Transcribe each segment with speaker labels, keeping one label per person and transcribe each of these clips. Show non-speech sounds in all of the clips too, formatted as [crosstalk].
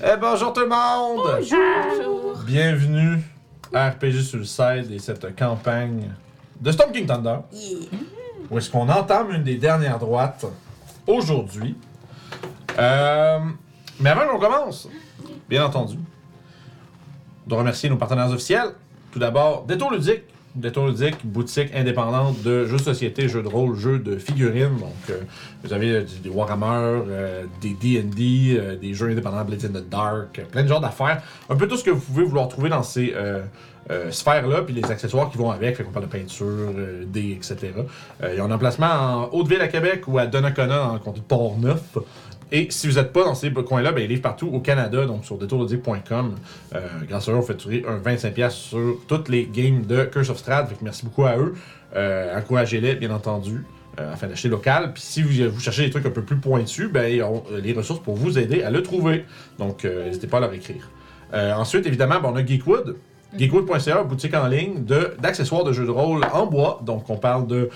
Speaker 1: Eh bonjour tout le monde!
Speaker 2: Bonjour.
Speaker 1: Bienvenue à RPG sur le side et cette campagne de Storm King Thunder. Où est-ce qu'on entame une des dernières droites aujourd'hui. Euh, mais avant qu'on commence, bien entendu, de remercier nos partenaires officiels. Tout d'abord, Détour Ludique. Détour Ludique, boutique indépendante de jeux de société, jeux de rôle, jeux de figurines. Donc, euh, vous avez euh, des Warhammer, euh, des D&D, des jeux indépendants Blades in the Dark, plein de genres d'affaires. Un peu tout ce que vous pouvez vouloir trouver dans ces sphères-là, puis les accessoires qui vont avec. Fait qu'on parle de peinture, dés, etc. Euh, ils ont un emplacement en Haute-Ville à Québec ou à Donnacona, le comté de Port-Neuf. Et si vous n'êtes pas dans ces coins-là, ben, ils livrent partout au Canada, donc sur détourludique.com. Euh, grâce à eux, on fait tirer un 25$ sur toutes les games de Curse of. Fait que merci beaucoup à eux. Euh, encouragez-les, bien entendu, euh, afin d'acheter local. Puis si vous, vous cherchez des trucs un peu plus pointus, ben, ils ont euh, les ressources pour vous aider à le trouver. Donc, n'hésitez pas à leur écrire. Ensuite, évidemment, ben, on a Geekwood. Geekwood.ca, boutique en ligne d'accessoires de, jeux de rôle en bois. Donc, on parle de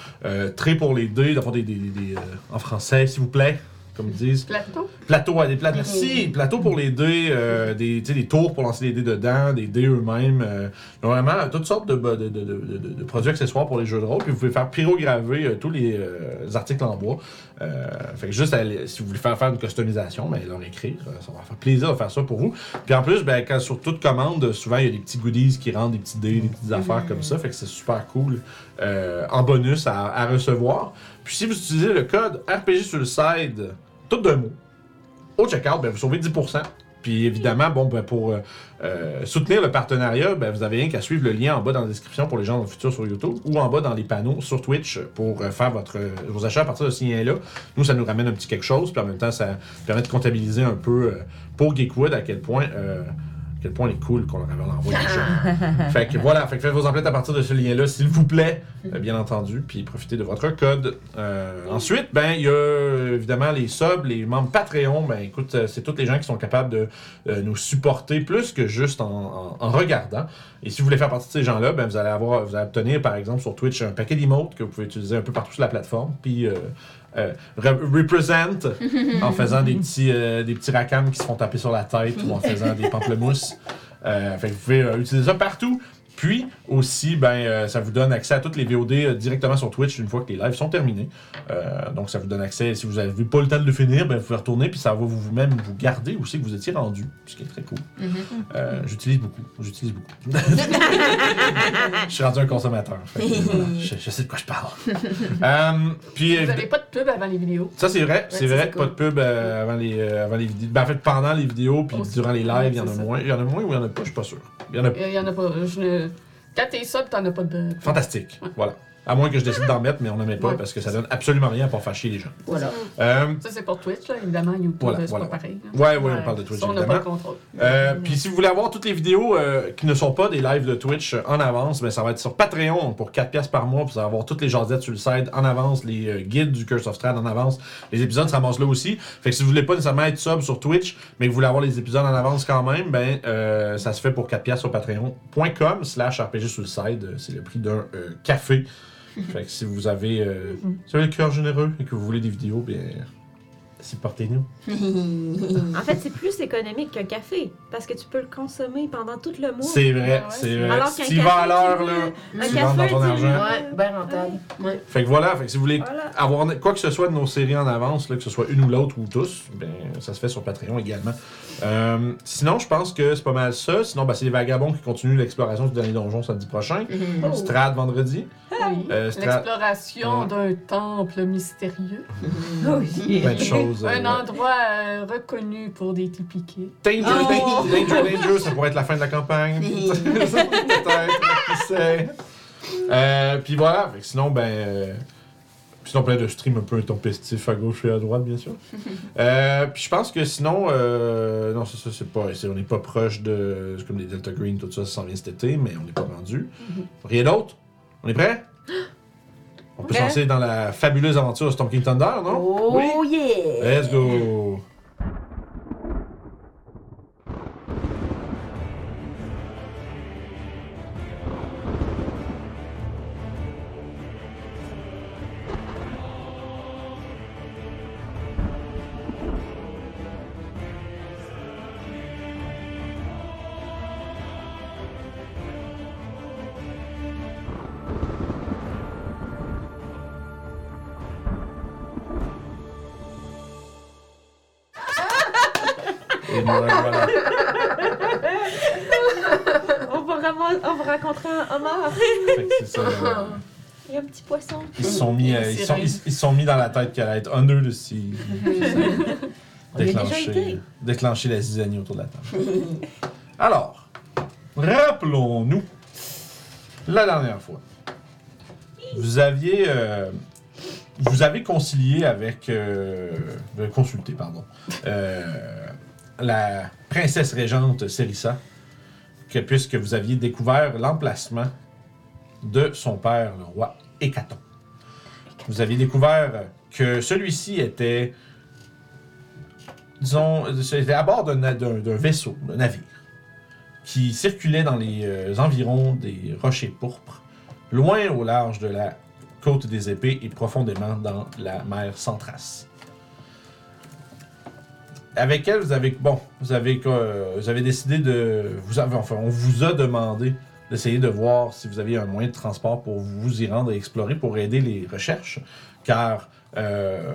Speaker 1: traits pour les dés, d'avoir des, des, des- des, en français, s'il vous plaît, comme ils disent.
Speaker 2: Plateau?
Speaker 1: Plateau, ouais, des plateaux. Merci! Plateau pour les dés, euh, des, des tours pour lancer les dés dedans, des dés eux-mêmes. euh, vraiment, toutes sortes de, de, produits accessoires pour les jeux de rôle. Puis vous pouvez faire pyrograver euh, tous les euh, articles en bois. Fait que juste, si vous voulez faire, faire une customisation, ben, leur écrire. ça va faire plaisir de faire ça pour vous. Puis en plus, ben, quand sur toute commande, souvent il y a des petits goodies qui rentrent, des petits dés, des petites affaires comme ça. Fait que c'est super cool en bonus à, à recevoir. Puis si vous utilisez le code RPG sur le side, tout d'un mot, au checkout, ben, vous sauvez 10%. Puis évidemment, bon, ben, pour euh, euh, soutenir le partenariat, ben, vous avez rien qu'à suivre le lien en bas dans la description pour les gens dans le futur sur YouTube ou en bas dans les panneaux sur Twitch pour euh, faire votre, vos achats à partir de ce lien-là. Nous, ça nous ramène un petit quelque chose, puis en même temps, ça permet de comptabiliser un peu pour Geekwood à quel point. Quel point il est cool qu'on leur avait envoyé [laughs] fait que voilà, fait que faites vos emplettes à partir de ce lien-là, s'il vous plaît, euh, bien entendu, puis profitez de votre code. Euh, ensuite, ben, il y a évidemment les subs, les membres Patreon. Ben, écoute, euh, c'est tous les gens qui sont capables de nous supporter plus que juste en, regardant. Et si vous voulez faire partie de ces gens-là, ben, vous allez avoir, vous allez obtenir par exemple sur Twitch un paquet d'emotes que vous pouvez utiliser un peu partout sur la plateforme, puis euh, re- represent [laughs] en faisant des petits, euh, des petits racams qui se font taper sur la tête ou en faisant des pamplemousses. Euh, fait que vous pouvez euh, utiliser ça partout. Puis aussi, ben, euh, ça vous donne accès à toutes les VOD euh, directement sur Twitch une fois que les lives sont terminés. Euh, donc ça vous donne accès, si vous n'avez pas le temps de le finir, ben, vous pouvez retourner, puis ça va vous- vous-même vous garder aussi que vous étiez rendu, ce qui est très cool. Euh, J'utilise beaucoup, j'utilise beaucoup. [laughs] je suis rendu un consommateur. fait que, voilà, [laughs] je, je sais de quoi je parle. Euh, puis,
Speaker 2: Vous n'avez pas de pub avant les vidéos.
Speaker 1: ça, c'est vrai, c'est vrai. Pas de pub euh, avant, les, euh, avant les vidéos. Ben, en fait, pendant les vidéos, puis durant les lives, il y en a moins. Il y en a moins ou il y en a pas, je suis pas sûr. Il y en a
Speaker 2: Il y en a pas. Je ne... Quand t'es sub, t'en as pas de.
Speaker 1: fantastique.
Speaker 2: Ouais.
Speaker 1: Voilà. À moins que je décide d'en mettre, mais on n'en met pas
Speaker 2: Ouais.
Speaker 1: parce que ça donne absolument rien pour faire chier les gens.
Speaker 2: Voilà.
Speaker 1: Euh,
Speaker 2: Ça, c'est pour Twitch, là. Évidemment, YouTube,
Speaker 1: Voilà,
Speaker 2: c'est
Speaker 1: voilà.
Speaker 2: pas pareil.
Speaker 1: ouais, Ouais. on parle de Twitch
Speaker 2: Ça, on n'a pas le contrôle.
Speaker 1: Euh, Puis si vous voulez avoir toutes les vidéos euh, qui ne sont pas des lives de Twitch en avance, ben, ça va être sur Patreon pour 4 pièces par mois. Puis ça va avoir toutes les jasettes sur le site en avance, les euh, guides du Curse of Strahd en avance. Les épisodes se ramassent là aussi. Fait que si vous voulez pas nécessairement être sub sur Twitch, mais que vous voulez avoir les épisodes en avance quand même, ben euh, ça se fait pour 4 pièces sur patreon.com slash RPG sur le site. C'est le prix d'un euh, café. Fait que si vous avez, euh, si vous avez le cœur généreux et que vous voulez des vidéos, bien supportez-nous. [laughs]
Speaker 3: En fait, c'est plus économique qu'un café parce que tu peux le consommer pendant tout le mois.
Speaker 1: C'est vrai, c'est vrai.
Speaker 3: Alors
Speaker 1: Si
Speaker 3: qu'un
Speaker 1: tu vas à
Speaker 3: café,
Speaker 1: l'heure,
Speaker 3: tu
Speaker 1: là,
Speaker 3: veux-
Speaker 1: tu
Speaker 3: Un
Speaker 1: rentres dans
Speaker 3: café,
Speaker 1: ton
Speaker 3: tu
Speaker 1: argent.
Speaker 3: veux-
Speaker 4: Ouais, bien rentable. Ouais.
Speaker 1: Fait que voilà, fait que si vous voulez
Speaker 3: Voilà.
Speaker 1: avoir quoi que ce soit de nos séries en avance, là, que ce soit une ou l'autre ou tous, ben, ça se fait sur Patreon également. Euh, sinon, je pense que c'est pas mal ça. Sinon, ben, c'est les vagabonds qui continuent l'exploration du dernier donjon samedi prochain.
Speaker 2: Oh.
Speaker 1: Strad vendredi.
Speaker 2: Oui.
Speaker 1: Euh,
Speaker 2: L'exploration
Speaker 1: Ouais.
Speaker 2: d'un temple mystérieux.
Speaker 1: Plein de choses.
Speaker 2: Un
Speaker 1: euh,
Speaker 2: endroit euh, reconnu pour des tipiqués.
Speaker 1: Danger,
Speaker 4: Oh!
Speaker 1: danger, danger, danger, ça pourrait être la fin de la campagne. [laughs] Peut-être, qui sait. Euh, puis voilà, fait que sinon, ben. euh, sinon, plein de streams un peu intempestifs à gauche et à droite, bien sûr. [laughs] Euh, puis je pense que sinon, euh, non, ça, ça c'est pas. on n'est pas proche de. C'est comme les Delta Green, tout ça, ça s'en vient cet été, mais on n'est pas rendu. Rien d'autre? On est prêt? [gasps] On peut se lancer dans la fabuleuse aventure de Storm King Thunder, non?
Speaker 4: Oh yeah!
Speaker 1: Let's go Et nous, voilà.
Speaker 3: On va, ram- on va rencontrer un homard
Speaker 1: que c'est ça. euh,
Speaker 3: et un petit poisson.
Speaker 1: Ils se sont mis, euh, ils sont, ils, sont mis dans la tête qu'elle allait être honneur de [laughs]
Speaker 3: déjà
Speaker 1: déclencher, la zizanie autour de la table. Alors, rappelons-nous la dernière fois. Vous aviez, euh, vous avez concilié avec, euh, euh, consulté, pardon, euh, la princesse régente Cérissa, que puisque vous aviez découvert l'emplacement de son père, le roi Hécaton. Vous aviez découvert que celui-ci était, disons, était à bord d'un vaisseau, d'un navire, qui circulait dans les euh, environs des rochers pourpres, loin au large de la côte des épées et profondément dans la mer Centras. Avec elle, vous avez bon, vous avez euh, vous avez décidé de, vous avez, enfin, on vous a demandé d'essayer de voir si vous aviez un moyen de transport pour vous y rendre et explorer pour aider les recherches, car euh,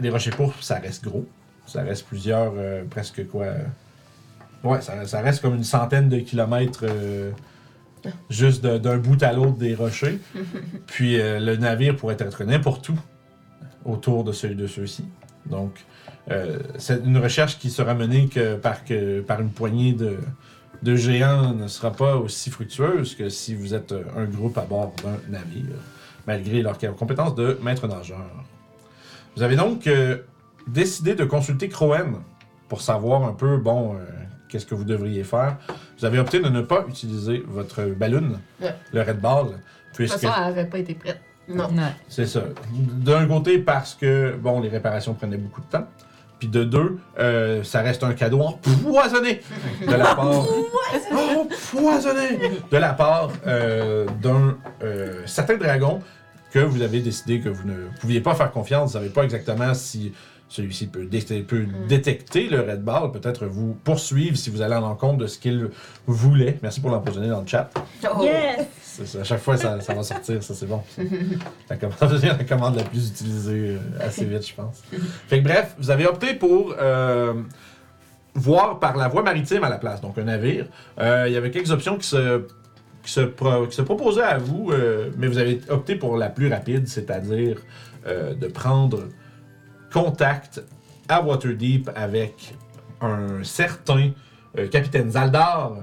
Speaker 1: les rochers pourpres, ça reste gros, ça reste plusieurs, euh, presque quoi, euh, ouais, ça, ça reste comme une centaine de kilomètres. Juste d'un bout à l'autre des rochers. [laughs] Puis le navire pourrait être n'importe où autour de, ceux, de ceux-ci. Donc, euh, c'est une recherche qui sera menée que par, que, par une poignée de, de géants ne sera pas aussi fructueuse que si vous êtes un groupe à bord d'un navire, malgré leurs compétences de maître nageur. Vous avez donc euh, décidé de consulter Crowen pour savoir un peu, bon, euh, qu'est-ce que vous devriez faire. Vous avez opté de ne pas utiliser votre ballon,
Speaker 4: Ouais.
Speaker 1: le Red Ball,
Speaker 2: De toute
Speaker 1: puisque
Speaker 2: façon, elle n'avait pas été prête.
Speaker 4: Non.
Speaker 1: c'est ça. D'un côté, parce que, bon, les réparations prenaient beaucoup de temps. Puis de deux, euh, ça reste un cadeau empoisonné de la part. Empoisonné De la part euh, d'un euh, certain dragon que vous avez décidé que vous ne pouviez pas faire confiance. Vous ne savez pas exactement si celui-ci peut, dé- peut détecter le Red Ball, peut-être vous poursuivre si vous allez en encontre de ce qu'il voulait. Merci pour l'empoisonner dans le chat.
Speaker 4: Oh.
Speaker 3: Yes!
Speaker 1: Ça, à chaque fois, ça, ça va sortir, ça c'est bon. ça. [laughs] La commande, ça [laughs] devient la commande la plus utilisée euh, assez vite, je pense. Fait que bref, vous avez opté pour euh, voir par la voie maritime à la place, donc un navire. Euh, Il y avait quelques options qui se, qui se, pro- qui se proposaient à vous, euh, mais vous avez opté pour la plus rapide, c'est-à-dire euh, de prendre contact à Waterdeep avec un certain euh, capitaine Zaldar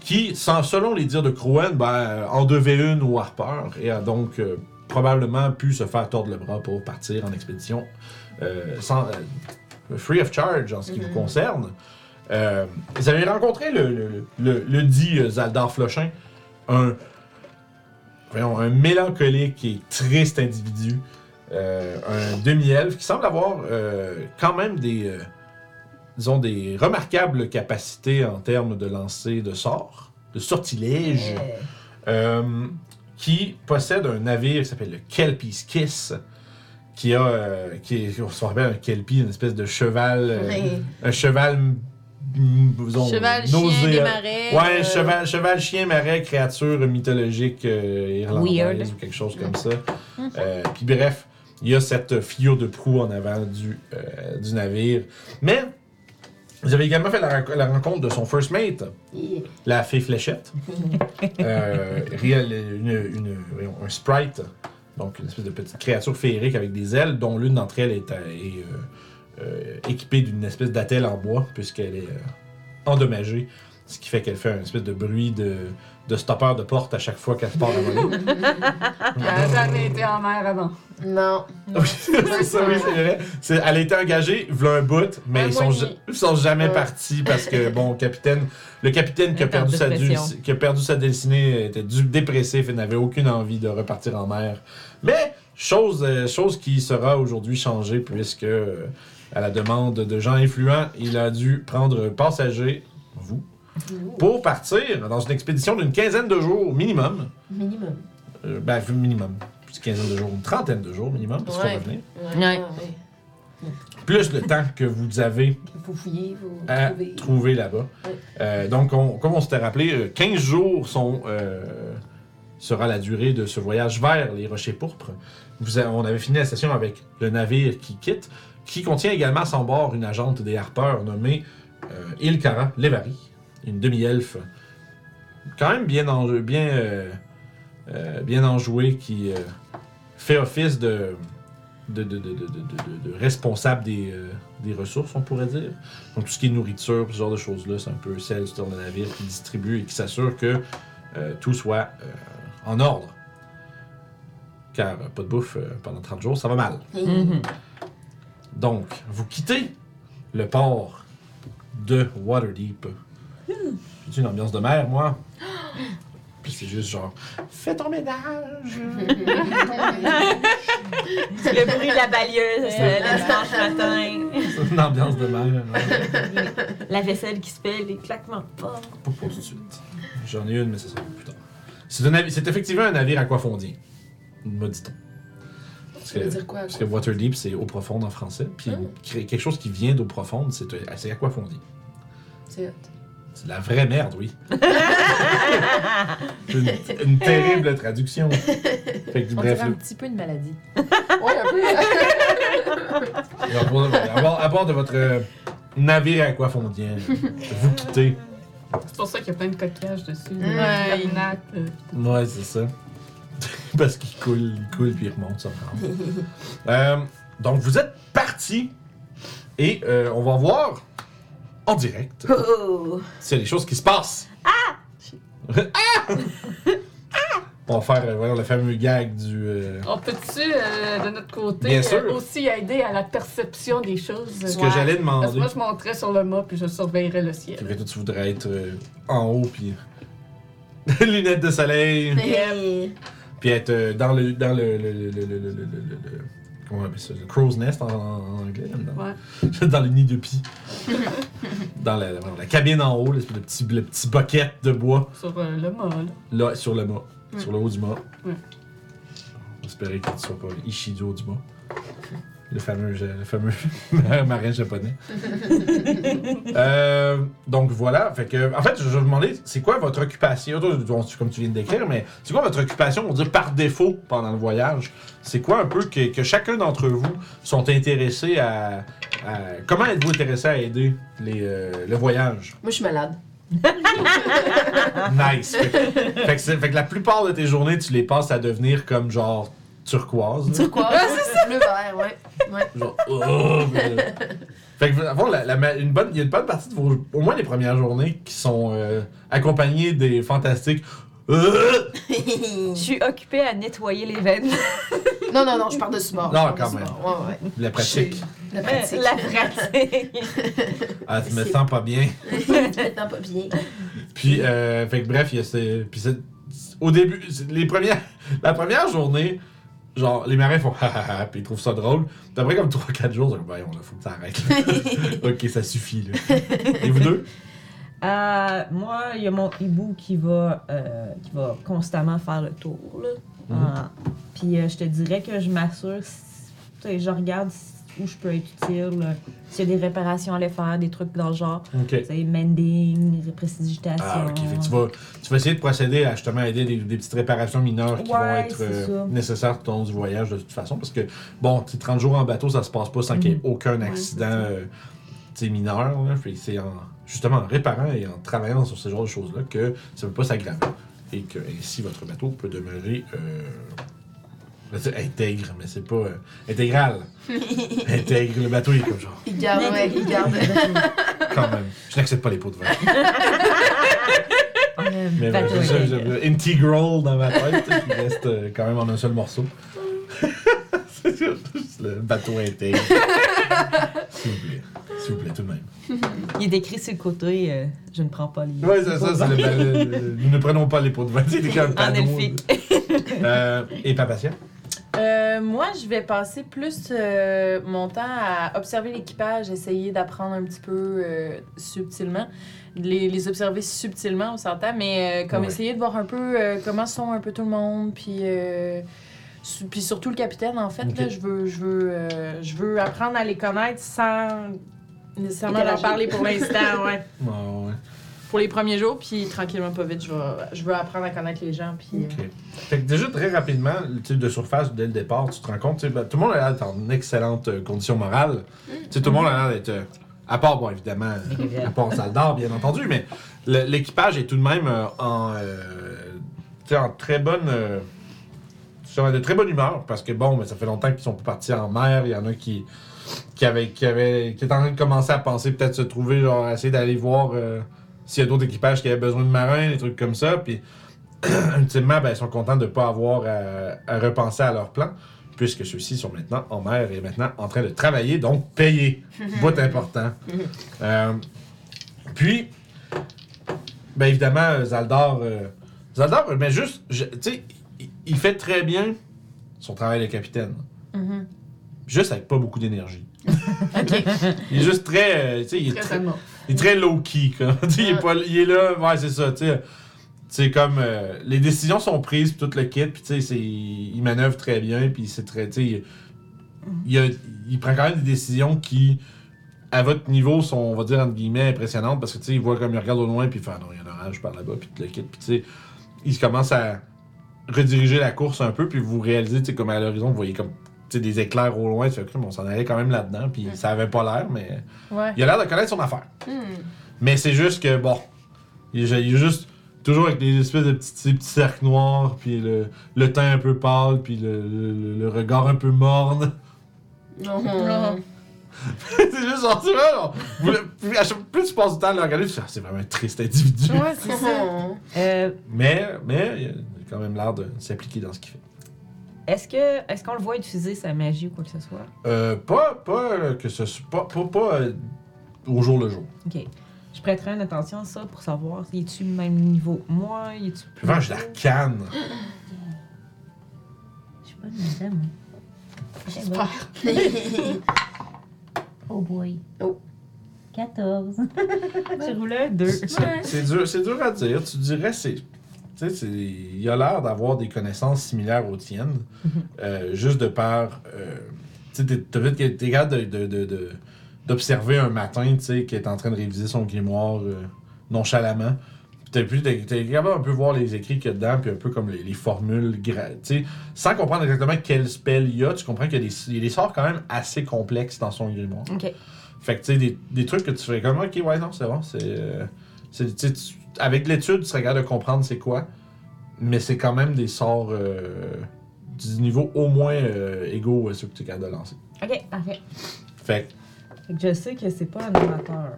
Speaker 1: qui, sans, selon les dires de Crowen, ben, en devait une au Harper et a donc euh, probablement pu se faire tordre le bras pour partir en expédition euh, sans, free of charge en ce qui vous concerne. Euh, vous avez rencontré le, le, le- le dit Zaldar Flochin, un, voyons, un mélancolique et triste individu, un demi-elfe qui semble avoir euh, quand même des, euh, disons, des remarquables capacités en termes de lancer de sorts, de sortilèges, euh, qui possède un navire qui s'appelle le Kelpie's Kiss, qui a, euh, qui est, on se rappelle un Kelpie, une espèce de cheval, euh,
Speaker 4: Ouais.
Speaker 1: un cheval, mm, disons,
Speaker 5: Cheval, chien, des marais.
Speaker 1: Ouais,
Speaker 5: euh,
Speaker 1: cheval, cheval, chien, marais, créature mythologique euh, irlandaise
Speaker 5: Weird.
Speaker 1: ou quelque chose comme ça. Euh, Puis bref, il y a cette figure de proue en avant du, euh, du navire. Mais vous avez également fait la, la rencontre de son first mate, la fée fléchette. [laughs] Euh, réel- une, une- un sprite, donc une espèce de petite créature féerique avec des ailes, dont l'une d'entre elles est, euh, est, euh, euh, équipée d'une espèce d'attelle en bois, puisqu'elle est euh, endommagée. Ce qui fait qu'elle fait une espèce de bruit de, de stoppeur de porte à chaque fois qu'elle se part à voler.
Speaker 2: Elle n'a jamais été en mer avant.
Speaker 4: Non. [laughs]
Speaker 1: Oui, c'est ça, oui, c'est vrai. C'est- elle a été engagée, v'là un bout, mais
Speaker 4: Un
Speaker 1: ils sont,
Speaker 4: mois et
Speaker 1: ja-
Speaker 4: demi.
Speaker 1: ils sont jamais
Speaker 4: Ouais.
Speaker 1: partis parce que, bon, capitaine, le capitaine qui a,
Speaker 5: en
Speaker 1: perdu sa
Speaker 5: dépression.
Speaker 1: dulci- qui a perdu sa destinée était du dépressif et n'avait aucune envie de repartir en mer. Mais, chose, euh, chose qui sera aujourd'hui changée puisque, euh, à la demande de gens influents, il a dû prendre passager, vous, pour partir dans une expédition d'une quinzaine de jours minimum.
Speaker 4: Minimum.
Speaker 1: Euh, ben, minimum. Une quinzaine de jours, une trentaine de jours minimum, parce qu'on va venir.
Speaker 5: Ouais.
Speaker 1: plus le temps que vous avez
Speaker 4: Vous fouillez, vous
Speaker 1: à
Speaker 4: trouvez.
Speaker 1: trouver là-bas. Euh, donc, on- comme on s'était rappelé, euh, 15 jours sont, euh, sera la durée de ce voyage vers les Rochers Pourpres. Vous a- on avait fini la session avec le navire qui quitte, qui contient également à son bord une agente des Harpeurs nommée euh, Ilkara Levari, une demi-elfe, quand même bien, en, bien, euh, euh, bien enjouée, qui euh, fait office de, de, de, de, de, de- de- de responsable des, euh, des ressources, on pourrait dire. Donc tout ce qui est nourriture, ce genre de choses-là, c'est un peu celle sur le navire qui distribue et qui s'assure que euh, tout soit euh, en ordre. Car euh, pas de bouffe euh, pendant 30 jours, ça va mal.
Speaker 4: Mhm.
Speaker 1: Donc, vous quittez le port de Waterdeep. J'ai une ambiance de mer, moi. [gasps] Puis c'est juste genre, fais ton ménage. [laughs]
Speaker 3: Le bruit de la balieuse euh, le dimanche matin.
Speaker 1: c'est une ambiance de mer. hein. [laughs]
Speaker 3: La vaisselle qui se fait, les claquements de porte.
Speaker 1: Pas pour tout de suite. J'en ai une, mais ça sera plus tard. C'est un navi- c'est effectivement un navire aquafondien. Me dit-on. Parce
Speaker 4: Ça veut
Speaker 1: que,
Speaker 4: dire quoi?
Speaker 1: parce que Waterdeep, c'est eau profonde en français. Puis
Speaker 4: Ah.
Speaker 1: créer quelque chose qui vient d'eau profonde, c'est euh, c'est aquafondien.
Speaker 4: C'est hot.
Speaker 1: C'est la vraie merde, oui. [laughs] C'est une, une terrible traduction. Fait que,
Speaker 5: On
Speaker 1: bref,
Speaker 5: dirait un
Speaker 1: le-
Speaker 5: petit peu une maladie.
Speaker 4: Ouais, un peu. [laughs]
Speaker 1: à bord, à bord- à bord de votre euh, navire aquafondien, vous quittez.
Speaker 2: C'est pour ça qu'il y a plein de coquillages dessus.
Speaker 4: Ouais.
Speaker 2: Euh,
Speaker 1: Ouais, c'est ça. [laughs] Parce qu'il coule, il coule puis il remonte, ça prend. Euh, donc, vous êtes parti et euh, on va voir en direct
Speaker 4: Oh.
Speaker 1: a des choses qui se passent. Ah! On va faire euh, voilà, le fameux gag du. euh,
Speaker 2: On peut-tu, euh, de notre côté,
Speaker 1: Bien sûr.
Speaker 2: euh, aussi aider à la perception des choses?
Speaker 1: ce que
Speaker 2: Ouais.
Speaker 1: j'allais
Speaker 2: Parce que
Speaker 1: demander.
Speaker 2: moi, je monterais sur le mât puis je surveillerais le ciel.
Speaker 1: Fait que toi, tu voudrais être euh, en haut, puis. lunettes de soleil,
Speaker 4: Hey.
Speaker 1: puis être euh, dans le. Dans le. le, le, le, le, le, le- le- le- comment on appelle ça Le crow's nest en, en anglais, là-dedans.
Speaker 2: Ouais. [laughs]
Speaker 1: dans le nid de pie. dans la, cabine en haut, l'espèce de petit, le petit bucket de bois,
Speaker 2: Sur euh, le mât, là.
Speaker 1: là, sur le mât. Sur le haut du mât.
Speaker 2: Mm.
Speaker 1: J'espérais que tu sois pas Ishido du mât. Le fameux, le fameux [laughs] marin japonais. [laughs] Euh, donc voilà, fait que, en fait, je vais vous demander, c'est quoi votre occupation, comme tu viens de décrire, mais c'est quoi votre occupation, on va dire, par défaut pendant le voyage? C'est quoi un peu que, que chacun d'entre vous sont intéressés à, à- Comment êtes-vous intéressé à aider les, euh, le voyage?
Speaker 4: Moi, je suis malade. [laughs]
Speaker 1: Nice! fait, que- fait que c'est- fait que la plupart de tes journées, tu les passes à devenir comme genre turquoise. là.
Speaker 4: C'est quoi? Bleu vert, ouais. ouais.
Speaker 1: Genre, oh, mais- Fait que, avant, la, la ma- une bonne, il y a une bonne partie de vos, au moins les premières journées, qui sont euh, accompagnées des fantastiques. Euh! [laughs]
Speaker 3: Je suis occupée à nettoyer les veines. [laughs]
Speaker 4: non, non, non, je pars de sport.
Speaker 1: Non,
Speaker 4: je pars
Speaker 1: quand même.
Speaker 4: Ouais, ouais.
Speaker 1: La pratique.
Speaker 4: La pratique.
Speaker 3: La pratique. [laughs]
Speaker 1: Ah, tu me sens pas bien.
Speaker 4: Maintenant, pas bien.
Speaker 1: Puis, euh, fait que bref, il y a ces. Puis, c'est- au début, les premières, la première journée, genre, les marins font [laughs] ha ha ha, puis ils trouvent ça drôle. Puis après, comme 3-4 jours, ils disent, voyons, là, faut que ça arrête. là. [laughs] ok, ça suffit, là. Et vous deux?
Speaker 3: Euh, moi, il y a mon hibou qui va, euh, qui va constamment faire le tour. Là.
Speaker 1: Mhm.
Speaker 3: Ah. Puis euh, je te dirais que je m'assure, si- tu sais, je regarde si- où je peux être utile, là. s'il y a des réparations à aller faire, des trucs dans le genre. Sais, mending, précipitation.
Speaker 1: Ah, ok. Fait que tu, vas, tu vas essayer de procéder à justement aider des, des petites réparations mineures qui
Speaker 3: Ouais,
Speaker 1: vont être
Speaker 3: c'est
Speaker 1: euh, nécessaires tout au long du voyage de toute façon. Parce que, bon, tu sais, 30 jours en bateau, ça se passe pas sans qu'il y ait aucun accident euh, tu sais, mineur. c'est en, justement en réparant et en travaillant sur ce genre de choses-là que ça ne peut pas s'aggraver. Et que ainsi votre bateau peut demeurer. Euh, intègre, mais c'est pas euh, intégral. [laughs] intègre, le bateau il est comme genre,
Speaker 4: Il garde, ouais, il garde.
Speaker 1: quand même. Je n'accepte pas les pots de vin.
Speaker 3: Euh,
Speaker 1: Mais ben, je-
Speaker 3: intègre.
Speaker 1: je- integral dans ma tête, qui reste euh, quand même en un seul morceau. [laughs] C'est juste le bateau intègre. S'il vous plaît. S'il vous plaît, tout de même.
Speaker 3: Il est écrit sur le côté, euh, je ne prends pas les.
Speaker 1: Oui, c'est ça, c'est le, le- le- Nous ne prenons pas les pots de vin. [laughs] C'est écrit un
Speaker 3: En
Speaker 1: panneau.
Speaker 3: elfique.
Speaker 1: Euh, et Papatia?
Speaker 5: Euh, moi, je vais passer plus euh, mon temps à observer l'équipage, essayer d'apprendre un petit peu euh, subtilement, les, les observer subtilement, on s'entend, mais comme
Speaker 1: Ouais.
Speaker 5: essayer de voir un peu comment sont un peu tout le monde, puis, su- puis surtout le capitaine, en fait, là, je veux, je, veux, je veux apprendre à les connaître sans nécessairement leur parler pour l'instant, ouais. [laughs]
Speaker 1: Ouais, ouais.
Speaker 5: Pour les premiers jours, puis tranquillement, pas vite, je, vais, je veux apprendre à connaître les gens, puis... euh,
Speaker 1: Ok. Fait que déjà, très rapidement, de surface, dès le départ, tu te rends compte, tu sais, ben, tout le monde a l'air d'être en excellente euh, condition morale. Tout le monde a l'air d'être euh, À part, bon, évidemment, à part Zaldar, bien entendu, mais l'équipage est tout de même euh, en, euh, tu sais, en très bonne. euh, de très bonne humeur parce que bon, ben, ça fait longtemps qu'ils sont pas partis en mer. Il y en a qui qui avait qui avait qui est en train de commencer à penser peut-être se trouver genre essayer d'aller voir euh, s'il y a d'autres équipages qui avaient besoin de marins, des trucs comme ça. Puis [clears throat] ultimement, ben, ils sont contents de ne pas avoir à, à repenser à leur plan puisque ceux-ci sont maintenant en mer et maintenant en train de travailler, donc payer. [laughs] Bout important. Euh, puis, ben évidemment, Zaldar, euh, Zaldar, mais juste, tu sais, il- il fait très bien son travail de capitaine.
Speaker 5: Mhm.
Speaker 1: Juste avec pas beaucoup d'énergie. [laughs] Il est juste très, euh, il est
Speaker 2: Très.
Speaker 1: Il est très low-key, quoi. [laughs] Tu sais, il, est pas- il est là, ouais, c'est ça, tu sais. C'est comme, euh, les décisions sont prises, puis tout le kit, puis tu sais, c'est- il manœuvre très bien, puis c'est très, tu sais, il, il a- il prend quand même des décisions qui, à votre niveau, sont, on va dire, entre guillemets, impressionnantes, parce que, tu sais, il voit comme, il regarde au loin, puis il fait, ah non, il y a un orage par là-bas, puis tout le kit, puis tu sais, il commence à rediriger la course un peu, puis vous réalisez, tu sais, comme à l'horizon, vous voyez comme, des éclairs au loin, tu fais, on s'en allait quand même là-dedans, puis ça avait pas l'air, mais
Speaker 5: Ouais.
Speaker 1: il a l'air de connaître son affaire.
Speaker 4: Hmm.
Speaker 1: Mais c'est juste que, bon, il est, il est juste toujours avec des espèces de petits, petits cercles noirs, puis le, le teint un peu pâle, puis le, le- le regard un peu morne.
Speaker 4: Non. [laughs]
Speaker 5: Non. [laughs]
Speaker 1: c'est juste genre, tu vois, genre, vous le- plus, tu passes du temps à le regarder, tu fais, Ah, c'est vraiment un triste individu.
Speaker 5: Ouais, c'est ça. [laughs]
Speaker 3: Euh,
Speaker 1: Mais, mais, il a quand même l'air de s'appliquer dans ce qu'il fait.
Speaker 3: Est-ce que est-ce qu'on le voit utiliser sa magie ou quoi que ce soit?
Speaker 1: Euh, pas, pas euh, que ce soit, pas, pas, pas euh, au jour le jour.
Speaker 3: Ok. Je prêterai une attention à ça pour savoir, est-tu le même niveau que moi? Y est-tu plus.
Speaker 1: Je la canne.
Speaker 3: Je suis pas une madame.
Speaker 2: J'espère. [laughs]
Speaker 3: Oh boy.
Speaker 4: Oh.
Speaker 3: 14. J'ai roulé un 2.
Speaker 1: C'est dur, c'est dur à dire. Tu dirais, c'est. Tu sais, il a l'air d'avoir des connaissances similaires aux tiennes, [laughs] euh, juste de par. euh, tu sais, t'es- t'as vite capable d'observer un matin, tu sais, qui est en train de réviser son grimoire euh, nonchalamment. T'es, capable un peu voir les écrits qu'il y a dedans, puis un peu comme les, les formules, gra- tu sais, sans comprendre exactement quel spell il y a, tu comprends qu'il y a des, il y a des sorts quand même assez complexes dans son grimoire.
Speaker 3: Ok.
Speaker 1: Fait que, tu sais, des, des trucs que tu fais comme, ok, ouais, non, c'est bon. C'est, euh, tu- avec l'étude, tu serais capable de comprendre c'est quoi. Mais c'est quand même des sorts euh, du niveau au moins euh, égaux à ceux que tu es capable de lancer.
Speaker 3: Ok, parfait.
Speaker 1: Fait que,
Speaker 3: Fait que je sais que c'est pas un amateur.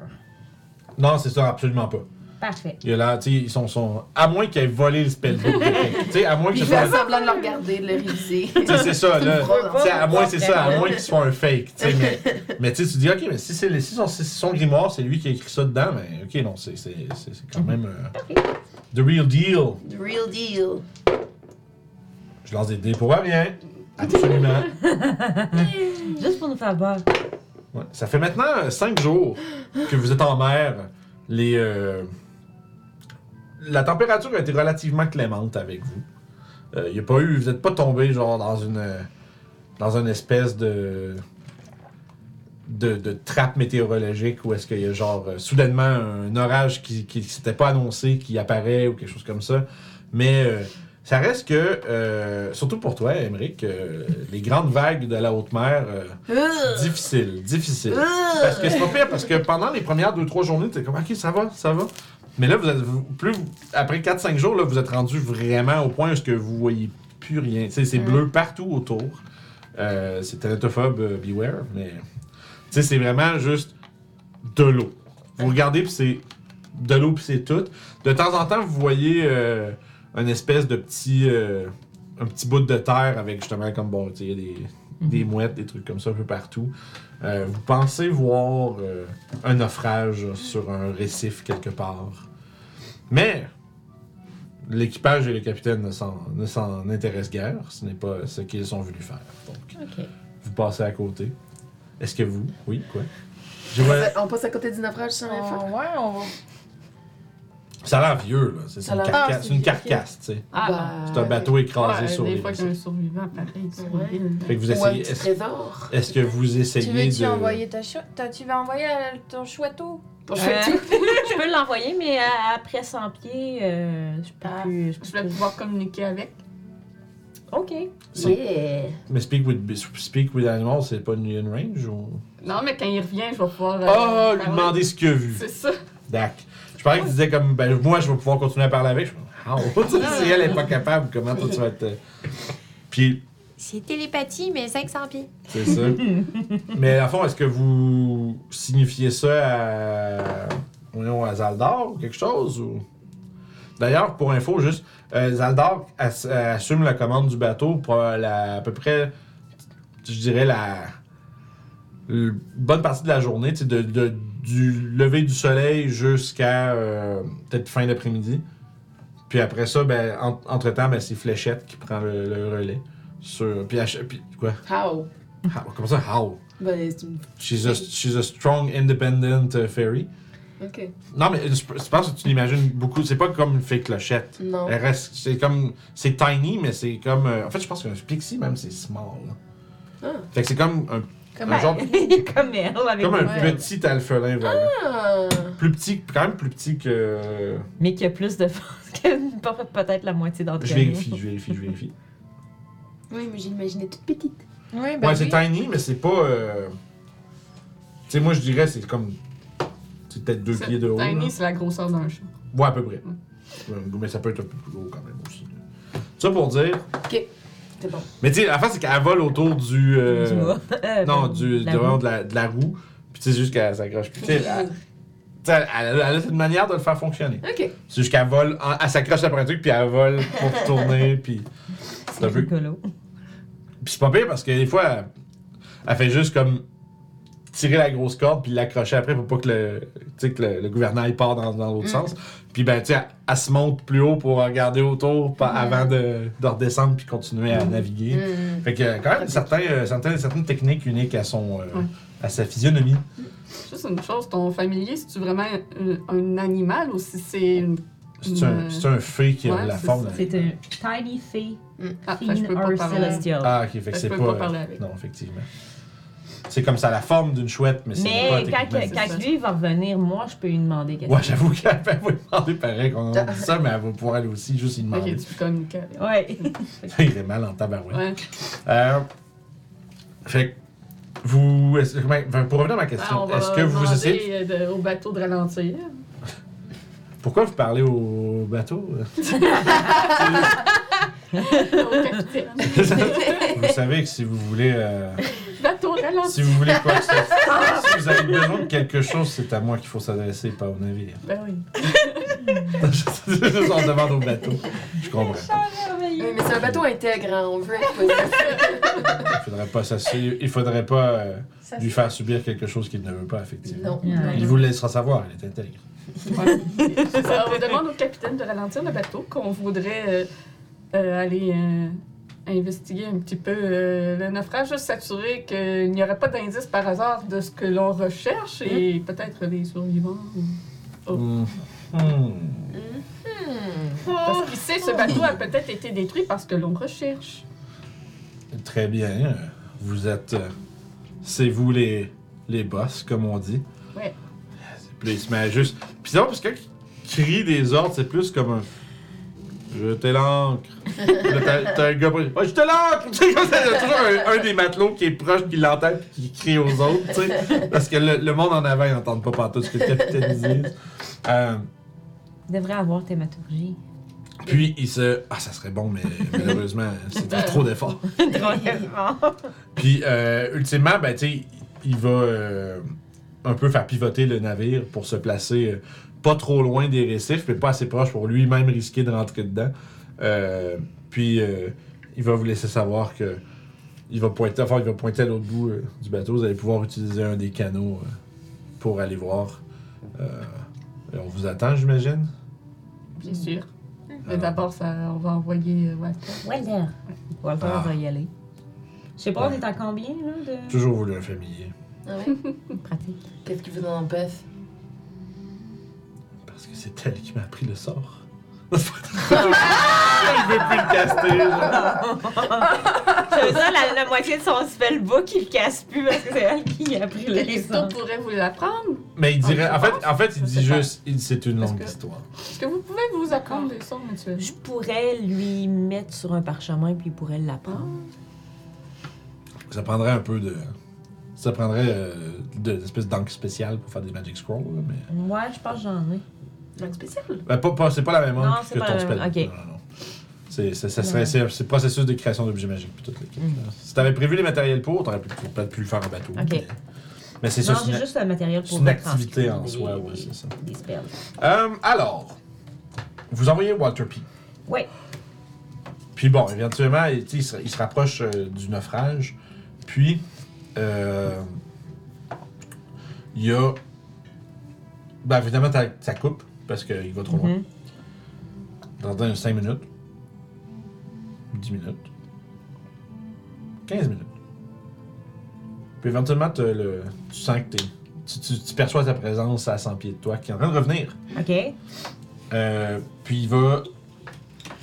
Speaker 1: non, c'est ça, absolument pas.
Speaker 3: Parfait.
Speaker 1: Il y a là, tu sais, ils sont, sont. À moins qu'ils aient volé le spellbook. tu sais, à moins que
Speaker 4: Il
Speaker 1: ce
Speaker 4: fait
Speaker 1: soit.
Speaker 4: semblant de le regarder, de le réviser.
Speaker 1: Tu sais, c'est ça, là.
Speaker 4: fraude,
Speaker 1: Tu sais, à moins, c'est ça, à moins qu'il soit un fake. tu sais, mais mais tu sais, tu dis, ok, mais si c'est si son, si son grimoire, c'est lui qui a écrit ça dedans, mais ok, non, c'est quand même. euh, the real deal.
Speaker 4: The real deal.
Speaker 1: Je lance des dés pour rien. Absolument. [laughs]
Speaker 3: Juste pour nous faire boire.
Speaker 1: Ouais. Ça fait maintenant 5 jours que vous êtes en mer. Les, euh, La température a été relativement clémente avec vous. Euh, y a pas eu, vous n'êtes pas tombé genre dans une dans une espèce de de, de trappe météorologique où est-ce qu'il y a genre euh, soudainement un orage qui qui s'était pas annoncé qui apparaît ou quelque chose comme ça. Mais euh, ça reste que, euh, surtout pour toi, Émeric, euh, les grandes vagues de la haute mer, euh, difficile. Parce que c'est pas pire, parce que pendant les premières 2-3 journées, t'es comme, ok, ça va, ça va. Mais là, vous êtes, vous- plus, après 4-5 jours, là, vous êtes rendu vraiment au point où que vous voyez plus rien. C'est bleu partout autour. Euh, c'est thanatophobe, euh, beware, mais tu sais, c'est vraiment juste de l'eau. Vous regardez, puis c'est de l'eau, puis c'est tout. De temps en temps, vous voyez euh, une espèce de petit, un petit bout de terre avec justement comme bon, tu sais, il y a des, des mouettes, des trucs comme ça un peu partout. Vous pensez voir un naufrage sur un récif quelque part. Mais l'équipage et le capitaine ne s'en, ne s'en intéressent guère. Ce n'est pas ce qu'ils ont voulu faire. Donc, vous passez à côté. Est-ce que vous? Oui, quoi? Je vois-
Speaker 4: On passe à côté du naufrage sans rien faire.
Speaker 5: Oh, ouais, on va.
Speaker 1: Ça a l'air vieux, là. C'est, une, carcasse,
Speaker 5: Ah,
Speaker 1: c'est une carcasse, tu sais.
Speaker 2: Ah,
Speaker 4: Bah,
Speaker 1: C'est un bateau écrasé
Speaker 2: ouais,
Speaker 1: sur
Speaker 2: des
Speaker 1: les
Speaker 2: fois qu'il y a un
Speaker 1: récifs.
Speaker 2: survivant pareil sur
Speaker 5: Ouais.
Speaker 2: l'île.
Speaker 1: Fait que vous essayez. Est-ce,
Speaker 4: trésor.
Speaker 1: est-ce que vous
Speaker 5: Tu
Speaker 1: essayez
Speaker 5: veux-tu
Speaker 1: de.
Speaker 5: envoyer ta Tu vas envoyer à ton chouetteau?
Speaker 3: Euh, [laughs] je peux l'envoyer, mais après 100 pieds, euh, je peux
Speaker 2: Ah,
Speaker 3: plus. Je peux
Speaker 2: Je vais
Speaker 3: plus.
Speaker 2: pouvoir communiquer avec.
Speaker 3: Ok.
Speaker 4: Yeah.
Speaker 1: Mais speak with, speak with animals, c'est pas une, range ou?
Speaker 2: Non, mais quand il revient, je vais pouvoir. euh,
Speaker 1: Ah, lui demander ce qu'il a vu.
Speaker 2: C'est ça.
Speaker 1: Dac. Je parlais qu'il disait comme, ben moi je vais pouvoir continuer à parler avec. Je si [laughs] elle est pas capable, comment toi tu vas être. euh, Puis,
Speaker 6: C'est télépathie, mais 500 pieds.
Speaker 1: c'est ça. [laughs] Mais à fond, est-ce que vous signifiez ça à. voyons, à Zaldar ou quelque chose ou? D'ailleurs, pour info, juste, euh, Zaldar ass- euh, assume la commande du bateau pour euh, la, à peu près, je dirais, la, la bonne partie de la journée, de, de- du lever du soleil jusqu'à euh, peut-être fin d'après-midi. Puis après ça, ben, en- entre-temps, ben, c'est Fléchette qui prend le, le relais. Sur, puis, puis quoi?
Speaker 4: How?
Speaker 1: How? Comment ça, how?
Speaker 4: Ben, c'est une.
Speaker 1: She's a, she's a strong, independent uh, fairy.
Speaker 4: Ok.
Speaker 1: Non, mais je, je pense que tu l'imagines beaucoup. C'est pas comme une fée clochette.
Speaker 4: Non.
Speaker 1: Elle reste. C'est comme. C'est tiny, mais c'est comme. euh, en fait, je pense qu'un pixie, même, c'est small. là.
Speaker 4: Ah.
Speaker 1: Fait que c'est comme un,
Speaker 5: Comme
Speaker 1: un genre. [laughs]
Speaker 3: Comme elle, avec
Speaker 1: Comme un petit alphelin, vraiment.
Speaker 4: Ah.
Speaker 1: Plus petit, quand même plus petit que.
Speaker 3: Mais qui a plus de [laughs] force que peut-être la moitié d'entre
Speaker 1: Je
Speaker 3: nous.
Speaker 1: vérifie, je vérifie, je vérifie. [laughs]
Speaker 4: Oui, mais j'imaginais toute petite.
Speaker 5: Oui, ben
Speaker 1: ouais, c'est
Speaker 5: oui.
Speaker 1: tiny, mais c'est pas. euh, Tu sais, moi, je dirais, c'est comme. C'est peut-être deux pieds de haut.
Speaker 2: Tiny, c'est la grosseur d'un chat.
Speaker 1: Ouais, à peu près. Ouais, Mais ça peut être un peu plus gros quand même aussi. Ça pour dire.
Speaker 4: C'est bon.
Speaker 1: Mais tu sais, la fin, c'est qu'elle vole autour du. euh,
Speaker 3: Du. Euh, [laughs]
Speaker 1: non, du,
Speaker 3: la
Speaker 1: de, la, de la roue. Puis tu sais, juste qu'elle s'accroche. Puis tu sais, elle, a une manière de le faire fonctionner.
Speaker 4: Ok.
Speaker 1: C'est juste qu'elle vole, en- elle s'accroche après un truc, puis elle vole pour tourner, puis.
Speaker 3: Rigolo.
Speaker 1: Puis c'est pas pire parce que des fois, elle, elle fait juste comme tirer la grosse corde puis l'accrocher après pour pas que le, que le, le gouvernail part dans, dans l'autre
Speaker 4: Mm.
Speaker 1: sens. Puis ben, tu sais, elle, elle se monte plus haut pour regarder autour pa- avant de, de redescendre puis continuer à naviguer.
Speaker 4: Mm.
Speaker 1: Fait que quand même certains, euh, certaines, certaines techniques uniques à son, euh, à sa physionomie.
Speaker 2: Juste une chose, ton familier, c'est-tu vraiment un, un animal ou si c'est une.
Speaker 1: C'est un, un fée qui a la forme.
Speaker 3: C'est un tiny fée,
Speaker 2: Ah, fait je peux pas parler.
Speaker 3: celestial.
Speaker 1: Ah, ok, fait que
Speaker 2: Fait que
Speaker 1: c'est pas.
Speaker 2: peux pas parler avec.
Speaker 1: Non, effectivement. C'est comme ça, la forme d'une chouette, mais c'est pas
Speaker 3: Mais quand, lui va revenir, moi, je peux lui demander quelque
Speaker 1: Ouais,
Speaker 3: chose.
Speaker 1: j'avoue qu'elle [laughs] va vous demander pareil qu'on a dit ça, mais elle va pouvoir aller aussi juste
Speaker 2: Ok,
Speaker 1: demander.
Speaker 2: tu communiques.
Speaker 3: Ouais. [laughs] [laughs]
Speaker 1: Il est mal en tabarouette.
Speaker 2: Ouais.
Speaker 1: Euh, fait que vous. que- ben, ben, pour revenir à ma
Speaker 2: Ah,
Speaker 1: question,
Speaker 2: on va
Speaker 1: est-ce que vous essayez.
Speaker 2: euh, de- au bateau de ralentir.
Speaker 1: Pourquoi vous parlez au bateau? Vous savez que si vous voulez. euh, si vous voulez quoi que ce soit, si vous avez besoin de quelque chose, c'est à moi qu'il faut s'adresser, pas au navire.
Speaker 2: Ben oui.
Speaker 1: on demande au bateau. Je comprends.
Speaker 4: Oui, mais c'est un bateau intégrant, on veut être positif.
Speaker 1: Il faudrait pas s'assurer- Il faudrait pas euh, lui faire subir quelque chose qu'il ne veut pas, effectivement.
Speaker 4: Non.
Speaker 1: Il vous le laissera savoir, il est intègre.
Speaker 2: Ouais. Ça, on demande au capitaine de ralentir le bateau, qu'on voudrait euh, euh, aller euh, investiguer un petit peu euh, le naufrage, juste s'assurer qu'il n'y aurait pas d'indice par hasard de ce que l'on recherche et peut-être des survivants. ou- Oh.
Speaker 1: Hmm. Hmm.
Speaker 2: Parce qu'il sait, ce bateau a peut-être été détruit parce que l'on recherche.
Speaker 1: Très bien. Vous êtes. euh, C'est vous les, les boss, comme on dit.
Speaker 2: Ouais.
Speaker 1: Puis il se met juste. Puis c'est vrai, parce que crie des ordres, c'est plus comme un. Je te l'ancre. T'as- un gars. Ouais, je te l'ancre! Tu sais, comme ça, Il y a toujours un, un des matelots qui est proche, qui l'entend, qui crie aux autres, tu sais. Parce que le, le monde en avant, ils n'entendent pas partout ce que le capitaine dit. Euh,
Speaker 3: Il devrait avoir thématurgie.
Speaker 1: puis il se. Ah, ça serait bon, mais malheureusement, c'est trop d'efforts. [laughs]
Speaker 3: Drôlement.
Speaker 1: Puis, euh, ultimement, ben, tu sais, il va euh, un peu faire pivoter le navire pour se placer euh, pas trop loin des récifs, mais pas assez proche pour lui-même risquer de rentrer dedans. Euh, puis, euh, il va vous laisser savoir que il va pointer, enfin, il va pointer à l'autre bout euh, du bateau. Vous allez pouvoir utiliser un des canaux euh, pour aller voir. Euh, et on vous attend, j'imagine?
Speaker 2: Bien sûr. Mais d'abord, ça, on va envoyer euh, Walter.
Speaker 3: Walter. Walter
Speaker 1: Ah.
Speaker 3: va y aller. Je sais pas, on est à combien, là, de
Speaker 1: Toujours voulu un familier.
Speaker 4: Ah ouais?
Speaker 3: pratique?
Speaker 4: Qu'est-ce qui vous empêche?
Speaker 1: C'est elle qui m'a appris le sort. [laughs] Je veux plus le caster, genre.
Speaker 3: Ça veut dire la, la moitié de son spellbook, il le casse plus parce que c'est elle qui a pris les
Speaker 2: Callisto pourrait vous l'apprendre.
Speaker 1: Mais il dirait.
Speaker 2: Ah,
Speaker 1: En fait, en fait il dit juste. il- C'est une longue
Speaker 2: que-
Speaker 1: histoire.
Speaker 2: Est-ce que vous pouvez vous accorder des sorts mutuels?
Speaker 3: Je pourrais lui mettre sur un parchemin puis il pourrait l'apprendre.
Speaker 1: Ça prendrait un peu de. Ça prendrait euh, de d'encre spéciale pour faire des Magic Scrolls, là, mais.
Speaker 3: Ouais, je pense que j'en ai.
Speaker 1: Ben, pas, pas- c'est pas la même
Speaker 3: c'est
Speaker 1: que ton spell.
Speaker 3: même, ok.
Speaker 1: Non, non, non. C'est, c'est- ça serait, c'est, processus de création d'objets magiques puis toute l'équipe.
Speaker 3: Mm.
Speaker 1: là. Si t'avais prévu les matériels pour, t'aurais pu- peut-être pu le faire en bateau.
Speaker 3: Ok.
Speaker 1: Mais, mais c'est
Speaker 3: Non,
Speaker 1: ça, c'est
Speaker 3: j'ai
Speaker 1: une,
Speaker 3: juste le matériel pour
Speaker 1: c'est une activité en soi, ouais,
Speaker 3: des-
Speaker 1: c'est ça.
Speaker 3: Des spells.
Speaker 1: Euh, alors, vous envoyez Walter P.
Speaker 3: Ouais.
Speaker 1: Puis bon, éventuellement, il, tu sais, il se, il se rapproche euh, du naufrage. Puis, euh, il y a. Ben, évidemment, t'as- ça coupe parce qu'il va trop loin.
Speaker 3: Mhm.
Speaker 1: Dans 5 minutes. 10 minutes. 15 minutes. Puis éventuellement, t'as le, tu sens que t'es. Tu, tu- tu perçois ta présence à 100 pieds de toi qui est en train de revenir.
Speaker 3: OK.
Speaker 1: Euh, puis il va.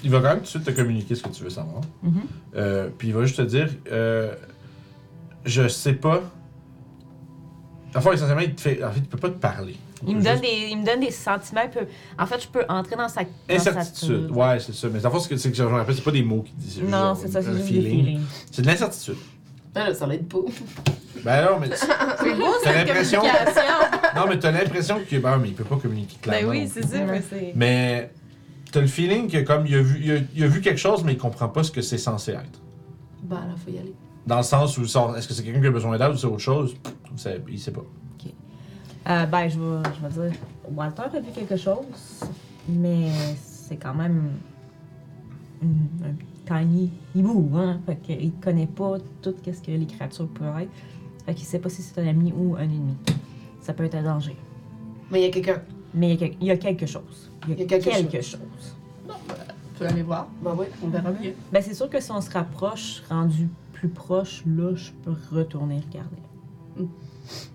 Speaker 1: Il va quand même tout de suite te communiquer ce que tu veux savoir.
Speaker 3: Mhm.
Speaker 1: Euh, puis il va juste te dire euh, Je sais pas. Enfin, essentiellement, il te fait. En fait, il peut pas te parler.
Speaker 3: Il me, donne
Speaker 1: juste-
Speaker 3: des, il me donne des sentiments. il peut- En fait, je peux entrer dans sa. dans sa
Speaker 1: Incertitude. Ouais, c'est ça. Mais en fait, ce que, c'est que je me rappelle, c'est pas des mots qu'il dit. juste
Speaker 3: Non,
Speaker 1: genre
Speaker 3: c'est ça, c'est
Speaker 1: un
Speaker 3: juste des feelings.
Speaker 1: C'est de l'incertitude.
Speaker 4: Ah, là, ça l'aide pas.
Speaker 1: Ben non, mais. tu- [laughs]
Speaker 5: C'est beau,
Speaker 1: T'as l'impression-
Speaker 5: communication.
Speaker 1: non, mais t'as l'impression que. Ben, mais il peut pas communiquer
Speaker 5: ben
Speaker 1: clairement.
Speaker 5: oui,
Speaker 1: non
Speaker 5: c'est ça, mais c'est...
Speaker 1: Mais. T'as le feeling que, comme il a, vu, il, a, il a vu quelque chose, mais il comprend pas ce que c'est censé être.
Speaker 4: Bah, là, faut y aller.
Speaker 1: Dans le sens où, ça- est-ce que c'est quelqu'un qui a besoin d'aide ou c'est autre chose? C'est- Il sait pas.
Speaker 3: Euh, ben, je vais, je vais dire. Walter a vu quelque chose, mais c'est quand même. un, un tiny hibou, hein. Fait qu'il connaît pas tout ce que les créatures peuvent être. Fait qu'il sait pas si c'est un ami ou un ennemi. Ça peut être un danger.
Speaker 4: Mais il y a quelqu'un.
Speaker 3: Mais il y a, quel- il y a quelque chose. Il y a, quelque, chose.
Speaker 2: Tu peux aller voir?
Speaker 4: Bah ouais.
Speaker 2: On verra bien.
Speaker 3: Ben, c'est sûr que si on se rapproche, rendu plus proche, là, je peux retourner regarder.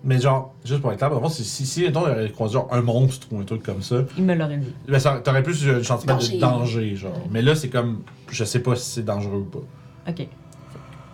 Speaker 1: Mais genre, juste pour être clair, si, si, si mettons, il aurait croisé genre, un monstre ou un truc comme ça,
Speaker 3: Il me l'aurait dit.
Speaker 1: ben, ça- t'aurais plus un sentiment
Speaker 4: Danger.
Speaker 1: de danger, genre. Mais là, c'est comme, je sais pas si c'est dangereux ou pas.
Speaker 3: Ok.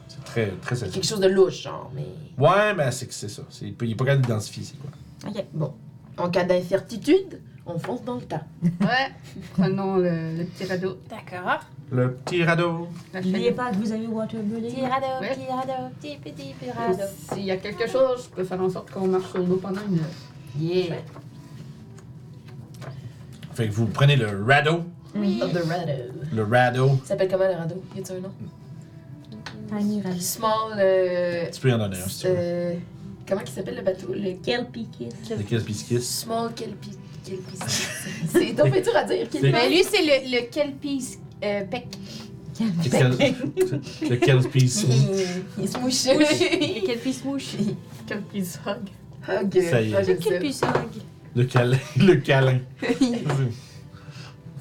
Speaker 1: C'est très, très
Speaker 4: quelque chose de louche, genre, mais.
Speaker 1: Ouais, mais c'est que c'est ça. C'est- il est pas capable d'identifier c'est quoi.
Speaker 3: Ok.
Speaker 4: En cas d'incertitude, on fonce dans le tas.
Speaker 2: Ouais. Prenons le, le petit radeau.
Speaker 5: D'accord.
Speaker 1: Le petit radeau.
Speaker 3: N'oubliez pas que vous avez Waterbury.
Speaker 6: Petit radeau,
Speaker 2: Ouais.
Speaker 6: petit radeau, petit petit petit
Speaker 2: Et
Speaker 6: radeau.
Speaker 2: S'il y a quelque chose, je peux faire en sorte qu'on marche sur l'eau pendant une heure.
Speaker 4: Yeah.
Speaker 1: Fait que vous prenez le radeau.
Speaker 3: Oui.
Speaker 4: Of the radeau.
Speaker 1: Le radeau.
Speaker 4: Ça s'appelle comment le radeau? Y a-tu un nom?
Speaker 3: Tiny radeau.
Speaker 4: Small. Euh,
Speaker 1: Tu peux y en donner un si tu veux.
Speaker 4: euh, comment il s'appelle le bateau? Le
Speaker 3: Kelpie kiss.
Speaker 1: Le kiss biscuits.
Speaker 4: Small Kelpie. Kelpie. [laughs] C'est donc dur à dire. Kelpie.
Speaker 5: Ben lui, c'est le, le Kelpie euh, Peck.
Speaker 1: Le kill piece.
Speaker 4: Il, mouche.
Speaker 6: Le Kelpie smoosh.
Speaker 2: Quel piece hug.
Speaker 4: Hug.
Speaker 1: Ça y est.
Speaker 4: Ah,
Speaker 6: Le. Kelpie sog.
Speaker 1: Le câlin. Le câlin.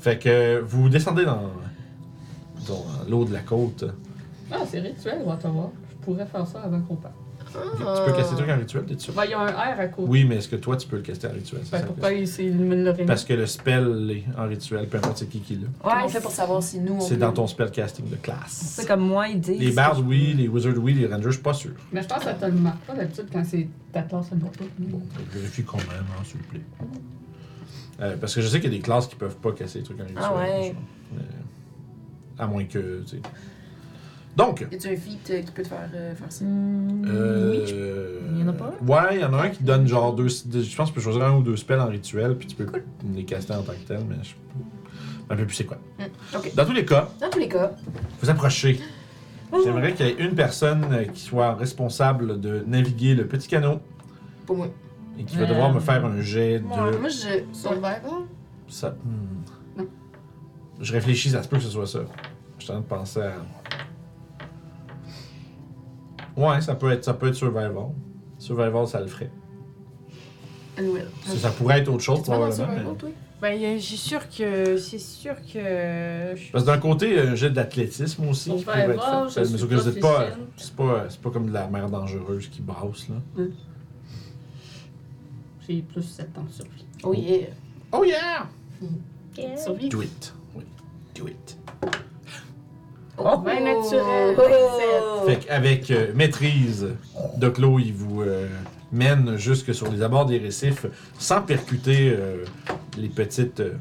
Speaker 1: fait que vous descendez dans, dans l'eau de la côte.
Speaker 2: Ah, c'est rituel, on va te voir. Je pourrais faire ça avant qu'on parte.
Speaker 1: Tu peux casser des trucs en rituel, t'es sûr?
Speaker 2: Ben, il y a un R à côté.
Speaker 1: Oui, mais est-ce que toi, tu peux le caster en rituel?
Speaker 2: Ben, pourquoi il,
Speaker 1: question.
Speaker 2: mis?
Speaker 1: Parce que le spell est en rituel, peu importe c'est qui qui l'a.
Speaker 4: Comment on
Speaker 3: Ouais,
Speaker 4: fait pour savoir si nous on
Speaker 1: C'est
Speaker 4: peut-
Speaker 1: dans ton spell casting de classe.
Speaker 3: C'est comme moi, ils disent.
Speaker 1: Les bards, oui, les wizards, oui, les rangers, je suis pas sûr.
Speaker 2: Mais je pense que ça te le marque pas d'habitude quand c'est ta classe, ça le marque pas.
Speaker 1: Bon, je vérifie quand même, hein, s'il vous plaît. Euh, parce que je sais qu'il y a des classes qui peuvent pas casser les trucs en rituel.
Speaker 4: Ah ouais.
Speaker 1: Mais, à moins que, tu sais. Donc,
Speaker 4: Y a-tu un feat euh, qui peut te faire euh, faire ça?
Speaker 3: Hmm,
Speaker 1: Euh,
Speaker 3: Oui. Il y en a pas
Speaker 1: Ouais, il y en a un qui donne genre deux. deux- Je pense que tu peux choisir un ou deux spells en rituel, puis tu peux les caster en tant que tel, mais je. Un peu plus c'est quoi.
Speaker 4: Ok.
Speaker 1: Dans tous les cas,
Speaker 4: Dans tous les cas,
Speaker 1: vous approchez. J'aimerais qu'il y ait une personne euh, qui soit responsable de naviguer le petit canot
Speaker 4: pour moi.
Speaker 1: et qui va
Speaker 3: Euh,
Speaker 1: devoir me faire un jet de.
Speaker 4: Moi, moi je.
Speaker 2: Survival?
Speaker 1: Ça... hmm.
Speaker 2: Non.
Speaker 1: Je réfléchis, ça se peut que ce soit ça. Je suis en train de penser à. Ouais, ça peut être, ça peut être survival. Survival, ça le ferait. Ça, ça pourrait être autre chose, probablement.
Speaker 4: Survival,
Speaker 1: mais-?
Speaker 5: Ben, y a- j'ai sûr que. C'est sûr que. je-
Speaker 1: Parce que d'un côté, un jet d'athlétisme aussi qui
Speaker 2: Survival,
Speaker 1: pourrait être fait.
Speaker 2: je
Speaker 1: Mais
Speaker 2: suis
Speaker 1: sauf que c'est pas, c'est pas, c'est pas comme de la mer dangereuse qui brasse, là.
Speaker 2: J'ai plus 7 ans de survie.
Speaker 4: Oh yeah!
Speaker 1: Oh yeah!
Speaker 2: Survie?
Speaker 1: Do it. Oui, do it.
Speaker 2: Oh, ben naturel.
Speaker 4: Oh!
Speaker 1: Fait qu'avec euh, maîtrise, Doclo, il vous, euh, mène jusque sur les abords des récifs sans percuter euh, les petites euh,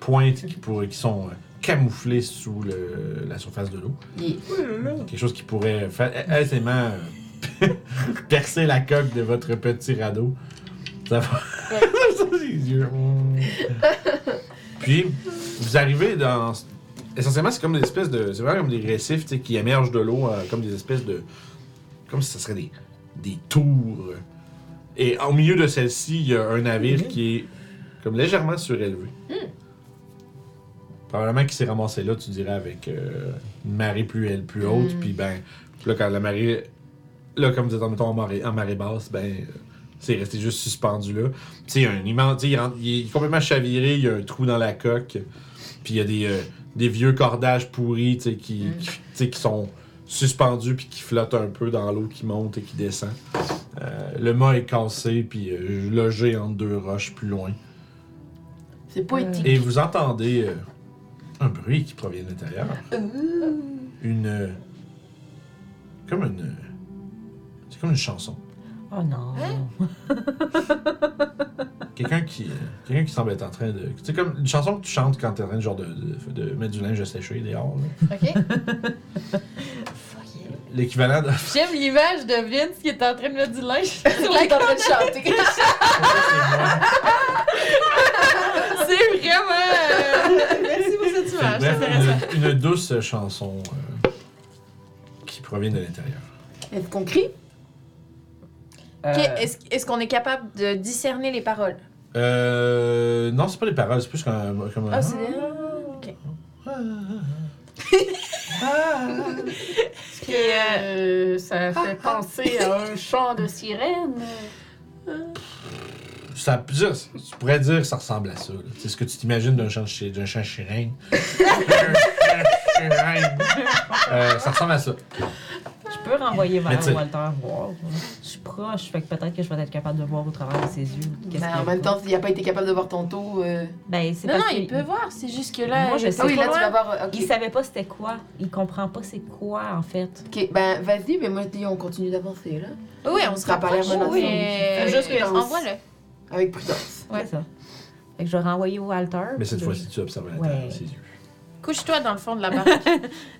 Speaker 1: pointes qui, pourraient, qui sont euh, camouflées sous le- la surface de l'eau.
Speaker 4: Yeah.
Speaker 1: Quelque chose qui pourrait fa- aisément euh, [laughs] percer la coque de votre petit radeau. Ça va. [laughs] Ça, les yeux. Puis, vous arrivez dans. Essentiellement, c'est comme des espèces de. C'est vraiment comme des récifs tu sais, qui émergent de l'eau, euh, comme des espèces de. Comme si ce serait des, des tours. Et au milieu de celle-ci, il y a un navire qui est comme légèrement surélevé. Probablement qu'il s'est ramassé là, tu dirais, avec euh, une marée plus, elle, plus haute. Puis ben, là, quand la marée. Là, comme vous êtes, mettons, en marée, en marée basse, ben. euh, c'est resté juste suspendu là. Tu sais, il y a un immense. tu sais, Il, rentre- il est complètement chaviré, il y a un trou dans la coque. Puis il y a des, euh, des vieux cordages pourris, tu sais, qui, qui, tu sais, qui sont suspendus puis qui flottent un peu dans l'eau, qui monte et qui descend. Euh, le mât est cassé puis euh, logé entre deux roches plus loin.
Speaker 4: C'est poétique.
Speaker 1: Et vous entendez euh, un bruit qui provient de l'intérieur. Une. euh, comme une. C'est comme une chanson.
Speaker 3: Oh non. [laughs]
Speaker 1: Quelqu'un qui, quelqu'un qui semble être en train de. C'est comme une chanson que tu chantes quand t'es en train de, genre de, de, de mettre du linge à sécher dehors. là.
Speaker 5: OK. [laughs]
Speaker 1: L'équivalent de.
Speaker 5: J'aime l'image de Vince qui est en train de mettre du linge [laughs] sur la
Speaker 4: est en train de chanter. [laughs]
Speaker 5: C'est vraiment. euh, Merci pour cette image. c'est
Speaker 1: Bref, une, une douce chanson euh, qui provient de l'intérieur.
Speaker 4: Est-ce qu'on crie?
Speaker 3: Euh,
Speaker 5: est-ce qu'on est capable de discerner les paroles?
Speaker 1: Euh. Non, c'est pas les paroles, c'est plus comme, comme un.
Speaker 5: Ah, c'est. [laughs]
Speaker 2: Est-ce que euh, ça fait penser à un chant de sirène?
Speaker 1: Ça, tu pourrais dire que ça ressemble à ça. là. C'est ce que tu t'imagines d'un chant de chi- d'un chant chirène. [laughs] Euh, ça ressemble à ça.
Speaker 3: Je peux renvoyer
Speaker 1: Mais
Speaker 3: vers Walter voir. Je suis proche, fait que peut-être que je vais être capable de voir au travers de ses yeux. qu'est-ce
Speaker 4: Ben, en même temps, s'il n'a pas été capable de voir tantôt. euh,
Speaker 3: Ben, c'est
Speaker 5: Non, non,
Speaker 3: parce
Speaker 5: il
Speaker 3: que
Speaker 5: peut voir. C'est juste que là.
Speaker 3: Moi, je
Speaker 5: il
Speaker 3: sais
Speaker 4: oui,
Speaker 5: pas
Speaker 4: là, tu vas voir. euh, Ok.
Speaker 3: il savait pas c'était quoi. Il comprend pas c'est quoi, en fait.
Speaker 4: Ok, ben vas-y, mais moi je dis on continue d'avancer là.
Speaker 5: Oui, on se mais-
Speaker 2: Fais juste que-
Speaker 5: Envoie-le.
Speaker 4: Avec prudence.
Speaker 5: Ouais.
Speaker 3: Ça. Fait que je vais renvoyer Walter.
Speaker 1: Mais cette fois-ci, tu observes à l'intérieur de
Speaker 3: Ouais.
Speaker 1: ses yeux.
Speaker 5: Couche-toi dans le fond de la barque.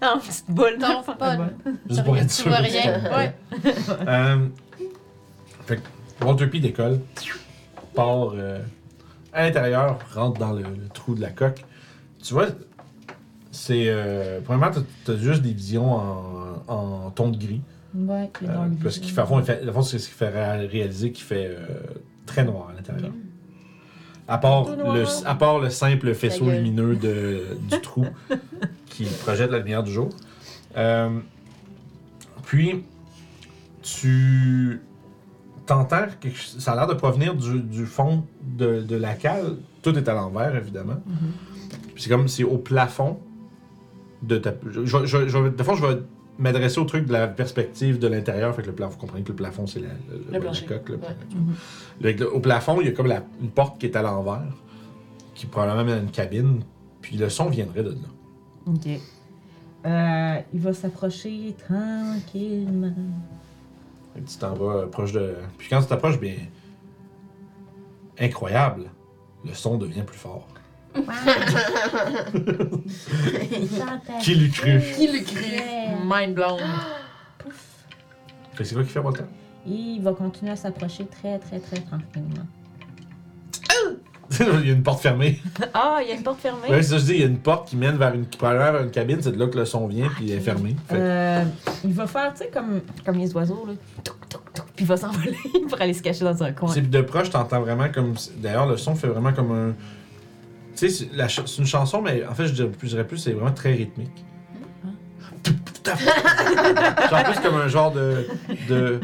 Speaker 3: En petite boule.
Speaker 5: Non, faut pas.
Speaker 1: Juste pour être
Speaker 5: Tu
Speaker 1: sûr.
Speaker 5: vois rien. [laughs] Ouais.
Speaker 1: Euh, fait que Walter P décolle, part euh, à l'intérieur, rentre dans le, le trou de la coque. Tu vois, c'est. Euh, premièrement, t'as as juste des visions en, en ton de gris.
Speaker 3: Ouais, est
Speaker 1: Euh,
Speaker 3: dans le
Speaker 1: parce qu'il fait, à fond, il fait- à fond, c'est ce qui fait ré- réaliser qu'il fait euh, très noir à l'intérieur. À part, le, à part le simple faisceau lumineux de, du trou [laughs] qui projette la lumière du jour. Euh, puis, tu t'entends ça a l'air de provenir du, du fond de, de la cale. Tout est à l'envers, évidemment. Puis c'est comme si au plafond de ta. Je, je, je, je- de fond, je vais m'adresser au truc de la perspective de l'intérieur. Fait que le plafond, vous comprenez que le plafond, c'est la, le,
Speaker 4: Le
Speaker 1: la
Speaker 4: plancher.
Speaker 1: coque. là.
Speaker 4: Ouais.
Speaker 1: Le- le- au plafond, il y a comme la- une porte qui est à l'envers, qui probablement mène à une cabine. Puis le son viendrait de là.
Speaker 3: Ok. Euh, il va s'approcher tranquillement.
Speaker 1: Tu t'en vas proche de. Puis quand tu t'approches, bien. Incroyable. Le son devient plus fort. [laughs] Qui l'eût cru?
Speaker 4: Qui le crie?
Speaker 5: Mind blown.
Speaker 1: Fait que c'est quoi qui fait Walter?
Speaker 3: Il va continuer à s'approcher très, très, très tranquillement. [laughs]
Speaker 1: il y a une porte fermée. [laughs]
Speaker 3: Ah, il y a une porte fermée?
Speaker 1: Ouais, c'est ça que je dis, il y a une porte qui mène vers une, qui probablement vers une cabine, c'est de là que le son vient, puis il est fermé. Fait que-
Speaker 3: Euh, il va faire, tu sais, comme, comme les oiseaux, là. Touc, touc, touc, puis il va s'envoler pour aller se cacher dans un coin.
Speaker 1: C'est de proche, t'entends vraiment comme. D'ailleurs, le son fait vraiment comme un. Tu sais, c'est une chanson, mais en fait, je dirais plus, je dirais plus c'est vraiment très rythmique. genre plus comme un genre de. de...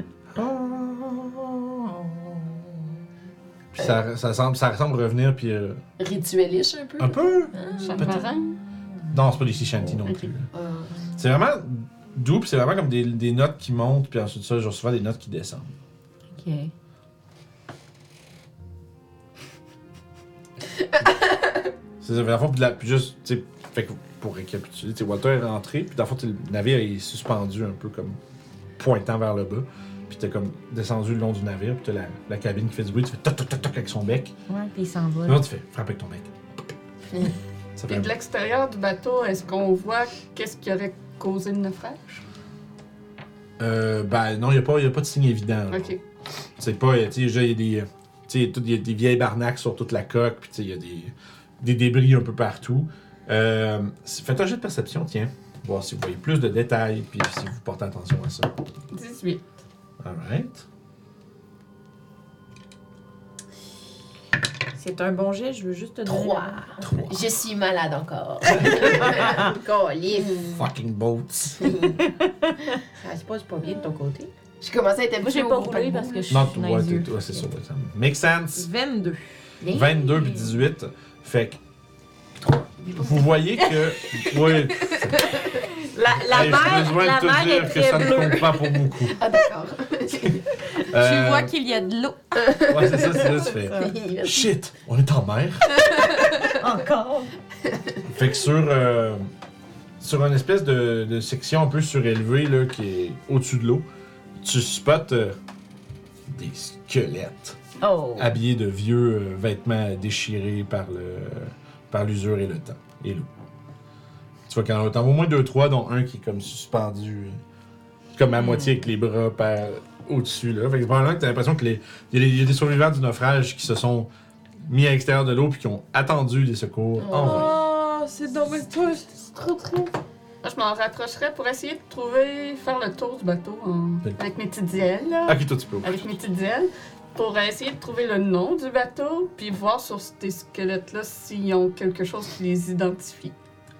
Speaker 1: Puis ça, ça, semble, ça semble revenir, puis. euh,
Speaker 4: Rituelish un peu?
Speaker 1: un peu.
Speaker 2: Chamarin?
Speaker 1: Non, c'est pas des shanty non plus.
Speaker 4: Euh,
Speaker 1: C'est vraiment doux, puis c'est vraiment comme des, des notes qui montent, puis ensuite ça, genre souvent des notes qui descendent.
Speaker 3: Ok. [laughs]
Speaker 1: C'est ça, le fond, puis la- puis juste, tu sais, fait que pour récapituler, tu sais, Walter est rentré, puis dans le fond, le navire est suspendu un peu comme pointant vers le bas. puis t'es comme descendu le long du navire, puis t'as la, la cabine qui fait du bruit, tu fais toc toc toc toc avec son bec.
Speaker 3: Ouais, puis il s'envole.
Speaker 1: Non, tu fais frappe avec ton bec. Ça fait
Speaker 2: Puis
Speaker 1: un-
Speaker 2: de l'extérieur du bateau, est-ce qu'on voit qu'est-ce qui aurait causé le naufrage?
Speaker 1: Euh, ben non, il n'y a, pas- y a pas de signe évident. là.
Speaker 2: Ok.
Speaker 1: C'est pas, tu sais, déjà, il y a des, il y a des vieilles barnaques sur toute la coque, puis il y a des, des débris un peu partout. Euh, faites un jet de perception, tiens. Voir si vous voyez plus de détails, puis si vous portez attention à ça.
Speaker 2: 18.
Speaker 1: Alright.
Speaker 3: C'est un bon jet, je veux juste te donner.
Speaker 4: Trois.
Speaker 3: Trois.
Speaker 4: Je suis malade encore. [laughs]
Speaker 1: Fucking boats. [laughs]
Speaker 6: Ça se passe pas bien de ton côté.
Speaker 4: Je commençais à être
Speaker 3: Moi, j'ai
Speaker 4: habituée au
Speaker 3: pas roulé parce que je suis les yeux.
Speaker 1: t'es- ouais, c'est ça, ouais, ça make sense.
Speaker 3: 22.
Speaker 1: 22 puis 18. Fait que. Vous voyez que. [laughs] Ouais,
Speaker 3: La, la
Speaker 1: hey, j'ai
Speaker 3: mer,
Speaker 1: besoin
Speaker 3: la
Speaker 1: de te
Speaker 3: mer
Speaker 1: dire
Speaker 3: est
Speaker 1: que
Speaker 3: très
Speaker 1: ça
Speaker 3: bleue.
Speaker 1: ne compte pas pour beaucoup.
Speaker 4: Ah, d'accord.
Speaker 1: Euh,
Speaker 5: Tu vois qu'il y a de l'eau.
Speaker 1: Ouais, c'est ça, c'est ça, tu fais. Shit, on est en mer.
Speaker 3: Encore.
Speaker 1: Fait que sur, euh, sur une espèce de, de section un peu surélevée là, qui est au-dessus de l'eau, tu spots euh, des squelettes
Speaker 3: Oh.
Speaker 1: habillés de vieux euh, vêtements déchirés par le par l'usure et le temps et l'eau. Tu vois qu'il y en a t'en vois au moins deux trois dont un qui est comme suspendu euh, comme à moitié avec les bras par au-dessus là. Fait que pendant que t'as l'impression que les il y, a des- il y a des survivants du naufrage qui se sont mis à l'extérieur de l'eau puis qui ont attendu des secours en vain.
Speaker 5: Oh, c'est dommage. C'est trop trop.
Speaker 2: Moi, je m'en rapprocherais pour essayer de trouver, faire le tour du bateau en- avec mes petites ailes. là.
Speaker 1: Ok, toi tu peux.
Speaker 2: Avec mes petites ailes. Pour essayer de trouver le nom du bateau, puis voir sur ces squelettes-là s'ils ont quelque chose qui les identifie.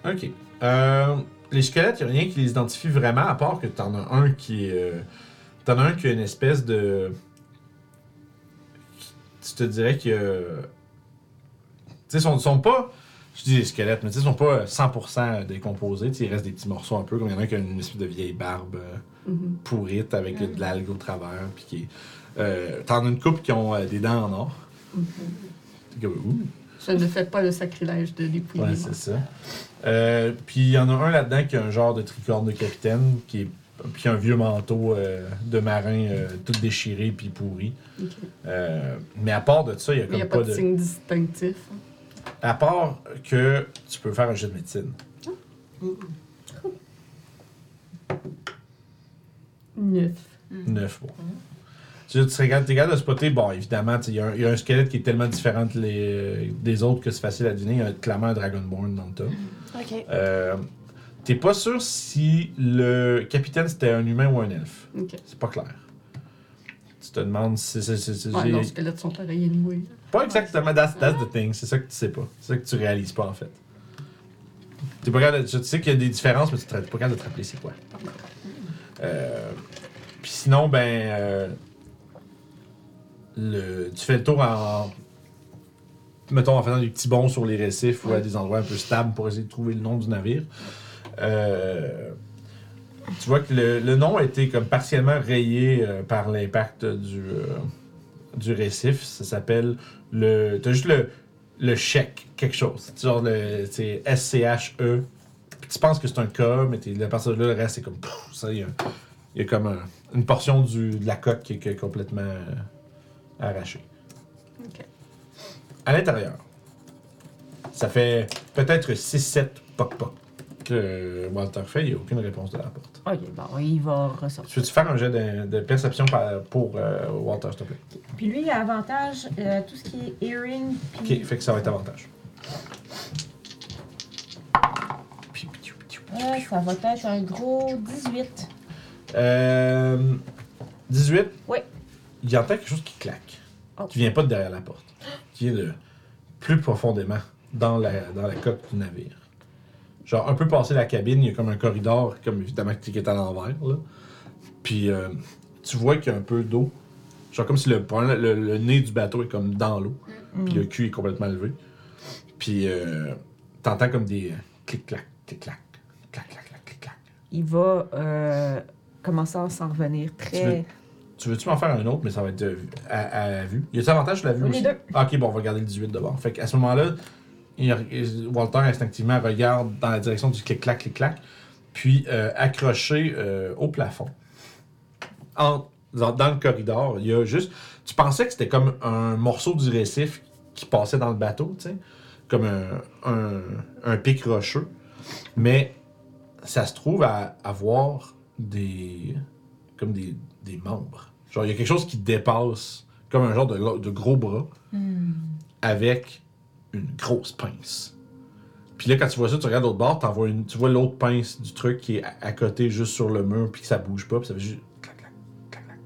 Speaker 1: Ok. Euh, les squelettes, il n'y a rien qui les identifie vraiment, à part que t'en as un qui est. euh, t'en as un qui a une espèce de. Tu te dirais que. Tu sais, ils sont, sont pas. Je dis les squelettes, mais ils sont pas 100% décomposés. Tu sais, il reste des petits morceaux un peu, comme il y en a un qui a une espèce de vieille barbe euh,
Speaker 2: Mhm.
Speaker 1: pourrite avec de l'algue au travers. Puis qui est. Euh, T'en as une couple qui ont euh, des dents en or. T'es comme, ouh.
Speaker 2: Je ne fais pas le sacrilège de dépouiller.
Speaker 1: Ouais, c'est ça. Euh, puis il y en a un là-dedans qui a un genre de tricorne de capitaine, qui est puis un vieux manteau euh, de marin euh, tout déchiré puis pourri. Euh, mais à part de ça, il y a comme
Speaker 2: n'y a
Speaker 1: pas,
Speaker 2: pas de
Speaker 1: de.
Speaker 2: signe distinctif.
Speaker 1: À part que tu peux faire un jet de médecine.
Speaker 2: Neuf.
Speaker 1: Neuf, bon. Tu, tu serais capable- t'es capable de spotter, bon, évidemment, tu sais, il y, a un- il y a un squelette qui est tellement différent les- des autres que c'est facile à deviner. Il y a clairement un Dragonborn dans le tas.
Speaker 4: Ok.
Speaker 1: Euh, T'es pas sûr si le capitaine c'était un humain ou un elfe.
Speaker 2: Ok.
Speaker 1: C'est pas clair. Tu te demandes si
Speaker 2: Ouais,
Speaker 1: j'ai-
Speaker 2: nos squelettes sont pareils anyway.
Speaker 1: Pas exactement, that's, that's the thing. C'est ça que tu sais pas. C'est ça que tu réalises pas en fait. T'es pas tu sais qu'il y a des différences, mais tu t'es pas capable de te rappeler c'est quoi. Euh, Puis sinon, ben. euh, le, tu fais le tour en. Mettons en faisant des petits bonds sur les récifs ou à des endroits un peu stables pour essayer de trouver le nom du navire. Euh, tu vois que le, le nom a été comme partiellement rayé par l'impact du, du récif. Ça s'appelle le. T'as juste le, le chèque, quelque chose. Genre le. C'est S-C-H-E. Puis tu penses que c'est un K, mais t'es- partir de là, le reste, c'est comme. pff, ça, il y a, il y a comme un- une portion du, de la coque qui est, qui est complètement euh, arrachée.
Speaker 2: Ok.
Speaker 1: À l'intérieur, ça fait peut-être 6-7 poc-poc que Walter fait. Il n'y a aucune réponse de la porte.
Speaker 3: Ok, bon, il va ressortir.
Speaker 1: Tu veux-tu faire un jet de, de perception pour euh, Walter, s'il te plaît?
Speaker 3: Puis lui, il a avantage, euh, tout ce qui est hearing. Puis,
Speaker 1: Ok, fait que ça va être avantage.
Speaker 3: euh, ça va être un gros 18.
Speaker 1: Euh, 18.
Speaker 3: Ouais.
Speaker 1: Il entend quelque chose qui claque.
Speaker 3: Oh.
Speaker 1: Qui vient pas de derrière la porte. Qui vient de plus profondément dans la, dans la coque du navire. Genre, un peu passé la cabine, il y a comme un corridor, comme évidemment qui est à l'envers. là. Puis euh, tu vois qu'il y a un peu d'eau. Genre comme si le, le, le nez du bateau est comme dans l'eau. Puis le cul est complètement levé. Puis euh, t'entends comme des euh, clic-clac, clic-clac, clac-clac, clic-clac.
Speaker 3: Il va euh, commencer à s'en revenir très.
Speaker 1: Tu veux-tu m'en faire un autre, mais ça va être à, à la vue? Y a-t-il avantage sur la vue
Speaker 3: Les
Speaker 1: aussi?
Speaker 3: deux.
Speaker 1: Ah, ok, bon, on va regarder le 18 d'abord. Fait qu'à ce moment-là, il Walter instinctivement regarde dans la direction du clic-clac, clic-clac, puis euh, accroché euh, au plafond, dans, dans le corridor, il y a juste. Tu pensais que c'était comme un morceau du récif qui passait dans le bateau, tu sais, comme un, un, un pic rocheux. Mais ça se trouve à avoir des. comme des, des membres. Genre, il y a quelque chose qui dépasse, comme un genre de, de gros bras, avec une grosse pince. Puis là, quand tu vois ça, tu regardes l'autre bord, vois une, tu vois l'autre pince du truc qui est à, côté, juste sur le mur, puis que ça bouge pas, puis ça fait juste clac, clac, clac, clac.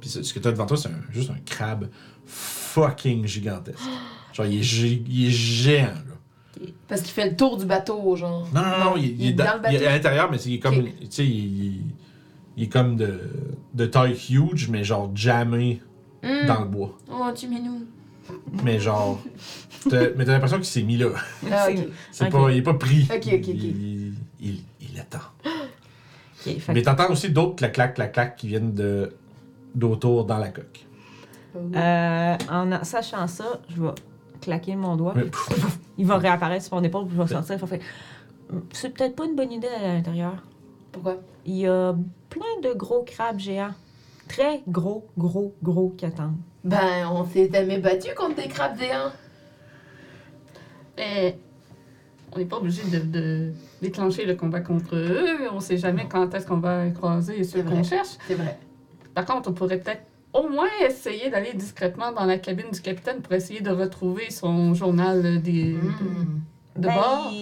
Speaker 1: Puis ce que t'as devant toi, c'est juste un crabe fucking gigantesque. Genre, il est, gi- il est géant, là.
Speaker 4: Parce qu'il fait le tour du bateau, genre.
Speaker 1: Non, non, non, il, il est, dans,
Speaker 4: dans le
Speaker 1: il est
Speaker 4: bateau.
Speaker 1: à l'intérieur, mais c'est- il est comme, tu sais, il, est comme de, de taille huge, mais genre jammé
Speaker 4: Hmm.
Speaker 1: dans le bois.
Speaker 4: Oh, tu nous.
Speaker 1: Mais genre, t'as- mais t'as l'impression qu'il s'est mis là.
Speaker 4: Ah, ok. [laughs]
Speaker 1: C'est pas, il est pas pris.
Speaker 4: Ok, ok, ok.
Speaker 1: Il, il, il attend.
Speaker 3: Fait
Speaker 1: Mais t'entends aussi d'autres clac-clac, clac-clac qui viennent de d'autour dans la coque.
Speaker 3: euh, en a- sachant ça, je vais claquer mon doigt.
Speaker 1: Mais
Speaker 3: puis
Speaker 1: pff, pff,
Speaker 3: Il va réapparaître sur mon épaule, puis je vais il va faire, C'est peut-être pas une bonne idée d'aller à l'intérieur.
Speaker 4: Pourquoi?
Speaker 3: Il y a plein de gros crabes géants. Très gros, gros, gros qui attendent.
Speaker 4: Ben, on s'est jamais battu contre des crabes géants.
Speaker 2: Mais on n'est pas obligé de, de déclencher le combat contre eux. On sait jamais quand est-ce qu'on va croiser ceux qu'on cherche.
Speaker 4: C'est vrai.
Speaker 2: Par contre, on pourrait peut-être au moins essayer d'aller discrètement dans la cabine du capitaine pour essayer de retrouver son journal des,
Speaker 4: Hmm.
Speaker 2: de, de
Speaker 3: Ben,
Speaker 2: bord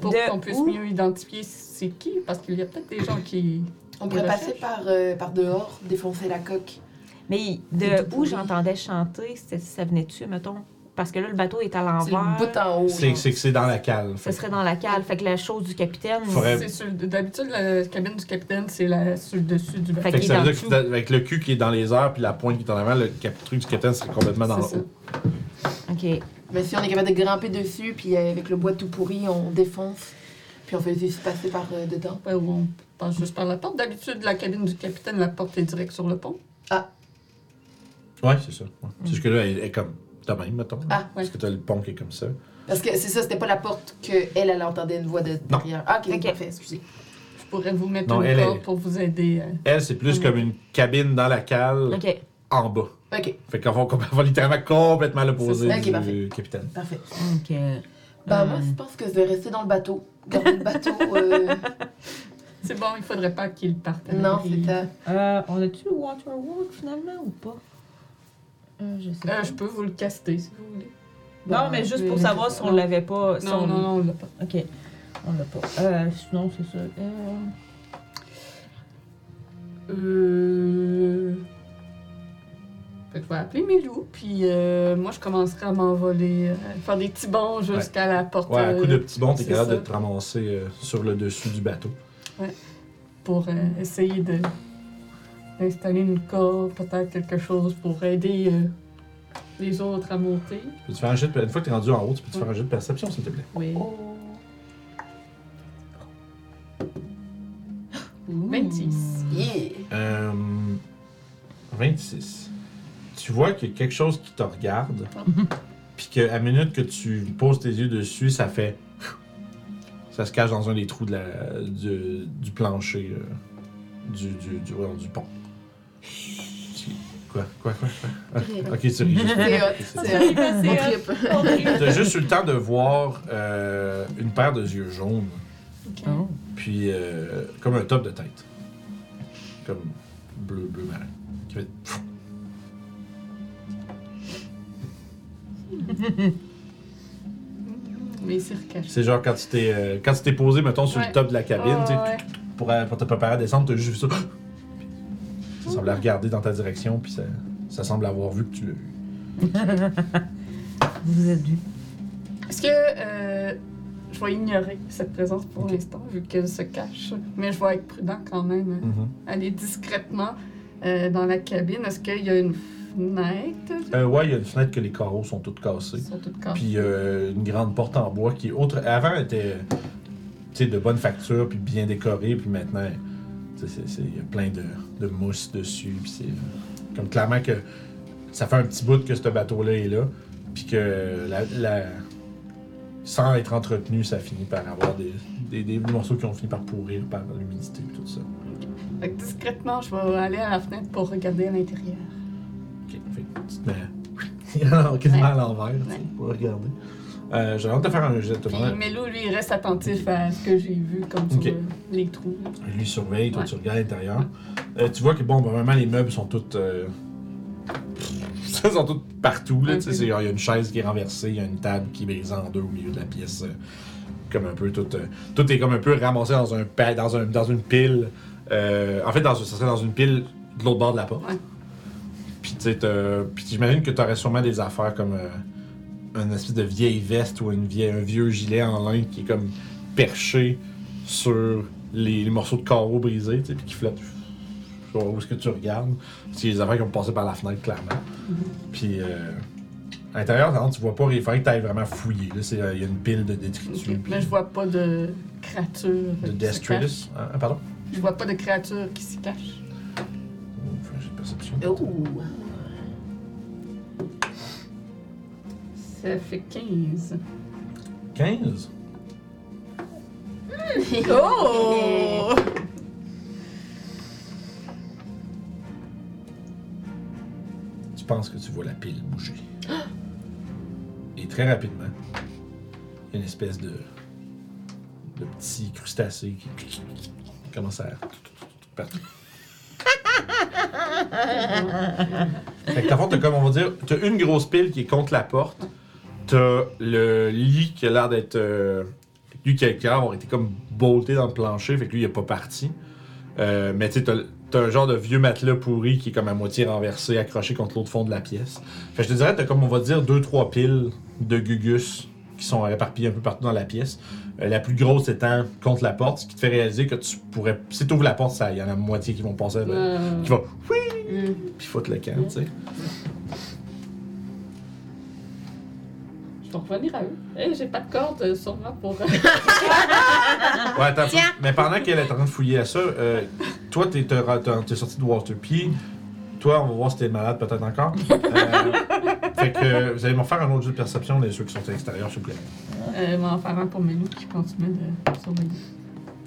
Speaker 2: pour qu'on puisse
Speaker 3: où?
Speaker 2: mieux identifier c'est qui. Parce qu'il y a peut-être des gens qui.
Speaker 4: On pourrait passer par, euh, par dehors, défoncer la coque.
Speaker 3: Mais de où j'entendais chanter, c'était- ça venait dessus, mettons? Parce que là, le bateau est à
Speaker 4: C'est le
Speaker 3: l'envers.
Speaker 4: bout en haut.
Speaker 1: c'est que c'est dans la cale.
Speaker 3: Ce serait dans la cale. Fait que la chose du capitaine.
Speaker 1: Faudrait-
Speaker 2: C'est sur- D'habitude, la cabine du capitaine, c'est la- sur le dessus du bateau.
Speaker 3: Fait
Speaker 1: Fait que
Speaker 3: qu'il
Speaker 1: ça veut dire
Speaker 3: le
Speaker 1: que c'est- avec le cul qui est dans les airs puis la pointe qui est en avant, le cap- truc du capitaine serait complètement dans le haut.
Speaker 3: OK.
Speaker 4: Mais si on est capable de grimper dessus, puis euh, avec le bois tout pourri, on défonce, puis on fait juste passer par euh, dedans.
Speaker 2: Ouais, ou on passe juste par la porte. D'habitude, la cabine du capitaine, la porte est direct sur le pont.
Speaker 1: Ouais, c'est ça. ouais. C'est juste que là, elle est comme de même, mettons.
Speaker 4: Ah,
Speaker 1: Parce que t'as le pont qui est comme ça.
Speaker 4: Parce que c'est ça, c'était pas la porte que elle, elle entendait une voix de
Speaker 1: Non.
Speaker 4: derrière. Ah, ok,
Speaker 3: Ok.
Speaker 4: parfait, excusez.
Speaker 2: Je pourrais vous mettre
Speaker 1: Non,
Speaker 2: une
Speaker 1: elle
Speaker 2: pour vous aider. euh.
Speaker 1: Elle, c'est plus
Speaker 2: Mm.
Speaker 1: comme une cabine dans la cale
Speaker 3: OK.
Speaker 1: en bas.
Speaker 4: Ok,
Speaker 1: Fait qu'on va, on va littéralement complètement l'opposé
Speaker 4: C'est ça.
Speaker 1: du
Speaker 4: Ok, parfait.
Speaker 1: capitaine.
Speaker 4: parfait.
Speaker 3: OK.
Speaker 4: Bah,
Speaker 3: Euh,
Speaker 4: moi, je pense que je vais rester dans le bateau. Garder le bateau. euh, [laughs]
Speaker 2: C'est bon, il faudrait pas qu'il parte.
Speaker 4: Non, c'est ça.
Speaker 3: Euh, on a-tu le Waterwalk finalement ou pas? Euh, je sais
Speaker 2: Euh, je peux vous le caster si vous voulez.
Speaker 3: Non, mais juste pour
Speaker 2: mais-
Speaker 3: savoir si on
Speaker 2: non.
Speaker 3: l'avait pas. si
Speaker 2: Non,
Speaker 3: on-
Speaker 2: non, non, on l'a pas.
Speaker 3: OK. On l'a pas. Euh, sinon, c'est ça. Euh...
Speaker 2: Euh... Fait que je vais appeler Milou, puis euh, moi je commencerai à m'envoler, euh, faire des petits bonds jusqu'à la porte
Speaker 1: Ouais, à coup de
Speaker 2: euh,
Speaker 1: petits bons, t'es
Speaker 2: c'est
Speaker 1: capable
Speaker 2: ça.
Speaker 1: de te ramasser euh, sur le dessus du bateau.
Speaker 2: pour euh, essayer de d'installer une corde, peut-être quelque chose pour aider euh, les autres à monter.
Speaker 1: Peux-tu faire un jet de... Une fois que t'es rendu en haut, tu peux-tu faire un jet de perception, s'il te plaît?
Speaker 2: Oui.
Speaker 4: Oh.
Speaker 2: 26.
Speaker 4: Yeah.
Speaker 1: Euh, 26. Tu vois qu'il y a quelque chose qui te regarde, [laughs] puis qu'à la minute que tu poses tes yeux dessus, ça fait. [laughs] Ça se cache dans un des trous de la, du, du plancher euh, du, du, du, ouais, du pont. Tu- Quoi? Quoi? Quoi? quoi? Ah, ok, tu ris. juste.
Speaker 4: C'est
Speaker 1: c'est-
Speaker 4: c'est.
Speaker 3: C'est
Speaker 4: trippe.
Speaker 1: T'as juste eu le temps de voir euh, une paire de yeux jaunes,
Speaker 3: Oh.
Speaker 1: puis euh, comme un top de tête. Comme bleu, bleu marin. Qui fait.
Speaker 2: Mais c'est recaché.
Speaker 1: C'est genre quand tu t'es euh, quand tu t'es posé, mettons, sur
Speaker 2: Ouais.
Speaker 1: le top de la cabine,
Speaker 2: Ah,
Speaker 1: tu sais,
Speaker 2: ouais.
Speaker 1: pour, pour te préparer à descendre, t'as juste vu ça. Ça semblait regarder dans ta direction, puis ça, ça semble avoir vu que tu l'as vu. [laughs]
Speaker 3: Vous êtes dû.
Speaker 2: Est-ce que euh, je vais ignorer cette présence pour l'instant, vu qu'elle se cache? Mais je vais être prudent quand même.
Speaker 1: Mhm.
Speaker 2: Aller discrètement euh, dans la cabine. Est-ce qu'il y a une fenêtre?
Speaker 1: Euh, ouais, il y a une fenêtre que les carreaux sont toutes
Speaker 2: Ils
Speaker 1: cassés.
Speaker 2: sont toutes cassées.
Speaker 1: Puis euh, une grande porte en bois qui autre. Avant, était tu sais, de bonne facture, puis bien décorée, puis maintenant, tu sais, c'est- c'est- il y a plein de, de mousse dessus. Puis c'est comme clairement que ça fait un petit bout que ce bateau-là est là, puis que la, la, sans être entretenu, ça finit par avoir des, des, des morceaux qui ont fini par pourrir par l'humidité et tout ça.
Speaker 2: Fait que discrètement, je vais aller à la fenêtre pour regarder à l'intérieur.
Speaker 1: Ok, fait que tu te mets [laughs] quasiment à l'envers pour regarder. Euh, J'ai hâte de faire un jet. de
Speaker 2: Puis. Melou, lui, il reste attentif à ce que j'ai vu, comme
Speaker 1: Ok.
Speaker 2: sur euh, les trous.
Speaker 1: Je lui surveille, toi
Speaker 2: Ouais.
Speaker 1: tu regardes à l'intérieur. Euh, tu vois que bon, vraiment les meubles sont tous. Euh... [laughs] Ils sont tous partout. Là,
Speaker 2: Ok.
Speaker 1: tu sais, c'est- Il y a une chaise qui est renversée, il y a une table qui est brisée en deux au milieu de la pièce. euh, comme un peu tout. euh, tout est comme un peu ramassé dans, un, pa- dans, un, dans une pile. Euh, en fait, dans, ça serait dans une pile de l'autre bord de la porte.
Speaker 2: Ouais.
Speaker 1: Puis tu sais, t'as- puis j'imagine que tu aurais sûrement des affaires comme euh, une espèce de vieille veste ou une vieille, un vieux gilet en lin qui est comme perché sur les, les morceaux de carreaux brisés, puis qui flottent. Je sais pas où est-ce que tu regardes. C'est des affaires qui ont passé par la fenêtre, clairement. Puis euh, à l'intérieur, tu vois pas, il faudrait que tu ailles vraiment fouiller. là. Euh, Il y a une pile de détritus.
Speaker 2: Ok.
Speaker 1: puis
Speaker 2: Mais je vois pas de créatures.
Speaker 1: de destritus. Ah, ah, pardon?
Speaker 2: Je vois pas de créatures qui s'y.
Speaker 1: Oh, que j'ai perception.
Speaker 4: Ouh.
Speaker 2: Ça fait 15.
Speaker 1: 15?
Speaker 5: Oh!
Speaker 1: Tu penses que tu vois la pile bouger. Et très rapidement, il y a une espèce de, de petit crustacé qui commence à partout. fait que t'as comme on va dire, t'as une grosse pile qui est contre la porte. T'as le lit qui a l'air d'être. euh, lui qui a qui a l'air d'avoir été comme bolté dans le plancher, fait que lui il est pas parti. Euh, mais tu sais, t'as, t'as un genre de vieux matelas pourri qui est comme à moitié renversé, accroché contre l'autre fond de la pièce. Fait que je te dirais, t'as comme on va dire deux, trois piles de gugus qui sont éparpillées un peu partout dans la pièce. Euh, la plus grosse étant contre la porte, ce qui te fait réaliser que tu pourrais. Si tu ouvres la porte, il y en a moitié qui vont passer. ben,
Speaker 2: Euh,
Speaker 1: qui va
Speaker 4: Hmm.
Speaker 1: puis foutre le camp, tu sais.
Speaker 2: Je vais revenir à eux. Hey, j'ai pas de corde euh, sur moi pour. [laughs]
Speaker 1: Ouais, attends, mais pendant qu'elle est en train de fouiller à ça, euh, toi, t'es, t'es, t'es- t'es sorti de Waterpie. Toi, on va voir si t'es malade peut-être encore. Euh, [laughs] fait que euh, vous allez me faire un autre jeu de perception, les ceux qui sont à l'extérieur, s'il vous plaît.
Speaker 2: euh, m'en faire un pour Melou qui continue de surveiller.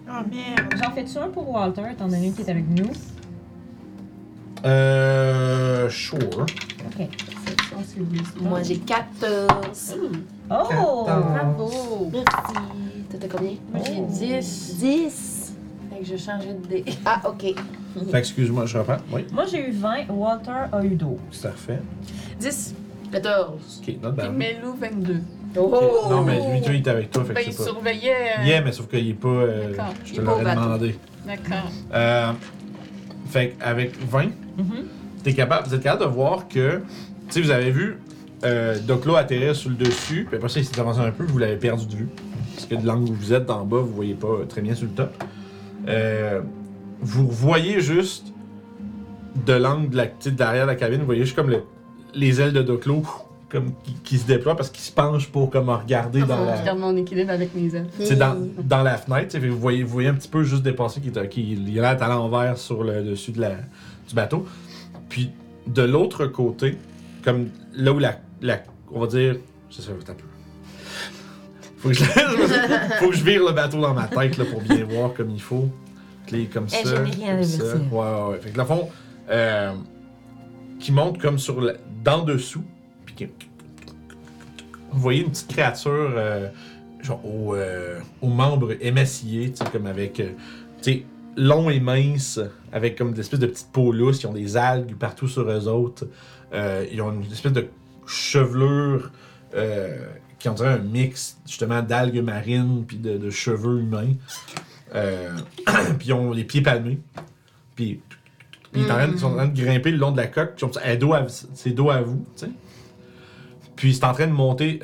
Speaker 3: Oh merde! J'en fais-tu un pour Walter, étant donné qu'il est avec nous?
Speaker 1: Euh. Sure.
Speaker 3: Ok.
Speaker 4: Moi j'ai 14.
Speaker 3: Oh!
Speaker 5: Bravo!
Speaker 4: Merci. T'étais combien?
Speaker 5: Moi, j'ai
Speaker 3: Oh.
Speaker 5: 10.
Speaker 4: 10.
Speaker 5: Fait que je changeais de dé. [laughs]
Speaker 4: Ah, ok.
Speaker 1: Fait que, excuse-moi, je reprends. Oui,
Speaker 3: Moi j'ai eu 20, Walter a eu 12.
Speaker 1: parfait.
Speaker 5: 10.
Speaker 4: 14.
Speaker 1: Ok, not
Speaker 2: Puis
Speaker 1: bad.
Speaker 2: Melou, 22.
Speaker 4: Oh!
Speaker 1: Non, mais lui, il est avec toi, fait
Speaker 2: Ben,
Speaker 1: que
Speaker 2: il
Speaker 1: c'est pas.
Speaker 2: surveillait. euh,
Speaker 1: Yeah, mais sauf qu'il est pas. euh,
Speaker 2: D'accord.
Speaker 1: je
Speaker 4: Il
Speaker 1: te
Speaker 4: est pas au
Speaker 1: l'aurais
Speaker 4: bateau.
Speaker 1: demandé.
Speaker 2: D'accord.
Speaker 1: Euh, fait avec 20,
Speaker 3: Mhm.
Speaker 1: t'es capable, vous êtes capable de voir que, sais, vous avez vu euh, Doclo atterrir sur le dessus, puis après ça, il s'est avancé un peu, vous l'avez perdu de vue. Parce que de l'angle où vous êtes d'en bas, vous voyez pas très bien sur le top. Euh, vous voyez juste de l'angle de la, sais, derrière la cabine, vous voyez juste comme le- les ailes de Doclo [laughs] comme qui, qui se déploient parce qu'il se penche pour comme regarder dans la.
Speaker 2: Je garde mon équilibre avec mes ailes.
Speaker 1: C'est dans, dans la fenêtre, vous voyez, vous voyez un petit peu juste dépasser qu'il est- a l'air à l'envers sur le dessus de la, du bateau. Puis de l'autre côté, comme là où la, la on va dire, sais pas, un peu. Faut que, je, [laughs] faut que je vire le bateau dans ma tête là, pour bien voir comme il faut. Clé comme ça.
Speaker 3: Ingénierie
Speaker 1: comme ça.
Speaker 3: inversée.
Speaker 1: Ouais, ouais, ouais. Fait que dans le fond, euh, qui monte comme sur le, dans dessous, puis qui, vous voyez une petite créature euh, genre aux, euh, aux membres émaciés, tu sais, comme avec, euh, tu sais, long et mince, avec comme des espèces de petites peaux lousses, ils ont des algues partout sur eux autres. Euh, ils ont une espèce de chevelure euh, qui on dirait un mix justement d'algues marines puis de, cheveux humains. Euh, [clears throat] puis ils ont les pieds palmés. Puis ils sont en train- en de grimper le long de la coque. ont- elle dos à- C'est dos à vous, tu sais. Puis c'est en train de monter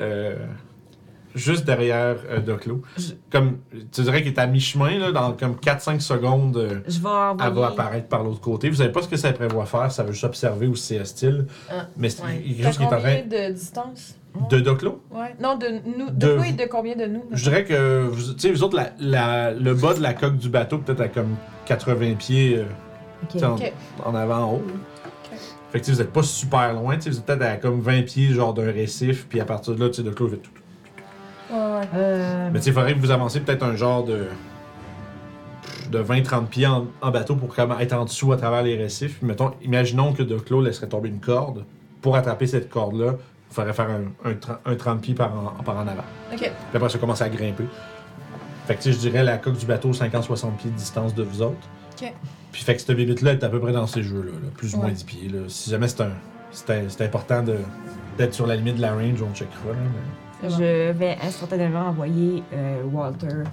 Speaker 1: juste derrière euh, Doclo.
Speaker 3: Je-
Speaker 1: Comme, tu dirais qu'il est à mi-chemin, là, dans comme 4-5 secondes, euh,
Speaker 3: Je vais
Speaker 1: elle va apparaître par l'autre côté. Vous savez pas ce que ça prévoit faire, ça veut juste observer ou si c'est hostile.
Speaker 4: Ah,
Speaker 1: Mais c'est
Speaker 4: ouais.
Speaker 1: quelque chose qui est en
Speaker 5: combien
Speaker 1: train.
Speaker 5: de distance?
Speaker 1: De Doclo?
Speaker 5: Ouais. Non, de nous. De,
Speaker 1: De
Speaker 5: et de combien de nous?
Speaker 1: Je dirais que, vous- tu sais, vous autres, la- la- le bas de la coque du bateau, peut-être à comme 80 pieds euh, en, en avant, en haut. Fait que tu sais, vous êtes pas super loin, tu sais, vous êtes peut-être à comme 20 pieds, genre d'un récif, puis à partir de là, tu sais, Doclo fait tout.
Speaker 5: Ouais.
Speaker 3: Euh,
Speaker 1: Mais tu sais, il faudrait que vous avanciez peut-être un genre de. de 20-30 pieds en, en bateau pour comme être en dessous à travers les récifs. Puis mettons, imaginons que Doclo laisserait tomber une corde. Pour attraper cette corde-là, il faudrait faire un, un, tra- un 30 pieds par en, par en avant.
Speaker 5: Ok.
Speaker 1: Puis après, ça commence à grimper. Fait que tu sais, je dirais la coque du bateau, 50-60 pieds de distance de vous autres.
Speaker 5: Ok.
Speaker 1: Puis fait que cette bébite-là est à peu près dans ces jeux-là, là, plus ou moins
Speaker 5: Ouais.
Speaker 1: 10 pieds. Là. Si jamais c'est un. C'est un- c'est important de- d'être sur la limite de la range, on checkera. Là, mais-.
Speaker 3: Je vais instantanément envoyer euh, Walter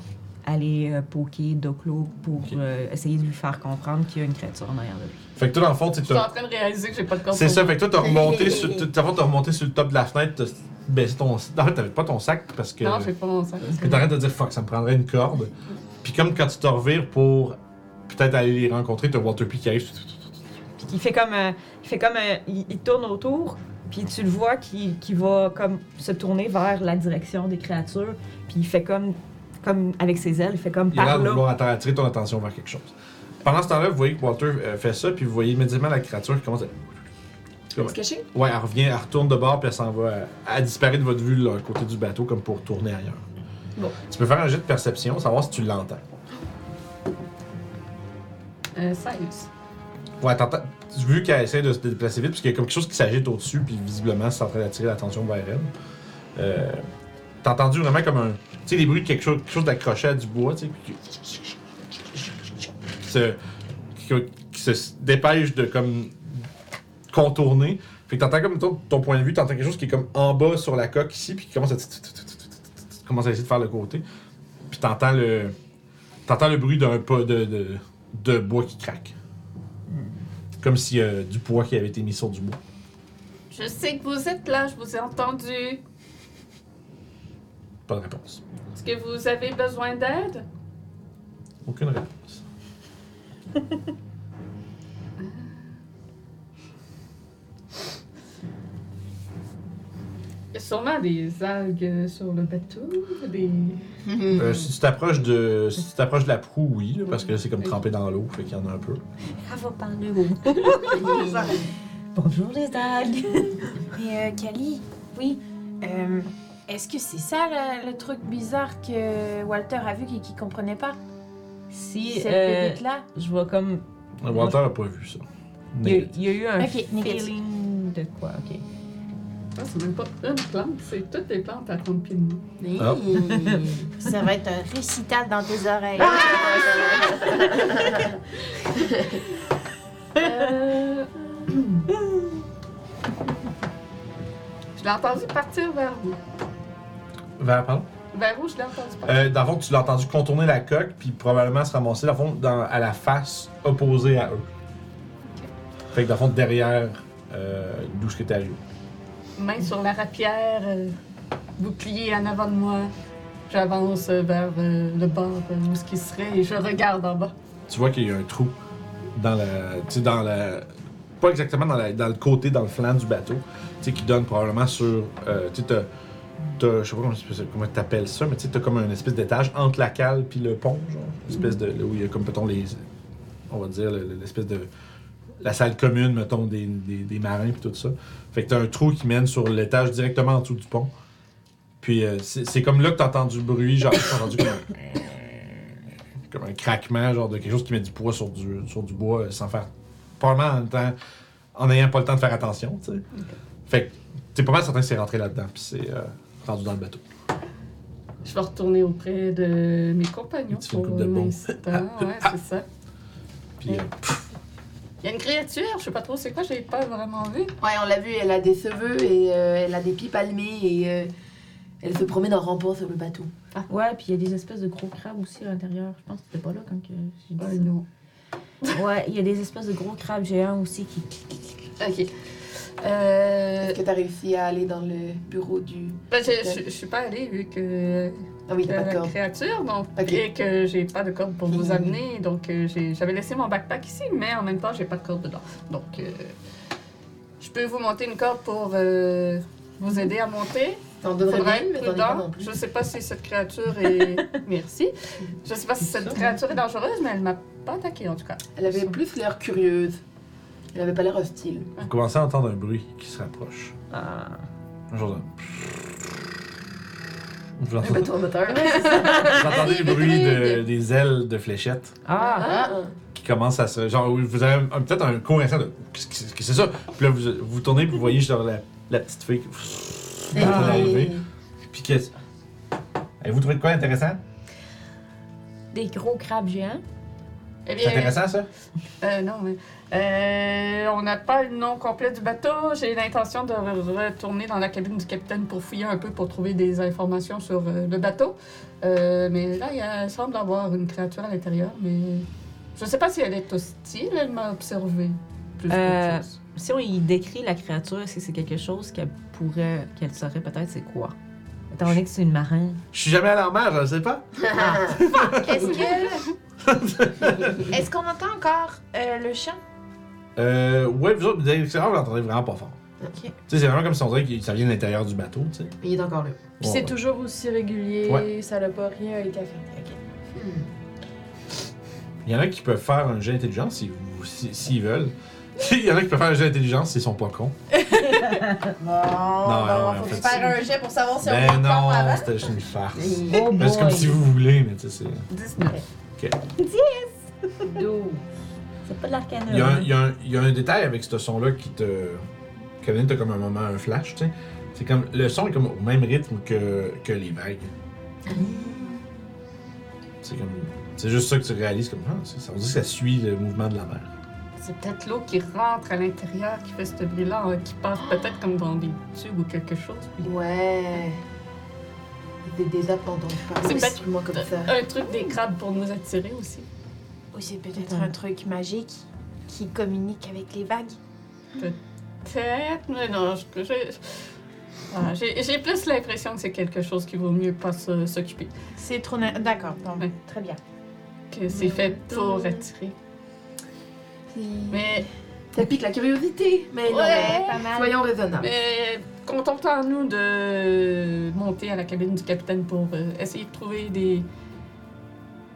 Speaker 3: aller euh, poker Doclo pour euh, essayer de lui faire comprendre qu'il y a une créature en arrière de lui.
Speaker 1: Fait que toi, dans le fond, tu
Speaker 2: Je suis en train de réaliser que j'ai pas de.
Speaker 1: C'est ça, fait que toi, t'as remonté [laughs] sur, t'as, remonté sur le top de la fenêtre, t'as baissé ton. En fait, t'avais pas ton sac parce que.
Speaker 2: Non, j'ai pas mon sac.
Speaker 1: que t'arrêtes de dire fuck, ça me prendrait une corde. Puis comme quand tu te revires pour peut-être aller les rencontrer, t'as Walter P qui arrive.
Speaker 3: Puis il fait comme, euh, il fait comme, euh, il, il tourne autour, puis tu le vois qui qui va comme se tourner vers la direction des créatures, puis il fait comme, comme avec ses ailes, il fait comme
Speaker 1: Il a l'air
Speaker 3: par
Speaker 1: de
Speaker 3: là.
Speaker 1: vouloir attirer ton attention vers quelque chose. Pendant ce temps-là, vous voyez que Walter euh, fait ça, puis vous voyez immédiatement la créature qui commence à.
Speaker 4: Se cacher?
Speaker 1: Ouais, elle revient, elle retourne de bord, puis elle s'en va. Elle, elle disparaît de votre vue, là, à côté du bateau, comme pour tourner ailleurs.
Speaker 2: Bon.
Speaker 1: Tu peux faire un jet de perception, savoir si tu l'entends.
Speaker 2: Euh, 16.
Speaker 1: Ouais, t'entends. Vu qu'elle essaie de se déplacer vite, parce qu'il y a comme quelque chose qui s'agite au-dessus, puis visiblement, c'est en train d'attirer l'attention vers elle. Euh, T'as entendu vraiment comme un. Tu sais, les bruits de quelque chose, quelque chose d'accroché à du bois, tu sais, qui, se, qui, se dépêche de comme contourner. Fait que t'entends comme ton, ton point de vue, t'entends quelque chose qui est comme en bas sur la coque ici, puis qui commence à commence à essayer de faire le côté. Puis t'entends le t'entends le bruit d'un pas de, de bois qui craque. Comme s'il y a du poids qui avait été mis sur du bois.
Speaker 2: Je sais que vous êtes là, je vous ai entendu.
Speaker 1: Pas de réponse.
Speaker 2: Est-ce que vous avez besoin d'aide?
Speaker 1: Aucune réponse. [laughs]
Speaker 2: sûrement des algues sur le bateau, des...
Speaker 1: Euh, si tu t'approches de, si tu t'approches de la proue, oui, là, parce que là, c'est comme trempé dans l'eau, fait qu'il y en a un peu.
Speaker 3: Elle va parler haut. [laughs] Bonjour les algues.
Speaker 5: Mais euh, Kali, oui. euh, Est-ce que c'est ça le, le truc bizarre que Walter a vu et qu'il comprenait pas?
Speaker 3: Si
Speaker 5: Cette
Speaker 3: euh,
Speaker 5: bébête-là?
Speaker 3: je vois comme,
Speaker 1: Walter a pas vu ça.
Speaker 3: il y, a, il y a eu un
Speaker 5: Ok, négatif.
Speaker 3: feeling de quoi, ok.
Speaker 2: Ah, c'est même pas une plante, c'est toutes les plantes à 30 pieds de nous.
Speaker 1: Ah. [laughs]
Speaker 6: Ça va être un récital dans tes oreilles.
Speaker 2: Euh... je l'ai entendu partir vers où?
Speaker 1: Vers, pardon?
Speaker 2: Vers où je l'ai entendu partir?
Speaker 1: Euh, dans le fond, tu l'as entendu contourner la coque, puis probablement se ramasser, dans le fond, dans- à la face opposée à eux. Fait que dans le fond, derrière euh, d'où ce que t'es arrivé.
Speaker 2: Main sur la rapière, euh, bouclier en avant de moi. J'avance euh, vers euh, le bord où ce qui serait et je regarde en bas.
Speaker 1: Tu vois qu'il y a un trou dans la. Tu sais, dans la. Pas exactement dans, la- dans le côté, dans le flanc du bateau, tu sais, qui donne probablement sur. euh, tu sais, Je sais pas comment, t'appelles ça, mais tu sais, t'as comme un espèce d'étage entre la cale puis le pont, genre. Une espèce de. là où il y a comme, mettons, les. On va dire, le- l'espèce de. La salle commune, mettons, des, des, des marins puis tout ça. Fait que t'as un trou qui mène sur l'étage directement en dessous du pont. Puis euh, c'est comme là que t'as entendu le bruit, genre, t'as entendu comme un comme un craquement, genre de quelque chose qui met du poids sur du, sur du bois euh, sans faire. Probablement en, temps, en n'ayant pas le temps de faire attention, tu sais. Fait que t'es pas mal certain que c'est rentré là-dedans, puis c'est euh, rendu dans le bateau.
Speaker 2: Je vais retourner auprès de mes compagnons pour l'instant. Ouais, c'est ça. [laughs]
Speaker 1: Puis euh,
Speaker 2: Il y a une créature, je sais pas trop c'est quoi, j'ai pas vraiment vu.
Speaker 4: Ouais, on l'a vu, elle a des cheveux et euh, elle a des pieds palmés et euh, elle se promène en rampant sur le bateau.
Speaker 3: Ouais, puis il y a des espèces de gros crabes aussi à l'intérieur. Je pense que c'était pas là quand que j'ai dit
Speaker 2: Ah,
Speaker 3: ça.
Speaker 2: non. [laughs]
Speaker 3: Ouais, il y a des espèces de gros crabes géants aussi qui.
Speaker 2: Ok. Euh,
Speaker 4: Est-ce que t'as réussi à aller dans le bureau du.
Speaker 2: ben, je, je- je suis pas allée vu que,
Speaker 4: Ah oui, pas de
Speaker 2: la
Speaker 4: corde.
Speaker 2: créature, donc, et que j'ai pas de corde pour vous amener, donc euh, j'avais laissé mon backpack ici, mais en même temps j'ai pas de corde dedans. Donc euh, je peux vous monter une corde pour euh, vous aider à monter.
Speaker 4: T'en donnerais
Speaker 2: Faudrait
Speaker 4: bien, mais
Speaker 2: prudent.
Speaker 4: non plus.
Speaker 2: Je sais pas si cette créature est. [laughs] Merci. Je sais pas si cette créature est dangereuse, mais elle m'a pas attaqué en tout cas.
Speaker 4: Elle avait plus l'air curieuse. Elle avait pas l'air hostile.
Speaker 1: vous commencez à entendre un bruit qui se rapproche.
Speaker 3: Ah.
Speaker 1: Un genre de. Vous entendez,
Speaker 4: bateau à moteur.
Speaker 1: vous entendez le bruit de- des ailes de fléchettes
Speaker 3: Ah!
Speaker 4: Ah,
Speaker 1: qui commencent à se. Genre, vous avez un- peut-être un court instant de. Qu'est-ce que c'est- que c'est ça? Puis là, vous vous tournez, puis vous voyez genre la, la petite fille qui. Est arrivée. Puis qu'est-ce. Avez-vous trouvé de quoi intéressant?
Speaker 3: Des gros crabes géants.
Speaker 2: Eh
Speaker 1: C'est intéressant, ça?
Speaker 2: Euh, non, mais. Euh, on n'a pas le nom complet du bateau. J'ai l'intention de re- retourner dans la cabine du capitaine pour fouiller un peu pour trouver des informations sur euh, le bateau. Euh, mais là, il semble avoir une créature à l'intérieur, mais. Je ne sais pas si elle est hostile, elle m'a observé. Plus
Speaker 3: Euh,
Speaker 2: qu'autre chose.
Speaker 3: Si on y décrit la créature, est-ce que c'est quelque chose qu'elle pourrait, qu'elle saurait peut-être c'est quoi? Étant donné que c'est une marin.
Speaker 1: Je suis jamais allé en mer, je ne sais pas. [laughs]
Speaker 5: Est-ce que. [laughs] Est-ce qu'on entend encore euh, le chant?
Speaker 1: Euh, ouais, vous autres, de l'extérieur, vous l'entendez vraiment pas fort.
Speaker 5: Ok.
Speaker 1: Tu sais, c'est vraiment comme si on dirait que ça vient de l'intérieur du bateau, tu sais.
Speaker 4: Il est encore là.
Speaker 5: Puis
Speaker 1: Ouais,
Speaker 5: c'est
Speaker 1: ouais.
Speaker 5: toujours aussi régulier,
Speaker 1: Ouais.
Speaker 5: ça n'a pas rien été affecté. Ok.
Speaker 1: Il y en a qui peuvent faire un jeu d'intelligence s'ils vous- si- s'ils veulent. [laughs] Il y en a qui peuvent faire un jeu d'intelligence s'ils sont pas cons. [laughs]
Speaker 5: Bon,
Speaker 1: non, en
Speaker 5: faut
Speaker 1: fait,
Speaker 5: faire un jet pour savoir si on
Speaker 1: Ben
Speaker 5: est
Speaker 1: non,
Speaker 5: avant.
Speaker 1: c'était juste une farce.
Speaker 3: Oh
Speaker 1: c'est comme si vous voulez, mais tu sais, c'est.
Speaker 2: 19.
Speaker 5: 12.
Speaker 3: C'est pas de l'arcana.
Speaker 1: Il y, a un, il, y a un, il y a un détail avec ce son-là qui te. Kevin, t'as comme un moment, un flash, tu sais. C'est comme. Le son est comme au même rythme que, que les vagues. C'est comme. C'est juste ça que tu réalises comme. Ah, ça veut dire que ça suit le mouvement de la mer.
Speaker 2: C'est peut-être l'eau qui rentre à l'intérieur qui fait ce bruit-là, euh, qui passe peut-être comme dans des tubes ou quelque chose. puis-
Speaker 4: Ouais. Des, des on
Speaker 2: C'est peut-être
Speaker 4: moi comme ça.
Speaker 2: Un truc des crabes pour nous attirer aussi.
Speaker 5: Ou c'est peut-être un truc magique qui communique avec les vagues.
Speaker 2: Peut-être, mais non, je- je- Ah, j'ai j'ai plus l'impression que c'est quelque chose qui vaut mieux pas se- s'occuper,
Speaker 5: C'est trop. na- D'accord,
Speaker 2: Ouais.
Speaker 5: très bien.
Speaker 2: que c'est fait pour attirer. Mais,
Speaker 4: Ça pique la curiosité. Mais non,
Speaker 2: Ouais.
Speaker 5: pas mal.
Speaker 4: soyons raisonnables.
Speaker 2: mais contentons-nous de monter à la cabine du capitaine pour euh, essayer de trouver des,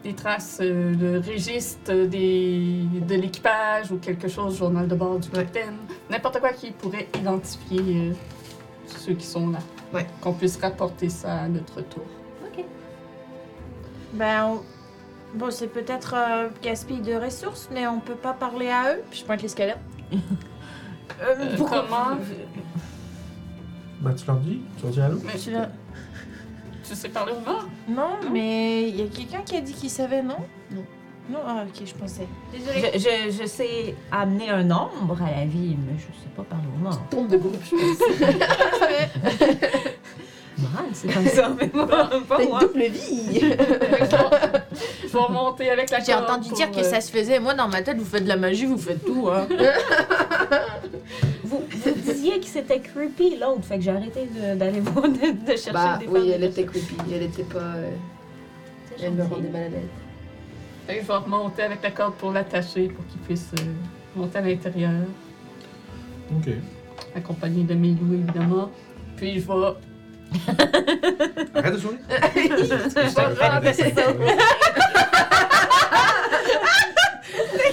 Speaker 2: des traces euh, de registre des, de l'équipage ou quelque chose, journal de bord du
Speaker 4: Ouais.
Speaker 2: capitaine, n'importe quoi qui pourrait identifier euh, ceux qui sont là.
Speaker 4: Ouais.
Speaker 2: Qu'on puisse rapporter ça à notre tour.
Speaker 5: Ben, on- bon, c'est peut-être euh, gaspille de ressources, mais on peut pas parler à eux. Puis je pointe les squelettes. [laughs]
Speaker 2: Euh, comment?
Speaker 1: Ben, tu leur dis Tu leur dis allô?
Speaker 2: Mais
Speaker 5: Tu l'as-
Speaker 2: tu sais parler au mort?
Speaker 5: Non, mais il y a quelqu'un qui a dit qu'il savait, non?
Speaker 4: Non.
Speaker 5: Non, ah, ok, je pensais. Désolée.
Speaker 3: Je, je, je sais amener un nombre à la vie, mais je sais pas parler au mort.
Speaker 4: Tombe de groupe, je pense. [laughs]
Speaker 3: Moral, c'est comme ça, mais moi, pas
Speaker 4: T'as une
Speaker 3: moi.
Speaker 4: double vie. [laughs]
Speaker 2: Je vais remonter avec la
Speaker 5: J'ai entendu
Speaker 2: pour,
Speaker 5: dire que
Speaker 2: euh,
Speaker 5: ça se faisait. Moi, dans ma tête, vous faites de la magie, vous faites tout, hein.
Speaker 3: Vous, vous disiez que c'était creepy l'autre, fait que j'ai arrêté d'aller voir, de, de chercher
Speaker 4: Bah
Speaker 3: des
Speaker 4: oui, elle était creepy. Elle était pas. euh, Elle me rendait mal à l'aise.
Speaker 2: fait que je vais remonter avec la corde pour l'attacher pour qu'il puisse euh, monter à l'intérieur,
Speaker 1: Ok.
Speaker 2: accompagné de Milou évidemment. Puis je vais. [laughs]
Speaker 1: Arrête de sourire.
Speaker 2: je vais rentrer-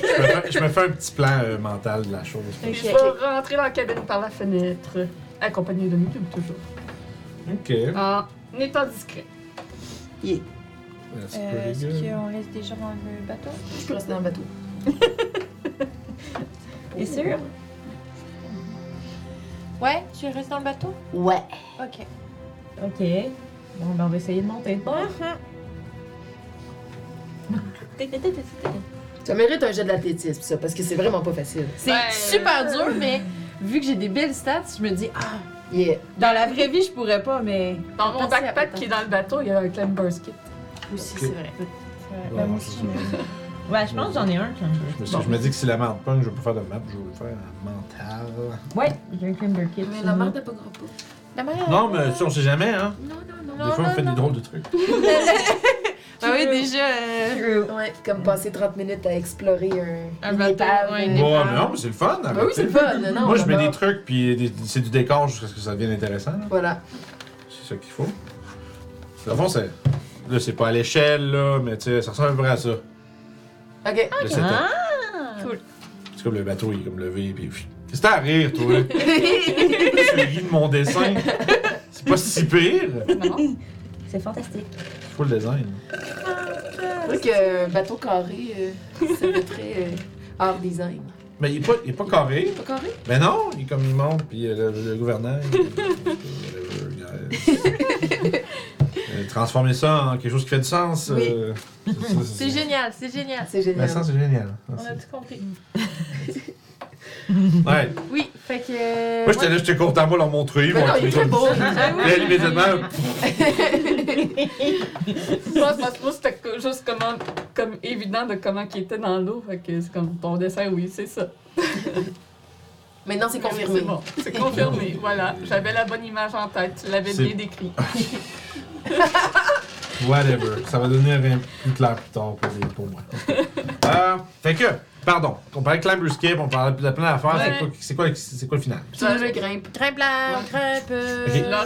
Speaker 1: je, me fais, je me fais un petit plan euh, mental de la chose.
Speaker 2: je vais rentrer dans la cabine par la fenêtre, accompagné de Milou toujours,
Speaker 1: Ok.
Speaker 2: en étant discret.
Speaker 1: That's
Speaker 5: Euh,
Speaker 1: pretty
Speaker 5: Est-ce
Speaker 1: good.
Speaker 5: qu'on laisse des gens dans le bateau?
Speaker 4: Je peux rester dans le bateau. [laughs]
Speaker 3: T'es sûr?
Speaker 5: Ouais, tu restes dans le bateau?
Speaker 4: Ouais.
Speaker 5: Ok.
Speaker 3: Ok. Bon, ben on va essayer de monter. Bon.
Speaker 4: Ça mérite un jet d'athlétisme, ça, parce que c'est vraiment pas facile.
Speaker 5: C'est
Speaker 2: Ouais.
Speaker 5: super dur, mais vu que j'ai des belles stats, je me dis, ah,
Speaker 4: Yeah.
Speaker 5: dans la vraie vie, je pourrais pas, mais.
Speaker 2: Dans mon backpack qui est dans le bateau, il y a un climber's kit.
Speaker 5: Aussi,
Speaker 1: Ok.
Speaker 5: c'est vrai. C'est vrai.
Speaker 1: Ouais,
Speaker 5: Ben, moi aussi, mais-
Speaker 3: Ouais, je pense que j'en ai un.
Speaker 1: Je me, suis- je me dis que si la merde punk, je peux faire de map, je vais le faire en mental.
Speaker 3: Ouais, j'ai un Climber Kit.
Speaker 4: Mais
Speaker 3: sur
Speaker 4: la
Speaker 3: moi.
Speaker 4: marde n'est pas grand pas.
Speaker 1: Non, mais ça, on sait jamais, hein.
Speaker 4: Non, non,
Speaker 5: Non,
Speaker 1: des fois,
Speaker 5: non,
Speaker 1: on fait
Speaker 5: non.
Speaker 1: des drôles de trucs. [laughs]
Speaker 5: Ah oui, déjà. euh.
Speaker 4: Ouais, comme passer 30 minutes à explorer un,
Speaker 5: bateau, ouais,
Speaker 4: euh,
Speaker 5: épave.
Speaker 1: Ouais, mais non, mais c'est le fun.
Speaker 4: Bah oui, c'est le fun. Non,
Speaker 1: Moi, je mets des trucs, puis c'est du décor jusqu'à ce que ça devienne intéressant. là.
Speaker 4: Voilà.
Speaker 1: C'est ça qu'il faut. Dans le fond, c'est. Là, c'est pas à l'échelle, là, mais tu sais, ça ressemble un peu à ça.
Speaker 4: Ok.
Speaker 3: Ah!
Speaker 5: Cool.
Speaker 1: C'est comme le bateau, il est comme levé, puis. Qu'est-ce que t'as à rire, toi? [laughs] tu ris de mon dessin. C'est pas si pire.
Speaker 2: Non?
Speaker 3: C'est fantastique.
Speaker 1: Full design.
Speaker 4: C'est vrai qu'un bateau carré, euh, ça fait très euh, art design.
Speaker 1: Mais il est pas, il est pas carré.
Speaker 4: Pas carré?
Speaker 1: Mais non, il est comme il monte, puis euh, le, le gouverneur. Euh, [laughs] transformer ça en quelque chose qui fait du sens.
Speaker 4: Oui.
Speaker 1: euh,
Speaker 5: C'est génial, c'est génial.
Speaker 4: C'est
Speaker 1: Mais
Speaker 4: génial.
Speaker 1: ça, c'est génial.
Speaker 5: On a tout compris. [laughs]
Speaker 1: Ouais.
Speaker 5: Oui, fait que. euh,
Speaker 1: Moi, j'étais là, j'étais content, moi, leur montrer. Ils
Speaker 4: Mais
Speaker 1: vont
Speaker 4: non,
Speaker 1: être
Speaker 4: il est très beau.
Speaker 1: Là, immédiatement,
Speaker 2: Je pense parce que moi, c'était que- juste comment, comme évident de comment il était dans l'eau. Fait que c'est comme ton dessin, oui, c'est ça.
Speaker 4: Maintenant, c'est confirmé.
Speaker 2: C'est bon, c'est confirmé. voilà, j'avais la bonne image en tête. Tu l'avais bien décrit. [laughs]
Speaker 1: whatever. Ça va devenir un- plus clair plus tard pour, les- pour moi. [laughs] euh, fait que, pardon, on parlait de Climb Escape, on parlait de plein d'affaires.
Speaker 2: Ouais.
Speaker 1: C'est quoi, c'est quoi, c'est quoi le final?
Speaker 4: Tu veux le grimpe.
Speaker 5: Grimpe là,
Speaker 2: Ouais.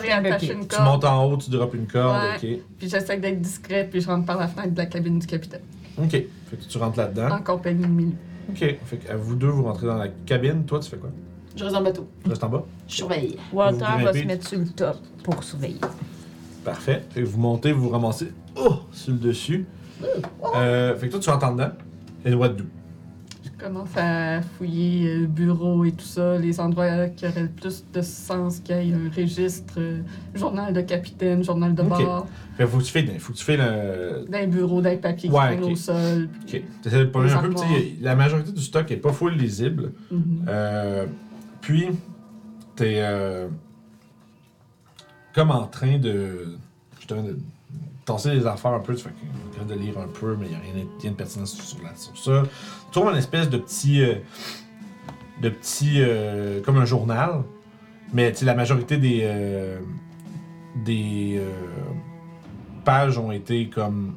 Speaker 5: grimpe.
Speaker 1: Ok.
Speaker 2: Une
Speaker 1: Tu
Speaker 2: corde.
Speaker 1: montes en haut, tu droppes une corde,
Speaker 2: Ouais. Puis j'essaie d'être discrète, puis je rentre par la fenêtre de la cabine du capitaine.
Speaker 1: ok. Ok. Fait que tu rentres là-dedans.
Speaker 2: En compagnie de Milou.
Speaker 1: Ok. Fait que à vous deux, vous rentrez dans la cabine. Toi, tu fais quoi?
Speaker 4: Je reste le bateau.
Speaker 1: Tu restes en bas?
Speaker 4: Je surveille.
Speaker 3: Walter va se mettre sur le top pour surveiller.
Speaker 1: Parfait. Fait que vous montez, vous vous ramassez oh, sur le dessus. Euh, fait que toi, tu rentres en dedans. Et what do?
Speaker 2: Commence à fouiller euh, le bureau et tout ça, les endroits qui auraient le plus de sens, qu'il y ait un registre, euh, journal de capitaine, journal de bord,
Speaker 1: Fait faut que tu fais, faut que tu fais le.
Speaker 2: d'un bureau, d'un papier
Speaker 1: Ouais,
Speaker 2: qui
Speaker 1: ok.
Speaker 2: au sol.
Speaker 1: Ok. Un peu, la majorité du stock est pas full lisible.
Speaker 2: Mhm.
Speaker 1: Euh, puis, t'es euh, comme en train de. Justement, de tasser les affaires un peu. Tu fais que- de lire un peu, mais il n'y a rien, rien de pertinent sur, la- sur ça. Tu trouves une espèce de petit. euh, de petit. euh, comme un journal. Mais tu sais, la majorité des. euh, des. euh, pages ont été comme.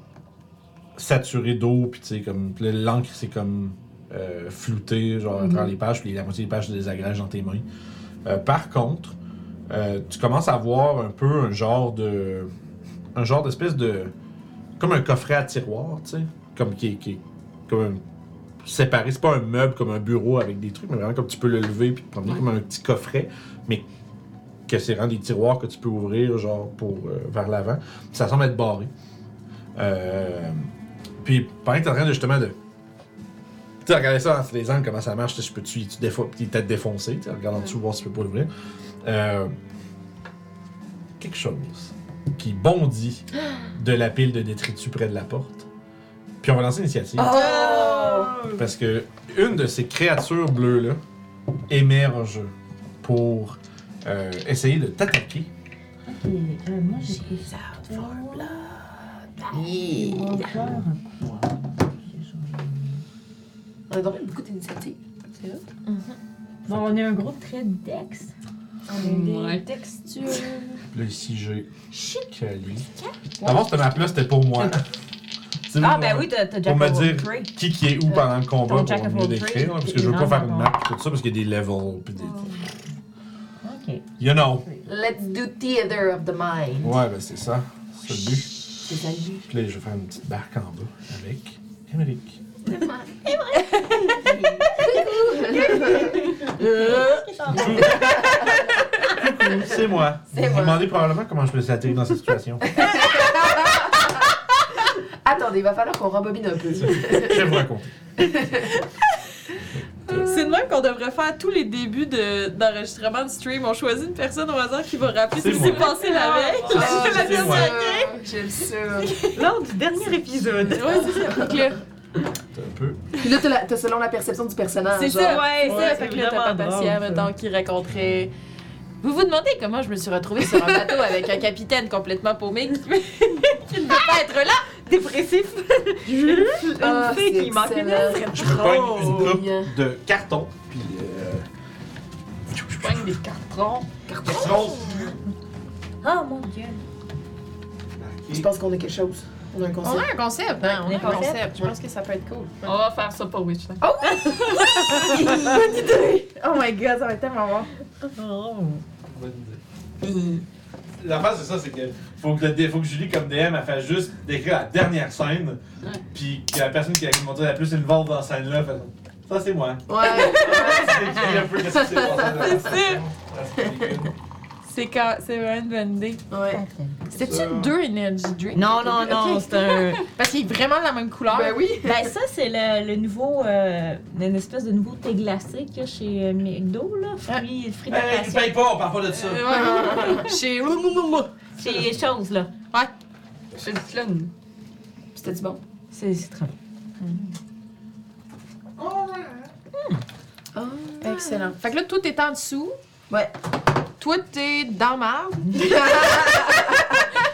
Speaker 1: saturées d'eau, puis tu sais, comme. L'encre, c'est comme euh, flouté, genre, à
Speaker 2: Mhm.
Speaker 1: travers les pages, puis la moitié des pages, tu les agrèges dans tes mains. Par contre, tu commences à voir un peu un genre de. Un genre d'espèce de. comme un coffret à tiroir, tu sais. Comme qui est. qui comme un. séparé. C'est pas un meuble comme un bureau avec des trucs, mais vraiment comme tu peux le lever puis te promener
Speaker 2: Ouais.
Speaker 1: comme un petit coffret, mais que c'est vraiment des tiroirs que tu peux ouvrir, genre, pour. euh, vers l'avant. Ça semble être barré. Euh, puis pendant que t'es en train de justement de. Tu sais, regarder ça dans les angles, comment ça marche, tu sais, je peux tu, tu défo- peut-être défoncer, tu sais, regarde en dessous, voir si tu peux pas l'ouvrir. Euh, quelque chose qui bondit de la pile de détritus près de la porte. Puis on va lancer l'initiative.
Speaker 4: Oh!
Speaker 1: Parce que une de ces créatures bleues-là émerge pour euh, essayer de t'attaquer.
Speaker 3: Ok, euh, moi j'ai.
Speaker 4: Yeah.
Speaker 3: On un
Speaker 4: a donc beaucoup d'initiatives. C'est hot.
Speaker 3: Bon, on a un trait de Dex. On a des
Speaker 2: Ouais.
Speaker 3: textures.
Speaker 1: Là, ici, j'ai. Avant, cette map-là, c'était pour moi. [laughs] C'est
Speaker 3: Ah,
Speaker 1: pour-
Speaker 3: ben oui, t'as t'as
Speaker 1: Pour
Speaker 3: Jack
Speaker 1: me
Speaker 3: of
Speaker 1: dire
Speaker 3: trades.
Speaker 1: qui qui est où pendant le combat pour
Speaker 3: Jack of
Speaker 1: mieux
Speaker 3: all
Speaker 1: décrire,
Speaker 3: trades
Speaker 1: là, parce que je veux pas faire une map et tout ça, parce qu'il y a des levels. Pis des...
Speaker 3: Ok.
Speaker 1: You know.
Speaker 4: Let's do theater of the mind.
Speaker 1: Ouais, ben c'est ça. C'est le but.
Speaker 4: C'est ça le but.
Speaker 1: Puis là, je vais faire une petite barque en bas avec Émeric. [laughs] C'est moi. Vous vous demandez probablement comment je me suis dans cette situation. [laughs]
Speaker 4: Attendez, il va falloir qu'on rembobine un peu.
Speaker 1: je vais vous raconter.
Speaker 5: C'est de même qu'on devrait faire tous les débuts de- d'enregistrement de stream. On choisit une personne au hasard qui va rappeler ce
Speaker 1: C'est
Speaker 5: qui
Speaker 1: moi.
Speaker 5: s'est passé la veille.
Speaker 4: Ah, [laughs]
Speaker 5: C'est la
Speaker 1: c'est
Speaker 5: dernière
Speaker 1: moi.
Speaker 4: J'aime ça.
Speaker 3: Lors du dernier épisode.
Speaker 5: Ouais, c'est ça. Fait que là,
Speaker 1: C'est un peu.
Speaker 4: Puis là, t'as la- t'as selon la perception du personnage.
Speaker 5: C'est
Speaker 4: genre.
Speaker 5: ça,
Speaker 3: Ouais,
Speaker 5: c'est ça. Fait que là,
Speaker 3: c'est
Speaker 5: t'as
Speaker 3: vraiment
Speaker 5: Papacia,
Speaker 3: drôle, ça.
Speaker 5: mettons, qui raconterait. Vous vous demandez comment je me suis retrouvée sur un bateau avec un capitaine complètement paumé qui, [laughs] qui ne veut pas être là?
Speaker 3: Dépressif. [laughs] Une
Speaker 4: Ah,
Speaker 3: fille
Speaker 4: c'est
Speaker 3: qui manque une
Speaker 4: excellent.
Speaker 3: lettre.
Speaker 1: Je me pogne une coupe de carton, puis euh,
Speaker 2: Je pogne des cartons.
Speaker 1: carton.
Speaker 3: Oh mon dieu.
Speaker 4: Je pense qu'on a quelque chose. On a un
Speaker 5: On
Speaker 4: concept.
Speaker 5: a un concept, hein? On a un
Speaker 3: concept.
Speaker 5: concept. Je pense que ça peut être cool.
Speaker 2: On va faire ça pour Witch. hein.
Speaker 5: Oh my god, ça va être tellement bon.
Speaker 3: Oh.
Speaker 1: L'affaire, c'est ça, c'est que faut que, le- faut que Julie, comme DM, elle fasse juste décrire la dernière scène, puis que la personne qui a montré la plus involved dans cette scène-là fait Ça, c'est moi.
Speaker 4: Ouais. [laughs]
Speaker 1: C'est écrit un peu qu'est-ce qui s'est passé dans la
Speaker 5: C'est C'est quand... c'est vraiment une bonne idée.
Speaker 4: Ouais.
Speaker 5: Deux energy drinks?
Speaker 3: Non, non, non, c'est un. [laughs]
Speaker 5: Parce qu'il est vraiment de la même couleur.
Speaker 4: Ben oui.
Speaker 3: Ben, ça, c'est le, le nouveau. Euh, une espèce de nouveau thé glacé qu'il y a chez euh, McDo, là. Fruits, fruits
Speaker 1: Hey, tu
Speaker 3: d'acacia.
Speaker 1: payes pas, on parle pas de ça.
Speaker 5: Euh, ouais, ouais, ouais. Chez.
Speaker 3: Chez les choses, là.
Speaker 2: C'est le clone.
Speaker 4: C'était du bon?
Speaker 3: C'est c'est très bon.
Speaker 4: Ah.
Speaker 5: Excellent. Fait que là, toi, t'es en dessous.
Speaker 4: Ouais.
Speaker 5: Toi, t'es dans marbre. [laughs]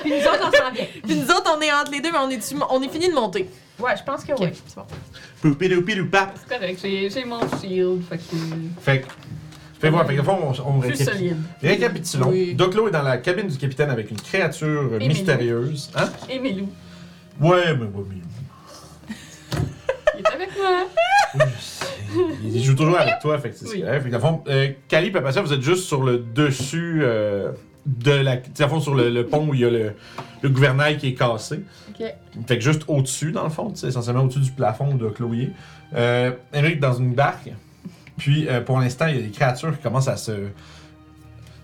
Speaker 3: Puis nous autres, on s'en vient.
Speaker 5: Puis nous autres, on est entre les deux, mais on est, on est fini de monter?
Speaker 3: Ouais, je pense que
Speaker 5: Ok,
Speaker 3: oui.
Speaker 5: c'est bon.
Speaker 1: Poupidou-pidou-pap.
Speaker 2: C'est correct, j'ai j'ai mon shield, fait que
Speaker 1: Fait que. Fait que, ouais, fait que, au fond, on, on
Speaker 2: solide.
Speaker 1: récapitulons.
Speaker 5: Oui.
Speaker 1: Doclo est dans la cabine du capitaine avec une créature
Speaker 2: Et
Speaker 1: mystérieuse. Hein?
Speaker 2: Et Milou,
Speaker 1: Ouais, mais ouais, mais.
Speaker 2: il est avec moi.
Speaker 1: Oui, Il joue toujours avec toi, fait que c'est
Speaker 2: Oui.
Speaker 1: correct. Fait que, dans le fond, euh, Kali et Papacia, vous êtes juste sur le dessus euh, de la. tu sais, dans le fond, sur le, le pont où il y a le, le gouvernail qui est cassé.
Speaker 5: Ok.
Speaker 1: Fait que juste au-dessus, dans le fond, tu sais, essentiellement au-dessus du plafond de Chloé. Euh, Henrik dans une barque. Puis, euh, pour l'instant, il y a des créatures qui commencent à se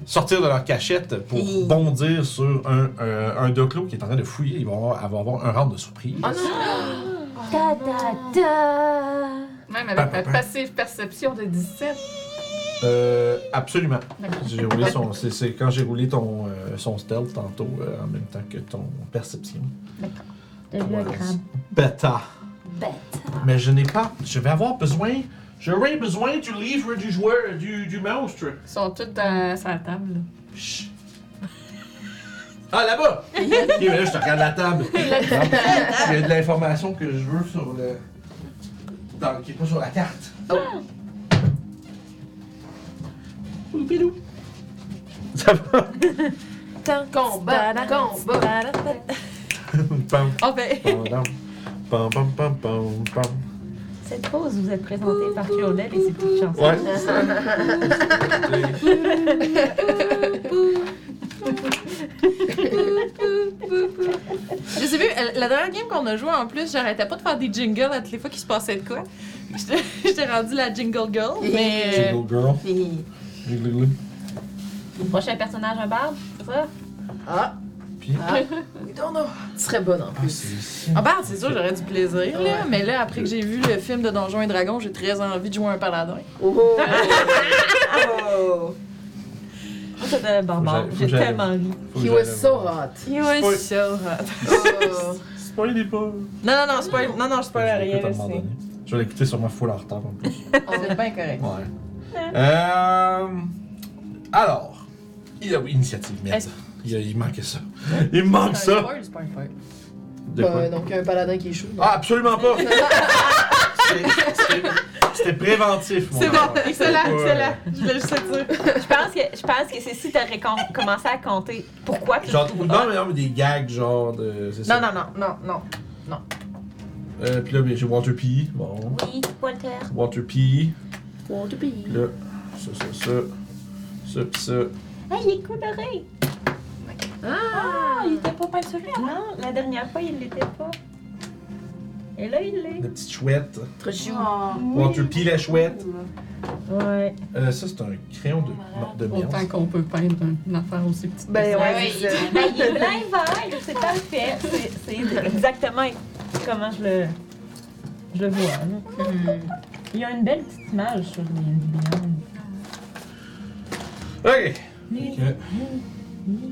Speaker 1: sortir de leur cachette pour bondir sur un, euh, un Doclo qui est en train de fouiller. Il va avoir, avoir un round de surprise.
Speaker 4: Oh non.
Speaker 3: Ta ta ta.
Speaker 2: Même avec
Speaker 1: pa.
Speaker 2: passive perception de 17.
Speaker 1: Euh, absolument.
Speaker 2: D'accord.
Speaker 1: J'ai roulé son, c'est, c'est quand j'ai roulé ton, euh, son stealth tantôt euh, en même temps que ton perception.
Speaker 3: Crabe.
Speaker 1: Beta.
Speaker 3: Bête.
Speaker 1: Mais je n'ai pas. Je vais avoir besoin. J'aurai besoin du livre du joueur, du, du monstre.
Speaker 2: Ils sont tous dans sa table. là.
Speaker 1: Chut. Ah, là-bas! [laughs] ok, là, je te regarde la table. [laughs] Il y a de l'information que je veux sur le. Dans, qui est pas sur la carte.
Speaker 4: Oh.
Speaker 1: Poupidou. Ça va?
Speaker 4: Combat, combat.
Speaker 1: Pam,
Speaker 5: Oh, ben.
Speaker 1: pam, pam, pam, pam, pam.
Speaker 3: Cette pause vous êtes présentée par Claudette et ses petites chansons.
Speaker 1: Ouais, c'est ça.
Speaker 5: La dernière game qu'on a joué en plus, j'arrêtais pas de faire des jingles à toutes les fois qu'il se passait de quoi. J'étais [laughs] rendue la jingle girl, mais. euh,
Speaker 1: Jingle girl. Jingle girl.
Speaker 3: Prochain personnage, un barbe, c'est ça?
Speaker 4: Ah.
Speaker 1: Puis?
Speaker 4: Ah. Non, non. Tu serais bonne en
Speaker 1: Ah,
Speaker 4: plus.
Speaker 5: Ah bah c'est sûr, j'aurais du plaisir, là. Mais là, après que j'ai vu le film de Donjons et Dragons, j'ai très envie de jouer un paladin.
Speaker 4: Oh. [laughs] oh.
Speaker 3: Ça de barbare.
Speaker 1: Faut que
Speaker 3: J'ai
Speaker 1: j'aille-
Speaker 3: tellement ri.
Speaker 1: Faut que
Speaker 4: He was so
Speaker 1: voir.
Speaker 4: hot.
Speaker 5: He was
Speaker 1: Spoil-
Speaker 5: so hot. [laughs]
Speaker 4: Oh.
Speaker 1: Spoilez pas.
Speaker 5: Non, non, non, c'est pas, non, non, pas
Speaker 1: Je vais
Speaker 5: rien,
Speaker 1: l'écouter à un
Speaker 5: là,
Speaker 1: moment
Speaker 5: c'est.
Speaker 1: donné. Je vais l'écouter sur ma full en retard en plus. [laughs]
Speaker 5: C'est bien correct.
Speaker 1: Ouais. Euh, alors, il a initiative, merde.
Speaker 5: Est-ce-
Speaker 1: Il, il manquait ça. Il me manque
Speaker 5: C'est un
Speaker 1: ça.
Speaker 5: spoil, c'est pas un spoil.
Speaker 1: De quoi?
Speaker 4: Bah, donc un paladin qui est chaud.
Speaker 1: Ah, absolument pas. [laughs] C'était- préventif, mon
Speaker 5: C'est bon, excellent, excellent. Je voulais juste sûre.
Speaker 3: Je pense que, je pense que c'est si t'aurais com- commencé à compter pourquoi
Speaker 1: Genre, non, mais non, mais des gags, genre de. Ça.
Speaker 5: Non, non, non, non, non.
Speaker 1: Euh, puis là, j'ai Water P. Bon.
Speaker 3: Oui, Walter.
Speaker 1: Water P.
Speaker 4: Du pays.
Speaker 1: Là, ça, ça, ça. Ça, pis ça.
Speaker 3: Ah, il est coloré.
Speaker 4: Ah.
Speaker 3: il était pas peinturé Non, la dernière fois, il l'était pas. Et là, il l'est.
Speaker 1: La petite chouette.
Speaker 4: Trop chou.
Speaker 1: Water P, la chouette.
Speaker 3: Ouais.
Speaker 1: Euh, ça, c'est un crayon de, de merde.
Speaker 2: Autant qu'on peut peindre une affaire aussi petite.
Speaker 4: Ben
Speaker 2: ça.
Speaker 4: ouais, c'est ça.
Speaker 3: Ben, il est et vert, c'est parfait. C'est- C'est exactement comment je le, je le vois. là. Il y a une belle petite image sur les Beyond.
Speaker 1: Ok. Que,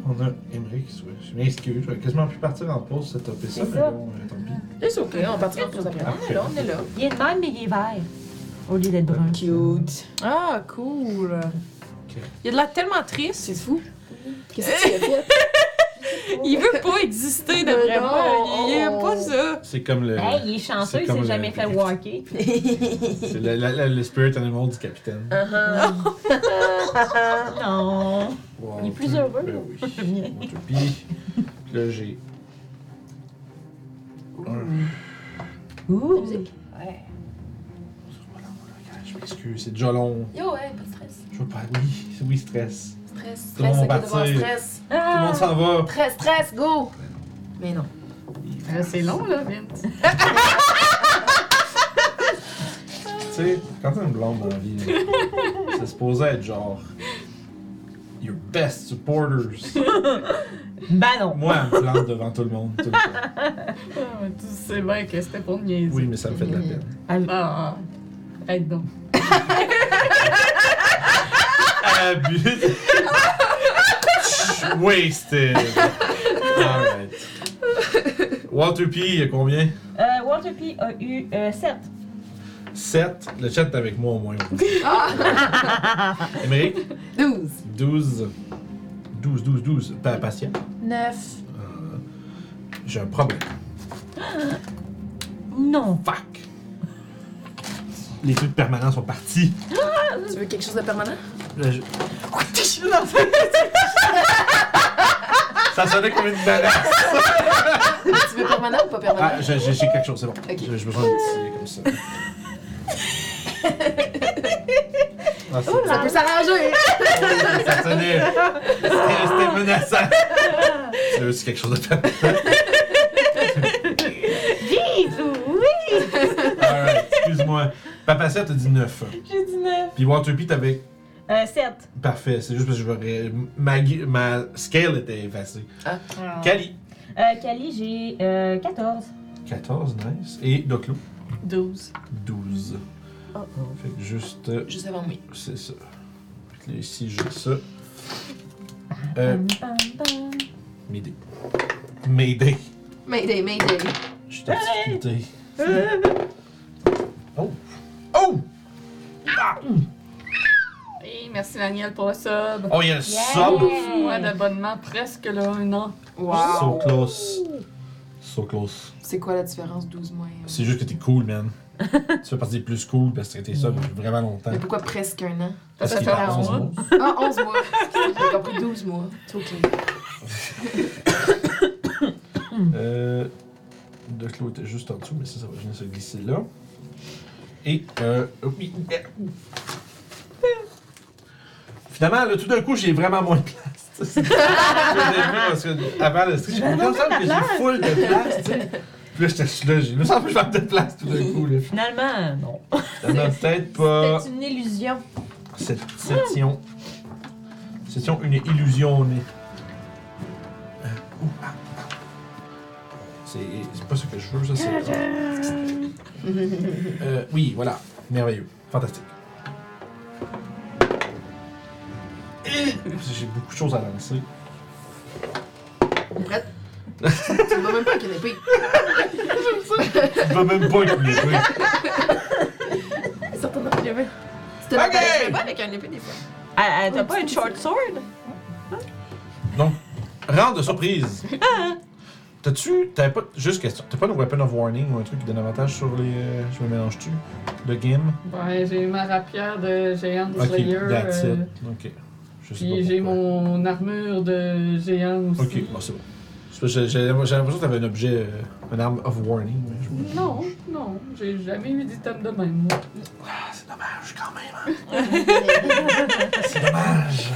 Speaker 1: on a Emmerich, ouais. je m'excuse, j'aurais quasiment pu partir en pause cette topé ça,
Speaker 3: C'est
Speaker 1: mais
Speaker 3: ça.
Speaker 1: bon, euh, tant pis.
Speaker 4: C'est ok, on partira pour ça après.
Speaker 5: On est là, on est là.
Speaker 3: Il est de même, mais il est vert. Au lieu d'être brun.
Speaker 4: Cute.
Speaker 5: Ah, cool. Il a de l'air tellement triste.
Speaker 4: C'est fou. Qu'est-ce que tu as fait? [laughs]
Speaker 5: Il veut pas exister [laughs]
Speaker 4: non,
Speaker 5: moi. Il aime
Speaker 4: oh.
Speaker 5: pas ça.
Speaker 1: C'est comme le.
Speaker 3: Hey, il est chanceux, il s'est
Speaker 1: le-
Speaker 3: jamais fait walker. [laughs]
Speaker 1: C'est le, le- le- le spirit animal du capitaine.
Speaker 4: Uh-huh.
Speaker 3: Non.
Speaker 1: Wow,
Speaker 3: Il est plus heureux.
Speaker 1: Ben oui. Puis là, j'ai.
Speaker 3: Ouh.
Speaker 4: musique.
Speaker 3: Ouais.
Speaker 1: Je m'excuse, c'est déjà long.
Speaker 4: Yo, ouais, pas de stress.
Speaker 1: Je veux pas. Oui, oui, stress.
Speaker 4: Stress,
Speaker 1: le
Speaker 4: stress, stress.
Speaker 1: Tout le monde s'en va.
Speaker 4: Stress, stress, go! Mais non.
Speaker 2: Euh, C'est long, là, Vince. [laughs]
Speaker 1: Tu sais, quand t'as une blonde dans la vie, c'est supposé être genre. Your best supporters.
Speaker 3: Ben non.
Speaker 1: Moi, elle me plante devant tout le monde. tout le temps.
Speaker 2: Ah, tu sais bien que c'était pour niaiser.
Speaker 1: Oui, mais ça me fait de la peine.
Speaker 3: Elle-
Speaker 2: Ah, aide donc. [laughs] [laughs]
Speaker 1: Wasted. [laughs] Alright. Walter P, il y a combien?
Speaker 3: Euh, Walter P a eu euh, 7.
Speaker 1: 7. Le chat est avec moi au moins.
Speaker 4: Ah! [laughs]
Speaker 1: Émeric?
Speaker 4: 12.
Speaker 1: 12. 12, 12, 12. Pa patient?
Speaker 5: 9.
Speaker 1: Euh, J'ai un problème.
Speaker 3: Non.
Speaker 1: Fuck. Les trucs permanents sont partis.
Speaker 4: Tu veux quelque chose de permanent?
Speaker 1: Là, je- [laughs] Ça sonnait comme une menace.
Speaker 4: tu veux permanent ou pas permanent?
Speaker 1: Ah, j'ai quelque chose, c'est bon.
Speaker 4: Ok.
Speaker 1: J'ai j'ai besoin de tirer comme ça. [laughs] Ah, c'est-
Speaker 4: Ça peut s'arranger!
Speaker 1: ça sonnait. C'était c'était menaçant. Tu veux aussi quelque chose de permanent?
Speaker 3: Vite, oui.
Speaker 1: Excuse-moi. Papa 7 a dit 9.
Speaker 3: J'ai dit 9.
Speaker 1: Puis Walter P, t'avais.
Speaker 3: Euh, 7.
Speaker 1: Parfait, c'est juste parce que je. Ma, scale était effacée.
Speaker 4: Ah.
Speaker 1: Cali.
Speaker 3: Euh, Kali, j'ai euh, 14.
Speaker 1: 14, nice. Et Doclo,
Speaker 2: 12.
Speaker 1: 12.
Speaker 3: Oh
Speaker 1: Fait que juste. euh,
Speaker 4: Juste avant oui.
Speaker 1: C'est ça. Fait que là, ici, j'ai ça. Euh,
Speaker 3: Pam, pam, pam.
Speaker 1: Mayday. Mayday.
Speaker 4: Mayday, Mayday.
Speaker 1: Je suis en difficulté. Oh! Oh! Ah!
Speaker 2: Et merci Daniel pour le sub.
Speaker 1: Oh, il y a le sub!
Speaker 2: Mois d'abonnement presque là, un an.
Speaker 1: So
Speaker 4: Wow!
Speaker 1: close. So close.
Speaker 4: C'est quoi la différence 12 mois?
Speaker 1: C'est juste que t'es cool, man. [laughs] tu fais partie des plus cool parce que t'es ça depuis vraiment longtemps.
Speaker 4: Mais pourquoi presque un an?
Speaker 1: Parce
Speaker 2: Ça
Speaker 1: qu'il en
Speaker 2: 11
Speaker 1: 11
Speaker 2: mois.
Speaker 1: mois.
Speaker 4: Ah, 11 mois. [laughs] J'ai compris 12 mois. C'est [coughs] ok.
Speaker 1: Euh, de Clos était juste en dessous, mais ça, ça va venir se glisser là. Et, euh, oui. Finalement, là, tout d'un coup, j'ai vraiment moins de place. tu sais. Parce que avant le stream, j'ai me semble que j'ai full de place, tu sais. Puis là, j'étais là, j'ai me semble que je manque de place tout d'un coup. Là.
Speaker 3: Finalement, non.
Speaker 1: Finalement, peut-être pas.
Speaker 5: C'est une illusion.
Speaker 1: Cette session. Session une illusion. mais- C'est c'est pas ce que je veux, ça, c'est. Euh, oui, voilà. Merveilleux. Fantastique. J'ai beaucoup de choses à lancer.
Speaker 4: Prête? tu ne vas même pas avec une épée.
Speaker 1: Tu vas même pas avec une épée.
Speaker 4: Certainement. J'avais. C'était
Speaker 1: Ok.
Speaker 4: okay. pas avec une épée des fois.
Speaker 3: Ah, ah, T'as pas une short sword?
Speaker 1: Donc, rang de surprise. T'as-tu. T'avais pas. Juste question. T'as pas une weapon of warning ou un truc qui donne avantage sur les. euh, je me mélange-tu? De game?
Speaker 2: Ouais, j'ai ma rapière de géant
Speaker 1: Ok,
Speaker 2: Slayer.
Speaker 1: that's
Speaker 2: euh,
Speaker 1: it. Ok. Je sais pas
Speaker 2: Puis j'ai mon armure de géant aussi.
Speaker 1: Ok, bon, c'est bon. J'ai l'impression que t'avais un objet, euh, une arme of warning. mais je-
Speaker 2: Non, non, j'ai jamais eu d'item de même, moi.
Speaker 1: Ah, c'est dommage quand même. hein. [laughs] c'est dommage.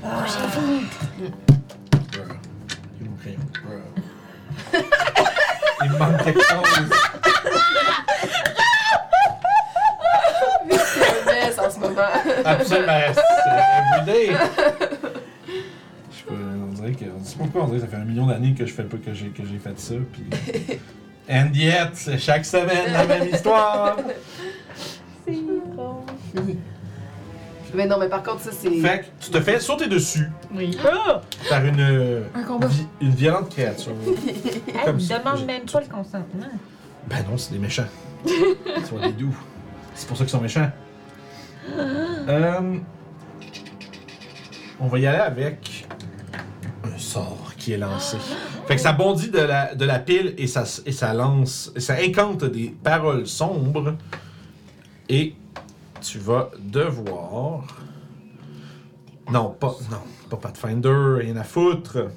Speaker 1: [laughs] Bruh. Me manque quelque chose.
Speaker 4: En ce moment.
Speaker 1: Absolument. C'est everyday. Je sais pas, on dirait que. Je sais pas pourquoi, on dirait que ça fait un million d'années que je fais pas que j'ai que j'ai fait ça. Puis. [laughs] And yet, c'est chaque semaine la même histoire.
Speaker 3: C'est drôle.
Speaker 4: Mais non, mais par contre, ça, c'est.
Speaker 1: Fait que tu te fais sauter dessus
Speaker 2: Oui.
Speaker 3: Ah!
Speaker 1: par une, euh,
Speaker 4: Un combat.
Speaker 1: vi- une violente créature. [laughs]
Speaker 3: Elle
Speaker 1: Comme
Speaker 3: me
Speaker 1: ça.
Speaker 3: demande même pas le consentement.
Speaker 1: Ben non, c'est des méchants. Ils sont des doux. C'est pour ça qu'ils sont méchants. Euh, on va y aller avec un sort qui est lancé. Fait que ça bondit de la, de la pile et ça, et ça lance, et ça incante des paroles sombres. Et tu vas devoir. Non, pas, non, pas Pathfinder, rien à foutre.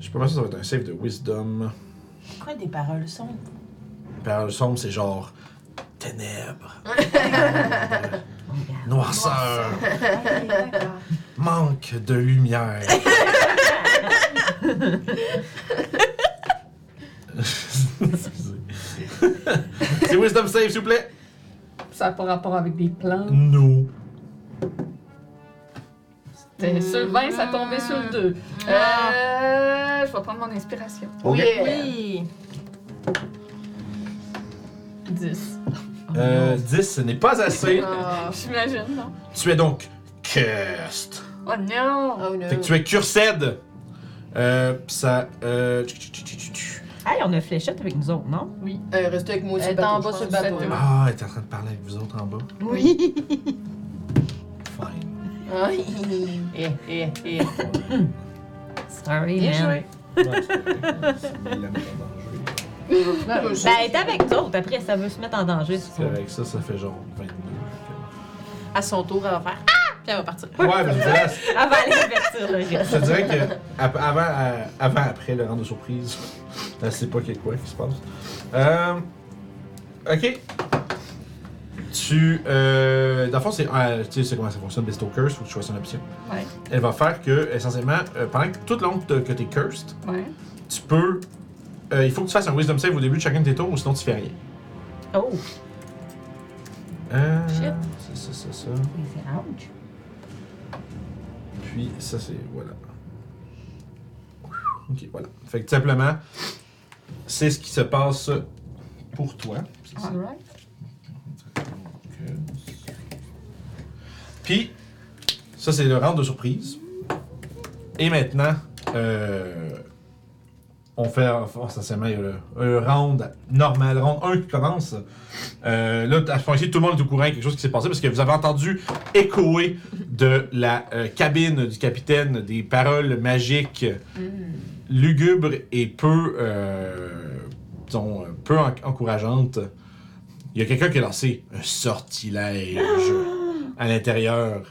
Speaker 1: Je sais pas si ça va être un save de wisdom.
Speaker 5: Pourquoi des paroles sombres?
Speaker 1: Paroles sombres, c'est genre ténèbres, [laughs] noirceur, manque de lumière. [laughs] [laughs] C'est wisdom save, s'il vous plaît.
Speaker 2: Ça n'a pas rapport avec des plantes.
Speaker 1: Non.
Speaker 2: C'était sur le 20, ça tombait sur le 2. Euh, je vais prendre mon inspiration.
Speaker 1: Ok.
Speaker 5: Oui.
Speaker 2: 10.
Speaker 1: Euh, 10, ce n'est pas assez.
Speaker 4: Ah.
Speaker 2: J'imagine, non?
Speaker 1: Tu es donc cursed.
Speaker 2: Oh non!
Speaker 4: Oh no.
Speaker 1: Fait que tu es cursed. Euh, pis ça. Euh... tch, tch, tch, tch, tch.
Speaker 3: Hey, on a fléchette avec nous autres, non?
Speaker 4: Euh, restez avec moi aussi.
Speaker 5: Elle est en bas sur le bateau.
Speaker 1: Ah, elle est en train de parler avec vous autres en bas.
Speaker 3: Oui. [laughs]
Speaker 1: Fine.
Speaker 4: Ah,
Speaker 5: Eh, eh, eh.
Speaker 3: Sorry,
Speaker 5: Bien
Speaker 3: man.
Speaker 5: joué.
Speaker 1: Ouais.
Speaker 3: Ben, elle est avec nous autres. Après, ça veut se mettre en danger. c'est
Speaker 1: avec ça, ça fait genre 22.
Speaker 5: À son tour, elle va faire Ah! Puis elle va partir.
Speaker 1: Ouais, mais je dirais,
Speaker 3: Avant l'invertir, le
Speaker 1: je te dirais que ap- avant, euh, avant, après le rang de surprise, [laughs] elle sait pas qu'il y a quoi qui se passe. Euh, ok. Tu. Euh, dans le fond, c'est. euh, tu sais comment ça fonctionne, Bestow Curse, faut que tu choisisses une option.
Speaker 2: Ouais.
Speaker 1: Elle va faire que, essentiellement, euh, pendant que tout le long que t'es cursed,
Speaker 2: Ouais.
Speaker 1: tu peux. euh, il faut que tu fasses un Wisdom Save au début de chacun de tes tours, ou sinon tu fais rien.
Speaker 3: Oh,
Speaker 1: Euh,
Speaker 5: Shit.
Speaker 1: C'est ça, c'est ça.
Speaker 3: mais c'est ouch.
Speaker 1: Puis ça, c'est. Voilà. Ok, voilà. Fait que tout simplement, c'est ce qui se passe pour toi. C'est ça.
Speaker 2: Alright.
Speaker 1: Puis, ça, c'est le round de surprise. Et maintenant, euh, on fait oh, le, le round normal, round 1 qui commence. Euh, là, à ce point-ci, tout le monde est au courant de quelque chose qui s'est passé parce que vous avez entendu échoer de la euh, cabine du capitaine des paroles magiques lugubres et peu, euh, disons, peu en- encourageantes. Il y a quelqu'un qui a lancé un sortilège à l'intérieur.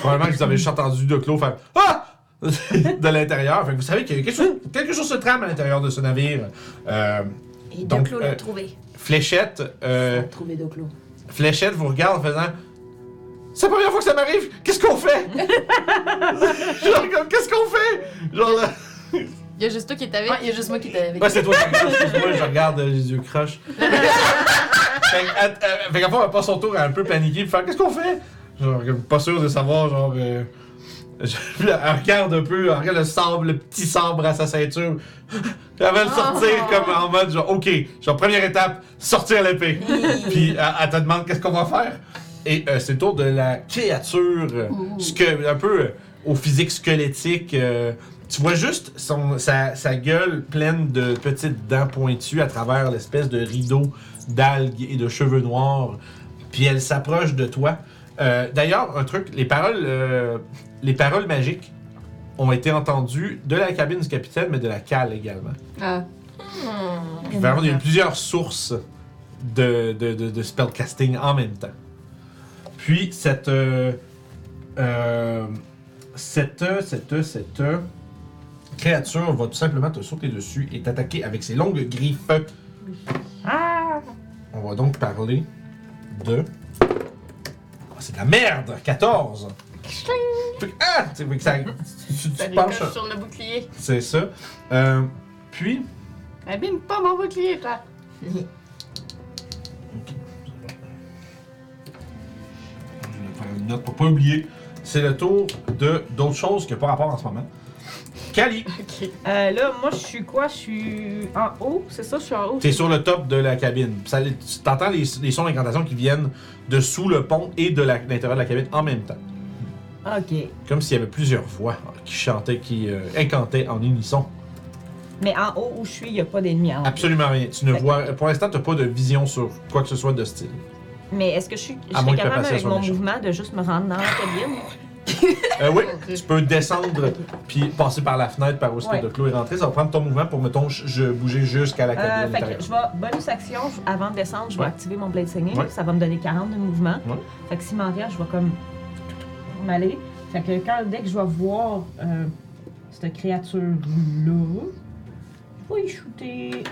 Speaker 1: Probablement que vous avez juste entendu de Clos faire Ah! De l'intérieur. Fait que vous savez qu'il y a quelque chose, quelque chose se trame à l'intérieur de ce navire. Euh,
Speaker 6: Et
Speaker 1: Donc,
Speaker 6: Doclo
Speaker 1: euh,
Speaker 6: l'a trouvé.
Speaker 1: Fléchette, euh,
Speaker 6: Trouvé Doclo.
Speaker 1: Fléchette vous regarde en faisant C'est la première fois que ça m'arrive, qu'est-ce qu'on fait? [laughs] Genre, comme, qu'est-ce qu'on fait? Genre, là,
Speaker 5: Il y a juste toi qui est avec.
Speaker 4: Ouais, il y a juste moi qui étais avec.
Speaker 1: Ouais, c'est toi qui excuse-moi, je regarde euh, les yeux croches. [laughs] fait elle- elle- fait qu'à fond, elle passe son tour à un peu paniquer, faire Qu'est-ce qu'on fait? Genre, pas sûr de savoir, genre. euh, je- [laughs] elle regarde un peu, elle regarde le sabre, le petit sabre à sa ceinture. Puis elle va le sortir comme en mode, genre, ok, genre, première étape, sortir l'épée. puis elle, elle te demande qu'est-ce qu'on va faire. Et euh, c'est le tour de la créature, euh, sque- un peu euh, au physique squelettique. euh, tu vois juste son, sa, sa gueule pleine de petites dents pointues à travers l'espèce de rideau d'algues et de cheveux noirs. Puis elle s'approche de toi. Euh, D'ailleurs, un truc, les paroles, euh, les paroles magiques ont été entendues de la cabine du capitaine, mais de la cale également.
Speaker 2: Ah.
Speaker 1: Puis vraiment, il y a eu plusieurs sources de, de, de, de spellcasting en même temps. Puis cette, euh, euh, cette, cette, cette créature va tout simplement te sauter dessus et t'attaquer avec ses longues griffes.
Speaker 3: Ah!
Speaker 1: On va donc parler de. C'est de la merde! 14! Fait que- ah! Tu fait que ça- tu, tu
Speaker 2: Ça
Speaker 1: te penches.
Speaker 2: ricoche sur le bouclier.
Speaker 1: C'est ça. Euh, puis.
Speaker 2: Abîme pas mon bouclier, toi.
Speaker 1: Je vais faire une note pour pas oublier. C'est le tour de d'autres choses qui n'ont pas rapport en ce moment. Kali, [laughs]
Speaker 2: Ok.
Speaker 3: Euh, là, moi, je suis quoi? Je suis en haut, c'est ça? Je suis en haut.
Speaker 1: t'es sur le top de la cabine. Ça, tu entends les, les sons d'incantation qui viennent de sous le pont et de la- de l'intérieur de la cabine en même temps.
Speaker 3: Ok.
Speaker 1: Comme s'il y avait plusieurs voix qui chantaient, qui euh, incantaient en unisson.
Speaker 3: Mais en haut où je suis, il n'y a pas d'ennemis en haut.
Speaker 1: Absolument rien. Tu ne vois, pour l'instant, tu n'as pas de vision sur quoi que ce soit de style.
Speaker 3: Mais est-ce que je suis je
Speaker 1: moins
Speaker 3: capable avec
Speaker 1: soit
Speaker 3: mon
Speaker 1: méchant.
Speaker 3: mouvement de juste me rendre dans la cabine?
Speaker 1: Euh, oui, tu peux descendre puis passer par la fenêtre par où ce
Speaker 3: Ouais.
Speaker 1: de Clos est rentré. Ça va prendre ton mouvement pour, mettons, je, bouger jusqu'à la
Speaker 3: Euh,
Speaker 1: cabine.
Speaker 3: fait que je vais, bonus action, avant de descendre, je vais
Speaker 1: Ouais.
Speaker 3: activer mon Blade Singing.
Speaker 1: Ouais.
Speaker 3: Ça va me donner 40 de mouvement. Fait que s'il m'en reste, je vais comme m'aller. Fait que quand, dès que je vais voir euh, cette créature-là, je vais y shooter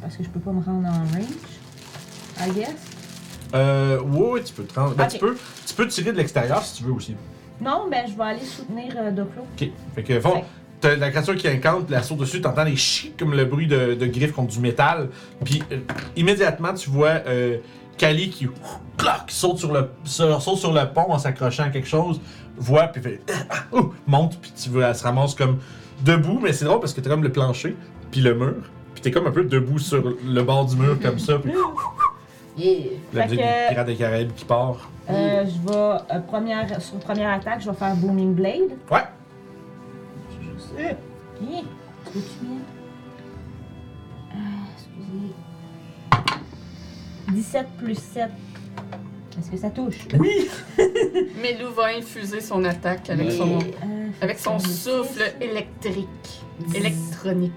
Speaker 3: parce que je peux pas me rendre en range. I guess.
Speaker 1: Euh, ouais, tu peux te rendre. Ben, tu, peux, tu peux tirer de l'extérieur si tu veux aussi.
Speaker 3: Non, ben je vais aller soutenir euh, Doclo.
Speaker 1: Ok. Fait que, fond,
Speaker 3: Fait-
Speaker 1: t'as la créature qui incante, la saute dessus, t'entends les chics comme le bruit de, de griffes contre du métal. Puis, euh, immédiatement, tu vois euh, Kali qui, clac, qui saute sur le, sur, saute sur le pont en s'accrochant à quelque chose, voit, puis fait, ah, ouh, monte, puis tu vois, elle se ramasse comme debout, mais c'est drôle parce que t'as comme le plancher, puis le mur, puis t'es comme un peu debout sur le bord du mur comme ça, puis
Speaker 4: Yeah.
Speaker 1: la
Speaker 3: Fait
Speaker 1: musique
Speaker 3: que-
Speaker 1: des Pirates des Caraïbes qui part.
Speaker 3: Euh, je vais, euh, première, sur première attaque, je vais faire Booming Blade.
Speaker 1: Ouais.
Speaker 3: Bien. Tu veux-tu bien? Euh, excusez. 17 plus 7. Est-ce que ça touche?
Speaker 1: Oui! [laughs]
Speaker 2: Melou va infuser son attaque avec son,
Speaker 3: Euh,
Speaker 2: avec son souffle électrique. Électronique.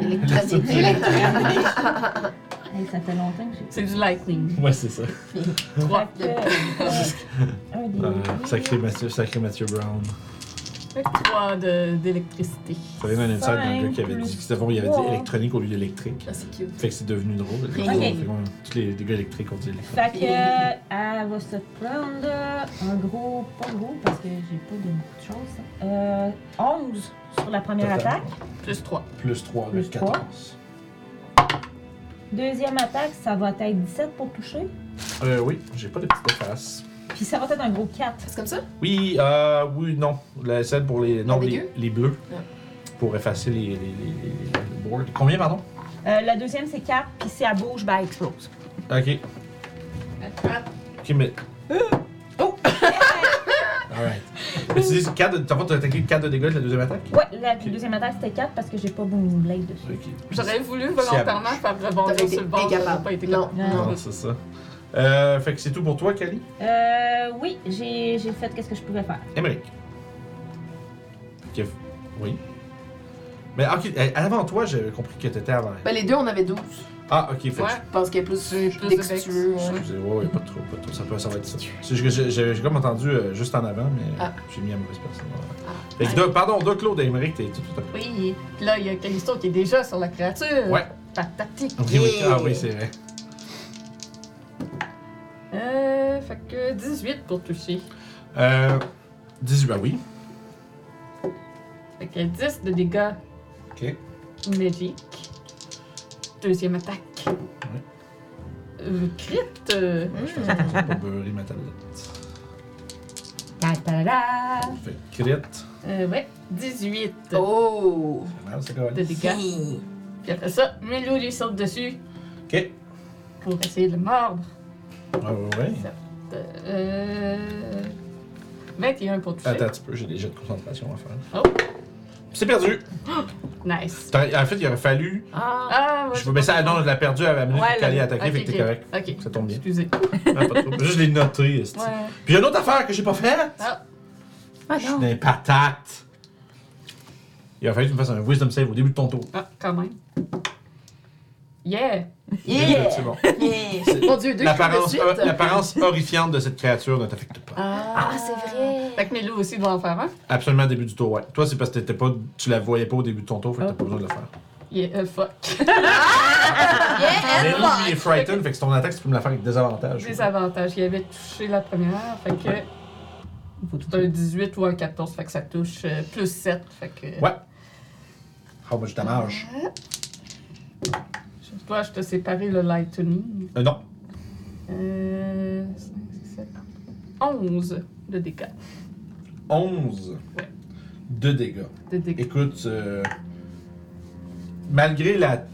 Speaker 4: Électronique. [laughs]
Speaker 3: Hey, ça fait longtemps que j'ai.
Speaker 2: C'est du lightning. [laughs]
Speaker 1: Ouais, c'est ça.
Speaker 2: Trois.
Speaker 3: Fait que, euh, [laughs] un des
Speaker 1: Euh, sacré, Mathieu, sacré Mathieu Brown.
Speaker 2: Fait que trois de- d'électricité.
Speaker 1: Ça vient d'un inside d'un gars qui avait dit, que il avait dit électronique au lieu d'électrique.
Speaker 4: Ah, c'est cute.
Speaker 1: Fait que c'est devenu drôle. Fait fait qu'on- tous les, les gars électriques ont dit électrique.
Speaker 3: Fait que, euh, elle va se prendre un gros, pas gros parce que j'ai pas de beaucoup de choses. Euh, 11 sur la première
Speaker 1: Total.
Speaker 3: attaque.
Speaker 2: Plus trois.
Speaker 1: Plus 3,
Speaker 3: Plus
Speaker 1: 14.
Speaker 3: Deuxième attaque, ça va être 17 pour toucher.
Speaker 1: Euh, oui, j'ai pas de petite face.
Speaker 3: Puis ça va être un gros 4.
Speaker 4: C'est comme ça?
Speaker 1: Oui, euh, oui, non. La celle pour les, non, les,
Speaker 4: dégueu?
Speaker 1: les bleus. Pour effacer les, les, les, les- les boards. Combien, pardon?
Speaker 3: Euh, la deuxième, c'est 4, puis si elle bouge, ben elle explose.
Speaker 1: Ok. Ok, mais.
Speaker 3: Oh! [laughs]
Speaker 1: Alright. Mais tu dis 4 de. T'as pas attaqué 4 de dégâts de la deuxième attaque?
Speaker 3: Ouais, la deuxième attaque, c'était 4 parce que j'ai pas Booming Blade dessus.
Speaker 1: Ok.
Speaker 2: J'aurais voulu volontairement faire rebondir
Speaker 4: T'aurais
Speaker 2: sur le bord,
Speaker 4: été
Speaker 2: j'aurais pas été
Speaker 4: Non,
Speaker 2: capable.
Speaker 3: Non.
Speaker 1: Non, c'est ça. Euh, fait que c'est tout pour toi, Kali?
Speaker 3: Euh, oui, j'ai j'ai fait qu'est-ce que je pouvais faire.
Speaker 1: Émeric. Ok. Oui. Mais ok, euh, avant toi, j'avais compris que t'étais avant.
Speaker 4: Ben, les deux, on avait 12.
Speaker 1: Ah, ok, fait que
Speaker 2: Ouais.
Speaker 4: Je pense qu'il y a plus,
Speaker 2: plus de
Speaker 4: dextueux.
Speaker 2: dex.
Speaker 4: ouais.
Speaker 1: Excusez, ouais, ouais, pas trop, pas trop. Ça, peut, ça va être ça. C'est juste que j'ai- j'ai j'ai comme entendu euh, juste en avant, mais
Speaker 4: Ah.
Speaker 1: j'ai mis à mauvaise personne.
Speaker 4: Ah.
Speaker 1: Fait que, de- pardon, de Claude et Émeric, t'es tout à fait.
Speaker 2: Oui. Puis là, il y a Callisto qui est déjà sur la créature.
Speaker 1: Ouais. Oui,
Speaker 4: Yeah.
Speaker 1: ah oui, c'est vrai.
Speaker 2: Euh, fait que 18 pour toucher.
Speaker 1: Euh, 18, bah oui.
Speaker 2: Fait que 10 de dégâts
Speaker 1: Ok.
Speaker 2: magiques. Deuxième attaque. Euh, crit. euh,
Speaker 1: Je fais ça pour beurrer ma tablette.
Speaker 3: Ta-ta-da-da!
Speaker 1: Fait que crit.
Speaker 2: euh, ouais. 18
Speaker 4: Oh!
Speaker 1: C'est mal, c'est
Speaker 2: de
Speaker 1: correct.
Speaker 2: dégâts. Puis après ça, Melo lui saute dessus
Speaker 1: Ok.
Speaker 2: pour essayer de le mordre.
Speaker 1: Ouais, ouais, ouais.
Speaker 2: Euh, 21 pour toucher.
Speaker 1: Attends un petit peu, j'ai des jets de concentration à faire.
Speaker 2: Oh.
Speaker 1: C'est perdu.
Speaker 2: Nice.
Speaker 1: En fait, il aurait fallu.
Speaker 3: Ah!
Speaker 2: Ah, ouais,
Speaker 1: Je peux baisser la non, je l'ai perdu à la minute
Speaker 2: Ouais,
Speaker 1: que Kali
Speaker 2: le-
Speaker 1: a attaqué,
Speaker 2: ok,
Speaker 1: fait que t'es correct.
Speaker 2: Ok.
Speaker 1: Ça tombe bien.
Speaker 2: Excusez.
Speaker 1: Ah, pas. Juste les noter. esti.
Speaker 2: Ouais.
Speaker 1: Puis il y a une autre affaire que j'ai pas faite.
Speaker 2: Ah.
Speaker 3: Ah
Speaker 1: Je suis
Speaker 3: non!
Speaker 1: des patates. Il a fallu que tu me fasses un wisdom save au début de ton tour.
Speaker 2: Ah, quand même. Yeah! [laughs]
Speaker 4: Yeah!
Speaker 1: C'est bon.
Speaker 4: Yeah! Mon dieu, deux crits de
Speaker 1: L'apparence horrifiante de cette créature ne t'affecte pas.
Speaker 4: Ah, c'est vrai!
Speaker 2: Fait que Melo aussi doit en faire un.
Speaker 1: Absolument au début du tour, ouais. Toi, c'est parce que t'étais pas, tu la voyais pas au début de ton tour, fait que t'as pas besoin de le faire.
Speaker 2: Yeah, euh, fuck. [laughs]
Speaker 4: Yeah,
Speaker 1: il est frightened, fait que c'est ton attaque, tu peux me la faire avec désavantage.
Speaker 2: Des avantages. Il avait touché la première, fait que
Speaker 3: Il faut tout
Speaker 2: c'est un 18 ou un 14, fait que ça touche euh, plus 7, fait que...
Speaker 1: Ouais. How much damage?
Speaker 2: Je dois, je te séparer le lightning.
Speaker 1: Euh, non.
Speaker 2: Euh... 5, 7, 11 de dégâts.
Speaker 1: 11
Speaker 2: Ouais.
Speaker 1: de dégâts.
Speaker 2: De dégâts.
Speaker 1: Écoute, euh, malgré la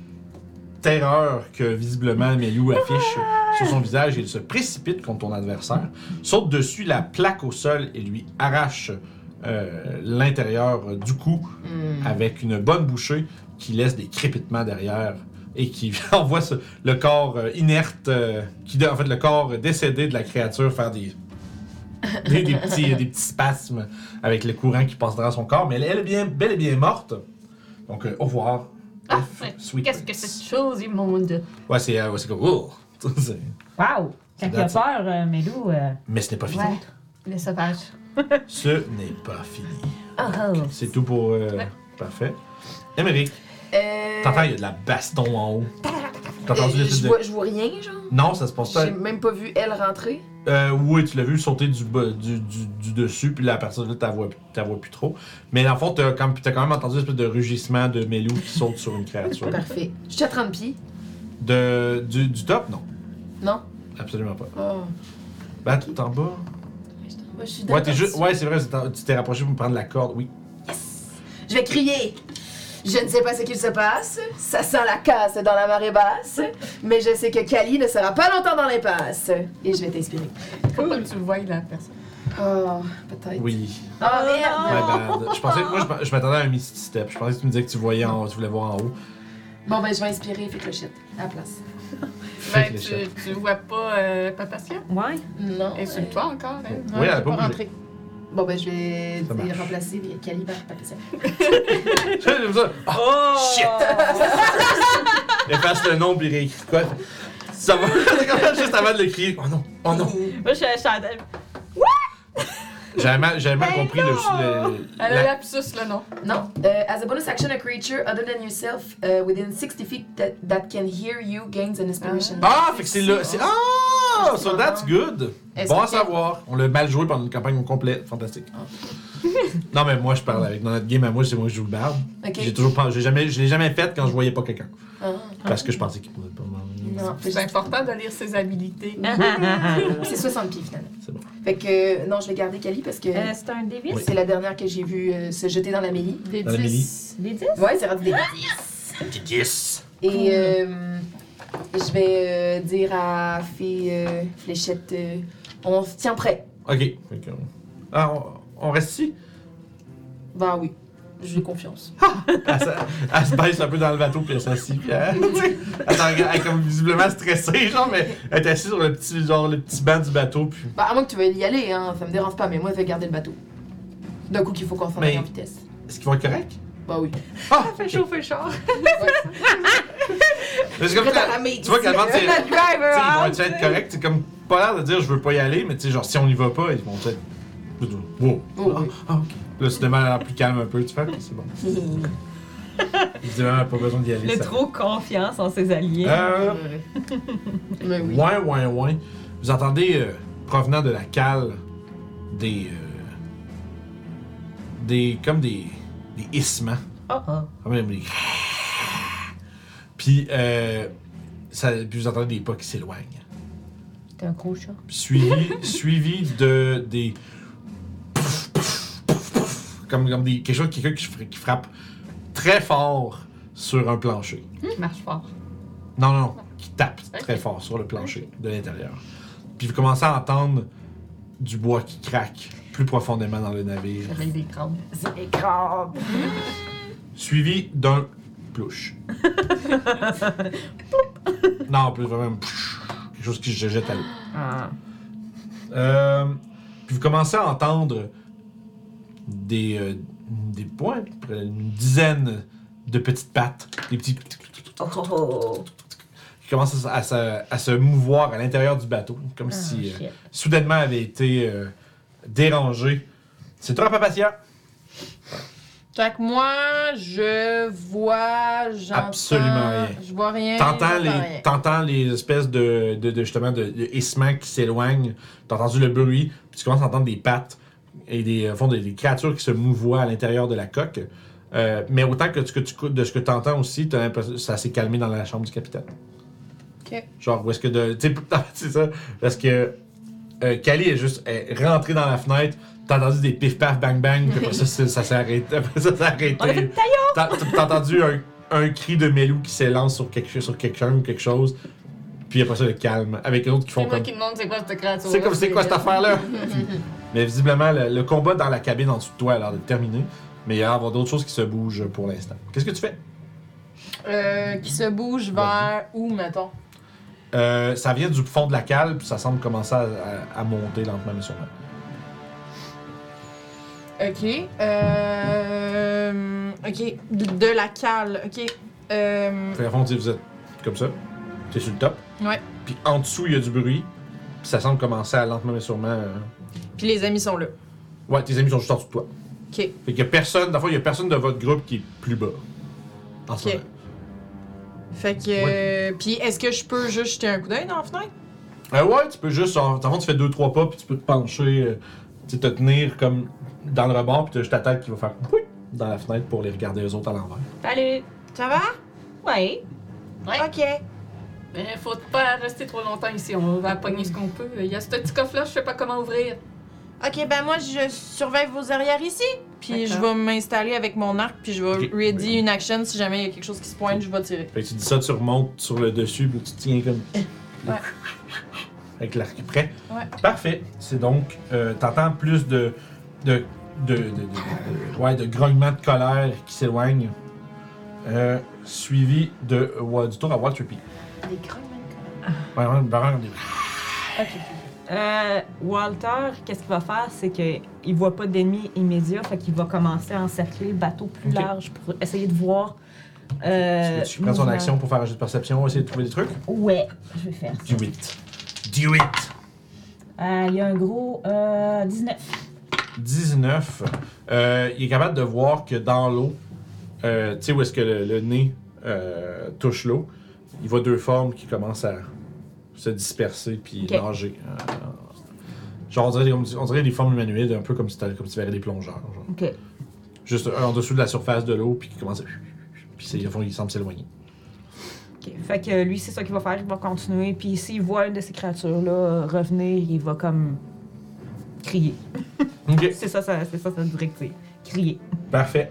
Speaker 1: terreur que visiblement Melou affiche sur son visage, il se précipite contre ton adversaire, saute dessus la plaque au sol et lui arrache euh, l'intérieur du cou
Speaker 4: Hmm.
Speaker 1: avec une bonne bouchée qui laisse des crépitements derrière et qui [laughs] envoie ce- le corps euh, inerte, euh, qui, en fait le corps décédé de la créature faire des, des, des petits, des petits spasmes avec le courant qui passe dans son corps. Mais elle, elle est bien, bel et bien morte. Donc euh, au revoir.
Speaker 2: Ah, Qu'est-ce que cette chose immonde?
Speaker 1: Ouais, c'est euh, ouais, c'est comme. oh. [laughs]
Speaker 3: Wow! Quand il a peur, euh, Melou. Euh...
Speaker 1: Mais ce n'est pas fini.
Speaker 2: Ouais. Les sauvages.
Speaker 1: Ce n'est pas fini.
Speaker 3: Oh!
Speaker 1: C'est tout pour. euh,
Speaker 2: Ouais.
Speaker 1: Parfait. Émeric,
Speaker 4: Euh,
Speaker 1: t'entends, il y a de la baston en haut. T'as entendu
Speaker 4: je, vois, je vois rien, genre.
Speaker 1: Non, ça se passe pas.
Speaker 4: J'ai même pas vu elle rentrer.
Speaker 1: Euh, oui, tu l'as vu sauter du, bas- du, du, du dessus, puis partir de là, t'as vois, t'as vois plus trop. Mais dans le fond, t'as quand, t'as quand même entendu une espèce de rugissement de Melou qui saute sur une créature.
Speaker 4: Parfait. Je suis à 30 pieds.
Speaker 1: De, du, du top, non.
Speaker 4: Non?
Speaker 1: Absolument pas.
Speaker 4: Oh.
Speaker 1: Bah, tout en bas.
Speaker 4: Je suis
Speaker 1: Ouais, t'es
Speaker 4: d'accord.
Speaker 1: juste. Ouais, c'est vrai, c'est tu t'es rapproché pour me prendre la corde, oui.
Speaker 4: Je vais crier. Je ne sais pas ce qu'il se passe. Ça sent la casse dans la marée basse. Mais je sais que Kali ne sera pas longtemps dans l'impasse. Et je vais t'inspirer.
Speaker 2: Faut pas que tu vois la personne?
Speaker 4: Oh, peut-être.
Speaker 1: Oui.
Speaker 4: Oh, merde.
Speaker 1: Ouais, je pensais, moi, je, je m'attendais à un Misty Step. Je pensais que tu me disais que tu voyais en haut, tu voulais voir en haut.
Speaker 4: Bon, ben, je vais inspirer Fait Clochette à la place.
Speaker 2: Ben, tu, tu vois pas euh, Papacia?
Speaker 3: Ouais.
Speaker 4: Non.
Speaker 2: Et sur toi encore, hein?
Speaker 1: Oui, elle a
Speaker 5: j'ai
Speaker 1: pas.
Speaker 4: Bon, ben, je vais remplacer les Kali par.
Speaker 1: J'aime ça. [laughs]
Speaker 3: Oh!
Speaker 1: Shit! [laughs] Efface le nom, puis il réécrit quoi? Ça va. [laughs] Juste avant de le crier. Oh non, oh non.
Speaker 3: Moi, je suis Chantal.
Speaker 1: J'avais mal, j'avais mal compris le. le-
Speaker 2: Elle a
Speaker 1: la-
Speaker 2: lapsus, le nom.
Speaker 4: Non. Euh, as a bonus action, a creature other than yourself uh, within 60 feet that, that can hear you gains an inspiration.
Speaker 1: Ah, fait que c'est le. c'est- Ah! So that's good!
Speaker 4: Est-ce
Speaker 1: Bon à
Speaker 4: que-
Speaker 1: savoir. On l'a mal joué pendant une campagne complète. Fantastique. [laughs] non, mais moi, je parle avec. Dans notre game à moi, c'est moi qui joue le barbe.
Speaker 4: Ok.
Speaker 1: J'ai toujours pas. J'ai jamais, je l'ai jamais fait quand je voyais pas quelqu'un.
Speaker 4: Ah.
Speaker 1: Parce que je pensais qu'il pouvait pas m'en
Speaker 4: Non,
Speaker 2: C'est important de lire ses habilités. [laughs]
Speaker 4: c'est 60 pieds finalement.
Speaker 1: C'est bon.
Speaker 4: Fait que euh, non, je vais garder Kali parce que
Speaker 3: Euh, c'est un D10?
Speaker 4: c'est la dernière que j'ai vue euh, se jeter dans la mêlée.
Speaker 5: Des
Speaker 1: Dans la
Speaker 5: 10.
Speaker 3: Des 10?
Speaker 4: Ouais, c'est rendu des 10.
Speaker 1: Petit 10.
Speaker 4: Et euh, je vais euh, dire à Fée euh, Fléchette, euh, on se tient prêt.
Speaker 1: Ok. Fait que, ah, on, on reste ici?
Speaker 4: Bah oui, j'ai confiance. [laughs]
Speaker 1: Elle, se- elle se baisse un peu dans le bateau, puis elle s'assit, puis elle, [laughs] tu sais, elle, s'en- elle est comme visiblement stressée, genre, mais elle est assise sur le petit, genre, le petit banc du bateau, puis.
Speaker 4: Bah à moins que tu veuilles y aller, hein, ça me dérange pas, mais moi je vais garder le bateau. D'un coup qu'il faut qu'on s'en
Speaker 1: Mais-
Speaker 4: aille en vitesse.
Speaker 1: Est-ce qu'ils vont être corrects?
Speaker 4: Bah oui.
Speaker 1: Ah!
Speaker 2: Fait chauffer le char.
Speaker 1: C'est comme ça- tu vois c'est. Tu sais,
Speaker 3: driver,
Speaker 1: ils vont être, être corrects, c'est comme pas l'air de dire je veux pas y aller, mais tu sais, genre, si on y va pas, ils vont être. Wow!
Speaker 4: Oh,
Speaker 1: ah,
Speaker 4: oui.
Speaker 1: ah, ok. Là, c'est demain, elle a l'air plus calme un peu, tu fais, ok, c'est bon. [laughs] Évidemment, pas besoin d'y aller.
Speaker 3: Il a
Speaker 1: ça.
Speaker 3: trop confiance en ses alliés.
Speaker 1: Euh, [laughs]
Speaker 4: Mais oui.
Speaker 1: Ouin, ouin, ouin. Vous entendez, euh, provenant de la cale, des. euh, des. comme des. Des hissements.
Speaker 3: Oh, oh.
Speaker 1: Comme même des. Puis, euh, ça, puis vous entendez des pas qui s'éloignent.
Speaker 3: T'es un gros chat.
Speaker 1: Suivi, [laughs] suivi de des. Comme, comme des, quelque chose, quelqu'un qui, fra- qui frappe très fort sur un plancher.
Speaker 2: Marche fort.
Speaker 1: Non, non, non, qui tape très fort sur le plancher de l'intérieur. Puis vous commencez à entendre du bois qui craque plus profondément dans le navire,
Speaker 2: Avec des.
Speaker 3: C'est des
Speaker 1: suivi d'un plouche. [laughs] non, plus vraiment plouche. quelque chose qui se jette à l'eau.
Speaker 3: Ah.
Speaker 1: Euh, puis vous commencez à entendre des, euh, des points, une dizaine de petites pattes, des petits
Speaker 3: Oh,
Speaker 1: qui commencent à, à se- à se mouvoir à l'intérieur du bateau, comme
Speaker 3: Ah,
Speaker 1: si euh, soudainement avait été euh, dérangé. C'est toi, Papatia?
Speaker 5: Fait que moi, je vois, j'entends...
Speaker 1: Absolument rien.
Speaker 5: Je vois rien.
Speaker 1: T'entends les,
Speaker 5: rien.
Speaker 1: t'entends les espèces de, de, de- justement de, de hissements qui s'éloignent. T'as entendu le bruit, puis tu commences à entendre des pattes et des, au fond, des, des créatures qui se mouvoient à l'intérieur de la coque. Euh, mais autant que, ce que tu, de ce que tu entends aussi, t'as l'impression que ça s'est calmé dans la chambre du capitaine.
Speaker 5: Ok.
Speaker 1: Genre, où est-ce que de. Tu sais, [laughs] c'est ça. Parce que euh, Kali est juste est rentrée dans la fenêtre. T'as entendu des pif paf bang bang. Puis après ça, c'est- ça s'est arrêté. Après ça, s'est arrêté.
Speaker 3: On a fait
Speaker 1: T'as t'as entendu un, un cri de Melou qui s'élance sur quelque sur quelqu'un ou quelque chose. Puis après ça, le calme. Avec les autres qui
Speaker 2: C'est
Speaker 1: font
Speaker 2: moi
Speaker 1: comme.
Speaker 2: qui demande c'est quoi cette créature.
Speaker 1: C'est comme c'est quoi cette affaire-là? [laughs] Mais visiblement, le, le combat dans la cabine en dessous de toi a l'air de terminé. Mais il va y avoir d'autres choses qui se bougent pour l'instant. Qu'est-ce que tu fais?
Speaker 5: Euh, qui se bouge vers où, mettons?
Speaker 1: Euh, ça vient du fond de la cale, puis ça semble commencer à, à- à monter lentement mais sûrement.
Speaker 5: Ok. Euh... Ok. De, de la cale. Ok. Euh...
Speaker 1: Fait qu'à fond, vous êtes comme ça. T'es sur le top.
Speaker 5: Ouais.
Speaker 1: Puis en dessous, il y a du bruit. Puis ça semble commencer à lentement mais sûrement. euh,
Speaker 5: Puis les amis sont là.
Speaker 1: Ouais, tes amis sont juste en dessous de toi.
Speaker 5: Ok.
Speaker 1: Fait qu'il y a personne, d'abord, il y a personne de votre groupe qui est plus bas. En ce moment.
Speaker 5: Fait que. euh, Puis est-ce que je peux juste jeter un coup d'œil dans la fenêtre?
Speaker 1: Euh, ouais, tu peux juste. En tu fais deux, trois pas, puis tu peux te pencher, euh, tu sais, te tenir comme dans le rebord, puis t'as juste ta tête qui va faire pouit dans la fenêtre pour les regarder eux autres à l'envers.
Speaker 3: Salut.
Speaker 5: Ça va?
Speaker 3: Ouais.
Speaker 5: Ok.
Speaker 2: Mais faut pas rester trop longtemps ici, on va pogner ce qu'on peut. Il y a ce petit coffre-là, je sais pas comment ouvrir.
Speaker 5: Ok, ben moi, je surveille vos arrières ici. Puis je vais m'installer avec mon arc, puis je vais ready une action. Si jamais il y a quelque chose qui se pointe, je vais tirer.
Speaker 1: Fait que tu dis ça, tu remontes sur le dessus, puis tu tiens comme.
Speaker 5: Ouais.
Speaker 1: Avec l'arc prêt.
Speaker 5: Ouais.
Speaker 1: Parfait. C'est donc. Euh, T'entends plus de. de. de. de. de, de- ouais, de grognements de colère qui s'éloignent. Euh, suivi de, ouais, du tour à Walter P.
Speaker 5: Des grognements
Speaker 1: Ouais, ouais, vraiment des-
Speaker 5: Ok.
Speaker 3: Euh, Walter, qu'est-ce qu'il va faire, c'est qu'il voit pas d'ennemis immédiats, fait qu'il va commencer à encercler le bateau plus large pour essayer de voir. Euh,
Speaker 1: tu prends ton action pour faire un jeu de perception, essayer de trouver des trucs?
Speaker 3: Ouais, je vais faire ça.
Speaker 1: Do it. Do it!
Speaker 3: Euh, Il y a un gros euh, 19.
Speaker 1: 19. Euh, il est capable de voir que dans l'eau, euh, tu sais où est-ce que le, le nez euh, touche l'eau, il voit deux formes qui commencent à se disperser puis nager. Euh, genre, on dirait, on dirait des formes humanoïdes, un peu comme si, t'avais- comme si tu verrais des plongeurs. genre. Juste un en dessous de la surface de l'eau, puis qui commence à. Puis c'est, fond, il semble s'éloigner.
Speaker 3: ok. Fait que lui, c'est ça qu'il va faire, il va continuer. Puis s'il voit une de ces créatures-là revenir, il va comme crier. [laughs] C'est ça, ça c'est ça sa directive. Crier.
Speaker 1: parfait.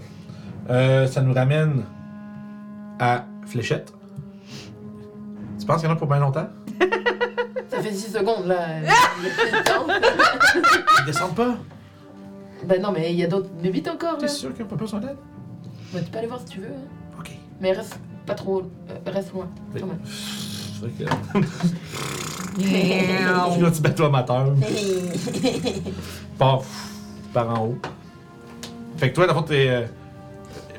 Speaker 1: Euh, ça nous ramène à Fléchette. Tu penses qu'il y en a pour bien longtemps? [laughs]
Speaker 4: Ça fait 6 secondes, là. [laughs]
Speaker 1: Ils descendent pas?
Speaker 4: Ben non, mais il y a d'autres bébites encore,
Speaker 1: T'es
Speaker 4: là.
Speaker 1: sûr qu'il n'y a pas besoin d'aide?
Speaker 4: Ben, tu peux aller voir si tu veux, hein.
Speaker 1: Ok.
Speaker 4: Mais reste pas trop... euh, reste loin, quand même.
Speaker 1: Fait que- Je suis un petit bateau amateur. Par en haut. Fait que toi, dans le fond, t'es. euh,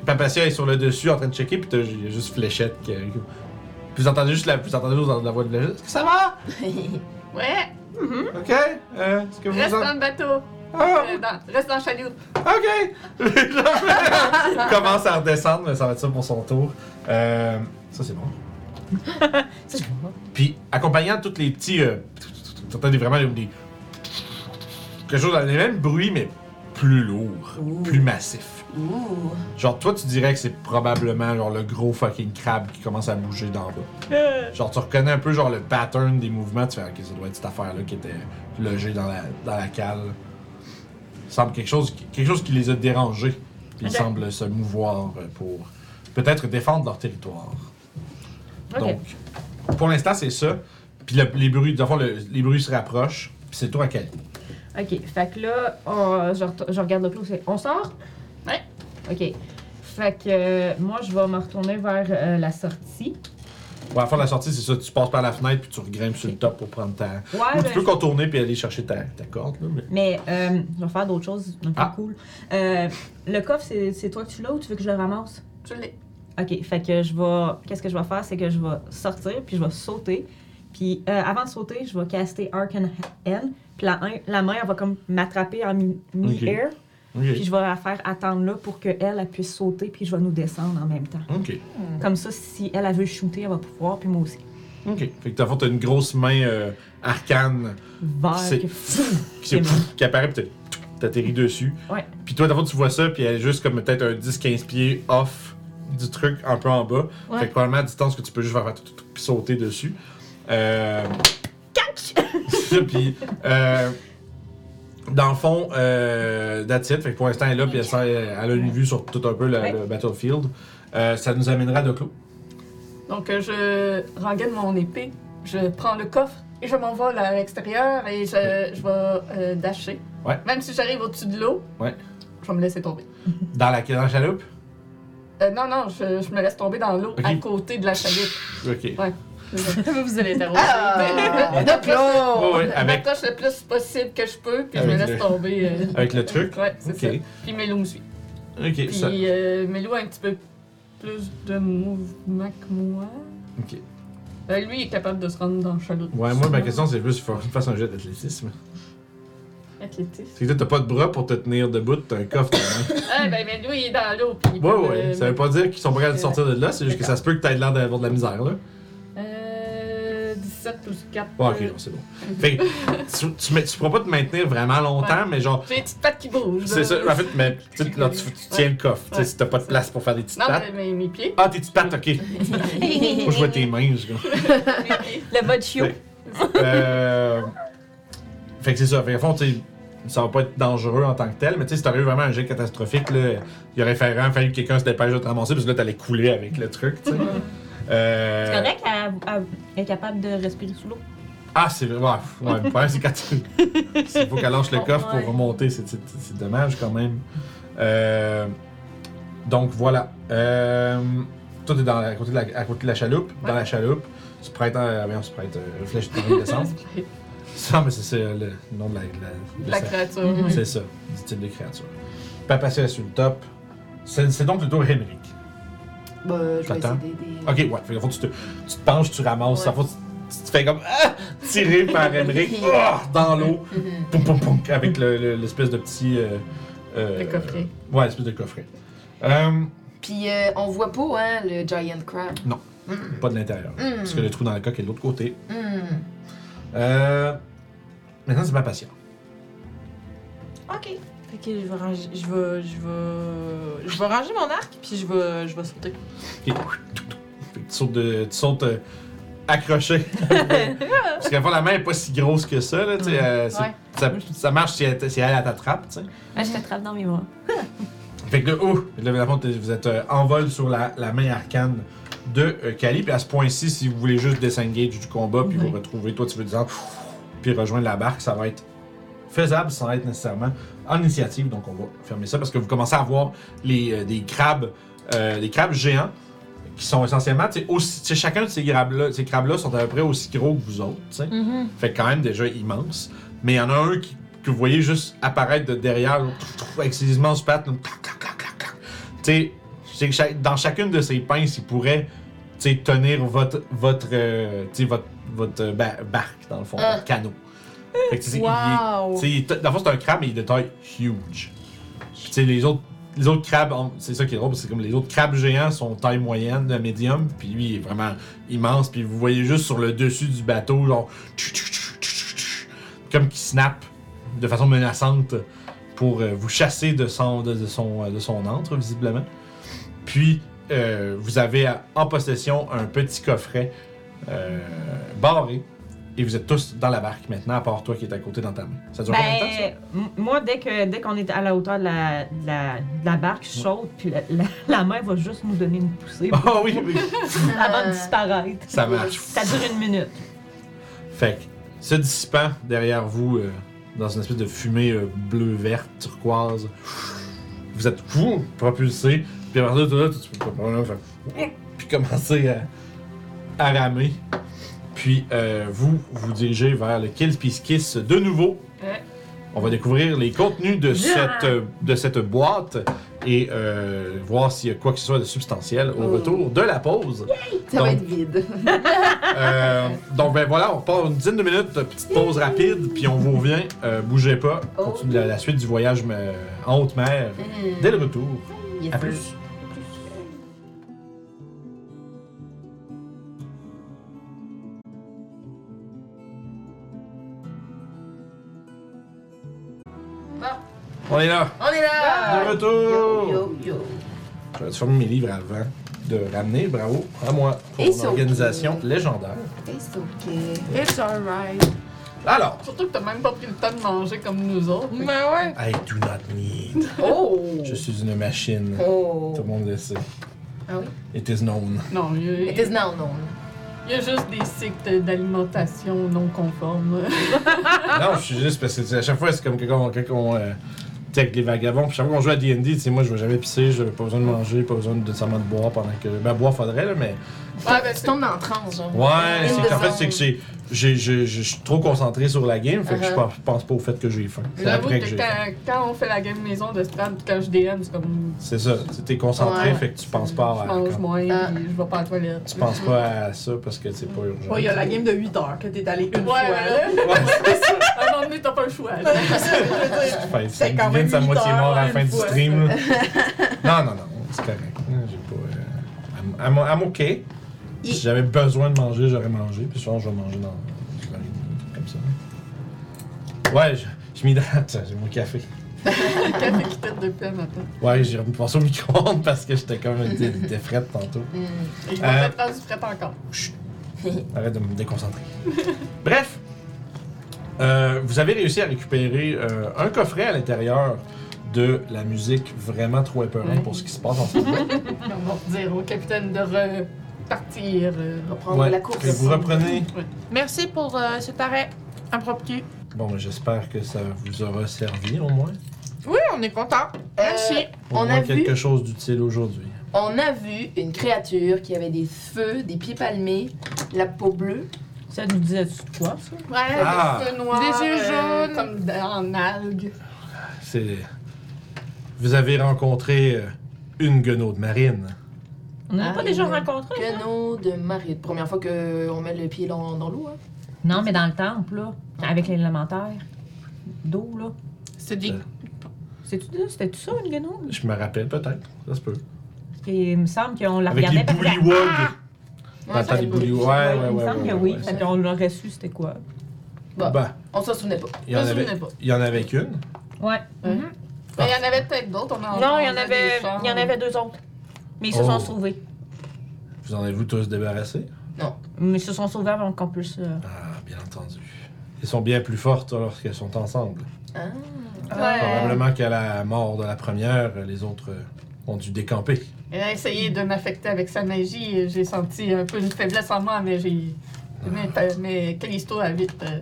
Speaker 1: Papacia est sur le dessus en train de checker, puis t'as il y a juste Fléchette qui. Puis vous entendez juste la, vous entendez juste dans la voix de Fléchette. Est-ce que ça va?
Speaker 2: Ouais,
Speaker 1: Ok. Euh, Est-ce que vous
Speaker 2: reste
Speaker 1: en-
Speaker 2: dans le bateau.
Speaker 1: Ah,
Speaker 2: Euh, dans- reste dans le chalut.
Speaker 1: ok. Il commence à redescendre, mais ça va être ça pour son tour. Euh, ça, c'est bon. Puis, accompagnant tous les petits. Euh, t'entends des- vraiment des. Quelque chose dans les mêmes bruits, mais plus lourd,
Speaker 4: Ouh.
Speaker 1: plus massif.
Speaker 4: Ouh.
Speaker 1: Genre, toi, tu dirais que c'est probablement genre le gros fucking crabe qui commence à bouger d'en bas. Genre, tu reconnais un peu genre le pattern des mouvements, tu fais, ok, ça doit être cette affaire-là qui était logée dans la, dans la cale. Il semble quelque chose, qui- quelque chose qui les a dérangés. Puis ils
Speaker 3: Ok.
Speaker 1: semblent se mouvoir euh, pour peut-être défendre leur territoire. Donc, pour l'instant, c'est ça. Puis le- les bruits, dans le fond, le- les bruits se rapprochent. Puis c'est toi à Cali.
Speaker 3: Ok, fait que là, on- je, ret- je regarde le clou, c'est on sort?
Speaker 2: Ouais.
Speaker 3: Ok. Fait que euh, moi, je vais me retourner vers euh, la sortie.
Speaker 1: Ouais, à la fin de la sortie, c'est ça. Tu passes par la fenêtre puis tu regrimpes sur le top pour prendre ta.
Speaker 3: Ouais,
Speaker 1: Ou tu
Speaker 3: ben,
Speaker 1: peux contourner puis aller chercher ta, ta corde. Là, mais...
Speaker 3: mais euh, je vais faire d'autres choses un peu
Speaker 1: Ah.
Speaker 3: cool. Euh, le coffre, c'est c'est toi que tu l'as ou tu veux que je le ramasse?
Speaker 2: Je l'ai.
Speaker 3: Ok, fait que je vais. Qu'est-ce que je vais faire? C'est que je vais sortir, puis je vais sauter. Puis euh, avant de sauter, je vais caster Arcane Hell. Puis la, main- la main, elle va comme m'attraper en mi- mi-air. Puis je vais la faire attendre là pour qu'elle, elle puisse sauter, puis je vais nous descendre en même temps.
Speaker 1: Ok.
Speaker 3: Comme ça, si elle, elle veut shooter, elle va pouvoir, puis moi aussi.
Speaker 1: Ok. Fait que t'as une grosse main euh, arcane
Speaker 3: Vert.
Speaker 1: Qui,
Speaker 3: bon. [laughs]
Speaker 1: qui apparaît t'as- t'atterris dessus.
Speaker 3: Ouais.
Speaker 1: Puis toi, d'abord, tu vois ça, puis elle est juste comme peut-être un 10-15 pieds off du truc, un peu en bas.
Speaker 3: Ouais.
Speaker 1: Fait que probablement à distance que tu peux juste faire puis sauter dessus. Euh... Puis, euh... dans le fond, euh... that's it. Fait que pour l'instant, elle est là, puis elle, a une vue sur tout un peu le,
Speaker 3: Ouais.
Speaker 1: le battlefield. Euh, ça nous amènera à Doclo.
Speaker 2: Donc, euh, je rengaine mon épée, je prends le coffre et je m'envole à l'extérieur et je, je vais dasher.
Speaker 1: Ouais.
Speaker 2: Même si j'arrive au-dessus de l'eau,
Speaker 1: Ouais.
Speaker 2: je vais me laisser tomber.
Speaker 1: Dans la, dans la chaloupe?
Speaker 2: Non, non, je, je me laisse tomber dans l'eau à côté de la chaloupe.
Speaker 1: Ok.
Speaker 5: Vous allez être arrosé.
Speaker 4: Ah!
Speaker 1: Ouais, ouais,
Speaker 2: Je
Speaker 1: avec,
Speaker 2: m'accroche le plus possible que je peux, puis je me
Speaker 1: le-
Speaker 2: laisse tomber. euh,
Speaker 1: avec le truc?
Speaker 2: Ouais, c'est
Speaker 1: Ok.
Speaker 2: ça. Puis Melo me suit.
Speaker 1: Ok,
Speaker 2: Puis
Speaker 1: ça.
Speaker 2: euh, Melo a un petit peu plus de mouvement que moi.
Speaker 1: Ok.
Speaker 2: Euh, lui, il est capable de se rendre dans le chaloupe.
Speaker 1: Ouais, moi, ma question, c'est plus, il faut que tu fasses un jet d'athlétisme.
Speaker 2: Athlétisme.
Speaker 1: C'est que t'as pas de bras pour te tenir debout, t'as un coffre. [laughs]
Speaker 2: Ah, ben, mais lui, il est dans l'eau. Puis il
Speaker 1: ouais, ouais. Ça veut pas dire qu'ils sont pas capables de sortir de là, c'est juste que ça se peut que t'aies l'air d'avoir de la misère, là.
Speaker 2: Euh. 7 plus 4.
Speaker 1: Ouais, ok, non, c'est bon. Fait que [laughs] tu, tu, mets- tu pourras pas te maintenir vraiment longtemps, mais genre.
Speaker 2: J'ai des petites pattes qui bougent.
Speaker 1: C'est ça, en fait, mais tu sais, là, tu, tu tiens le coffre. Tu sais,
Speaker 2: Ouais.
Speaker 1: si t'as pas de place pour faire des petites
Speaker 2: Non,
Speaker 1: pattes.
Speaker 2: mais mes, mes pieds.
Speaker 1: Ah, tes petites pattes, ok. [laughs] Moi, je vois tes mains, je [laughs]
Speaker 3: Le mode chiot.
Speaker 1: Fait- Euh. Fait que c'est ça. Fait qu'au fond, tu sais, ça va pas être dangereux en tant que tel, mais tu sais, si t'aurais eu vraiment un jet catastrophique, là, il aurait fallu, fallu que quelqu'un se dépêche de te ramasser, parce que là, t'allais couler avec le truc, tu sais. Euh,
Speaker 3: C'est correct qu'elle elle est capable de respirer sous l'eau.
Speaker 1: Ah, c'est vrai. Ouais, ouais, problème, c'est quand tu. [laughs] Il faut qu'elle lâche le coffre
Speaker 3: Ouais.
Speaker 1: pour remonter. C'est, dommage quand même. Euh, donc voilà. Euh, toi, t'es dans la- à, côté de la, à côté de la chaloupe. Dans
Speaker 2: Ouais.
Speaker 1: la chaloupe. Tu prêtes un. Bien, tu prêtes euh, flèche de descente. [laughs] Ça, mais c'est, le, le nom de la. de
Speaker 2: La créature.
Speaker 1: C'est ça, du type de créature. Pas passer sur le top. C'est, c'est donc le tour Henrik.
Speaker 4: Bah, je vais essayer d'aider.
Speaker 1: Ok, ouais. Fait que, tu te, tu te penches, tu ramasses.
Speaker 4: Ouais.
Speaker 1: Ça, tu, tu te fais comme. Ah! Tirer par [laughs] Henrik ah, dans l'eau.
Speaker 4: Mhm.
Speaker 1: Poum, poum, poum, avec le- le- l'espèce de petit. euh, euh,
Speaker 2: Le coffret.
Speaker 1: ouais, l'espèce de coffret. Euh,
Speaker 4: Puis on voit pas, hein, le giant crab.
Speaker 1: Non.
Speaker 4: Mm.
Speaker 1: pas de l'intérieur.
Speaker 4: Mm.
Speaker 1: Parce que le trou dans le coq est de l'autre côté.
Speaker 4: Mm.
Speaker 1: Euh, maintenant, c'est ma patient.
Speaker 5: Ok. Que je vais ranger, je vais, je vais, je vais ranger mon arc, puis je vais, je vais sauter.
Speaker 1: Ok. Tu sautes, de, tu sautes euh, accroché. [laughs] Parce qu'à la fois, la main est pas si grosse que ça. Là, tu sais, euh, c'est-
Speaker 5: Ouais.
Speaker 1: ça, ça marche si elle, si elle t'attrape. tu sais.
Speaker 3: Ah, je t'attrape dans mes bras. [laughs]
Speaker 1: Fait que là, oh, là, fond, t'es- vous êtes euh, en vol sur la, la main arcane de euh, Kali. Puis à ce point-ci, si vous voulez juste disengage du combat, puis
Speaker 3: Ouais.
Speaker 1: vous retrouver, toi, tu veux dire, puis rejoindre la barque, ça va être faisable sans être nécessairement en initiative. Donc on va fermer ça parce que vous commencez à voir les, euh, des crabes, euh, des crabes géants qui sont essentiellement, tu sais, aussi, chacun de ces crabes-là, ces crabes-là sont à peu près aussi gros que vous autres, tu sais.
Speaker 5: Mm-hmm.
Speaker 1: Fait quand même déjà immense. Mais il y en a un qui, que vous voyez juste apparaître de derrière, là, avec ses immenses pattes. là, chaque- dans chacune de ces pinces, il pourrait tenir votre, votre, euh, votre, votre ba- barque, dans le fond,
Speaker 4: Ah.
Speaker 1: votre canot. Fait que, il il dans le fond, c'est un crabe, mais il est de taille huge. Puis, tu les autres, les autres crabes, c'est ça qui est drôle, parce que c'est comme les autres crabes géants sont taille moyenne, de médium, puis lui, il est vraiment immense, puis vous voyez juste sur le dessus du bateau, genre, comme qui snap de façon menaçante pour euh, vous chasser de son, de, de son, euh, de son antre, visiblement. Puis, euh, vous avez en possession un petit coffret euh, barré. Et vous êtes tous dans la barque maintenant, à part toi qui est à côté dans ta main. Ça dure combien de temps, ça?
Speaker 3: Ben, moi, dès que dès qu'on est à la hauteur de la, de la, de la barque, je saute, puis la, la, la mer va juste nous donner une poussée
Speaker 1: Ah oui, oui,
Speaker 3: avant de disparaître.
Speaker 1: ça marche.
Speaker 3: Ça dure une minute.
Speaker 1: Fait que, se dissipant derrière vous, euh, dans une espèce de fumée euh, bleu-verte, turquoise, vous êtes fou, propulsé, puis après ça, tout là, tu peux puis commencer à, à ramer. Puis euh, vous vous dirigez vers le Kill Peace Kiss de nouveau.
Speaker 2: Ouais.
Speaker 1: On va découvrir les contenus de cette, euh, de cette boîte et euh, voir s'il y a quoi que ce soit de substantiel au
Speaker 4: Oh.
Speaker 1: retour de la pause.
Speaker 4: Ça va être vide. [laughs]
Speaker 1: Euh, donc ben voilà, on part une dizaine de minutes, petite pause rapide, puis on vous revient. Euh, bougez pas,
Speaker 4: Oh.
Speaker 1: continue la, la suite du voyage en haute mer
Speaker 4: Mm.
Speaker 1: dès le retour.
Speaker 4: Yes,
Speaker 1: À plus. On est là,
Speaker 4: On est là!
Speaker 1: de retour.
Speaker 4: Yo, yo, yo.
Speaker 1: Je vais fermer mes livres avant de ramener, bravo, à moi, pour
Speaker 4: It's
Speaker 1: mon organisation
Speaker 4: okay.
Speaker 1: légendaire.
Speaker 4: It's okay.
Speaker 5: It's alright.
Speaker 1: Alors,
Speaker 2: Surtout que t'as même pas pris le temps de manger comme nous autres.
Speaker 5: Ben ouais.
Speaker 1: I do not need. [laughs]
Speaker 4: Oh!
Speaker 1: Je suis une machine.
Speaker 4: Oh!
Speaker 1: Tout le monde le sait.
Speaker 4: Ah oui?
Speaker 1: It is known.
Speaker 2: Non, il y, a,
Speaker 4: It is now known.
Speaker 2: il y a juste des cycles d'alimentation non conformes.
Speaker 1: non, je suis juste parce que à chaque fois, c'est comme quand on. Quand euh, avec les vagabonds, puis chaque fois qu'on joue à DD, tu sais, moi, je vais jamais pisser, je pas besoin de manger, pas besoin de nécessairement de boire pendant que. Ben, boire faudrait, là, mais.
Speaker 2: Ouais, ben,
Speaker 4: Tu tombes dans le transe, genre.
Speaker 1: Ouais, c'est qu'en fait, c'est que j'ai. Je suis trop concentré sur la game, fait que je
Speaker 4: Uh-huh.
Speaker 1: pense- pas au fait que j'ai faim. Après
Speaker 2: que quand,
Speaker 1: faim.
Speaker 2: quand on fait la game maison de Strad, quand je DM, c'est comme.
Speaker 1: C'est ça, tu t'es concentré,
Speaker 4: Ouais.
Speaker 1: fait que tu penses pas
Speaker 2: Je
Speaker 1: à.
Speaker 2: mange
Speaker 1: quand-
Speaker 2: moins,
Speaker 4: Ah.
Speaker 2: puis je vais pas à la toilette.
Speaker 1: Tu penses pas à ça parce que c'est pas urgent.
Speaker 7: Ouais, il y a la game de 8 heures que t'es allé une
Speaker 2: Ouais,
Speaker 7: fois.
Speaker 2: ouais. [laughs] À un moment donné, t'as pas le choix.
Speaker 7: C'est
Speaker 1: ça
Speaker 7: quand même
Speaker 1: sa moitié mort à la fin du stream. là. non, non, non, c'est correct. J'ai pas. euh, I'm, I'm- I'm OK.
Speaker 8: Il-
Speaker 1: Si j'avais besoin de manger, j'aurais mangé. Puis souvent, je vais manger dans du comme ça. Ouais, je, je m'hydrate, [laughs] j'ai mon café.
Speaker 2: Café qui tête de paix maintenant.
Speaker 1: Ouais, j'ai repensé au micro-ondes [laughs] parce que j'étais comme une était frette tantôt.
Speaker 8: Hmm.
Speaker 2: Et je
Speaker 1: Euh.
Speaker 2: vais peut-être rendu prête encore.
Speaker 1: Arrête de me déconcentrer. Bref, euh, vous avez réussi à récupérer euh, un coffret à l'intérieur de la musique vraiment trop épeurante pour ce qui se passe en ce moment. [laughs]
Speaker 2: On va dire au capitaine de repartir. euh,
Speaker 4: Reprendre
Speaker 1: Ouais.
Speaker 4: la course.
Speaker 1: Et vous reprenez.
Speaker 5: Merci pour euh, cet arrêt impromptu.
Speaker 1: Bon, ben, j'espère que ça vous aura servi au moins.
Speaker 5: Oui, on est content. Merci.
Speaker 4: Euh,
Speaker 1: Au
Speaker 4: on
Speaker 1: moins
Speaker 4: a vu
Speaker 1: quelque chose d'utile aujourd'hui.
Speaker 4: On a vu une créature qui avait des feux, des pieds palmés, la peau bleue.
Speaker 3: Ça nous disait quoi, ça?
Speaker 2: Ouais,
Speaker 1: Ah.
Speaker 2: des feux noirs.
Speaker 5: Des yeux
Speaker 2: euh,
Speaker 5: jaunes.
Speaker 2: Comme en algues.
Speaker 1: C'est. Vous avez rencontré euh, une guenaude marine.
Speaker 3: On n'a
Speaker 4: Ah,
Speaker 3: pas déjà
Speaker 4: une
Speaker 3: rencontré? ça?
Speaker 4: Guenot de marée. Première fois qu'on met le pied dans, dans l'eau. Hein.
Speaker 3: Non, mais dans le temple, là, avec l'élémentaire d'eau, là.
Speaker 5: C'est des.
Speaker 3: C'est-tu C'était-tu ça, une guenouille?
Speaker 1: Je me rappelle peut-être. Ça se peut.
Speaker 3: Parce qu'il me semble qu'on la
Speaker 1: Avec
Speaker 3: regardait.
Speaker 1: les
Speaker 3: puis elle faisait-
Speaker 1: bullywugs.
Speaker 4: Ouais,
Speaker 1: bullywugs. Ouais,
Speaker 3: Ouais,
Speaker 1: ouais,
Speaker 3: il me semble que oui. Fait qu'on l'aurait su, c'était quoi?
Speaker 4: Bon,
Speaker 1: Ben,
Speaker 4: on s'en souvenait pas.
Speaker 1: il y en
Speaker 2: Je me
Speaker 1: avait,
Speaker 2: souvenais pas.
Speaker 1: il y en avait qu'une.
Speaker 3: Ouais. Mhm.
Speaker 2: Mais il y en avait peut-être d'autres. on en-
Speaker 3: Non, il y en
Speaker 2: a
Speaker 3: avait,
Speaker 2: des
Speaker 3: il y en avait deux autres. Mais ils se
Speaker 1: Oh.
Speaker 3: sont sauvés.
Speaker 1: Vous en avez-vous tous débarrassés?
Speaker 3: Mais ils se sont sauvés avant qu'on puisse. euh,
Speaker 1: Ah, bien entendu. Elles sont bien plus fortes lorsqu'elles sont ensemble.
Speaker 4: Ah.
Speaker 2: Ouais.
Speaker 1: Probablement qu'à la mort de la première, les autres euh, ont dû décamper.
Speaker 2: Elle a essayé de m'affecter avec sa magie. et J'ai senti un peu une faiblesse en moi, mais j'ai. Mais, mais Callisto a vite euh,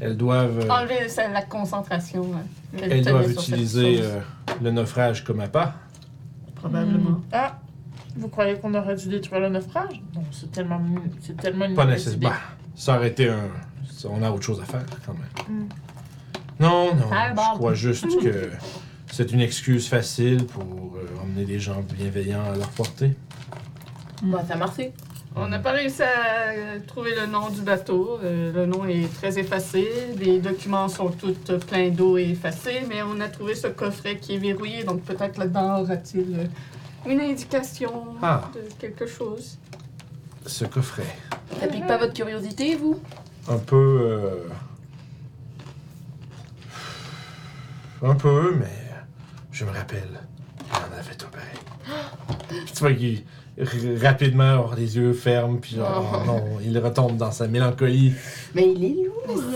Speaker 1: Elles doivent, euh,
Speaker 2: enlevé sa- la concentration. euh, qu'elle
Speaker 1: elles doivent utiliser euh, le naufrage comme appât.
Speaker 2: Probablement.
Speaker 5: Ah, vous croyez qu'on aurait dû détruire le naufrage? Non, c'est tellement, c'est tellement une
Speaker 1: Pas nécessairement. Bah, ça aurait été un. ça, On a autre chose à faire quand même.
Speaker 5: Mm.
Speaker 1: Non, non.
Speaker 3: Ah, bon.
Speaker 1: Je crois juste que [laughs] c'est une excuse facile pour euh, emmener des gens bienveillants à leur portée.
Speaker 4: Bah, ça a marché.
Speaker 2: On n'a pas réussi à euh, trouver le nom du bateau. Euh, le nom est très effacé. Les documents sont tous euh, pleins d'eau et effacés, mais on a trouvé ce coffret qui est verrouillé, donc peut-être là-dedans aura-t-il euh, une indication
Speaker 1: Ah.
Speaker 2: de quelque chose.
Speaker 1: Ce coffret.
Speaker 4: Ça pique pas votre curiosité, vous?
Speaker 1: Un peu. euh, Un peu, mais. Je me rappelle. Il en avait tout pareil. Puis tu vois qu'il. Rapidement, les yeux fermes, puis genre,
Speaker 4: Oh.
Speaker 1: non, il retombe dans sa mélancolie.
Speaker 4: Mais il est lourd. [laughs]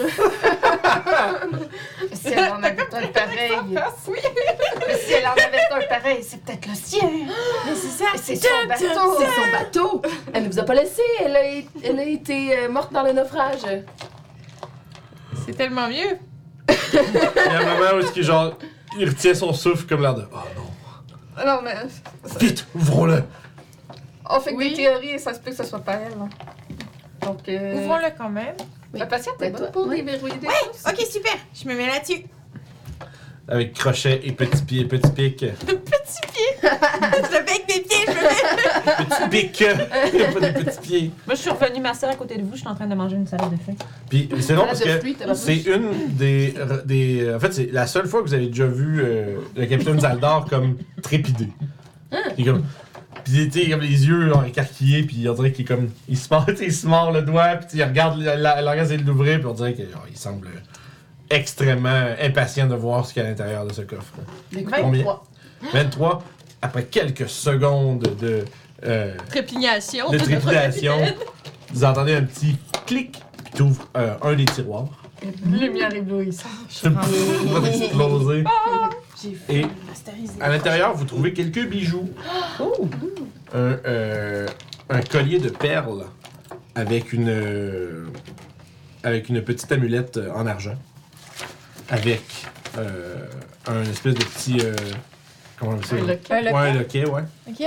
Speaker 2: Si elle en avait un pareil. [laughs] si elle en avait un pareil, c'est peut-être le sien.
Speaker 4: Mais c'est ça.
Speaker 2: C'est son bateau.
Speaker 4: C'est son bateau. Elle ne vous a pas laissé. Elle a, elle a été euh, morte dans le naufrage.
Speaker 5: C'est tellement mieux.
Speaker 1: Il y a un moment où genre, il retient son souffle comme l'air de. Oh non.
Speaker 2: Non, mais
Speaker 1: Vite, ouvrons-le.
Speaker 2: on fait que
Speaker 5: Oui.
Speaker 2: des théories et ça se peut que ce soit pas elle. hein. Donc, euh,
Speaker 5: Ouvrons-le quand même.
Speaker 2: la patiente est bonne pour déverrouiller des choses.
Speaker 5: Ok, super. Je me mets là-dessus.
Speaker 1: Avec crochet et petit pied, petit pic. [laughs]
Speaker 5: je le fais avec mes pieds. Je le
Speaker 1: Petit pic. Pas des petits pieds.
Speaker 3: Moi, je suis revenue m'asseoir à côté de vous, je suis en train de manger une salade de feuilles.
Speaker 1: Puis c'est long parce
Speaker 4: de
Speaker 1: que c'est une des, des. En fait, c'est la seule fois que vous avez déjà vu euh, le capitaine Zaldar comme trépider. Il est comme. Puis sais, comme les yeux genre, écarquillés, puis on dirait qu'il est comme. Il se mord, [laughs] il se mord le doigt, puis il regarde, il regarde de l'ouvrir, puis on dirait qu'il semble extrêmement impatient de voir ce qu'il y a à l'intérieur de ce coffre. Combien?
Speaker 4: 23.
Speaker 1: 23, après quelques secondes de. euh, de trépidation, [laughs] vous entendez un petit clic, puis tu ouvres un des tiroirs.
Speaker 2: Lumière éblouissante.
Speaker 1: Ça va exploser.
Speaker 5: J'ai
Speaker 1: Et
Speaker 5: masterisé.
Speaker 1: à l'intérieur, vous trouvez quelques bijoux. Un, euh, un collier de perles avec une, euh, avec une petite amulette euh, en argent. Avec euh, un espèce de petit. euh, comment on appelle ça?
Speaker 5: Un loquet.
Speaker 1: Ouais, un loquet, ouais.
Speaker 5: Ok.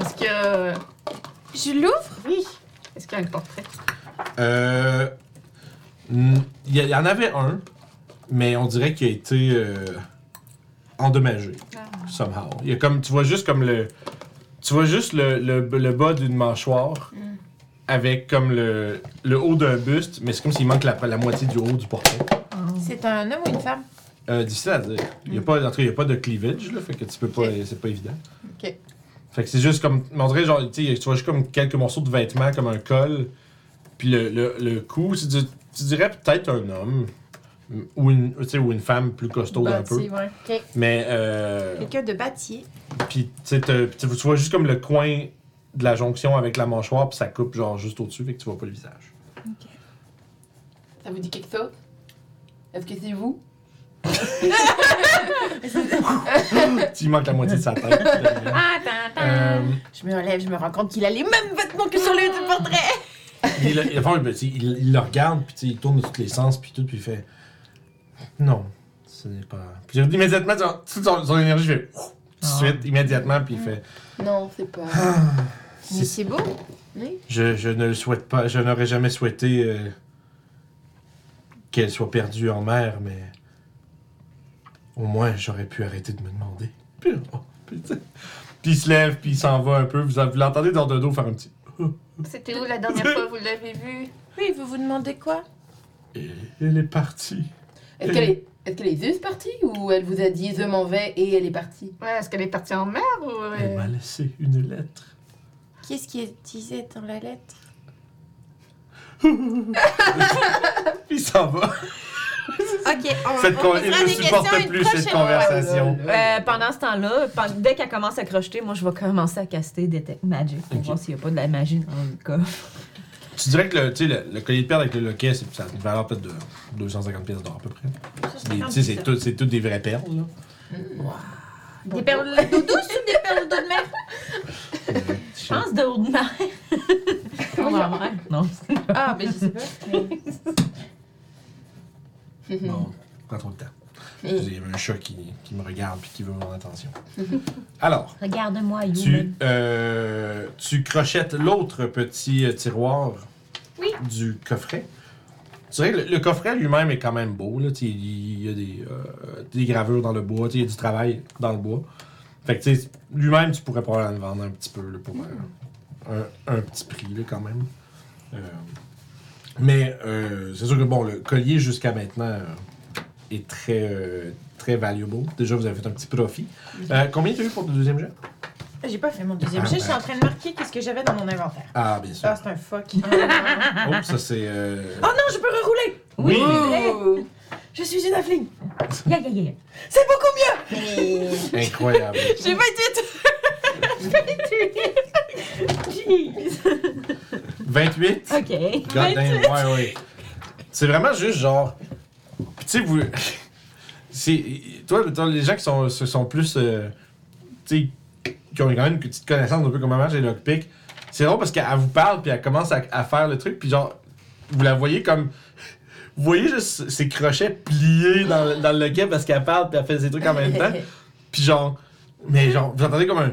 Speaker 2: Est-ce que.
Speaker 5: Je l'ouvre?
Speaker 2: Oui. Est-ce qu'il y a un portrait?
Speaker 1: Euh, Il y, il y en avait un, mais on dirait qu'il a été euh, endommagé. Somehow. Il y a comme, tu vois juste comme le. Tu vois juste le, le, le bas d'une mâchoire avec comme le, le haut d'un buste, mais c'est comme s'il manque la, la moitié du haut du portrait.
Speaker 5: C'est un homme ou une femme?
Speaker 1: Euh, difficile à dire. Il y a pas, en tout cas, il n'y a pas de cleavage, là, fait que tu peux pas. C'est pas évident.
Speaker 5: Ok.
Speaker 1: Fait que c'est juste comme. On dirait, genre, tu sais, tu vois juste comme quelques morceaux de vêtements, comme un col. Puis le, le, le cou, tu, dis- tu dirais peut-être un homme. Ou une, tu sais, ou une femme plus costaud un peu.
Speaker 5: Bâti, ouais.
Speaker 1: Mais. Euh,
Speaker 6: Quelqu'un de bâtier.
Speaker 1: puis tu sais, t'as- tu tu vois juste comme le coin de la jonction avec la mâchoire, puis ça coupe genre juste au-dessus, fait que tu vois pas le visage.
Speaker 4: Ça vous dit quelque chose? Est-ce que c'est vous? [laughs]
Speaker 1: Il manque la moitié de sa tête. [laughs]
Speaker 6: Ah, tan.
Speaker 1: Euh,
Speaker 6: Je me relève, je me rends compte qu'il a les mêmes vêtements que sur le [laughs] portrait.
Speaker 1: il, il, ben, tu il, il le regarde, puis tu il tourne de tous les sens, puis tout, puis il fait Non, ce n'est pas. Puis immédiatement, toute son, son énergie fait ouf, tout de
Speaker 3: Ah.
Speaker 1: suite, immédiatement, puis il fait
Speaker 4: Non, c'est pas.
Speaker 6: Mais
Speaker 1: C'est-
Speaker 6: beau. Oui.
Speaker 1: je, je ne le souhaite pas, je n'aurais jamais souhaité euh, qu'elle soit perdue en mer, mais au moins j'aurais pu arrêter de me demander. [laughs] Puis, oh, puis, il se lève, puis il s'en va un peu. Vous, vous l'entendez dans le dos faire un petit. [laughs]
Speaker 2: C'était où la dernière fois que vous l'avez vu?
Speaker 6: Oui, vous vous demandez quoi?
Speaker 1: Et elle est partie.
Speaker 4: Est-ce qu'elle est. Est-ce qu'elle est juste partie ou elle vous a dit je m'en vais et elle est partie?
Speaker 2: Ouais, est-ce qu'elle est partie en mer ou.
Speaker 1: Elle
Speaker 2: euh,
Speaker 1: m'a laissé une lettre.
Speaker 6: Qu'est-ce qui disait dans la lettre
Speaker 1: Puis [laughs] il s'en va. [laughs]
Speaker 6: Ok, on,
Speaker 1: Cette
Speaker 6: on
Speaker 1: il ne supporte plus cette conversation.
Speaker 3: Euh, pendant ce temps-là, dès qu'elle commence à crocheter, moi je vais commencer à caster Detect Magic pour voir s'il n'y a pas de la magie dans le coffre. [laughs]
Speaker 1: Tu dirais que le, collier de perles avec le loquet, c'est, ça a une valeur peut-être de 250 pièces d'or à peu près. C'est tout, toutes des vraies perles. Là.
Speaker 6: Des perles d'eau douce ou des perles d'eau de mer
Speaker 1: Euh,
Speaker 3: Je pense de haut de mer. Comme la mer. Non.
Speaker 5: Ah, ben je sais pas.
Speaker 1: Non, [laughs] prends trop de temps. Il y avait un chat qui, qui me regarde puis qui veut mon attention. [laughs] Alors,
Speaker 3: Regarde-moi,
Speaker 1: tu, euh, tu crochettes l'autre petit euh, tiroir
Speaker 6: Oui.
Speaker 1: du coffret? Tu que le, le coffret lui-même est quand même beau. Là, sais, il y a des, euh, des gravures dans le bois, sais, il y a du travail dans le bois. Fait que tu sais, lui-même, tu pourrais probablement le vendre un petit peu là, pour euh, un, un petit prix là, quand même. Euh, mais euh, c'est sûr que bon, le collier jusqu'à maintenant est très, très valuable. Déjà, vous avez fait un petit profit. Combien tu as eu pour le deuxième jet?
Speaker 6: J'ai pas fait mon deuxième
Speaker 1: Ah,
Speaker 6: jet, je suis en train de marquer qu'est-ce que j'avais dans mon inventaire.
Speaker 1: Ah, bien sûr.
Speaker 6: Ah, c'est un fuck. [laughs]
Speaker 1: Oh, ça c'est. euh,
Speaker 6: Oh non, je peux rerouler
Speaker 1: Oui!
Speaker 6: Je suis une affling
Speaker 3: Yeah, yeah, yeah.
Speaker 6: C'est beaucoup mieux
Speaker 1: Incroyable. [laughs]
Speaker 6: J'ai 28 Jeez
Speaker 1: 28?
Speaker 3: Ok.
Speaker 1: God damn, ouais, ouais. C'est vraiment juste genre. Puis tu sais, vous. [laughs] C'est. Toi, les gens qui sont, se sont plus. euh, tu sais, qui ont quand même une petite connaissance un peu comment marche les lockpicks, c'est drôle parce qu'elle vous parle puis elle commence à, à faire le truc, puis genre. Vous la voyez comme. Vous voyez juste ses crochets pliés dans, le- dans le loquet parce qu'elle parle puis elle fait ses trucs en même temps. [laughs] Puis genre, mais genre, vous entendez comme un.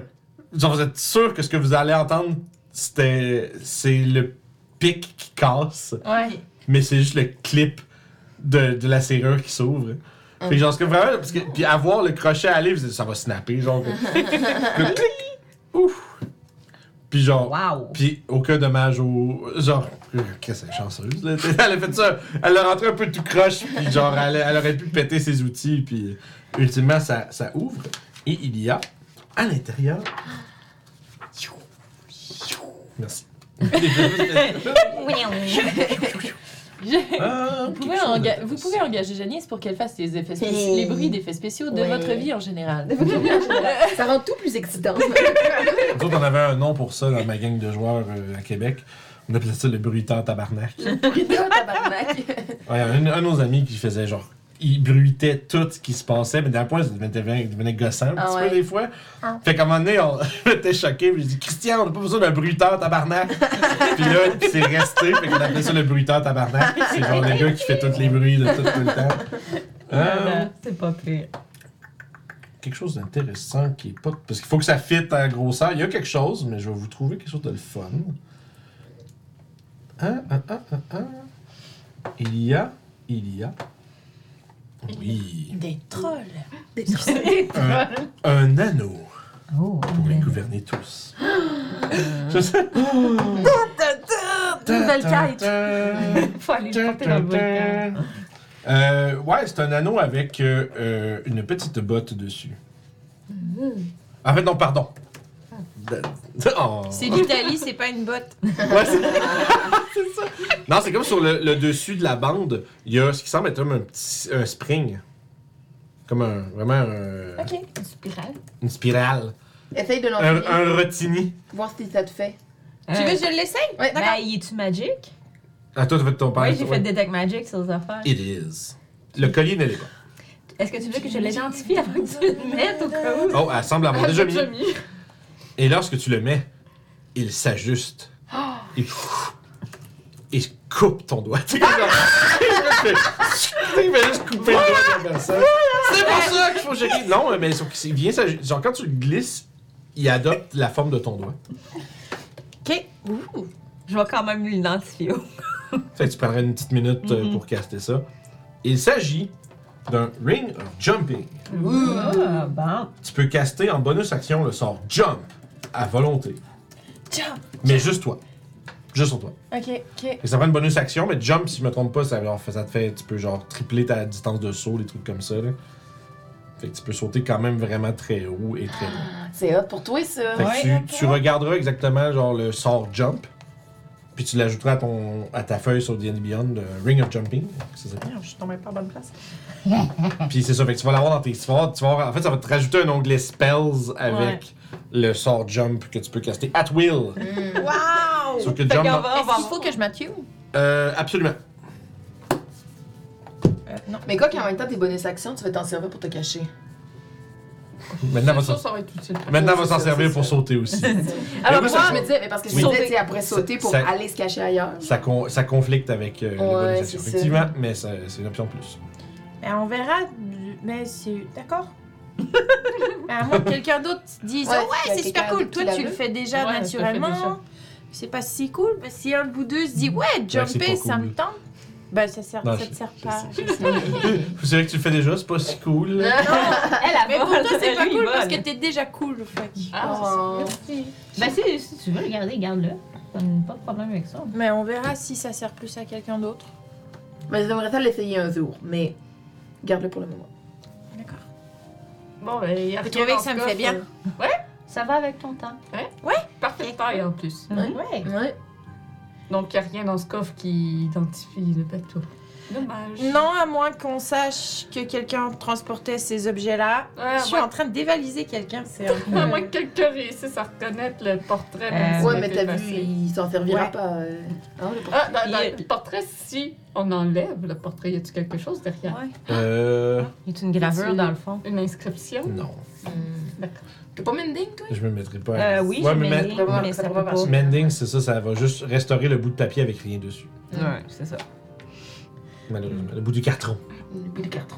Speaker 1: Genre, vous êtes sûr que ce que vous allez entendre, c'était. C'est le pic qui casse,
Speaker 5: Ouais.
Speaker 1: mais c'est juste le clip de, de la serrure qui s'ouvre. Fait que genre, ce que vraiment. Parce que, puis avoir le crochet aller, vous dites, ça va snapper, genre. le [laughs] clic! Ouf! Puis genre.
Speaker 3: Wow.
Speaker 1: Puis aucun dommage au. Genre, qu'est-ce qu'elle est chanceuse, là. Elle a fait ça. Elle a rentré un peu tout croche, puis genre, elle, elle aurait pu péter ses outils, puis ultimement, ça, ça ouvre. Et il y a, à l'intérieur. Merci. [laughs] [laughs] Ah, [laughs]
Speaker 5: Vous pouvez, enga- vous engager Janice pour qu'elle fasse les, effets spéciaux- les bruits d'effets spéciaux de
Speaker 4: Ouais.
Speaker 5: votre vie en général. [laughs]
Speaker 4: Ça rend tout plus excitant. [laughs]
Speaker 1: Nous autres, on avait un nom pour ça dans ma gang de joueurs euh, à Québec. On appelait ça le bruiteur tabarnak.
Speaker 4: Tabarnak.
Speaker 1: Ouais, un, un de nos amis qui faisait genre. Il bruitait tout ce qui se passait, mais d'un point, ça devenait, devenait gossant un
Speaker 4: Ah
Speaker 1: petit
Speaker 4: ouais.
Speaker 1: peu des fois.
Speaker 6: Ah.
Speaker 1: Fait qu'à un moment donné, on [laughs] était choqués, puis j'ai dit Christian, on n'a pas besoin d'un bruiteur tabarnak. [laughs] puis là, c'est resté, fait qu'on appelait ça le bruiteur tabarnak. C'est genre le gars qui fait tous les bruits de tout, tout le temps. Euh,
Speaker 3: C'est pas pire.
Speaker 1: quelque chose d'intéressant qui est pas. Parce qu'il faut que ça fitte en grosseur. Il y a quelque chose, mais je vais vous trouver quelque chose de le fun. Ah, ah, ah, ah, ah. Il y a. Il y a. Oui.
Speaker 6: Des trolls
Speaker 1: Un, un anneau
Speaker 3: Oh,
Speaker 1: pour les gouverner tous. Je sais.
Speaker 3: Nouvelle quête.
Speaker 1: Ta,
Speaker 3: Faut aller porter dans le volcan.
Speaker 1: ta. Euh, ouais, c'est un anneau avec euh, euh, une petite botte dessus. En fait, non, pardon. Oh.
Speaker 5: C'est l'Italie, c'est pas une botte. [laughs]
Speaker 1: Ouais, c'est [laughs] c'est ça. Non, c'est comme sur le, le dessus de la bande, il y a ce qui semble être comme un petit un spring. Comme un. Vraiment un-
Speaker 5: Ok.
Speaker 3: Une spirale.
Speaker 1: une spirale.
Speaker 4: Essaye de
Speaker 1: Un,
Speaker 4: l'enfiler.
Speaker 1: un rotini.
Speaker 4: Voir si ça te fait.
Speaker 5: Tu veux que je l'essaye?
Speaker 4: Ouais,
Speaker 3: Ben, il est-tu magic?
Speaker 1: Ah, toi, tu fais ton père.
Speaker 3: Oui, j'ai fait Detect Magic sur les affaires.
Speaker 1: It is. Le collier ne l'est pas.
Speaker 3: Est-ce que tu veux que je l'identifie avant que tu le mettes au cas où?
Speaker 1: Oh, elle semble avoir déjà mis. Et lorsque tu le mets, il s'ajuste. [gasps] Et il coupe ton doigt. Tu comme il fait juste couper le doigt de la personne. C'est pour ça qu'il faut checker. Non, mais sauf qu'il vient s'ajuster. Genre, quand tu le glisses, il adopte la forme de ton doigt.
Speaker 5: Ok.
Speaker 3: Je vais quand même l'identifier. [laughs]
Speaker 1: Fait que tu prendrais une petite minute euh,
Speaker 3: Mhm.
Speaker 1: pour caster ça. Il s'agit d'un Ring of Jumping.
Speaker 3: Ah, bon.
Speaker 1: Tu peux caster en bonus action le sort Jump à volonté.
Speaker 5: Jump.
Speaker 1: Mais juste toi. Juste sur toi.
Speaker 5: Ok, ok.
Speaker 1: Et ça prend une bonus action, mais jump, si je me trompe pas, ça, genre, ça te fait, tu peux genre tripler ta distance de saut, des trucs comme ça. Là. Fait que tu peux sauter quand même vraiment très haut et très loin.
Speaker 4: C'est hot pour toi, ça.
Speaker 1: Fait que
Speaker 3: Ouais,
Speaker 1: tu, regarderas exactement genre le sort jump, puis tu l'ajouteras à, ton, à ta feuille sur D&D Beyond, le Ring of Jumping. Ça s'appelle.
Speaker 5: Je suis tombée pas à bonne place.
Speaker 1: Puis c'est ça, fait que tu vas l'avoir dans tes. Tu vas, avoir- tu vas avoir- en fait, ça va te rajouter un onglet Spells avec le sort jump que tu peux caster at will.
Speaker 5: Wow!
Speaker 1: Sauf que
Speaker 3: Fait
Speaker 1: jump.
Speaker 3: qu'on va-
Speaker 5: Est-ce qu'il faut que je m'attue?
Speaker 1: Euh, absolument.
Speaker 5: Euh, non.
Speaker 4: Mais quoi qu'en même temps, tes bonus actions, tu vas t'en servir pour te cacher.
Speaker 1: Maintenant, va
Speaker 2: Ça,
Speaker 1: s'en-
Speaker 2: ça va être utile.
Speaker 1: maintenant, va
Speaker 4: c'est
Speaker 1: s'en
Speaker 4: ça,
Speaker 1: servir
Speaker 4: c'est
Speaker 1: pour
Speaker 4: ça.
Speaker 1: sauter aussi. [laughs]
Speaker 3: Alors,
Speaker 1: moi,
Speaker 4: ça- je me disais, mais parce que je
Speaker 1: Oui.
Speaker 4: me disais, tu sais, après sauter pour
Speaker 1: Ça-
Speaker 4: aller se cacher ailleurs.
Speaker 1: ça, con- ça conflicte avec euh, les
Speaker 4: Ouais,
Speaker 1: bonus actions.
Speaker 4: c'est ça.
Speaker 1: Effectivement, mais ça- c'est une option de plus.
Speaker 5: Ben, on verra. Mais c'est. D'accord? À moins que quelqu'un d'autre dise
Speaker 4: Ouais,
Speaker 5: Ouais,
Speaker 4: y a
Speaker 5: c'est super cool. Toi, tu le fais déjà
Speaker 2: Ouais, je
Speaker 5: naturellement. C'est pas si cool. Ben, si un de vous deux se dit Ouais, jumper,
Speaker 1: pas
Speaker 5: ça
Speaker 1: cool.
Speaker 5: me tente. Ben, ça, sert,
Speaker 1: Non,
Speaker 5: ça
Speaker 1: je-
Speaker 5: te sert
Speaker 1: je
Speaker 5: pas.
Speaker 1: sais, C'est vrai que tu le fais déjà, c'est pas si cool. [laughs]
Speaker 3: Elle a
Speaker 5: Mais pour toi, c'est pas cool parce que t'es déjà cool. Fait. que-
Speaker 2: Ah,
Speaker 4: Oh.
Speaker 3: Ben, si, si tu veux le garder, garde-le. Pas de- Pas de problème avec ça.
Speaker 5: Mais on verra si ça sert plus à quelqu'un d'autre.
Speaker 4: Mais j'aimerais ça l'essayer un jour, mais garde-le pour le moment.
Speaker 2: Bon, ben, il y a
Speaker 5: Vous
Speaker 2: rien
Speaker 5: trouvez
Speaker 2: dans
Speaker 5: que ça me fait
Speaker 2: coffre,
Speaker 5: bien?
Speaker 2: euh,
Speaker 3: Ça va avec ton temps.
Speaker 2: Parfaite taille en plus.
Speaker 4: Ouais.
Speaker 3: Ouais.
Speaker 4: Ouais.
Speaker 2: Donc, il n'y a rien dans ce coffre qui identifie le bateau. Dommage.
Speaker 5: Non, à moins qu'on sache que quelqu'un transportait ces objets-là.
Speaker 2: Ouais,
Speaker 5: Je suis
Speaker 2: ouais.
Speaker 5: en train de dévaliser quelqu'un. C'est un [laughs] peu-
Speaker 2: À moins que quelqu'un réussisse à reconnaître le portrait.
Speaker 3: Euh,
Speaker 4: Ouais, mais t'as vu, il s'en servira
Speaker 5: Ouais.
Speaker 4: pas. euh, hein, le portrait.
Speaker 2: Ah, dans, dans
Speaker 3: Puis,
Speaker 2: le portrait, si on enlève le portrait, y a-tu quelque chose derrière?
Speaker 3: Ouais.
Speaker 1: Euh.
Speaker 3: Il y a une gravure dans le fond?
Speaker 2: Une inscription?
Speaker 1: Non.
Speaker 2: D'accord.
Speaker 4: T'es pas mending, toi?
Speaker 1: Je me mettrai pas.
Speaker 3: Euh, oui,
Speaker 1: Ouais,
Speaker 3: j'ai
Speaker 1: mais
Speaker 4: ça
Speaker 3: mais
Speaker 4: ça peut pas.
Speaker 1: Mending, c'est ça, ça va juste restaurer le bout de papier avec rien dessus.
Speaker 3: Ouais, c'est ça.
Speaker 1: Malheureusement. Le bout du carton.
Speaker 4: Le bout du carton.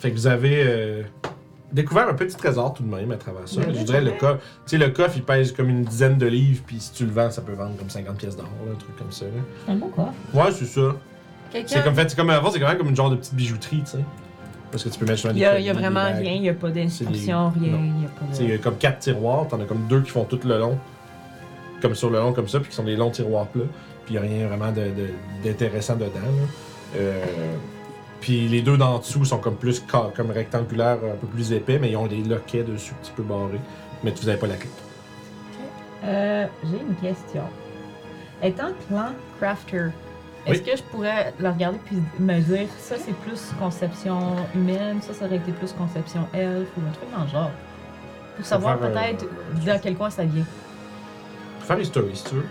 Speaker 1: Fait que vous avez euh, découvert un petit trésor tout de même à travers ça. Je dirais le coffre. Tu sais, le coffre, il pèse comme une dizaine de livres, puis si tu le vends, ça peut vendre comme 50 pièces d'or, là, un truc comme ça. là.
Speaker 3: C'est un beau coffre.
Speaker 1: Ouais, c'est ça. C'est comme fait, c'est comme avant, c'est quand même comme une genre de petite bijouterie, tu sais. Parce que tu peux mettre sur un
Speaker 3: Il y a, il y a vraiment rien, il n'y a pas d'inscription,
Speaker 1: C'est
Speaker 3: rien.
Speaker 1: non.
Speaker 3: Il y a pas
Speaker 1: Tu sais, il y
Speaker 3: de.
Speaker 1: a comme quatre tiroirs, t'en as comme deux qui font tout le long. Comme sur le long, comme ça, puis qui sont des longs tiroirs plats. Puis il n'y a rien vraiment de- de- d'intéressant dedans. là. Euh, puis les deux d'en dessous sont comme plus comme rectangulaires, un peu plus épais, mais ils ont des loquets dessus, un petit peu barrés. Mais vous n'avez pas la clé.
Speaker 3: Euh, J'ai une question. Étant clan crafter, est-ce que je pourrais le regarder puis me dire ça c'est plus conception humaine, ça ça aurait été plus conception elfe ou un truc dans le genre? Pour savoir
Speaker 1: euh,
Speaker 3: peut-être dans quel coin ça vient.
Speaker 1: Faire history si tu veux.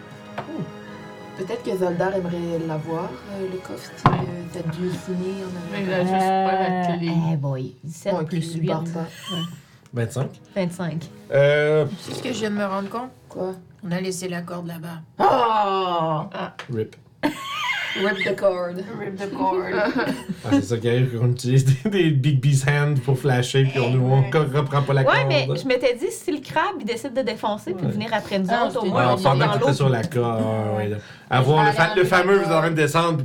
Speaker 4: Peut-être que Zoldar aimerait l'avoir, euh, le coffre, si euh, t'as dû signer en
Speaker 2: Mais
Speaker 4: avant.
Speaker 2: là, juste pas la clé.
Speaker 3: Eh boy, 17
Speaker 4: Ouais,
Speaker 3: plus
Speaker 4: qu'il
Speaker 3: 8,
Speaker 4: barre pas.
Speaker 1: 25.
Speaker 3: 25.
Speaker 1: Euh.
Speaker 5: C'est ce que je viens de me rendre compte.
Speaker 4: Quoi?
Speaker 5: On a laissé la corde là-bas.
Speaker 4: Oh!
Speaker 1: Rip.
Speaker 4: Rip the cord.
Speaker 5: Rip the cord. [laughs]
Speaker 1: Ah, c'est ça qui arrive quand on utilise des, des Big Beast Hand pour flasher, puis on nous on reprend pas la corde.
Speaker 3: Ouais, mais je m'étais dit, si le crabe il décide de défoncer puis de
Speaker 1: Ouais.
Speaker 3: venir après nous
Speaker 5: Ah,
Speaker 3: autres, au moins
Speaker 1: Ouais,
Speaker 3: on est
Speaker 1: pendant
Speaker 3: dans l'eau.
Speaker 1: sur la corde. [laughs] ouais, ouais, là. Avoir le, fa- le fameux, vous êtes en train de descendre,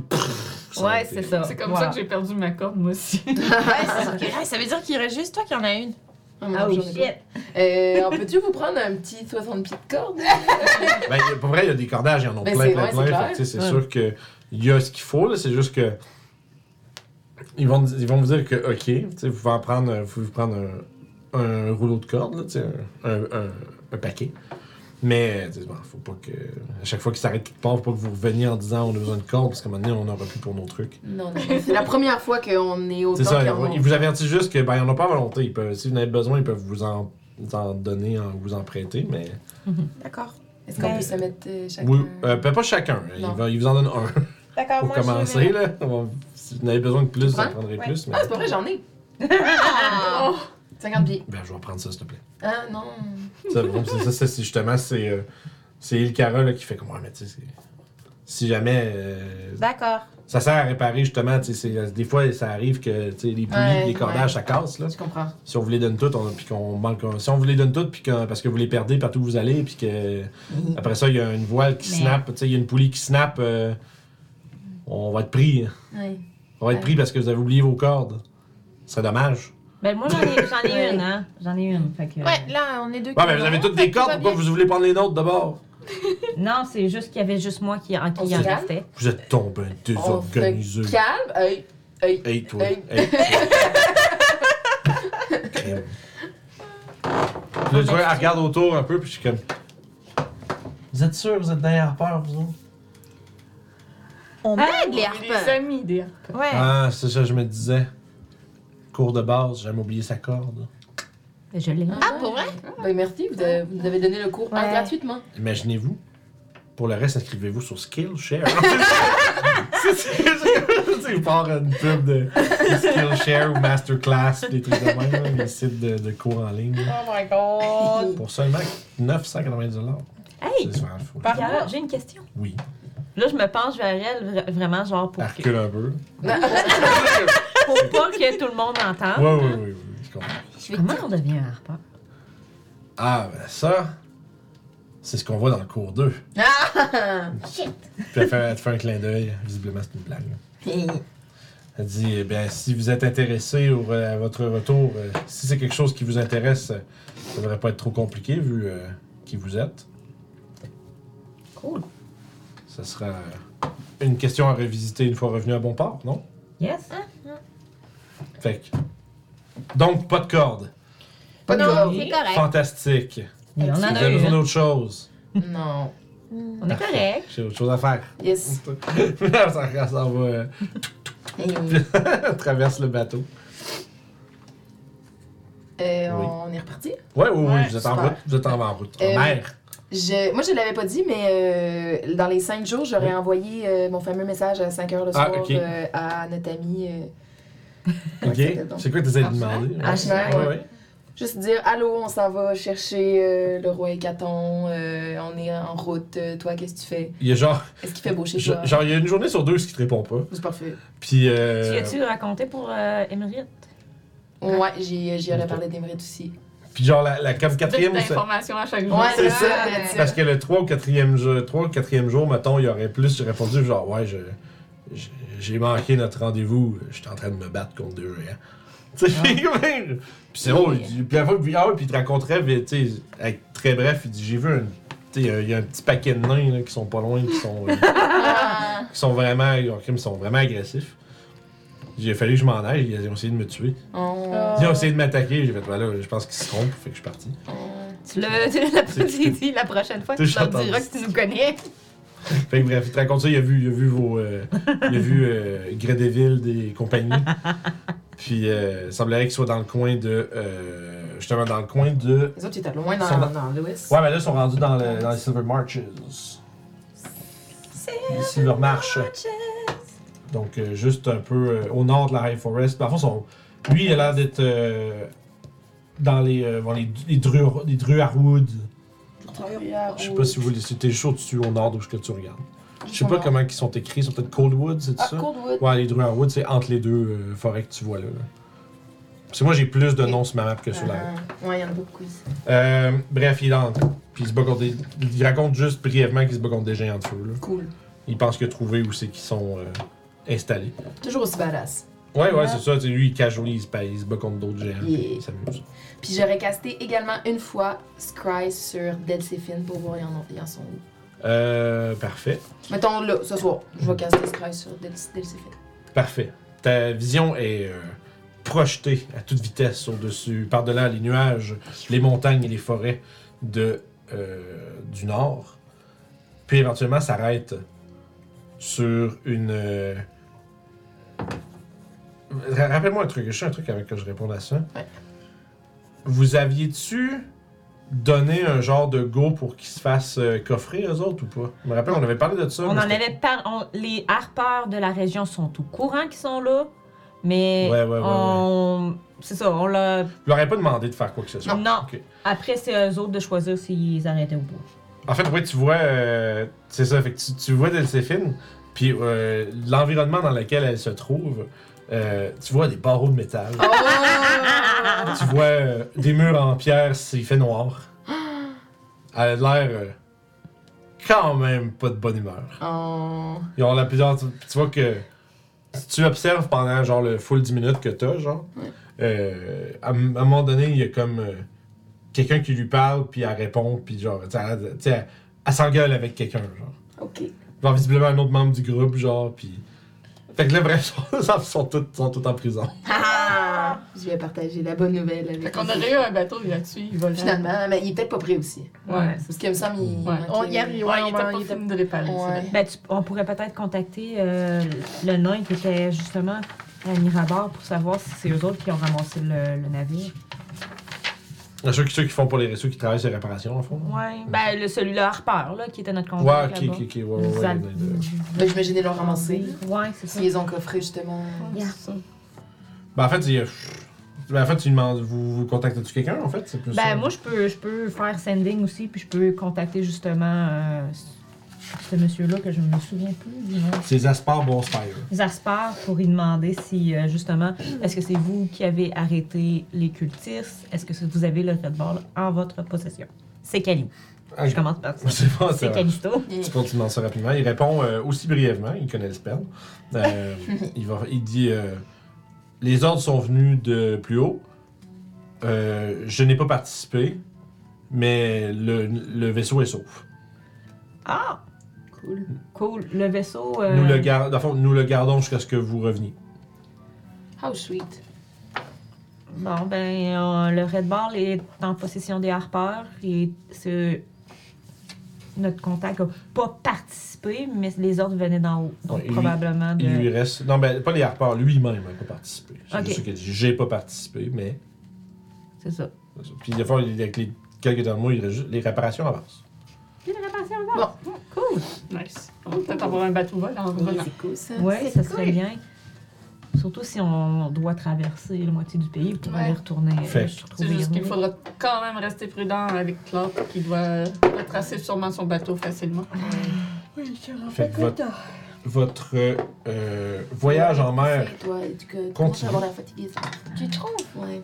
Speaker 3: Ouais, c'est ça.
Speaker 2: C'est comme
Speaker 3: Voilà.
Speaker 2: ça que j'ai perdu ma corde, moi aussi.
Speaker 5: Ouais, c'est- [laughs] ok. Ah, ça veut dire qu'il reste juste toi qui en as une.
Speaker 4: Ah,
Speaker 3: Ah oui,
Speaker 4: ai
Speaker 3: shit.
Speaker 4: Euh, on peut-tu vous prendre un petit 60 pieds de corde?
Speaker 1: Ben, y a- pour vrai, il y a des cordages, ils en ont
Speaker 4: Ben,
Speaker 1: plein, plein, plein. c'est
Speaker 3: Ouais.
Speaker 1: sûr que il y a ce qu'il faut, là. C'est juste que. Ils vont, ils vont vous dire que, ok, vous pouvez en prendre, un- vous pouvez prendre un, un rouleau de corde, là, un, un, un- un paquet. Mais, sais, bon, faut pas que. À chaque fois qu'il s'arrête quelque part, faut pas que vous reveniez en disant on a besoin de cordes, parce qu'à un moment donné, on n'aura plus pour nos trucs.
Speaker 4: Non, non. [laughs] C'est la première fois qu'on est autant
Speaker 1: C'est ça,
Speaker 4: qu'ils en ont.
Speaker 1: il vous avertit juste que, ben, ils en ont pas à volonté. Ils peuvent, si vous en avez besoin, ils peuvent vous en, vous en donner, en, vous en prêter, mais.
Speaker 5: D'accord.
Speaker 4: Est-ce qu'on peut se mettre euh, chacun?
Speaker 1: Oui, euh, peut- pas chacun. Il, va, il vous en donne un.
Speaker 5: D'accord,
Speaker 1: Pour
Speaker 5: moi, je
Speaker 1: commencer,
Speaker 5: vais-
Speaker 1: là. On si vous en avez besoin de plus,
Speaker 4: prends?
Speaker 1: prendrai
Speaker 5: Ouais.
Speaker 1: plus. Mais...
Speaker 4: Ah, c'est pas vrai, j'en ai.
Speaker 5: Ah! [laughs]
Speaker 4: 50 billets.
Speaker 1: Ben, je vais prendre ça, s'il te plaît.
Speaker 4: Ah, non.
Speaker 1: Ça, bon, c'est ça, ça, c'est justement, c'est. euh, c'est Ilkara là, qui fait comme, ouais, mais tu sais, si jamais. euh,
Speaker 5: D'accord.
Speaker 1: ça sert à réparer, justement, tu sais, c'est- euh, des fois, ça arrive que, tu sais, les poulies,
Speaker 4: Ouais,
Speaker 1: les cordages,
Speaker 4: ouais.
Speaker 1: ça casse, là.
Speaker 4: Je comprends.
Speaker 1: Si on vous les donne toutes, on, puis qu'on manque. Si on vous les donne toutes, puis que, parce que vous les perdez partout où vous allez, puis que. Après ça, il y a une voile qui
Speaker 3: Mais-
Speaker 1: snap, tu sais, il y a une poulie qui snap, euh, on va être pris. hein.
Speaker 4: Oui.
Speaker 1: On va être pris parce que vous avez oublié vos cordes. Ce serait dommage.
Speaker 3: Ben, moi, j'en ai, j'en ai [laughs] une, hein. J'en ai une. Fait que,
Speaker 5: Ouais, là, on est deux.
Speaker 1: Ouais, mais vous avez toutes des cordes, pourquoi vous voulez prendre les nôtres d'abord? [laughs]
Speaker 3: Non, c'est juste qu'il y avait juste moi qui, en qui en
Speaker 4: calme?
Speaker 3: restait.
Speaker 1: Vous êtes tombé
Speaker 4: On
Speaker 1: désorganisé.
Speaker 4: se calme. Hey, hey.
Speaker 1: Hey, toi.
Speaker 4: Hey.
Speaker 1: Puis [laughs] là, tu vois, elle regarde autour un peu, puis je suis comme. Vous êtes sûr, vous êtes les harpeurs, vous autres?
Speaker 5: On
Speaker 3: Ah,
Speaker 5: m'aide, les
Speaker 2: On est des amis des harpeurs.
Speaker 5: Ouais.
Speaker 1: Ah, c'est ça, je me disais. Cours de base, j'ai jamais oublié sa corde.
Speaker 3: Je l'ai.
Speaker 5: Ah, pour vrai?
Speaker 4: Ben, merci, vous avez, vous nous avez donné le cours
Speaker 3: Ouais.
Speaker 4: gratuitement.
Speaker 1: Imaginez-vous. Pour le reste, inscrivez-vous sur Skillshare. [laughs] c'est c'est- c'est- c'est part une pub de, de Skillshare ou Masterclass, des trucs de même, là, les sites de, de cours en ligne.
Speaker 5: Oh my god.
Speaker 1: Pour seulement 990
Speaker 3: Hey!
Speaker 1: C'est super fou.
Speaker 5: Par mois.
Speaker 3: j'ai une question.
Speaker 1: Oui,
Speaker 3: Là, je me penche vers elle, vra- vraiment, genre, pour, que,
Speaker 1: un peu. [laughs]
Speaker 3: pour pas que tout le monde entende.
Speaker 1: Oui, oui, oui, oui, je comprends.
Speaker 3: Comment on devient un harpeur?
Speaker 1: Ah, ben ça, c'est ce qu'on voit dans le cours 2.
Speaker 4: Ah! [laughs]
Speaker 1: Puis elle fait, elle te fait un clin d'œil, visiblement c'est une blague. Elle dit, eh bien, si vous êtes intéressé au- à votre retour, euh, si c'est quelque chose qui vous intéresse, euh, ça devrait pas être trop compliqué vu euh, qui vous êtes.
Speaker 3: Cool.
Speaker 1: Ça sera une question à revisiter une fois revenu à bon port, non?
Speaker 3: Yes?
Speaker 1: Fait que... Donc, pas de corde.
Speaker 4: Pas de
Speaker 5: Non,
Speaker 4: corde.
Speaker 5: c'est correct.
Speaker 1: Fantastique.
Speaker 3: On en
Speaker 1: Vous
Speaker 3: a
Speaker 1: avez besoin
Speaker 3: une.
Speaker 1: d'autre chose.
Speaker 4: Non.
Speaker 3: On est correct.
Speaker 1: J'ai autre chose à faire.
Speaker 4: Yes. [laughs]
Speaker 1: ça, ça va... euh, [laughs] traverse le bateau.
Speaker 4: Euh,
Speaker 1: Oui.
Speaker 4: On est reparti?
Speaker 1: Ouais, oui, oui,
Speaker 5: Ouais,
Speaker 1: vous êtes en
Speaker 4: super.
Speaker 1: route. Vous êtes en, en route. En
Speaker 4: Euh,
Speaker 1: mer.
Speaker 4: Je, moi, je l'avais pas dit, mais euh, dans les cinq jours, j'aurais envoyé euh, mon fameux message à 5 heures le
Speaker 1: Ah,
Speaker 4: soir euh, à notre ami. euh, [laughs]
Speaker 1: Ok. C'est quoi que tu essaies de
Speaker 5: Arsenal?
Speaker 1: demander?
Speaker 4: Arsenal,
Speaker 1: Ouais,
Speaker 4: ouais.
Speaker 1: ouais.
Speaker 4: Juste dire Allô, on s'en va chercher euh, le roi Hécaton, euh, on est en route, euh, toi, qu'est-ce que tu fais?
Speaker 1: Il y a genre,
Speaker 4: Est-ce qu'il fait beau chez toi?
Speaker 1: genre, il y a une journée sur deux qui te répond pas.
Speaker 4: C'est parfait.
Speaker 1: Puis,
Speaker 3: Tu as-tu raconté pour euh, Émeritte?
Speaker 4: Ouais, j'ai j'y aurais parlé d'Emerit aussi.
Speaker 1: Puis genre, la, la
Speaker 2: Vite
Speaker 1: quatrième c'est-
Speaker 2: d'informations à chaque jour.
Speaker 4: Ouais,
Speaker 1: c'est
Speaker 4: c'est
Speaker 1: ça. Parce que le 3 ou 4e jour, 3 ou 4e jour, mettons, il y aurait plus répondu genre, ouais, je, j'ai manqué notre rendez-vous, j'étais en train de me battre contre deux géants. [laughs] Tu sais, [laughs] puis c'est drôle, puis la fois, puis, ah ouais, puis il te raconterait, tu sais, avec très bref, il dit, j'ai vu un, tu sais, il y a un petit paquet de nains, là, qui sont pas loin, qui sont, euh, [laughs] qui sont vraiment, ils sont vraiment agressifs. J'ai fallu que je m'en aille, ils ont essayé de me tuer.
Speaker 4: Oh.
Speaker 1: Ils ont essayé de m'attaquer, j'ai fait, voilà, je pense qu'ils se trompent, fait que je suis parti.
Speaker 4: Oh.
Speaker 3: Tu l'as tu l'as pas dit, la prochaine fois, tu leur diras que tu nous connais. [laughs]
Speaker 1: Fait que bref, il te raconte ça, il a vu, il a vu vos. euh, il a vu euh, Gredeville des compagnies. [laughs] Puis euh, il semblerait qu'il soit dans le coin de. euh, justement, dans le coin de.
Speaker 4: Les autres, ils étaient loin dans,
Speaker 1: Sont dans-
Speaker 4: dans Lewis.
Speaker 1: Ouais, mais là, ils sont rendus dans, le, dans les Silver Marches. Les Silver Marches. Donc, euh, juste un peu euh, au nord de la High Forest. Par contre, son, lui, il a l'air d'être euh, dans les, bon, les, les, Dru, les Druarwood. Je sais pas si vous c'était juste au-dessus, au nord d'où ce que tu regardes. Je sais pas comment ils sont écrits, ils sont peut-être Coldwood, c'est
Speaker 4: Ah,
Speaker 1: ça?
Speaker 4: Coldwood.
Speaker 1: Ouais, les Druarwood, c'est entre les deux forêts que tu vois là. là. Parce que moi, j'ai plus de noms sur ma map que sur la
Speaker 4: Ah, Ouais, il y en a beaucoup ici.
Speaker 1: bref, il entre. Puis il se bat contre des... Il raconte juste brièvement qu'il se bat contre des géants de feu. Là.
Speaker 4: Cool.
Speaker 1: Il pense qu'il a trouvé où c'est qu'ils sont euh, installés.
Speaker 4: Toujours aussi badass.
Speaker 1: Ouais, ouais, c'est ça. tu sais, Lui, il casually, il se, pa- il se bat contre d'autres géants.
Speaker 4: Yeah.
Speaker 1: puis Il s'amuse.
Speaker 4: Puis j'aurais casté également une fois Scry sur Delphine pour voir ils en, en sont où.
Speaker 1: Euh, parfait.
Speaker 4: Mettons là, ce soir, je vais caster Scry sur Del- Delphine.
Speaker 1: Parfait. Ta vision est euh, projetée à toute vitesse au-dessus, par-delà les nuages, les montagnes et les forêts de euh, du nord, puis éventuellement s'arrête sur une. Ra- Rappelle-moi un truc, je sais un truc avec que je réponde à ça.
Speaker 4: Ouais.
Speaker 1: Vous aviez-tu donné un genre de go pour qu'ils se fassent euh, coffrer, eux autres, ou pas? Je me rappelle, on avait parlé de ça.
Speaker 3: On en avait par... on- Les harpeurs de la région sont au courant qu'ils sont là, mais
Speaker 1: Ouais, ouais, ouais,
Speaker 3: on... C'est ça, on l'a...
Speaker 1: Je leur ai pas demandé de faire quoi que ce soit.
Speaker 3: Non.
Speaker 1: Ok.
Speaker 3: Après, c'est eux autres de choisir s'ils arrêtaient ou pas.
Speaker 1: En fait, ouais, tu vois, euh, c'est ça, fait que tu, tu vois Delséphine, puis euh, l'environnement dans lequel elle se trouve, euh, tu vois des barreaux de métal,
Speaker 4: Oh!
Speaker 1: tu vois euh, des murs en pierre, c'est fait noir. [gasps] Elle a l'air euh, quand même pas de bonne humeur.
Speaker 4: Oh.
Speaker 1: Ils ont la plusieurs, tu, tu vois que si tu observes pendant genre le full 10 minutes que t'as, genre, à, un moment donné, il y a comme quelqu'un qui lui parle, puis elle répond, puis genre, tu sais, elle, tu sais, elle- elle s'engueule avec quelqu'un, genre.
Speaker 4: Ok.
Speaker 1: Genre, visiblement, un autre membre du groupe, genre, puis. Fait que là, bref, [laughs] ils sont, sont, tous, sont tous en prison.
Speaker 4: Ah! Je vais partager la bonne nouvelle avec
Speaker 2: Fait qu'on aurait eu un bateau gratuit, il va le
Speaker 4: Finalement, mais il est peut-être pas prêt aussi.
Speaker 2: Ouais.
Speaker 4: Parce qu'il me semble qu'il
Speaker 2: Ouais.
Speaker 5: On y arrive.
Speaker 2: Ouais, il était pas
Speaker 5: il était-
Speaker 2: fini de réparer.
Speaker 4: Ouais.
Speaker 3: Ben, tu- on pourrait peut-être contacter euh, le nain qui était justement à Mirabar pour savoir si c'est eux autres qui ont ramassé le, le navire.
Speaker 1: Ceux, qui- ceux qui font pour les ceux qui travaillent sur les réparations, en fond.
Speaker 3: Ouais. Ben, le, celui, le harpeur, là, qui était notre
Speaker 1: Ouais,
Speaker 3: contact.
Speaker 1: ok,
Speaker 3: là-bas.
Speaker 1: ok, ok, ouais, ouais, ouais, ouais, ouais.
Speaker 4: Ben, j'imagine qu'ils l'ont ramassé.
Speaker 3: Ouais, c'est ça.
Speaker 4: S'ils ont coffré, justement.
Speaker 2: Ouais, c'est ça.
Speaker 1: Ben, en fait, il y a- ben, en fait, tu demandes, vous, vous contactez-tu quelqu'un, en fait? C'est plus ça.
Speaker 3: Ben, moi, je peux, je peux faire sending aussi, puis je peux contacter justement euh, ce monsieur-là que je ne me souviens plus du nom.
Speaker 1: C'est Zaspar Bonspire.
Speaker 3: Zaspar pour lui demander si, euh, justement, est-ce que c'est vous qui avez arrêté les cultistes? Est-ce que vous avez le Red Ball en votre possession? C'est Cali.
Speaker 1: Ah,
Speaker 3: Je commence par ça.
Speaker 1: C'est pas ça.
Speaker 3: Calisto.
Speaker 1: Tu peux demandes ça rapidement. Il répond euh, aussi brièvement, il connaît le spell. Euh, [laughs] il, va, il dit euh, Les ordres sont venus de plus haut. Euh, je n'ai pas participé, mais le, le vaisseau est sauf.
Speaker 3: Ah!
Speaker 4: Cool.
Speaker 3: Cool. Le vaisseau. euh,
Speaker 1: Nous, le gar- dans le fond, nous le gardons jusqu'à ce que vous reveniez.
Speaker 4: How sweet.
Speaker 3: Bon, ben, euh, le Red Ball est en possession des harpeurs et. Notre contact n'a pas participé, mais les ordres venaient d'en haut. Donc,
Speaker 1: Ouais, il lui-
Speaker 3: probablement de.
Speaker 1: Il lui reste. Non, ben, pas les harpeurs, lui-même n'a pas participé. C'est
Speaker 3: Ok.
Speaker 1: juste ça qu'il a dit. J'ai pas participé, mais.
Speaker 3: C'est ça.
Speaker 1: c'est ça. Puis, des fois, avec les quelques derniers mois, il reste juste- les réparations avancent.
Speaker 2: Cool. Nice. On va peut-être avoir un bateau volant en revenant.
Speaker 4: C'est cool, ça.
Speaker 3: Oui, ça
Speaker 4: cool.
Speaker 3: serait bien. Surtout si on doit traverser la moitié du pays pour
Speaker 2: Ouais.
Speaker 3: aller retourner. euh,
Speaker 1: Fait.
Speaker 2: C'est juste qu'il faudra quand même rester prudent avec Claude qui doit retracer sûrement son bateau facilement.
Speaker 1: Fait que votre, votre euh, voyage en mer.
Speaker 4: Toi, tu
Speaker 1: Continue.
Speaker 4: à avoir l'air fatigué, ça. Tu trouves? Ouais.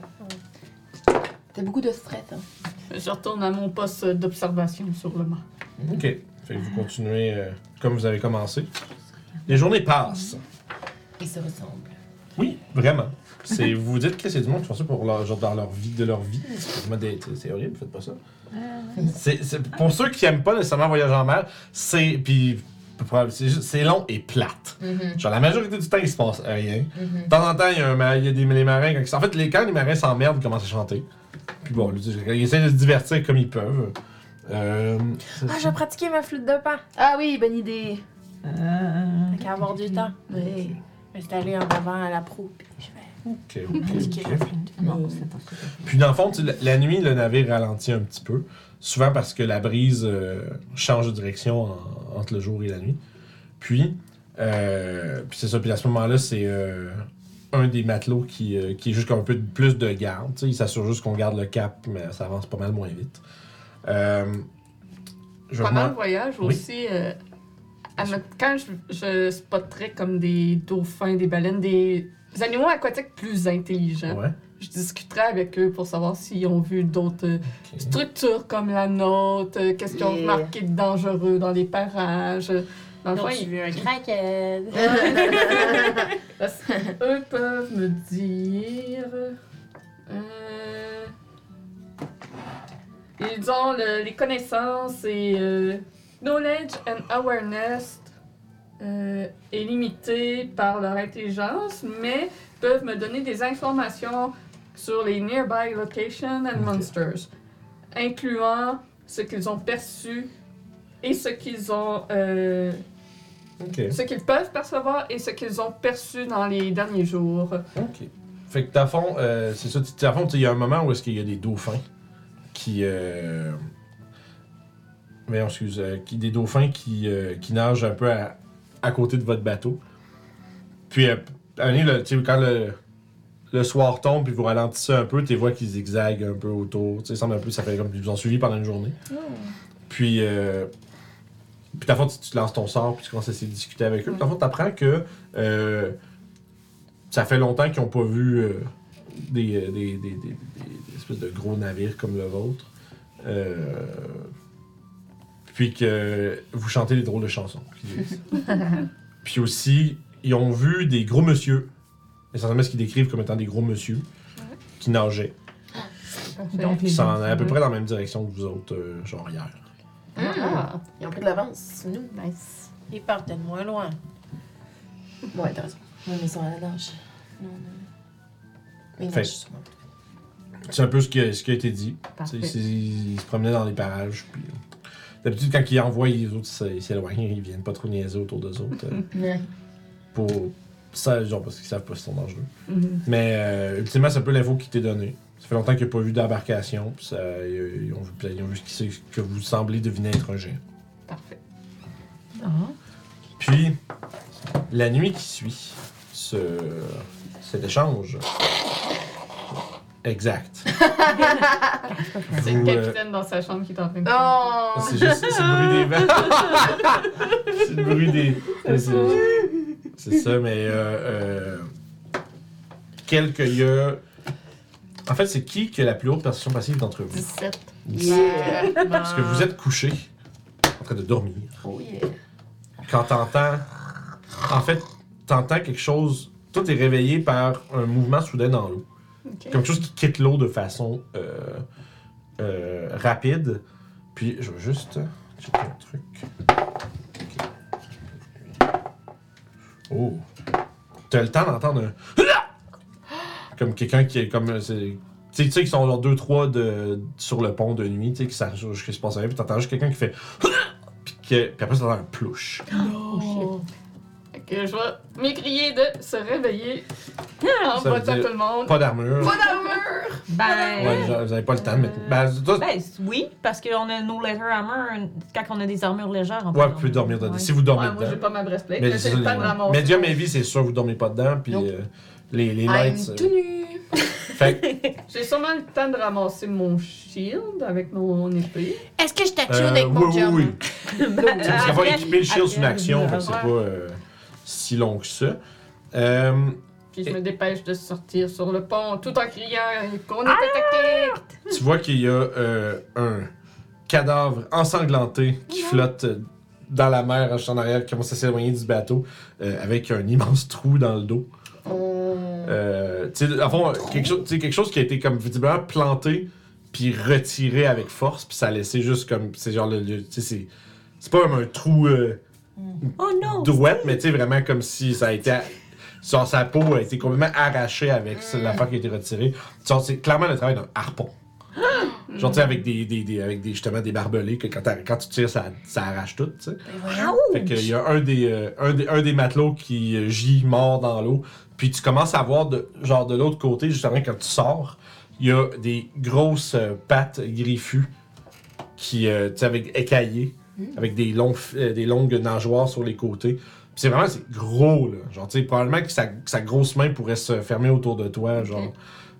Speaker 4: T'as beaucoup de stress, hein.
Speaker 2: Je retourne à mon poste d'observation sur le mât.
Speaker 1: Ok. Fait que vous continuez euh, comme vous avez commencé. Les journées passent.
Speaker 4: Ils se ressemblent.
Speaker 1: Oui, vraiment. C'est, vous vous dites que c'est du monde qui font ça pour leur, genre dans leur vie, de leur vie. C'est vraiment des- c'est- c'est horrible, faites pas ça. C'est, c'est- pour ceux qui aiment pas nécessairement voyager en mer, c'est. Puis, c'est, juste- c'est long et plate. Genre, la majorité du temps, il se passe rien. De temps en temps, il y a, un ma- il y a des les marins. Quand, ils- en fait, les, quand les marins s'emmerdent, ils commencent à chanter. Puis bon, ils essaient de se divertir comme ils peuvent. Euh,
Speaker 5: Ah,
Speaker 1: ça.
Speaker 5: j'ai pratiqué ma flûte de pan.
Speaker 4: Ah oui, bonne idée.
Speaker 3: Euh,
Speaker 5: Fait qu'à avoir du temps.
Speaker 4: Oui.
Speaker 5: M'installer en avant à la proue. Puis je vais
Speaker 1: Ok, ok,
Speaker 5: pratiquer
Speaker 1: ok.
Speaker 5: flûte.
Speaker 3: non, c'est pas ça.
Speaker 1: Puis dans le fond, tu sais, la, la nuit, le navire ralentit un petit peu. Souvent parce que la brise euh, change de direction en- entre le jour et la nuit. Puis, euh, puis c'est ça. Puis à ce moment-là, c'est euh, un des matelots qui, euh, qui est juste comme un peu de- plus de garde. Tu sais, il s'assure juste qu'on garde le cap, mais ça avance pas mal moins vite. Euh, je
Speaker 2: Pendant le voyage
Speaker 1: Oui?
Speaker 2: aussi, euh, à notre- quand je, je spotterais comme des dauphins, des baleines, des animaux aquatiques plus intelligents,
Speaker 1: Ouais.
Speaker 2: je discuterais avec eux pour savoir s'ils ont vu d'autres structures comme la nôtre, qu'est-ce qu'ils ont remarqué de dangereux dans les parages. Dans le fond,
Speaker 5: J'ai
Speaker 2: ils-
Speaker 5: vu un crackhead. [laughs]
Speaker 2: Parce que eux peuvent me dire. euh, ils ont le- les connaissances et euh, knowledge and awareness euh, est limité par leur intelligence, mais peuvent me donner des informations sur les nearby locations and monsters, incluant ce qu'ils ont perçu et ce qu'ils ont. euh, Ce qu'ils peuvent percevoir et ce qu'ils ont perçu dans les derniers jours.
Speaker 1: Ok. Fait que, le fond, euh, c'est ça. le fond, il y a un moment où est-ce qu'il y a des dauphins qui. Euh... Mais excuse, euh, qui, des dauphins qui, euh, qui nagent un peu à, à côté de votre bateau. Puis, euh, à le- tu sais, quand le, le soir tombe, puis vous ralentissez un peu, tu vois qu'ils zigzaguent un peu autour. Tu sais, semble un peu, ça fait comme ils vous ont suivi pendant une journée. Puis, euh, puis dans le fond, tu, tu lances ton sort, puis tu commences à essayer de discuter avec eux. Puis, dans le fond, tu apprends que euh, ça fait longtemps qu'ils n'ont pas vu euh, des, euh, des, des, des- des- espèces de gros navires comme le vôtre. Euh, puis que vous chantez des drôles de chansons. [laughs] puis aussi, ils ont vu des gros monsieur, essentiellement ce qu'ils décrivent comme étant des gros monsieur, qui nageaient,
Speaker 3: Donc, les
Speaker 1: sont
Speaker 3: gens,
Speaker 1: à peu près dans la même direction que vous autres, genre hier.
Speaker 2: Ah,
Speaker 4: Ils ont pris de l'avance. Nous.
Speaker 2: nice.
Speaker 5: Ils partent de moins loin.
Speaker 4: Ouais, t'as raison. Ouais, mais ils sont à la nage. Non, non. Mais ils
Speaker 1: Fait-
Speaker 4: nagent sûrement.
Speaker 1: C'est un peu ce qui a, ce qui a été dit.
Speaker 2: Parfait.
Speaker 1: C'est- c'est- ils se promenaient dans les parages. Puis, euh, d'habitude, quand ils envoient les autres ils s'éloignent, ils viennent pas trop niaiser autour d'eux autres. euh, [laughs]
Speaker 4: Ouais.
Speaker 1: pour ça, genre parce qu'ils savent pas s'ils sont dangereux.
Speaker 2: Mhm.
Speaker 1: Mais euh, ultimement, c'est un peu l'info qui t'est donnée. Fait longtemps qu'il n'y a pas vu d'embarcation. puis ça, ils, ont vu, ils ont vu ce qui- que vous semblez deviner être un géant.
Speaker 2: Parfait.
Speaker 3: Ah.
Speaker 1: Puis, la nuit qui suit ce, cet échange. Exact. [laughs]
Speaker 2: C'est le
Speaker 1: euh,
Speaker 2: capitaine dans sa chambre qui est en train de.
Speaker 4: Oh!
Speaker 1: C'est juste c'est le bruit des vents. [laughs] c'est le bruit des. c'est- C'est ça, mais euh, euh, quel qu'il y a. En fait, c'est qui qui a la plus haute perception passive d'entre vous?
Speaker 2: 17.
Speaker 4: Yeah! [laughs]
Speaker 1: Parce que vous êtes couché, en train de dormir.
Speaker 4: Oh yeah!
Speaker 1: Quand t'entends. En fait, t'entends quelque chose. Toi, t'es réveillé par un mouvement soudain dans l'eau.
Speaker 2: Ok.
Speaker 1: Quelque chose qui quitte l'eau de façon euh, euh, rapide. Puis, je vais juste checker un truc. Oh. T'as le temps d'entendre un. Comme quelqu'un qui est comme. euh, c'est- Tu sais, tu sais, qui sont genre 2-3 de, sur le pont de nuit, tu sais, qui s'arrangent, qui se passe rien, puis t'entends juste quelqu'un qui fait. [laughs] Puis, que, puis après, t'entends un plouche.
Speaker 2: Oh, que je vais m'écrier de se réveiller en
Speaker 1: dire
Speaker 2: tout le monde.
Speaker 1: Pas d'armure.
Speaker 4: Pas d'armure!
Speaker 3: Ben,
Speaker 1: Ouais, vous avez pas le temps de mettre. Ben, toi,
Speaker 3: ben, oui, parce qu'on a nos leather armor, quand on a des armures légères, on
Speaker 1: ouais, vous pouvez dormir dedans.
Speaker 3: Ouais.
Speaker 1: Si vous dormez
Speaker 2: Ouais, moi, j'ai
Speaker 1: dedans.
Speaker 2: pas ma breastplate,
Speaker 1: Mais
Speaker 2: mais
Speaker 1: c'est
Speaker 2: j'ai le
Speaker 1: ça,
Speaker 2: temps de
Speaker 1: les-
Speaker 2: ramasser.
Speaker 1: Medium heavy, c'est sûr, vous dormez pas dedans. Puis
Speaker 4: Nope.
Speaker 1: euh, les, les
Speaker 4: I'm
Speaker 1: lights. euh,
Speaker 4: tout nu! [laughs]
Speaker 1: fait que, [laughs]
Speaker 2: J'ai sûrement le temps de ramasser mon shield avec mon épée.
Speaker 6: Est-ce que je t'attire
Speaker 1: euh,
Speaker 6: avec mon
Speaker 1: oui, oui, oui. Parce qu'avoir
Speaker 3: Après-
Speaker 1: équipé le shield, c'est une action, fait que c'est pas euh, si long que ça. Euh,
Speaker 2: Puis je me dépêche de sortir sur le pont tout en criant qu'on est attaqué.
Speaker 1: tu vois qu'il y a euh, un cadavre ensanglanté qui flotte dans la mer en arrière, qui commence à s'éloigner du bateau, euh, avec un immense trou dans le dos.
Speaker 4: Oh.
Speaker 1: Euh, tu sais, à fond, quelque, chose- quelque chose qui a été comme visiblement planté puis retiré avec force, puis ça a laissé juste comme. C'est genre le. le- tu sais, c'est. C'est pas comme un trou euh,
Speaker 3: Oh non!
Speaker 1: douette, mais tu sais, vraiment comme si ça a été. Genre, sa peau a été complètement arrachée avec ça, l'affaire qui a été retirée. Genre, c'est clairement le travail d'un harpon. [gasps] Genre, tu sais, avec des, des, des- avec des, justement des barbelés, que quand, tu tires, ça, ça arrache tout, tu sais. Fait qu'il y a un des, euh, un des, un des matelots qui gît mort dans l'eau. Puis tu commences à voir, de, genre de l'autre côté, justement, quand tu sors, il y a des grosses euh, pattes griffues qui, euh, tu sais, avec écaillées, avec des, longs, euh, des longues nageoires sur les côtés. Puis c'est vraiment, c'est gros, là. Genre, tu sais, probablement que sa, grosse main pourrait se fermer autour de toi, genre.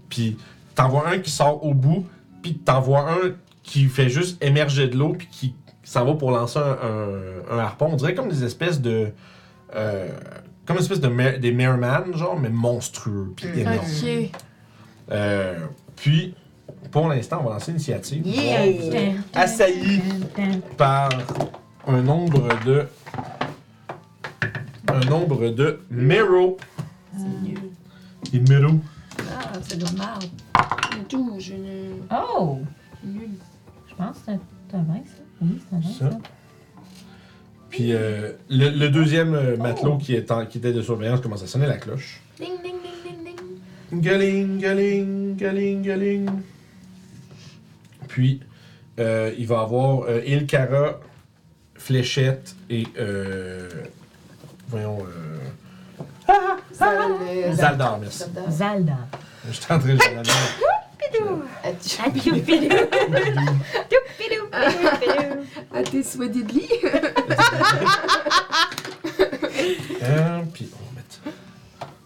Speaker 1: Puis t'en vois un qui sort au bout, puis t'en vois un qui fait juste émerger de l'eau, puis qui s'en va pour lancer un, un- un harpon. On dirait comme des espèces de. euh, comme une espèce de mer- des merman, genre, mais monstrueux, puis énorme.
Speaker 4: Ok.
Speaker 1: Euh, puis, pour l'instant, on va lancer l'initiative.
Speaker 4: Yeah.
Speaker 1: Assailli par un nombre de. Un nombre de Mero. Les Mero.
Speaker 2: Ah, c'est de merde.
Speaker 4: D'où je ne.
Speaker 3: Oh!
Speaker 4: Nul.
Speaker 3: Je pense que c'est un 20, ça. Oui, c'est un 20,
Speaker 1: Ça.
Speaker 3: ça.
Speaker 1: Puis euh, le, le deuxième euh, matelot qui, est en- qui était de surveillance commence à sonner la cloche.
Speaker 4: Ding, ding, ding, ding, ding.
Speaker 1: Galing, galing, galing, galing. Puis, Euh, il va avoir euh, Ilkara, Fléchette et. Euh, voyons. Euh,
Speaker 4: le-
Speaker 1: Zaldar, merci.
Speaker 4: Zaldar.
Speaker 3: Zelda.
Speaker 1: Je suis en train de la
Speaker 4: Attention.
Speaker 3: Pidou, pidou. [laughs]
Speaker 4: À tes souhaits d'Idli.
Speaker 1: Euh, Puis on va mettre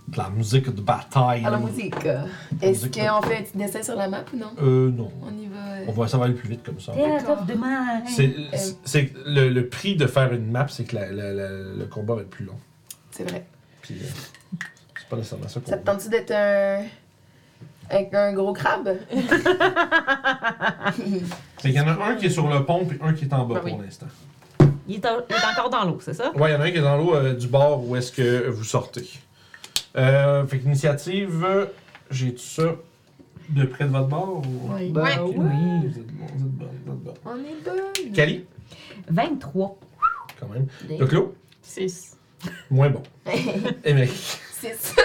Speaker 1: de la musique de bataille.
Speaker 4: À la musique. Est-ce qu'on fait un petit dessin sur la map ou non?
Speaker 1: Euh, non.
Speaker 4: On y va. euh,
Speaker 1: On va, ça va aller plus vite comme ça.
Speaker 3: The mind.
Speaker 1: C'est, le, le prix de faire une map, c'est que la- la- la- le combat va être plus long.
Speaker 4: C'est vrai.
Speaker 1: Puis euh, c'est pas nécessairement ça qu'on
Speaker 4: Ça te tente-tu d'être un. Avec un gros crabe? [laughs]
Speaker 1: Fait qu'il y en a un qui est sur le pont puis un qui est en bas
Speaker 5: Ben oui.
Speaker 1: pour l'instant.
Speaker 3: Il est, en- il est encore dans l'eau, c'est ça?
Speaker 1: Ouais, il y en a un qui est dans l'eau euh, du bord où est-ce que vous sortez. Euh, fait qu'initiative, euh, j'ai tout ça de près de votre bord ou...
Speaker 2: Oui.
Speaker 5: Ouais.
Speaker 3: Oui.
Speaker 1: Vous êtes bon, vous êtes bon, vous êtes bon.
Speaker 4: On est bonne.
Speaker 1: Cali,
Speaker 3: 23.
Speaker 1: quand même. Le clos,
Speaker 2: 6.
Speaker 1: moins bon. [laughs] Émeric,
Speaker 4: Six.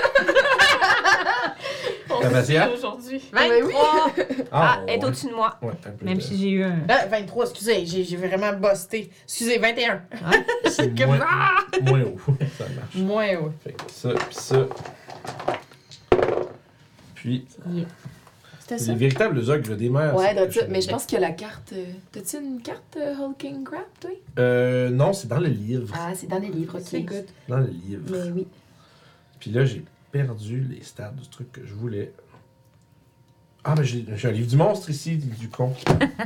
Speaker 2: On
Speaker 1: Tabasia?
Speaker 2: se dit aujourd'hui.
Speaker 5: 23! [laughs]
Speaker 3: Ah, elle est
Speaker 1: ouais.
Speaker 3: au-dessus de moi.
Speaker 1: Ouais, un peu
Speaker 3: Même
Speaker 1: de-
Speaker 3: si j'ai eu un.
Speaker 7: Ah, 23, excusez, j'ai j'ai vraiment busté. Excusez, 21. [laughs]
Speaker 1: c'est
Speaker 7: que-
Speaker 1: moins, moins haut. [laughs] Ça marche.
Speaker 5: Moins, ouais.
Speaker 1: Fait que ça, puis ça. Puis.
Speaker 5: C'était
Speaker 1: les
Speaker 5: ça?
Speaker 1: véritables ogres des mers.
Speaker 4: Ouais, that's it. Mais je pense que la carte. euh, T'as-tu une carte euh, Hulking Crab, toi?
Speaker 1: Euh, non, c'est dans le livre.
Speaker 4: Ah, c'est dans les livres, ok.
Speaker 5: C'est good.
Speaker 1: Dans le livre.
Speaker 4: Mais oui.
Speaker 1: Puis là, j'ai perdu les stats du truc que je voulais. Ah, mais j'ai un livre du monstre ici, du con.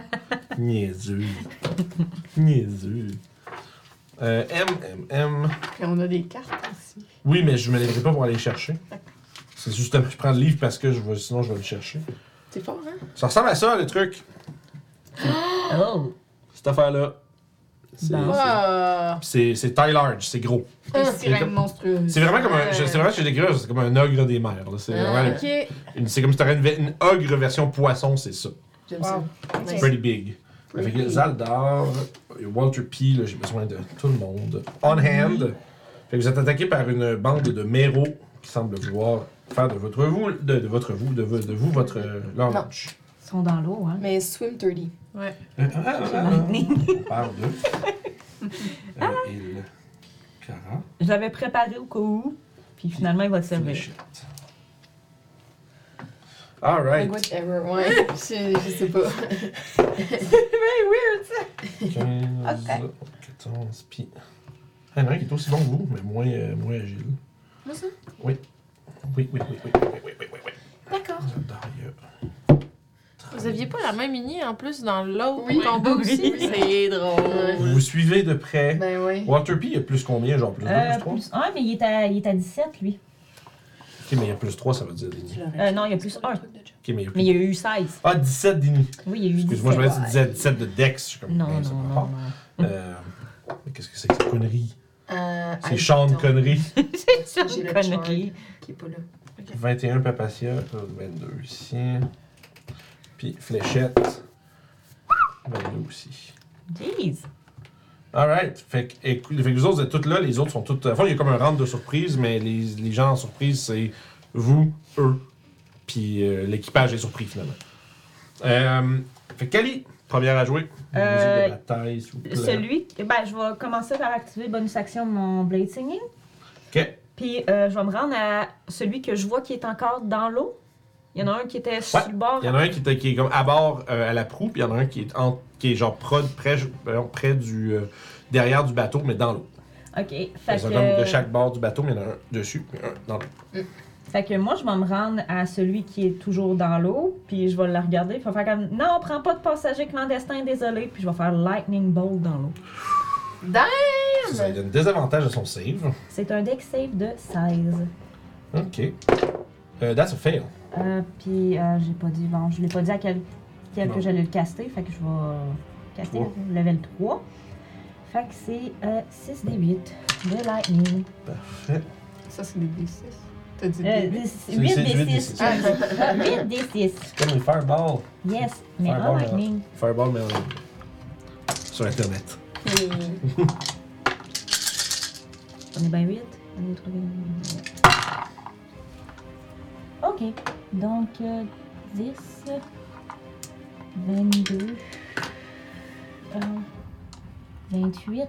Speaker 1: [laughs] Niaiseux. Niaiseux. Euh, M, M, M.
Speaker 2: Puis on a des cartes aussi.
Speaker 1: Oui, mais je me lèverai pas pour aller le chercher. C'est justement, je prends le livre parce que je vais, sinon je vais le chercher.
Speaker 4: C'est fort, hein?
Speaker 1: Ça ressemble à ça, le truc.
Speaker 3: Oh!
Speaker 1: Cette affaire-là. C'est
Speaker 3: Bon.
Speaker 5: Ah!
Speaker 1: c'est- c'est taille large, c'est gros. C'est vraiment comme un. C'est vraiment chez les c'est comme un ogre des mers. là. C'est comme si t'aurais une, ogre version poisson, c'est ça.
Speaker 4: J'aime
Speaker 5: Wow.
Speaker 4: ça.
Speaker 1: C'est
Speaker 4: Nice.
Speaker 1: pretty big.
Speaker 4: Pretty
Speaker 1: Avec
Speaker 4: big.
Speaker 1: Zaldar, Walter P, là, j'ai besoin de tout le monde. On hand. Fait que vous êtes attaqué par une bande de méros qui semble vouloir faire de votre vous, de, de votre vous, de, vo- de vous votre euh, leur.
Speaker 3: Ils sont dans l'eau, hein?
Speaker 4: Mais swim 30.
Speaker 5: Ouais.
Speaker 1: Euh, ah, ah, ah, on parle de. Ah. Euh,
Speaker 3: Je l'avais préparé au cas où, puis finalement, il va te servir.
Speaker 1: All
Speaker 4: right. Whatever, ouais. je, je sais pas.
Speaker 5: C'est bien weird, ça.
Speaker 1: 15, okay. 14, puis... Ah, il y en a un qui est aussi bon que vous, mais moins, euh, moins agile.
Speaker 4: Moi, ça?
Speaker 1: Oui. Oui, oui, oui, oui, oui, oui, oui, oui.
Speaker 4: D'accord.
Speaker 5: Vous aviez pas la même mini en plus dans l'autre
Speaker 4: Oui.
Speaker 5: combat aussi?
Speaker 3: Oui.
Speaker 5: C'est drôle.
Speaker 1: Vous vous suivez de près.
Speaker 4: Ben oui.
Speaker 1: Walter P, il y a plus combien Genre plus 2,
Speaker 3: Euh,
Speaker 1: plus 3
Speaker 3: plus 1, mais il est, à, il est à 17, lui.
Speaker 1: Ok, mais il y a plus 3, ça veut dire Dini.
Speaker 3: Euh, non, il y a plus 1.
Speaker 1: Ok, mais il y a plus.
Speaker 3: Mais il y a eu 16.
Speaker 1: Ah, 17 Dini.
Speaker 3: Oui, il y a eu 17.
Speaker 1: Excuse-moi, je me dit 17, 17 de Dex. Je suis comme,
Speaker 3: Non,
Speaker 1: ben,
Speaker 3: non, non.
Speaker 1: Euh, mais qu'est-ce que c'est que cette connerie?
Speaker 4: Euh,
Speaker 1: C'est Sean
Speaker 4: don't-
Speaker 1: connerie. [laughs] [laughs]
Speaker 3: C'est
Speaker 4: le
Speaker 3: connerie.
Speaker 4: Qui est pas là.
Speaker 1: 21 Papacia, euh, 22 ici. Puis Fléchette. 22 aussi.
Speaker 3: Jeez.
Speaker 1: Alright. Fait que, écoute, fait que vous autres, vous êtes toutes là, les autres sont toutes. Enfin, il y a comme un round de surprise, mais les, les gens en surprise, c'est vous, eux, puis euh, l'équipage est surpris finalement. Euh, fait que Kali, première à jouer.
Speaker 3: Euh,
Speaker 1: de bataille, s'il vous plaît.
Speaker 3: Celui, ben, je vais commencer par activer bonus action de mon Blade Singing.
Speaker 1: Ok.
Speaker 3: Puis euh, je vais me rendre à celui que je vois qui est encore dans l'eau. Il y en a un qui était sur le bord.
Speaker 1: Il y en a un qui, était- qui est comme à bord euh, à la proue, puis il y en a un qui est, en- qui est genre près, près, du. euh, derrière du bateau, mais dans l'eau.
Speaker 3: Ok. Fait que,
Speaker 1: comme de chaque bord du bateau, mais il y en a un dessus, puis un dans l'eau.
Speaker 3: fait que moi, je vais me rendre à celui qui est toujours dans l'eau. Puis je vais le regarder. Puis je vais faire comme Non, prends pas de passager clandestin, désolé. Puis je vais faire Lightning Bolt dans l'eau.
Speaker 1: Ça lui donne désavantage à son save.
Speaker 3: C'est un deck save de 16.
Speaker 1: Ok. Euh, that's a fail.
Speaker 3: Euh, puis euh, j'ai pas dit, bon, je l'ai pas dit à quel, que j'allais le caster, fait que je vais caster
Speaker 1: Trois.
Speaker 3: level 3. Fait que c'est euh, 6 des 8 de lightning.
Speaker 1: Parfait.
Speaker 2: Ça, c'est des D6. T'as dit
Speaker 3: Euh,
Speaker 2: des 8?
Speaker 3: 8
Speaker 1: c'est
Speaker 3: des
Speaker 1: huit des
Speaker 3: 6.
Speaker 1: six.
Speaker 3: 8 des 6.
Speaker 1: C'est comme les fireballs.
Speaker 3: Yes, mais
Speaker 1: Fireball,
Speaker 3: en
Speaker 1: mais-
Speaker 3: lightning.
Speaker 1: Fireball, mais en- sur Internet. [laughs]
Speaker 3: On est bien 8. On est 3 Ok, donc euh, 10, 22, euh, 28,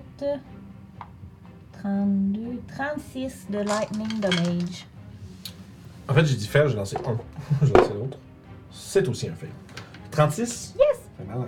Speaker 3: 32, 36 de lightning damage.
Speaker 1: En fait, j'ai dit faire, j'ai lancé un. [laughs] j'ai lancé l'autre. C'est aussi un fail. 36? Yes! Fait mal.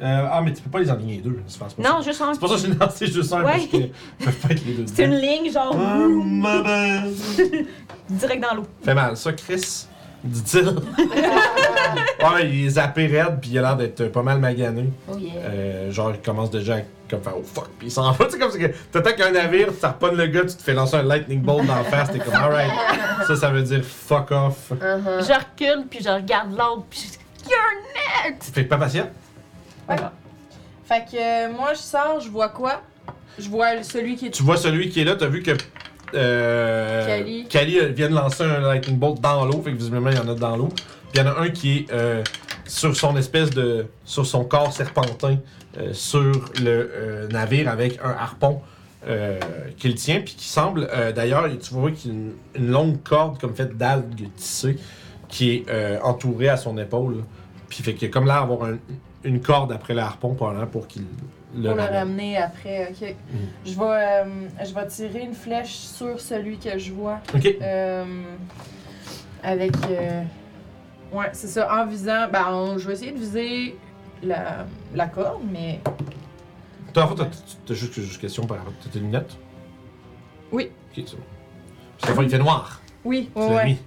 Speaker 1: Euh, ah, mais tu peux pas les enligner deux. C'est pas, c'est pas
Speaker 3: Non,
Speaker 1: ça.
Speaker 3: juste un.
Speaker 1: C'est pour ça que j'ai lancé juste un,
Speaker 3: Ouais.
Speaker 1: parce que peuvent pas être les deux. [laughs]
Speaker 3: C'est une
Speaker 1: dedans.
Speaker 3: ligne, genre,
Speaker 1: Ah, ma belle.
Speaker 3: direct dans l'eau.
Speaker 1: Fait mal, ça, Chris, dit-il. [laughs] ouais, il est zappé raide, puis il a l'air d'être pas mal magané.
Speaker 4: Oh yeah.
Speaker 1: Euh, genre, il commence déjà à comme faire oh fuck, puis il s'en [laughs] va. Tu sais, comme c'est que t'attaques un navire, tu repognes le gars, tu te fais lancer un lightning bolt dans la face, t'es comme alright. [laughs] Ça, ça veut dire fuck off.
Speaker 4: Uh-huh.
Speaker 3: Je recule, puis je regarde l'autre, puis je dis You're next!
Speaker 1: Fait que pas patient?
Speaker 5: Fait que euh, moi, je sors, je vois quoi? Je vois celui qui est.
Speaker 1: Tu vois celui qui est là, t'as vu que. Euh,
Speaker 5: Kali.
Speaker 1: Kali euh, vient de lancer un lightning bolt dans l'eau, fait que visiblement il y en a dans l'eau. Puis il y en a un qui est euh, sur son espèce de. sur son corps serpentin, euh, sur le euh, navire avec un harpon euh, qu'il tient, puis qui semble. euh, D'ailleurs, tu vois qu'il y a une, une longue corde comme faite d'algues tissées qui est euh, entourée à son épaule. Puis fait qu'il y a comme l'air d'avoir un- une corde après le harpon pour qu'il le
Speaker 5: Pour le
Speaker 1: ramène.
Speaker 5: ramener après, ok. Je vais, euh, je vais tirer une flèche sur celui que je vois.
Speaker 1: Ok.
Speaker 5: Euh, avec. euh, ouais, c'est ça, en visant. Ben, on- je vais essayer de viser la, la corde, mais.
Speaker 1: Toi, en fait, t'as- t'as juste juste question par rapport. T'as tes lunettes?
Speaker 5: Oui.
Speaker 1: Ok, c'est bon. Parce qu'en fait, il fait noir.
Speaker 5: Oui,
Speaker 1: C'est
Speaker 5: ouais,
Speaker 1: la
Speaker 5: ouais.
Speaker 1: nuit.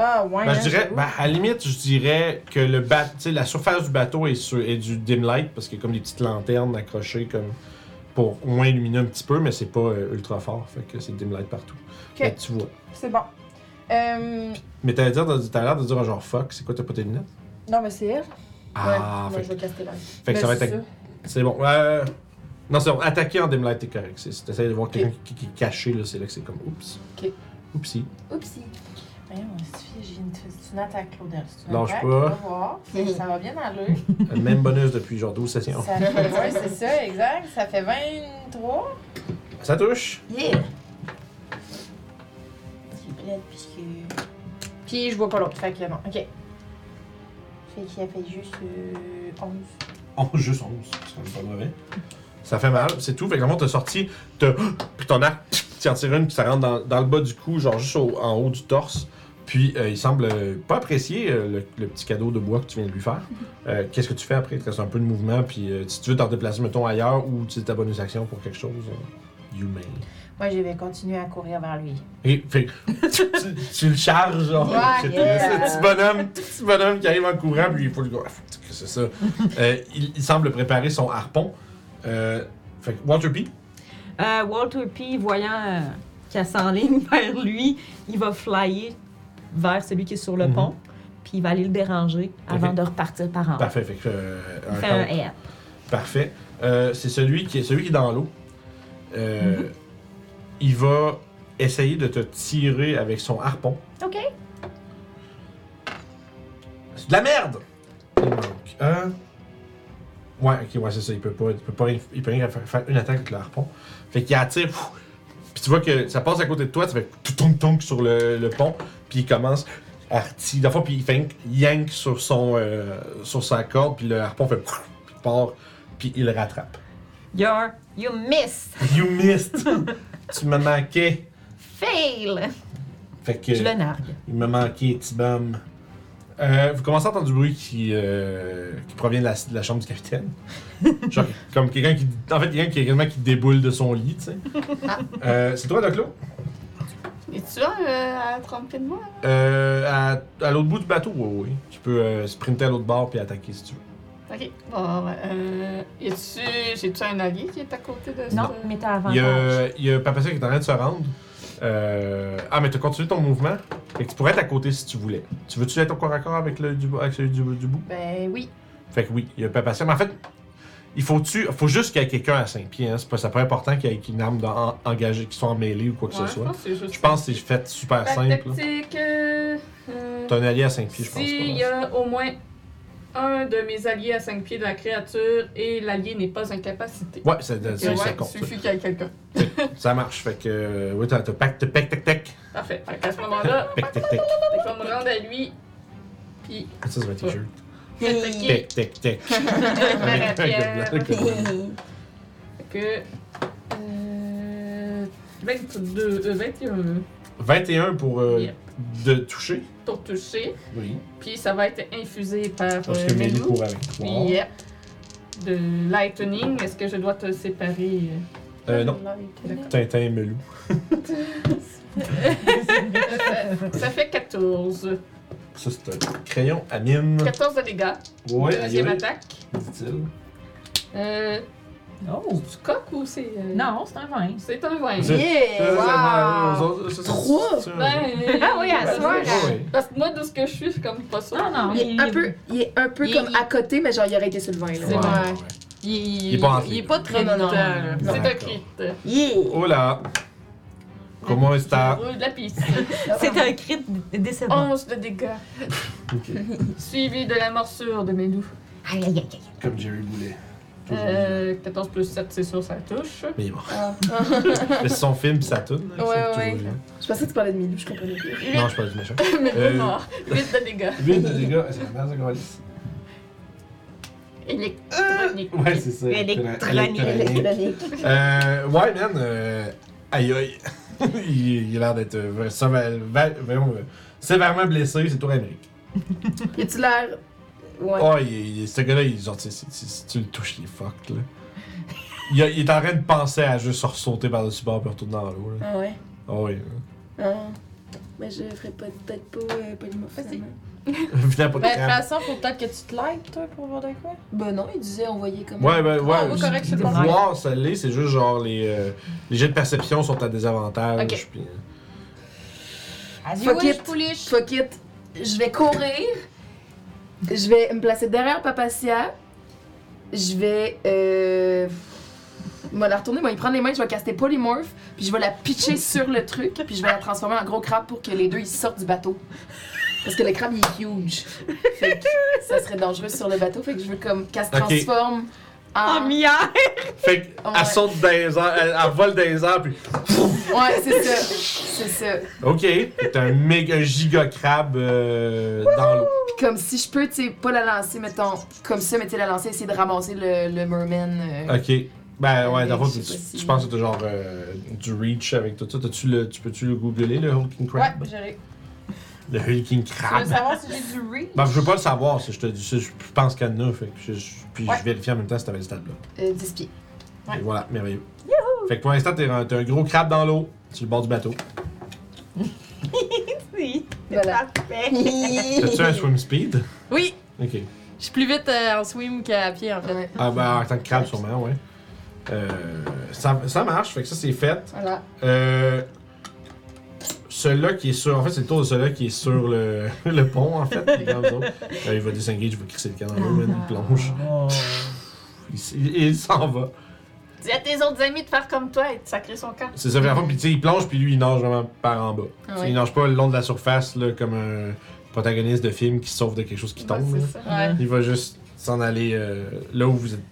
Speaker 5: Ah, ouais.
Speaker 1: Ben,
Speaker 5: hein,
Speaker 1: je dirais,
Speaker 5: j'avoue.
Speaker 1: ben, à la limite, je dirais que le bat, la surface du bateau est, sur, est du dim light parce qu'il y a comme des petites lanternes accrochées comme pour au moins illuminer un petit peu, mais c'est pas euh, ultra fort. Fait que c'est dim light partout.
Speaker 5: Ok.
Speaker 1: Fait que tu vois.
Speaker 5: C'est bon. Euh,
Speaker 1: Mais t'as l'air de, t'as l'air de dire genre fuck, c'est quoi, t'as pas tes lunettes?
Speaker 5: non, mais c'est elle.
Speaker 1: Ah,
Speaker 5: ouais,
Speaker 1: fait,
Speaker 5: je vais caster là.
Speaker 1: fait que ça va être. C'est bon. Euh, non, c'est bon. Attaquer en dim light, t'es correct. C'est- Si t'essayes de voir quelqu'un qui, qui est caché, là, c'est là que c'est comme oups.
Speaker 5: Ok.
Speaker 1: Oupsie.
Speaker 5: Oupsie. Voyons, j'ai une, c'est une attaque, Claudel? C'est une
Speaker 1: Lâche
Speaker 5: attaque,
Speaker 1: pas.
Speaker 5: on va voir. [laughs] Ça va bien aller.
Speaker 1: Le même bonus depuis genre 12 sessions.
Speaker 5: Ça fait, ouais, c'est ça, exact. Ça fait 23.
Speaker 1: Ça touche?
Speaker 4: Yeah.
Speaker 6: C'est bled puisque.
Speaker 5: Puis je vois pas l'autre. Fait que non. Ok.
Speaker 6: Fait qu'il a fait juste euh, 11.
Speaker 1: 11, juste 11. C'est quand même pas mauvais. Ça fait mal, c'est tout. Fait que vraiment, t'as sorti, t'as. [gasps] Puis ton arc, tu en tires une, puis ça rentre dans, dans le bas du cou, genre juste au- en haut du torse. Puis euh, il semble euh, pas apprécier euh, le, le petit cadeau de bois que tu viens de lui faire. Euh, Qu'est-ce que tu fais après? Il te reste un peu de mouvement, puis euh, si tu veux t'en déplacer, mettons, ailleurs ou tu ta bonus action pour quelque chose, euh, you may.
Speaker 6: Moi, je vais continuer à courir vers lui.
Speaker 1: Et fait [laughs] tu, tu- tu le charges, genre.
Speaker 6: Ouais,
Speaker 1: c'est
Speaker 6: yeah.
Speaker 1: le petit bonhomme, tout petit bonhomme qui arrive en courant, puis il faut le gars. que c'est ça. Euh, il, il semble préparer son harpon. Euh, fait que Walter P?
Speaker 3: Euh, Walter P, voyant euh, qu'elle s'enligne [laughs] vers lui, il va flyer vers celui qui est sur le
Speaker 1: Mhm.
Speaker 3: pont, puis il va aller le déranger avant de repartir par en haut.
Speaker 1: Parfait. Fait que, euh,
Speaker 3: Il
Speaker 1: un
Speaker 3: fait un
Speaker 1: count.
Speaker 3: air.
Speaker 1: Parfait. Euh, c'est celui qui est celui qui est dans l'eau. Euh, Il va essayer de te tirer avec son harpon.
Speaker 3: OK.
Speaker 1: C'est de la merde! Il manque un. Ouais, ok, ouais, c'est ça. Il peut pas, il peut pas rien, il peut rien faire, une attaque avec le harpon. Fait qu'il attire. Puis tu vois que ça passe à côté de toi, ça fait tonk tonk sur le, le pont. Puis il commence à retirer. D'abord, puis il fait yank sur, son, euh, sur sa corde. Puis le harpon fait. pfff, Puis il part. Puis il le rattrape.
Speaker 3: You're, you miss.
Speaker 1: You missed! [laughs] tu me manquais.
Speaker 3: Fail.
Speaker 1: Fait que.
Speaker 3: Je le nargue.
Speaker 1: Il me manquait, petit bum. Euh, vous commencez à entendre du bruit qui, euh, qui provient de la, de la chambre du capitaine. [laughs] Genre, comme quelqu'un qui. En fait, quelqu'un qui, quasiment qui déboule de son lit, tu sais. Euh, c'est toi, Doclo?
Speaker 2: Es-tu là euh, à 30 pieds de moi?
Speaker 1: Euh, à à l'autre bout du bateau, oui, oui. Tu peux euh, sprinter à l'autre bord puis attaquer si tu veux.
Speaker 2: Ok. Bon, ouais. Euh, y a-tu. J'ai-tu un allié qui est à côté de
Speaker 3: Non,
Speaker 2: ce-
Speaker 3: mais t'as
Speaker 1: Il y
Speaker 3: avantage.
Speaker 1: a, il y a Papacia qui est en train de se rendre. Euh, ah, mais tu as continué ton mouvement. Fait que tu pourrais être à côté si tu voulais. Tu veux-tu être au corps à corps avec, le, du, avec celui du, du bout?
Speaker 5: Ben oui.
Speaker 1: Fait que oui, il y a Papacia. Mais en fait, il faut-tu, faut juste qu'il y ait quelqu'un à 5 pieds. Hein. C'est pas, c'est pas important qu'il y ait une arme en- engagée, qui soit en mêlée ou quoi que
Speaker 2: Ouais,
Speaker 1: ce
Speaker 2: je
Speaker 1: soit.
Speaker 2: pense que c'est juste.
Speaker 1: Je pense que c'est fait super simple.
Speaker 2: tactique, euh, euh,
Speaker 1: T'as un allié à 5 pieds, je pense.
Speaker 2: S'il y
Speaker 1: pas.
Speaker 2: a au moins un de mes alliés à 5 pieds de la créature et l'allié n'est pas incapacité.
Speaker 1: Ouais, ça, ça,
Speaker 2: Ok,
Speaker 1: ça,
Speaker 2: ouais,
Speaker 1: compte.
Speaker 2: il suffit qu'il y ait quelqu'un. [laughs]
Speaker 1: Ça marche. Fait que, euh, oui, t'as t'as pack, pack, tac, tac.
Speaker 2: Parfait. Fait qu'à ce moment-là,
Speaker 1: Tac, tac, tac.
Speaker 2: fait vais me rendre à lui. Puis,
Speaker 1: Ça, c'est un t-shirt.
Speaker 2: Fait avec
Speaker 1: le blanc.
Speaker 2: que. Euh, 22, euh, 21
Speaker 1: 21 pour euh,
Speaker 2: Yep.
Speaker 1: de toucher.
Speaker 2: pour toucher.
Speaker 1: Oui.
Speaker 2: Puis ça va être infusé par
Speaker 1: Parce
Speaker 2: euh,
Speaker 1: que Mélie
Speaker 2: Melou.
Speaker 1: court avec toi.
Speaker 2: Yep. De lightning. Est-ce que je dois te séparer?
Speaker 1: Euh, non. Tintin et Melou.
Speaker 2: ça, [laughs] ça fait 14.
Speaker 1: Ça, c'est un crayon à mine.
Speaker 2: 14 de dégâts.
Speaker 1: Ouais, aïe,
Speaker 2: Deuxième
Speaker 1: aïe,
Speaker 2: attaque.
Speaker 1: dit-il.
Speaker 2: Euh,
Speaker 3: Oh!
Speaker 2: du coq ou c'est. euh,
Speaker 3: Non, c'est un vin.
Speaker 2: C'est un vin.
Speaker 1: C'est-
Speaker 4: Yeah!
Speaker 1: Wow!
Speaker 4: Trois?
Speaker 2: Ben,
Speaker 3: Ah oui, à soir,
Speaker 1: oui.
Speaker 2: Parce que moi, de ce que je suis, je suis comme pas ça.
Speaker 3: Non, non.
Speaker 4: Il est un peu, il est un peu
Speaker 5: Il-
Speaker 4: comme
Speaker 5: il-
Speaker 4: à côté, mais genre il aurait été sur le vin.
Speaker 5: C'est
Speaker 4: Là.
Speaker 5: vrai.
Speaker 1: ouais.
Speaker 5: Il, il,
Speaker 1: est pas
Speaker 5: il est pas très
Speaker 4: Non, non, non.
Speaker 5: là.
Speaker 2: C'est un crit.
Speaker 4: Yeah!
Speaker 1: Oh là! Comment
Speaker 2: roule de la piste. [laughs]
Speaker 3: C'est un crit décevant.
Speaker 2: 11 de dégâts. [laughs]
Speaker 1: Ok.
Speaker 2: Suivi de la morsure de Melou.
Speaker 3: Aïe, aïe, aïe.
Speaker 1: Comme Jerry Boulet.
Speaker 2: Euh, 14 plus 7, c'est sûr, ça touche.
Speaker 1: Mais il est mort.
Speaker 4: Ah. [laughs]
Speaker 1: Mais c'est son film, pis ça tourne. là,
Speaker 4: Ouais,
Speaker 1: c'est
Speaker 4: ouais.
Speaker 1: toujours.
Speaker 4: Je pensais que tu parlais de Milou, je comprenais plus.
Speaker 1: Non, je suis pas du méchant.
Speaker 2: Melou
Speaker 1: Euh.
Speaker 2: mort. 8 de dégâts.
Speaker 1: 8 de dégâts, c'est la merde, ça, Gaulis.
Speaker 2: Électronique.
Speaker 1: Ouais, c'est ça.
Speaker 3: Électronique.
Speaker 1: Électronique. Euh, ouais, man. Euh, aïe, aïe. [laughs] il, il a l'air d'être euh, sévère- voyons, euh, sévèrement blessé, c'est tout Amérique. [laughs]
Speaker 4: Y a-tu l'air? Ouais.
Speaker 1: Oh, il, il- ce gars-là, il, genre, tu sais, si, tu le touches, il est fucked, là. Il, il est en train de penser à juste ressauter par-dessus bord puis retourner dans l'eau, là.
Speaker 4: Ah ouais?
Speaker 1: Oh, oui.
Speaker 4: Ah. Mais je ferais pas- peut-être pas euh,
Speaker 1: pas de [laughs]
Speaker 5: Ben, de toute façon, faut peut-être que tu te lèves, toi, pour voir de quoi?
Speaker 4: Ben non, il disait on voyait comme.
Speaker 1: Ouais, ben, ouais.
Speaker 5: Ah, oui, correct, c'est
Speaker 1: voir, ça l'est, c'est juste genre les, euh, les jets de perception sont à désavantage.
Speaker 5: Ok.
Speaker 1: puis,
Speaker 5: As
Speaker 4: Fuck it.
Speaker 5: pouliche.
Speaker 4: Fuck it. Je vais courir. Je vais me placer derrière Papacia. Je vais. Euh. Me la retourner, moi, il prend les mains, je vais caster Polymorph, puis je vais la pitcher [laughs] sur le truc, puis je vais la transformer en gros crabe pour que les deux ils sortent du bateau. Parce que le crabe il est huge. [laughs] Fait que ça serait dangereux sur le bateau, fait que je veux comme qu'elle se
Speaker 1: Ok.
Speaker 4: transforme en.
Speaker 3: En mière!
Speaker 1: Fait
Speaker 4: Ouais.
Speaker 1: qu'elle saute dans les airs, elle, elle vole dans les airs, puis.
Speaker 4: Ouais, c'est ça. C'est ça.
Speaker 1: Ok, c'est un méga giga crabe euh, dans l'eau.
Speaker 4: Puis comme si je peux, tu sais, pas la lancer, mettons, comme ça, mais tu sais, la lancer, essayer de ramasser le, le merman. euh,
Speaker 1: Ok. Ben ouais,
Speaker 4: Euh,
Speaker 1: dans le fond,
Speaker 4: je
Speaker 1: tu-
Speaker 4: sais pas si-
Speaker 1: je pense que t'as genre euh, du reach avec tout ça. T'as-tu le, tu peux-tu le googler, le Hulking
Speaker 5: Ouais,
Speaker 1: Crab?
Speaker 5: j'aurais.
Speaker 1: Le Hulking
Speaker 5: Tu veux
Speaker 1: Crab.
Speaker 5: savoir si j'ai du reach?
Speaker 1: Ben, je veux pas le savoir, si je te dis ça, je pense qu'il y en a, fait que je, je- puis
Speaker 5: Ouais.
Speaker 1: je vérifie en même temps si t'avais le stade là.
Speaker 4: euh, 10 pieds.
Speaker 5: Ouais.
Speaker 1: Et voilà, merveilleux. Fait que pour l'instant, t'es un, un gros crabe dans l'eau, sur le bord du bateau. [laughs]
Speaker 3: Oui.
Speaker 4: Voilà.
Speaker 3: Parfait. [laughs]
Speaker 1: T'as-tu un swim speed?
Speaker 5: Oui,
Speaker 1: Ok.
Speaker 5: je suis plus vite euh, en swim qu'à pied, en fait.
Speaker 4: Ouais,
Speaker 1: Ah ben en tant que crabe sûrement, ouais. Euh, ça, ça marche, fait que ça c'est fait.
Speaker 4: voilà.
Speaker 1: Euh, celui-là qui est sur. En fait, c'est le tour de celui-là qui est sur le, [laughs] le pont, en fait. les autres. Euh, il va disengage, je vais crisser le man, il plonge. Il, s- il- il s'en va.
Speaker 2: Dis à tes autres amis de faire comme toi et de sacrer son camp.
Speaker 1: C'est ça, vraiment. Puis tu sais, il plonge, puis lui, il nage vraiment par en bas.
Speaker 4: Ouais.
Speaker 1: Il nage pas le long de la surface, là, comme un protagoniste de film qui se sauve de quelque chose qui tombe.
Speaker 2: ça.
Speaker 5: Ouais.
Speaker 1: Il va juste s'en aller euh, là où vous êtes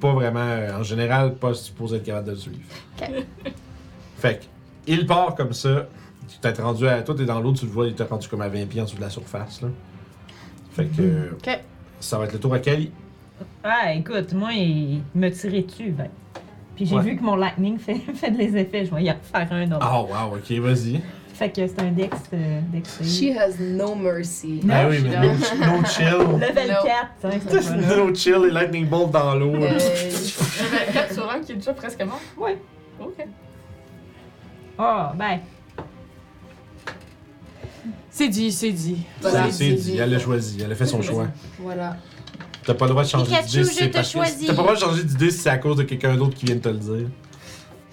Speaker 1: pas vraiment, euh, en général, pas supposé être capable de le suivre.
Speaker 4: Ok.
Speaker 1: Fait que, il part comme ça. Tu t'es rendu à. Toi, t'es dans l'eau, tu le vois, il t'a rendu comme à 20 pieds en dessous de la surface. Là. Fait que. euh,
Speaker 5: Ok.
Speaker 1: Ça va être le tour à Kali.
Speaker 3: Ah, écoute, moi, il me tirait dessus, ben. Puis j'ai
Speaker 1: Ouais.
Speaker 3: vu que mon lightning [laughs] fait, fait des effets. Je vais y en faire un autre.
Speaker 1: Oh, wow, ok, vas-y.
Speaker 3: Fait que c'est un dex, euh, dex save.
Speaker 4: She has no mercy.
Speaker 3: Non,
Speaker 1: ah oui,
Speaker 3: je
Speaker 1: mais no, no chill. [laughs]
Speaker 3: Level
Speaker 4: No.
Speaker 3: 4, hein, [laughs]
Speaker 1: no chill et lightning bolt dans l'eau.
Speaker 4: Euh,
Speaker 2: Le 4 sur un qui est déjà presque mort.
Speaker 3: Ouais.
Speaker 2: Ok.
Speaker 3: Oh, ben.
Speaker 5: C'est dit, c'est dit.
Speaker 4: voilà,
Speaker 1: c'est c'est dit, elle a choisi, elle a fait son choix.
Speaker 4: Voilà.
Speaker 1: T'as pas le droit de changer d'idée si c'est parce que-. T'as pas le droit de changer d'idée si c'est à cause de quelqu'un d'autre qui vient de te le dire.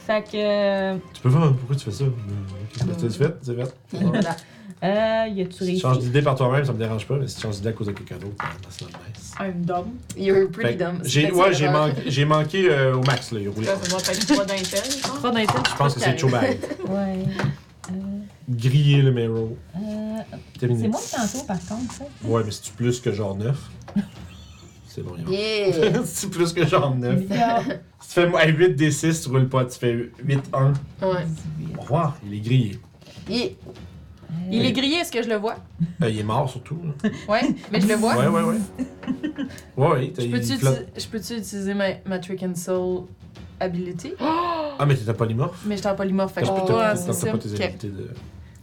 Speaker 3: Fait que. euh,
Speaker 1: Tu peux voir pourquoi tu fais ça. C'est fait, c'est fait.
Speaker 4: Voilà.
Speaker 3: Euh, y a-tu
Speaker 1: Si tu
Speaker 3: réussi?
Speaker 1: changes d'idée par toi-même, ça me dérange pas, mais si tu changes d'idée à cause de quelqu'un d'autre, that's not nice.
Speaker 5: I'm dumb.
Speaker 4: You're pretty dumb.
Speaker 1: J'ai,
Speaker 4: C'est
Speaker 1: ouais, j'ai, manqué, j'ai manqué euh, au max, là, il a roulé.
Speaker 2: Ça, ça doit être 3 d'intel, genre.
Speaker 5: Trop d'intel,
Speaker 1: Je pense que c'est Chobag.
Speaker 3: Ouais.
Speaker 1: Griller le Mero.
Speaker 3: euh, c'est moi qui tantôt, par contre, ça.
Speaker 1: Ouais, mais c'est-tu plus que genre 9? [laughs] C'est bon,
Speaker 4: Yeah. [laughs]
Speaker 1: C'est plus que genre 9.
Speaker 3: Yeah.
Speaker 1: Si tu fais hey, 8 des 6, tu roules pas, tu fais 8 1.
Speaker 4: Ouais.
Speaker 1: Au revoir, il est grillé.
Speaker 4: Yeah.
Speaker 5: Il est grillé, est-ce que je le vois?
Speaker 1: Euh, il est mort surtout. là.
Speaker 5: Ouais, mais je le vois.
Speaker 1: Ouais, ouais, ouais. Ouais, ouais, t'as-
Speaker 5: Je peux-tu utiliser ma, ma Trick and Soul ability?
Speaker 1: Ah, mais t'es un polymorphe.
Speaker 5: Mais j'étais en polymorphe, fait que
Speaker 1: T'as
Speaker 5: peux pas,
Speaker 1: t'as-
Speaker 5: c'est
Speaker 1: t'as
Speaker 5: ça.
Speaker 1: pas tes
Speaker 5: Ok.
Speaker 1: habilités de.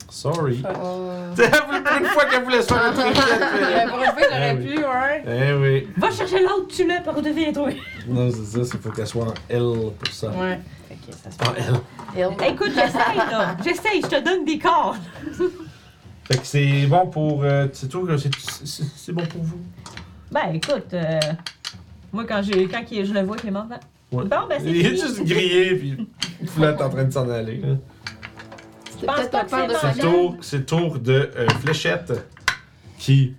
Speaker 1: Sorry.
Speaker 5: Oh.
Speaker 1: Pour une fois qu'elle voulait se faire un truc.
Speaker 5: Pour une fois, j'aurais
Speaker 1: oui.
Speaker 5: pu, ouais.
Speaker 1: Eh oui.
Speaker 3: Va chercher l'autre, tu l'as, par devient toi.
Speaker 1: Non, c'est ça, c'est faut qu'elle soit en L pour ça.
Speaker 5: Ouais. Fait que ça se
Speaker 1: En L.
Speaker 3: Écoute, j'essaye, là. J'essaye, je te donne des corps. [laughs]
Speaker 1: Fait que c'est bon pour. euh, c'est tout, que c'est- c'est c'est bon pour vous?
Speaker 3: Ben, écoute, euh, moi, quand, j'ai, quand je le vois qu'il est mort, ben,
Speaker 1: Ouais.
Speaker 3: bon, ben, c'est
Speaker 1: Il est
Speaker 3: fini.
Speaker 1: juste grillé, puis il flotte en train de s'en aller. là.
Speaker 4: C'était
Speaker 3: pense
Speaker 4: peut-être
Speaker 3: pas
Speaker 4: un
Speaker 3: que
Speaker 4: père de
Speaker 3: c'est
Speaker 1: C'est le tour, c'est le tour de euh, Fléchette qui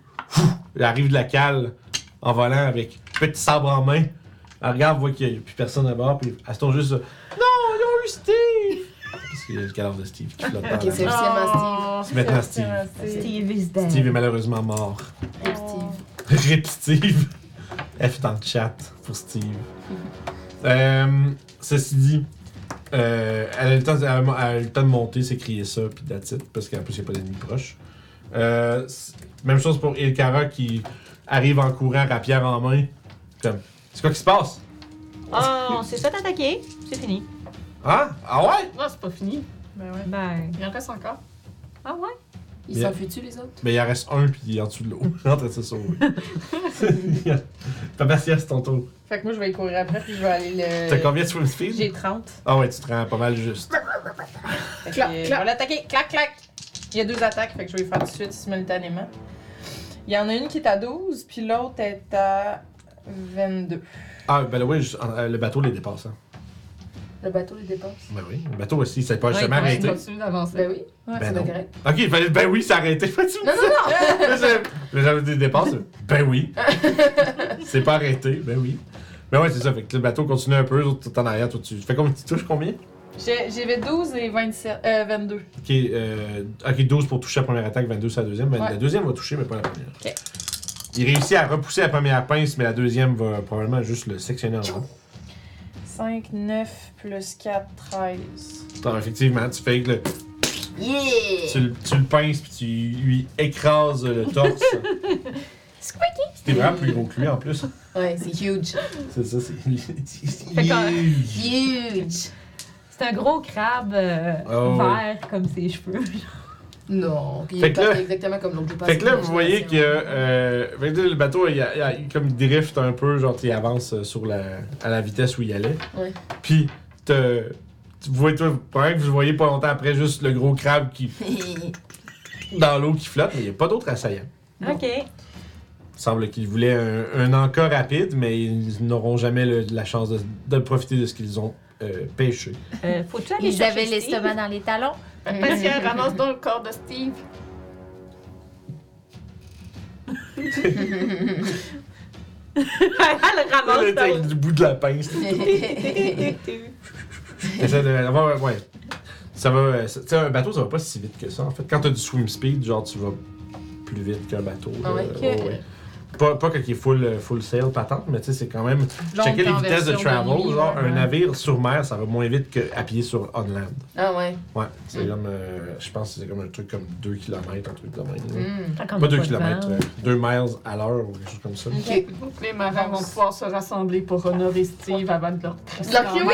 Speaker 1: elle arrive de la cale en volant avec petit sabre en main. Elle regarde, voit qu'il n'y a plus personne à bord, puis elle se tourne juste. Non, ils ont eu Steve! Parce qu'il y a le cadavre de Steve qui flotte dans
Speaker 4: Ok,
Speaker 1: la
Speaker 4: c'est officiellement
Speaker 5: Oh,
Speaker 1: C'est maintenant
Speaker 5: officiellement
Speaker 3: Steve is dead.
Speaker 1: Steve est malheureusement mort.
Speaker 4: Steve. Steve.
Speaker 1: Rip Steve. F dans le chat pour Steve. [laughs] Euh, ceci dit, euh, elle, a le temps, elle a- elle a eu le temps de monter, s'écrier ça, puis that's it, parce qu'en plus, il n'y a pas d'ennemis proches. Euh, c- même chose pour Ilkara qui arrive en courant, rapière en main. Comme, c'est quoi qui se passe?
Speaker 3: Oh, on s'est fait attaquer. C'est fini.
Speaker 1: Hein? Ah ouais?
Speaker 2: Non, c'est pas fini.
Speaker 5: Ben ouais.
Speaker 3: Ben,
Speaker 2: Il en reste encore.
Speaker 3: ah ouais?
Speaker 4: Ils s'enfuient-tu, les autres?
Speaker 1: Mais il en reste un, puis il est en dessous de l'eau. Il est en train de se sauver. Papa c'est ton tour.
Speaker 5: Fait que moi, je vais y courir après, puis je vais aller le.
Speaker 1: T'as combien de swim speed?
Speaker 5: J'ai 30.
Speaker 1: Ah ouais, tu te rends pas mal juste.
Speaker 5: Fait que,
Speaker 4: Clac,
Speaker 5: euh,
Speaker 4: clac.
Speaker 5: Je vais l'attaquer. Clac, clac. Il y a deux attaques, fait que je vais les faire tout de suite simultanément. Il y en a une qui est à 12, puis l'autre est à 22.
Speaker 1: Ah, ben oui, euh, le bateau les dépasse. Hein.
Speaker 4: Le bateau les dépasse.
Speaker 1: Ben oui, le bateau aussi, ça
Speaker 3: Ouais,
Speaker 1: jamais.
Speaker 2: Continue d'avancer.
Speaker 4: Ben oui,
Speaker 5: Ouais.
Speaker 1: Ben
Speaker 4: c'est correct.
Speaker 1: Ok, il fallait. Ben oui, c'est arrêté. [laughs] Faut-tu
Speaker 4: Non, non, non! [laughs]
Speaker 1: Mais j'avais des dépenses. Ben oui. [laughs] c'est pas arrêté. Ben oui. Ben ouais, c'est ça. Fait que le bateau continue un peu, tout en arrière, toi tu. Fais combien? Tu touches combien?
Speaker 5: J'ai- J'avais 12 et 27, euh, 22.
Speaker 1: Ok, euh, ok, 12 pour toucher la première attaque, 22 sur la deuxième. Ben,
Speaker 5: Ouais.
Speaker 1: La deuxième va toucher, mais pas la première.
Speaker 5: Ok.
Speaker 1: Il réussit à repousser la première pince, mais la deuxième va probablement juste le sectionner en haut.
Speaker 5: 5, 9, plus 4, 13.
Speaker 1: Alors, effectivement, tu fais que le,
Speaker 4: Yeah!
Speaker 1: tu, le- tu le pinces puis tu lui écrases le torse. [laughs]
Speaker 3: Squeaky!
Speaker 1: C'était vraiment plus gros que lui en plus.
Speaker 4: Ouais, c'est huge.
Speaker 1: C'est ça, c'est.
Speaker 3: Fait
Speaker 1: Huge.
Speaker 4: Huge!
Speaker 3: C'est un gros crabe euh,
Speaker 1: Oh, ouais.
Speaker 3: vert comme ses cheveux.
Speaker 4: Non, il
Speaker 1: Fait
Speaker 4: est
Speaker 1: que là-
Speaker 4: pas exactement comme l'autre.
Speaker 1: Fait que là, vous voyez que euh, le bateau, il, a- il a- il- comme il drift un peu, genre, il avance euh, sur la, à la vitesse où il allait.
Speaker 4: Ouais.
Speaker 1: Puis, te- tu vois, toi, que vous voyez pas longtemps après juste le gros crabe qui, [laughs] dans l'eau qui flotte, mais il n'y a pas d'autres assaillants.
Speaker 4: Bon.
Speaker 3: Ok.
Speaker 1: Il semble qu'ils voulaient un, un encas rapide, mais ils n'auront jamais le- la chance de, de profiter de ce qu'ils ont euh, pêché.
Speaker 3: Euh, Faut-tu aller
Speaker 6: Ils
Speaker 3: chercher
Speaker 6: avaient l'estomac dans les talons?
Speaker 2: Patient, ramasse donc le corps de Steve.
Speaker 3: Elle ramasse dans
Speaker 1: le bout de la pince. [laughs] Essaie de avoir- ouais. Ça va. euh, ça- Tu sais, un bateau, ça va pas si vite que ça. En fait, quand t'as du swim speed, genre, tu vas plus vite qu'un bateau.
Speaker 4: Ah ouais?
Speaker 1: ouais. Pas, pas quand il est full, euh, full sail patente, mais tu sais, c'est quand même. Checker les vitesses de travel. genre,
Speaker 5: ouais,
Speaker 1: un navire sur mer, ça va moins vite qu'à pied sur on land.
Speaker 4: Ah ouais.
Speaker 1: Ouais. C'est
Speaker 4: Mm.
Speaker 1: comme. euh, je pense que c'est comme un truc comme 2 km, un truc de même.
Speaker 4: Hmm.
Speaker 1: Pas
Speaker 3: a
Speaker 1: 2
Speaker 3: de
Speaker 1: km,
Speaker 3: vent.
Speaker 1: 2 miles à l'heure ou quelque chose comme ça.
Speaker 4: Ok.
Speaker 2: Les marins vont pouvoir se rassembler pour honorer Steve avant de leur
Speaker 4: oui! [laughs]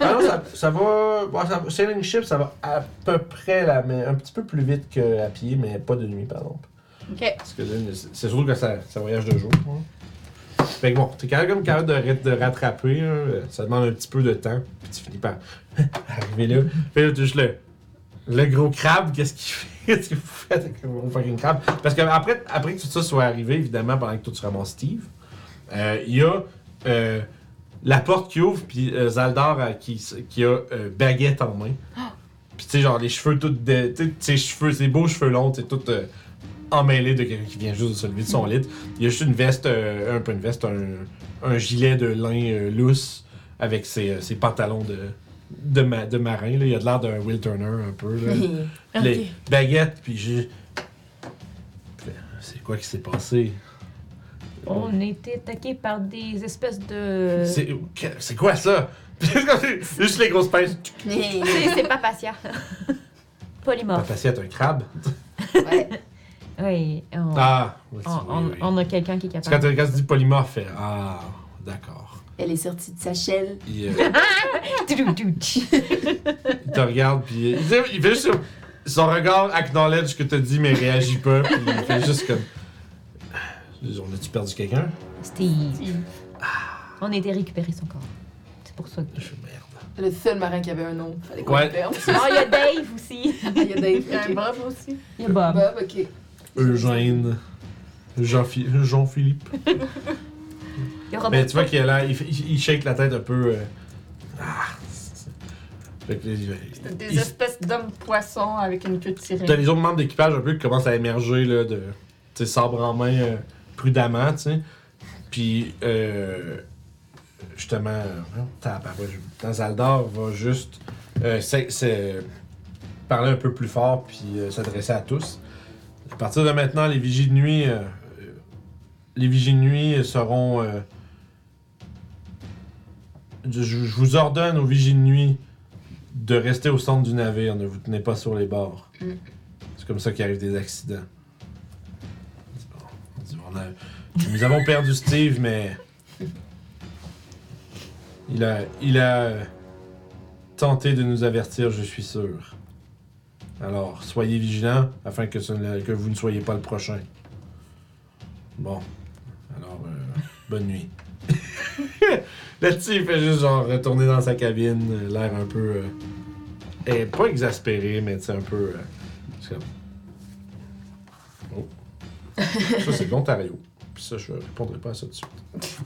Speaker 1: Ah non, ça, ça va. bon, ça- sailing ship, ça va à peu près la, mais un petit peu plus vite qu'à pied, mais pas de nuit, par exemple.
Speaker 5: Ok.
Speaker 1: Parce que là, c'est surtout que ça, ça voyage de jour. hein. Fait que bon, t'es quand même capable de, ra- de rattraper, hein, ça demande un petit peu de temps, puis tu finis par [laughs] arriver là. Puis là, tu juste le, le gros crabe, qu'est-ce qu'il fait? [laughs] Qu'est-ce que vous faites avec le gros fucking crabe? Parce que après, après que tout ça soit arrivé, évidemment, pendant que toi tu ramasses Steve, euh, il y a euh, la porte qui ouvre, puis euh, Zaldar euh, qui, qui a euh, baguette en main. Puis tu sais, genre les cheveux tout de. Tu sais, ses cheveux, ses beaux cheveux longs, tu sais, tout emmêlés de quelqu'un qui vient juste de se lever de son lit. Il y a juste une veste, euh, un peu une veste, un, un gilet de lin euh, lousse avec ses, euh, ses pantalons de, de, ma- de marin. Là. Il a de l'air d'un Will Turner un peu. Là. [laughs] Les baguettes, puis j'ai. C'est quoi qui s'est passé?
Speaker 3: On a été attaqué par des espèces de.
Speaker 1: C'est quoi ça? [laughs] Juste les grosses pinces. [laughs]
Speaker 3: C'est c'est pas patient. Polymorphe.
Speaker 1: Papacia est un crabe.
Speaker 4: Ouais.
Speaker 3: Oui, on,
Speaker 1: Ah, oui,
Speaker 3: on,
Speaker 1: oui,
Speaker 3: on-
Speaker 1: oui.
Speaker 3: on a quelqu'un qui est
Speaker 1: Parce que
Speaker 3: capable.
Speaker 1: quand, quand tu dis polymorphe, fait Ah, d'accord.
Speaker 4: Elle est sortie de sa shell.
Speaker 1: Il, euh, il te regarde, puis il, fait juste. Son regard acknowledge que t'as dit, mais il réagit pas, puis il fait juste comme. On a-tu perdu quelqu'un?
Speaker 3: Steve. On a été récupérer son corps. C'est pour ça que.
Speaker 1: Je fais merde.
Speaker 4: Le seul marin qui avait un nom. Fallait qu'on
Speaker 1: Ouais.
Speaker 4: le perde.
Speaker 3: Oh, il y a Dave aussi.
Speaker 4: Ah, Il y a Dave.
Speaker 2: Il y a. Bob aussi.
Speaker 3: Il y a Bob.
Speaker 4: Bob, ok.
Speaker 1: Eugène. Jean-Phi- Jean-Philippe. [laughs] Mais tu vois qu'il a l'air. Il, fait- il, il shake la tête un peu. euh, Ah! c'est- Fait que,
Speaker 2: des
Speaker 1: il-
Speaker 2: espèces d'hommes poissons avec une queue de
Speaker 1: T'as
Speaker 2: sirène.
Speaker 1: les autres membres d'équipage un peu qui commencent à émerger là, de tu sais, sabre en main euh, prudemment, tu sais. Puis euh, justement, euh, tabarouette, je- dans Zaldar va juste euh, c'est- c'est- parler un peu plus fort puis euh, s'adresser à tous. À partir de maintenant, les vigies de nuit, euh, les vigies de nuit seront. euh, je, je vous ordonne aux vigies de nuit de rester au centre du navire, ne vous tenez pas sur les bords. C'est comme ça qu'il arrive des accidents. On a- nous avons perdu Steve, mais il a, il a tenté de nous avertir, je suis sûr. Alors, soyez vigilants afin que, ce ne- que vous ne soyez pas le prochain. Bon. Alors, euh, bonne nuit. Là-dessus, il fait juste genre retourner dans sa cabine, euh, l'air un peu. euh, eh, pas exaspéré, mais tu sais, un peu. euh, c'est. Oh. Ça, c'est l'Ontario. Puis ça, je répondrai pas à ça tout de suite.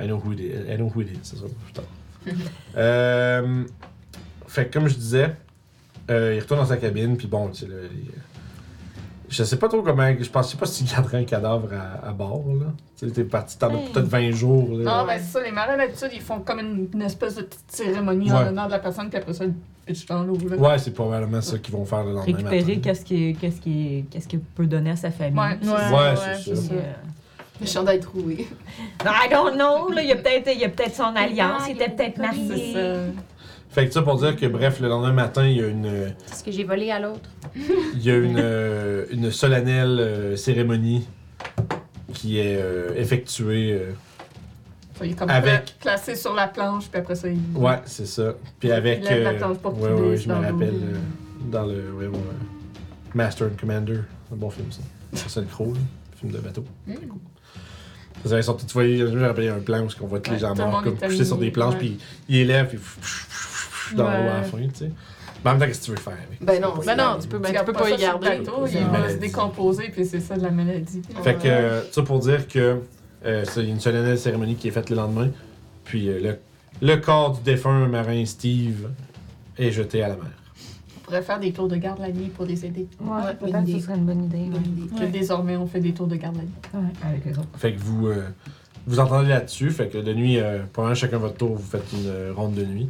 Speaker 1: I know who it is. I know who it is. C'est ça, plus tard. [laughs] Euh, fait comme je disais, euh, il retourne dans sa cabine, puis bon, tu sais, là, il- je sais pas trop comment. Je pensais pas s'il garderait un cadavre à, à bord, là. Tu sais, t'es parti, t'en as
Speaker 3: Hey.
Speaker 1: peut-être 20 jours, là.
Speaker 2: Non, ben c'est ça, les marins d'habitude, ils font comme une, une espèce de petite cérémonie
Speaker 1: Ouais.
Speaker 2: en l'honneur de la personne, puis après ça, pitchent dans l'eau. là.
Speaker 1: Ouais, c'est probablement ça qu'ils vont faire le lendemain
Speaker 3: Récupérer qu'est-ce qui- qu'est-ce qui- qu'est-ce qu'il peut donner à sa famille.
Speaker 2: Ouais,
Speaker 5: Ouais,
Speaker 1: Ouais, c'est ça.
Speaker 3: euh,
Speaker 4: Le chandail troué.
Speaker 3: I don't know, là, il y a peut-être son alliance, il était peut-être
Speaker 2: C'est
Speaker 3: marié.
Speaker 1: Fait que ça pour dire que, bref, le lendemain matin, il y a une,
Speaker 6: C'est ce que j'ai volé à l'autre.
Speaker 1: il y a une, euh, une solennelle euh, cérémonie qui est euh, effectuée. euh,
Speaker 2: Il est comme
Speaker 1: Avec-
Speaker 2: pla- placé sur la planche, puis après ça, il.
Speaker 1: ouais, c'est ça. Puis avec.
Speaker 2: lève la
Speaker 1: euh,
Speaker 2: planche pour
Speaker 1: ouais, ouais, je me rappelle. euh, dans le. Ouais, ouais, Master and Commander. Un bon film, ça. Ça, c'est le Crow. Film de bateau.
Speaker 2: Mm.
Speaker 1: Cool. Vous avez sorti, tu vois, je me rappelle, il y a un plan où on voit tous les gens morts comme couchés sur des planches,
Speaker 2: ouais.
Speaker 1: puis il élève, puis dans l'eau à la
Speaker 5: Ouais.
Speaker 1: fin, tu sais. Mais en même temps, qu'est-ce que tu veux faire avec?
Speaker 4: Ben non,
Speaker 1: Tu peux
Speaker 5: Ben
Speaker 1: pas y
Speaker 5: non, tu peux, ben,
Speaker 2: Tu
Speaker 5: tu peux pas y garder.
Speaker 2: bateau, il va se décomposer, puis c'est ça de la maladie.
Speaker 1: Fait que, euh, ça pour dire que euh, c'est une solennelle cérémonie qui est faite le lendemain. Puis euh, le, le corps du défunt marin Steve est jeté à la mer.
Speaker 2: On pourrait faire des tours de garde la nuit pour les aider.
Speaker 3: Ouais,
Speaker 4: Ouais,
Speaker 3: peut-être que ce serait une bonne idée.
Speaker 4: Bonne idée.
Speaker 2: Que désormais, on fait des tours de garde la nuit.
Speaker 3: Ouais, avec eux autres.
Speaker 1: Fait que vous euh, vous entendez là-dessus. Fait que de nuit, euh, pendant chacun votre tour, vous faites une euh, ronde de nuit.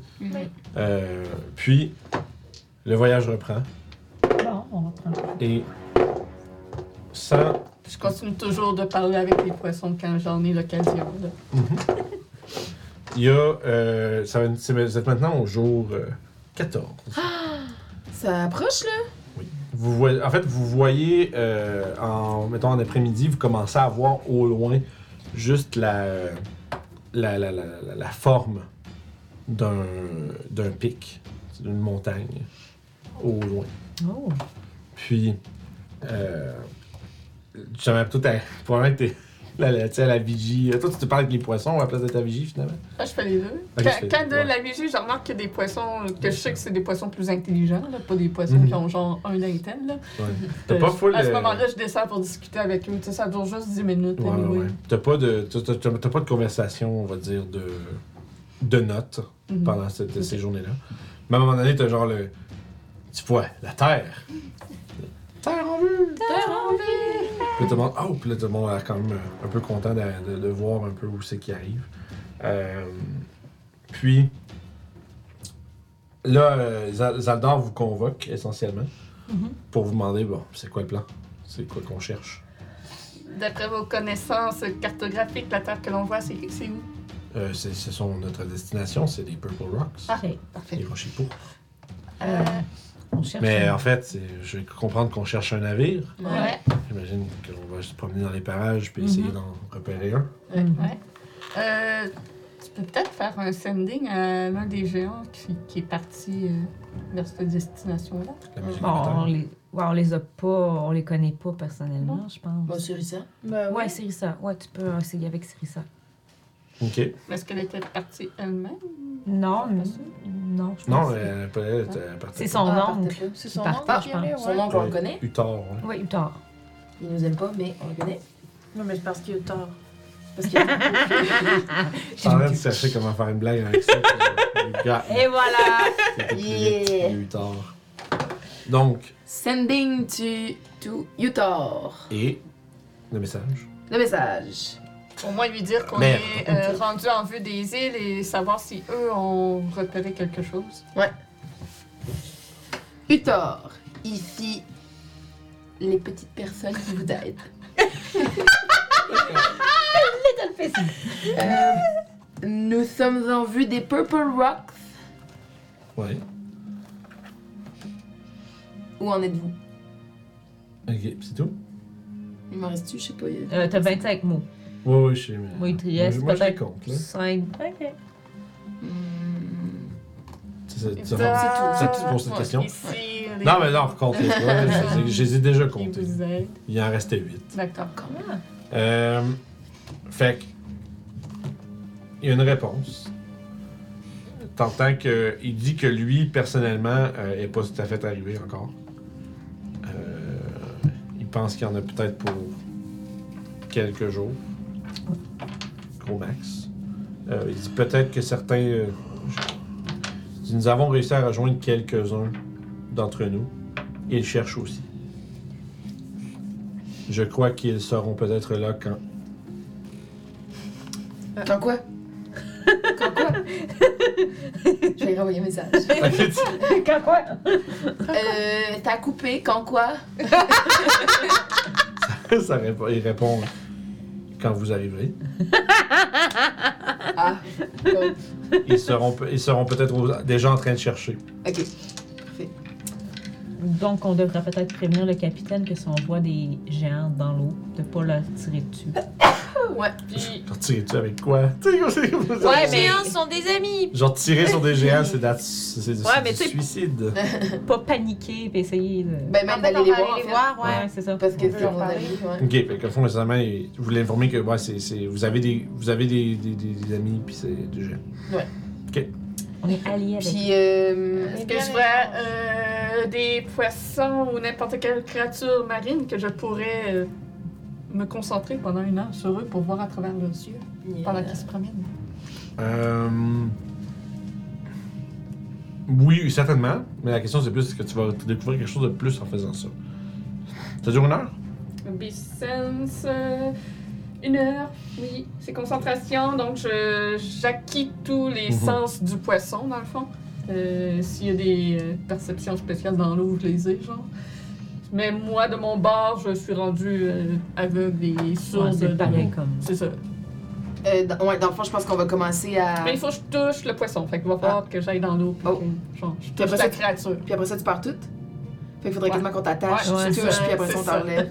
Speaker 1: Euh, puis le voyage reprend.
Speaker 3: Bon, on va prendre.
Speaker 1: Et sans
Speaker 2: Je continue toujours de parler avec les poissons quand j'en ai l'occasion. là.
Speaker 1: Il y a. euh, ça va- c'est- vous êtes maintenant au jour euh, 14.
Speaker 4: Ça approche, là?
Speaker 1: Vous voyez, en fait, vous voyez, euh, en, mettons en après-midi, vous commencez à voir au loin juste la, la, la, la, la- forme d'un, d'un pic, d'une montagne, au loin.
Speaker 3: Oh.
Speaker 1: Puis, euh, j'aimerais tout à. Probablement que t'es [laughs] la, la, la vigie. Toi, tu te parles avec les poissons à la place de ta vigie, finalement?
Speaker 2: Ah, je fais les deux. Quand
Speaker 1: tu fais-
Speaker 2: quand de
Speaker 1: ouais.
Speaker 2: la vigie, je remarque que des poissons, que je sais que c'est des poissons plus intelligents, là, pas des poissons
Speaker 1: Mhm.
Speaker 2: qui ont genre un d'intel. là.
Speaker 1: Ouais. [laughs] T'as
Speaker 2: Euh,
Speaker 1: pas full.
Speaker 2: À ce moment-là, je descends pour discuter avec eux. Ça dure juste 10 minutes.
Speaker 1: Ouais,
Speaker 2: anyway.
Speaker 1: T'as pas de, pas de conversation, on va dire, de, de notes
Speaker 2: Mhm.
Speaker 1: pendant cette- ces journées-là. Mais à un moment donné, t'as genre le. Tu vois, la Terre. [laughs] Terre en vue!
Speaker 2: Terre en!
Speaker 1: Puis là, tout le monde, oh, puis là, tout le monde a l'air quand même un peu content de, de- de voir un peu où c'est qui arrive. Euh, puis, là, euh, Zal- Zaldar vous convoque essentiellement
Speaker 2: Mhm.
Speaker 1: pour vous demander, bon, c'est quoi le plan? C'est quoi qu'on cherche?
Speaker 2: D'après vos connaissances cartographiques, la Terre que l'on voit, c'est où?
Speaker 1: Euh, c'est, ce sont notre destination, c'est des Purple Rocks.
Speaker 2: Ah,
Speaker 3: Ok.
Speaker 2: parfait.
Speaker 1: Les rochers pourpres.
Speaker 3: On cherche.
Speaker 1: Mais
Speaker 3: un-
Speaker 1: en fait, je vais comprendre qu'on cherche un navire.
Speaker 2: Ouais.
Speaker 1: J'imagine qu'on va se promener dans les parages puis essayer
Speaker 3: Mhm.
Speaker 1: d'en repérer un.
Speaker 2: Ouais. Euh, tu peux peut-être faire un sending à l'un des géants qui, qui est parti euh, vers cette destination-là?
Speaker 3: Bon, on les, ouais, on les a pas, on les connaît pas personnellement, je pense.
Speaker 4: Bon, ça.
Speaker 5: Ben
Speaker 3: ouais, Cyrissa. Ouais, tu peux essayer avec Cyrissa.
Speaker 1: Ok.
Speaker 2: Est-ce qu'elle était partie elle-même?
Speaker 3: Non,
Speaker 2: Pas
Speaker 3: non, non, je
Speaker 1: Non,
Speaker 3: pense.
Speaker 1: elle, elle partait
Speaker 3: C'est son
Speaker 4: Ah,
Speaker 3: oncle.
Speaker 5: C'est son qui
Speaker 3: je pense.
Speaker 4: Son oncle, on le connaît?
Speaker 1: Uthor, ouais.
Speaker 3: Oui, Uthor.
Speaker 4: Il nous aime pas, mais on le connaît.
Speaker 5: Non, mais c'est parce qu'il a tort.
Speaker 4: Parce qu'il y a [laughs]
Speaker 1: Je suis en train de chercher comment faire une blague avec ça. gars,
Speaker 3: Et voilà!
Speaker 4: Yeah.
Speaker 1: il y a Uthor. Donc,
Speaker 4: Sending to, to Uthor.
Speaker 1: et le message?
Speaker 4: Le message.
Speaker 2: Au moins lui dire qu'on est euh, rendu en vue des îles et savoir si eux ont repéré quelque chose.
Speaker 4: Uthor, ici les petites personnes qui vous aident. [laughs] Euh, nous sommes en vue des Purple Rocks.
Speaker 1: Ouais.
Speaker 4: Où en êtes-vous?
Speaker 1: Ok, c'est tout?
Speaker 4: Il m'en reste-tu? Je sais pas. il y a-
Speaker 3: Euh, T'as 25 mots.
Speaker 1: Ouais, ouais, je sais, mais.
Speaker 3: Oui, il reste
Speaker 1: moi, je les
Speaker 3: peut-être
Speaker 1: compte, là.
Speaker 3: 5. Ok.
Speaker 1: C'est
Speaker 4: tout,
Speaker 1: cette question? Non, mais non, comptez pas. Je les ai- je les ai déjà comptés.
Speaker 2: vous.
Speaker 1: Il en restait 8.
Speaker 2: D'accord.
Speaker 4: Comment?
Speaker 1: Euh, fait que, il y a une réponse. T'entends que il dit que lui personnellement euh, est pas tout à fait arrivé encore. Euh, il pense qu'il y en a peut-être pour quelques jours, gros max. Euh, il dit peut-être que certains. euh, il dit, nous avons réussi à rejoindre quelques-uns d'entre nous. Ils cherchent aussi. Je crois qu'ils seront peut-être là quand
Speaker 4: Quand quoi? [laughs] Quand quoi? Je vais lui renvoyer un message. [laughs]
Speaker 3: Quand quoi?
Speaker 4: Euh, t'as coupé, quand quoi? [laughs]
Speaker 1: Ça répond- il répond quand vous arriverez. [laughs]
Speaker 4: Ah, bon.
Speaker 1: Ils seront, pe- ils seront peut-être au- déjà en train de chercher.
Speaker 4: ok.
Speaker 3: Donc, on devrait peut-être prévenir le capitaine que si on voit des géants dans l'eau, de pas leur tirer dessus. [laughs]
Speaker 4: Ouais.
Speaker 2: Puis,
Speaker 1: Genre tirer dessus avec quoi? [laughs] Tu sais, comme c'est- comme ça.
Speaker 3: Ouais,
Speaker 5: Les
Speaker 3: mais-
Speaker 5: géants sont des amis.
Speaker 1: Genre tirer sur des géants, c'est c'est du,
Speaker 3: Ouais, mais
Speaker 1: du suicide. [laughs]
Speaker 3: Pas paniquer et essayer de.
Speaker 4: Ben, même d'aller les voir,
Speaker 5: les voir, ouais.
Speaker 3: Ouais, c'est ça.
Speaker 4: Parce que c'est mon
Speaker 5: parler.
Speaker 4: ami, ouais.
Speaker 1: Ok, fait que fond, nécessairement, vous voulez informer que ouais, c'est, c'est- vous avez des, vous avez des, des, des- des amis, puis c'est des géants.
Speaker 3: On est alliés avec.
Speaker 4: Puis, euh,
Speaker 2: est-ce que je vois euh, des poissons ou n'importe quelle créature marine que je pourrais euh, me concentrer pendant une heure sur eux pour voir à travers leurs yeux pendant qu'ils se promènent?
Speaker 1: Euh... Oui, certainement. Mais la question, c'est plus est-ce que tu vas découvrir quelque chose de plus en faisant ça? Ça dure une heure?
Speaker 2: Bisense, euh, une heure, oui. C'est concentration, donc je- j'acquis tous les
Speaker 1: Mhm.
Speaker 2: sens du poisson, dans le fond. Euh, S'il y a des euh, perceptions spéciales dans l'eau, je les ai, genre. Mais moi, de mon bord, je suis rendu euh, aveugle et
Speaker 3: Ouais,
Speaker 2: sourde.
Speaker 3: c'est
Speaker 2: de-
Speaker 3: pareil comme.
Speaker 2: C'est ça.
Speaker 4: euh, dans, ouais, dans le fond, je pense qu'on va commencer à.
Speaker 2: Mais il faut que je touche le poisson. Fait qu'il va falloir que j'aille dans l'eau. Puis
Speaker 4: Oh.
Speaker 2: que, genre, je
Speaker 4: Puis
Speaker 2: touche
Speaker 4: après
Speaker 2: la
Speaker 4: ça-
Speaker 2: créature.
Speaker 4: Puis après ça, tu pars toute. Fait qu'il faudrait
Speaker 2: Ouais.
Speaker 4: quasiment qu'on t'attache,
Speaker 2: Ouais,
Speaker 4: tu
Speaker 3: c'est
Speaker 4: touches,
Speaker 2: ça,
Speaker 4: puis après ça,
Speaker 2: c'est
Speaker 4: on
Speaker 2: ça.
Speaker 4: t'enlève.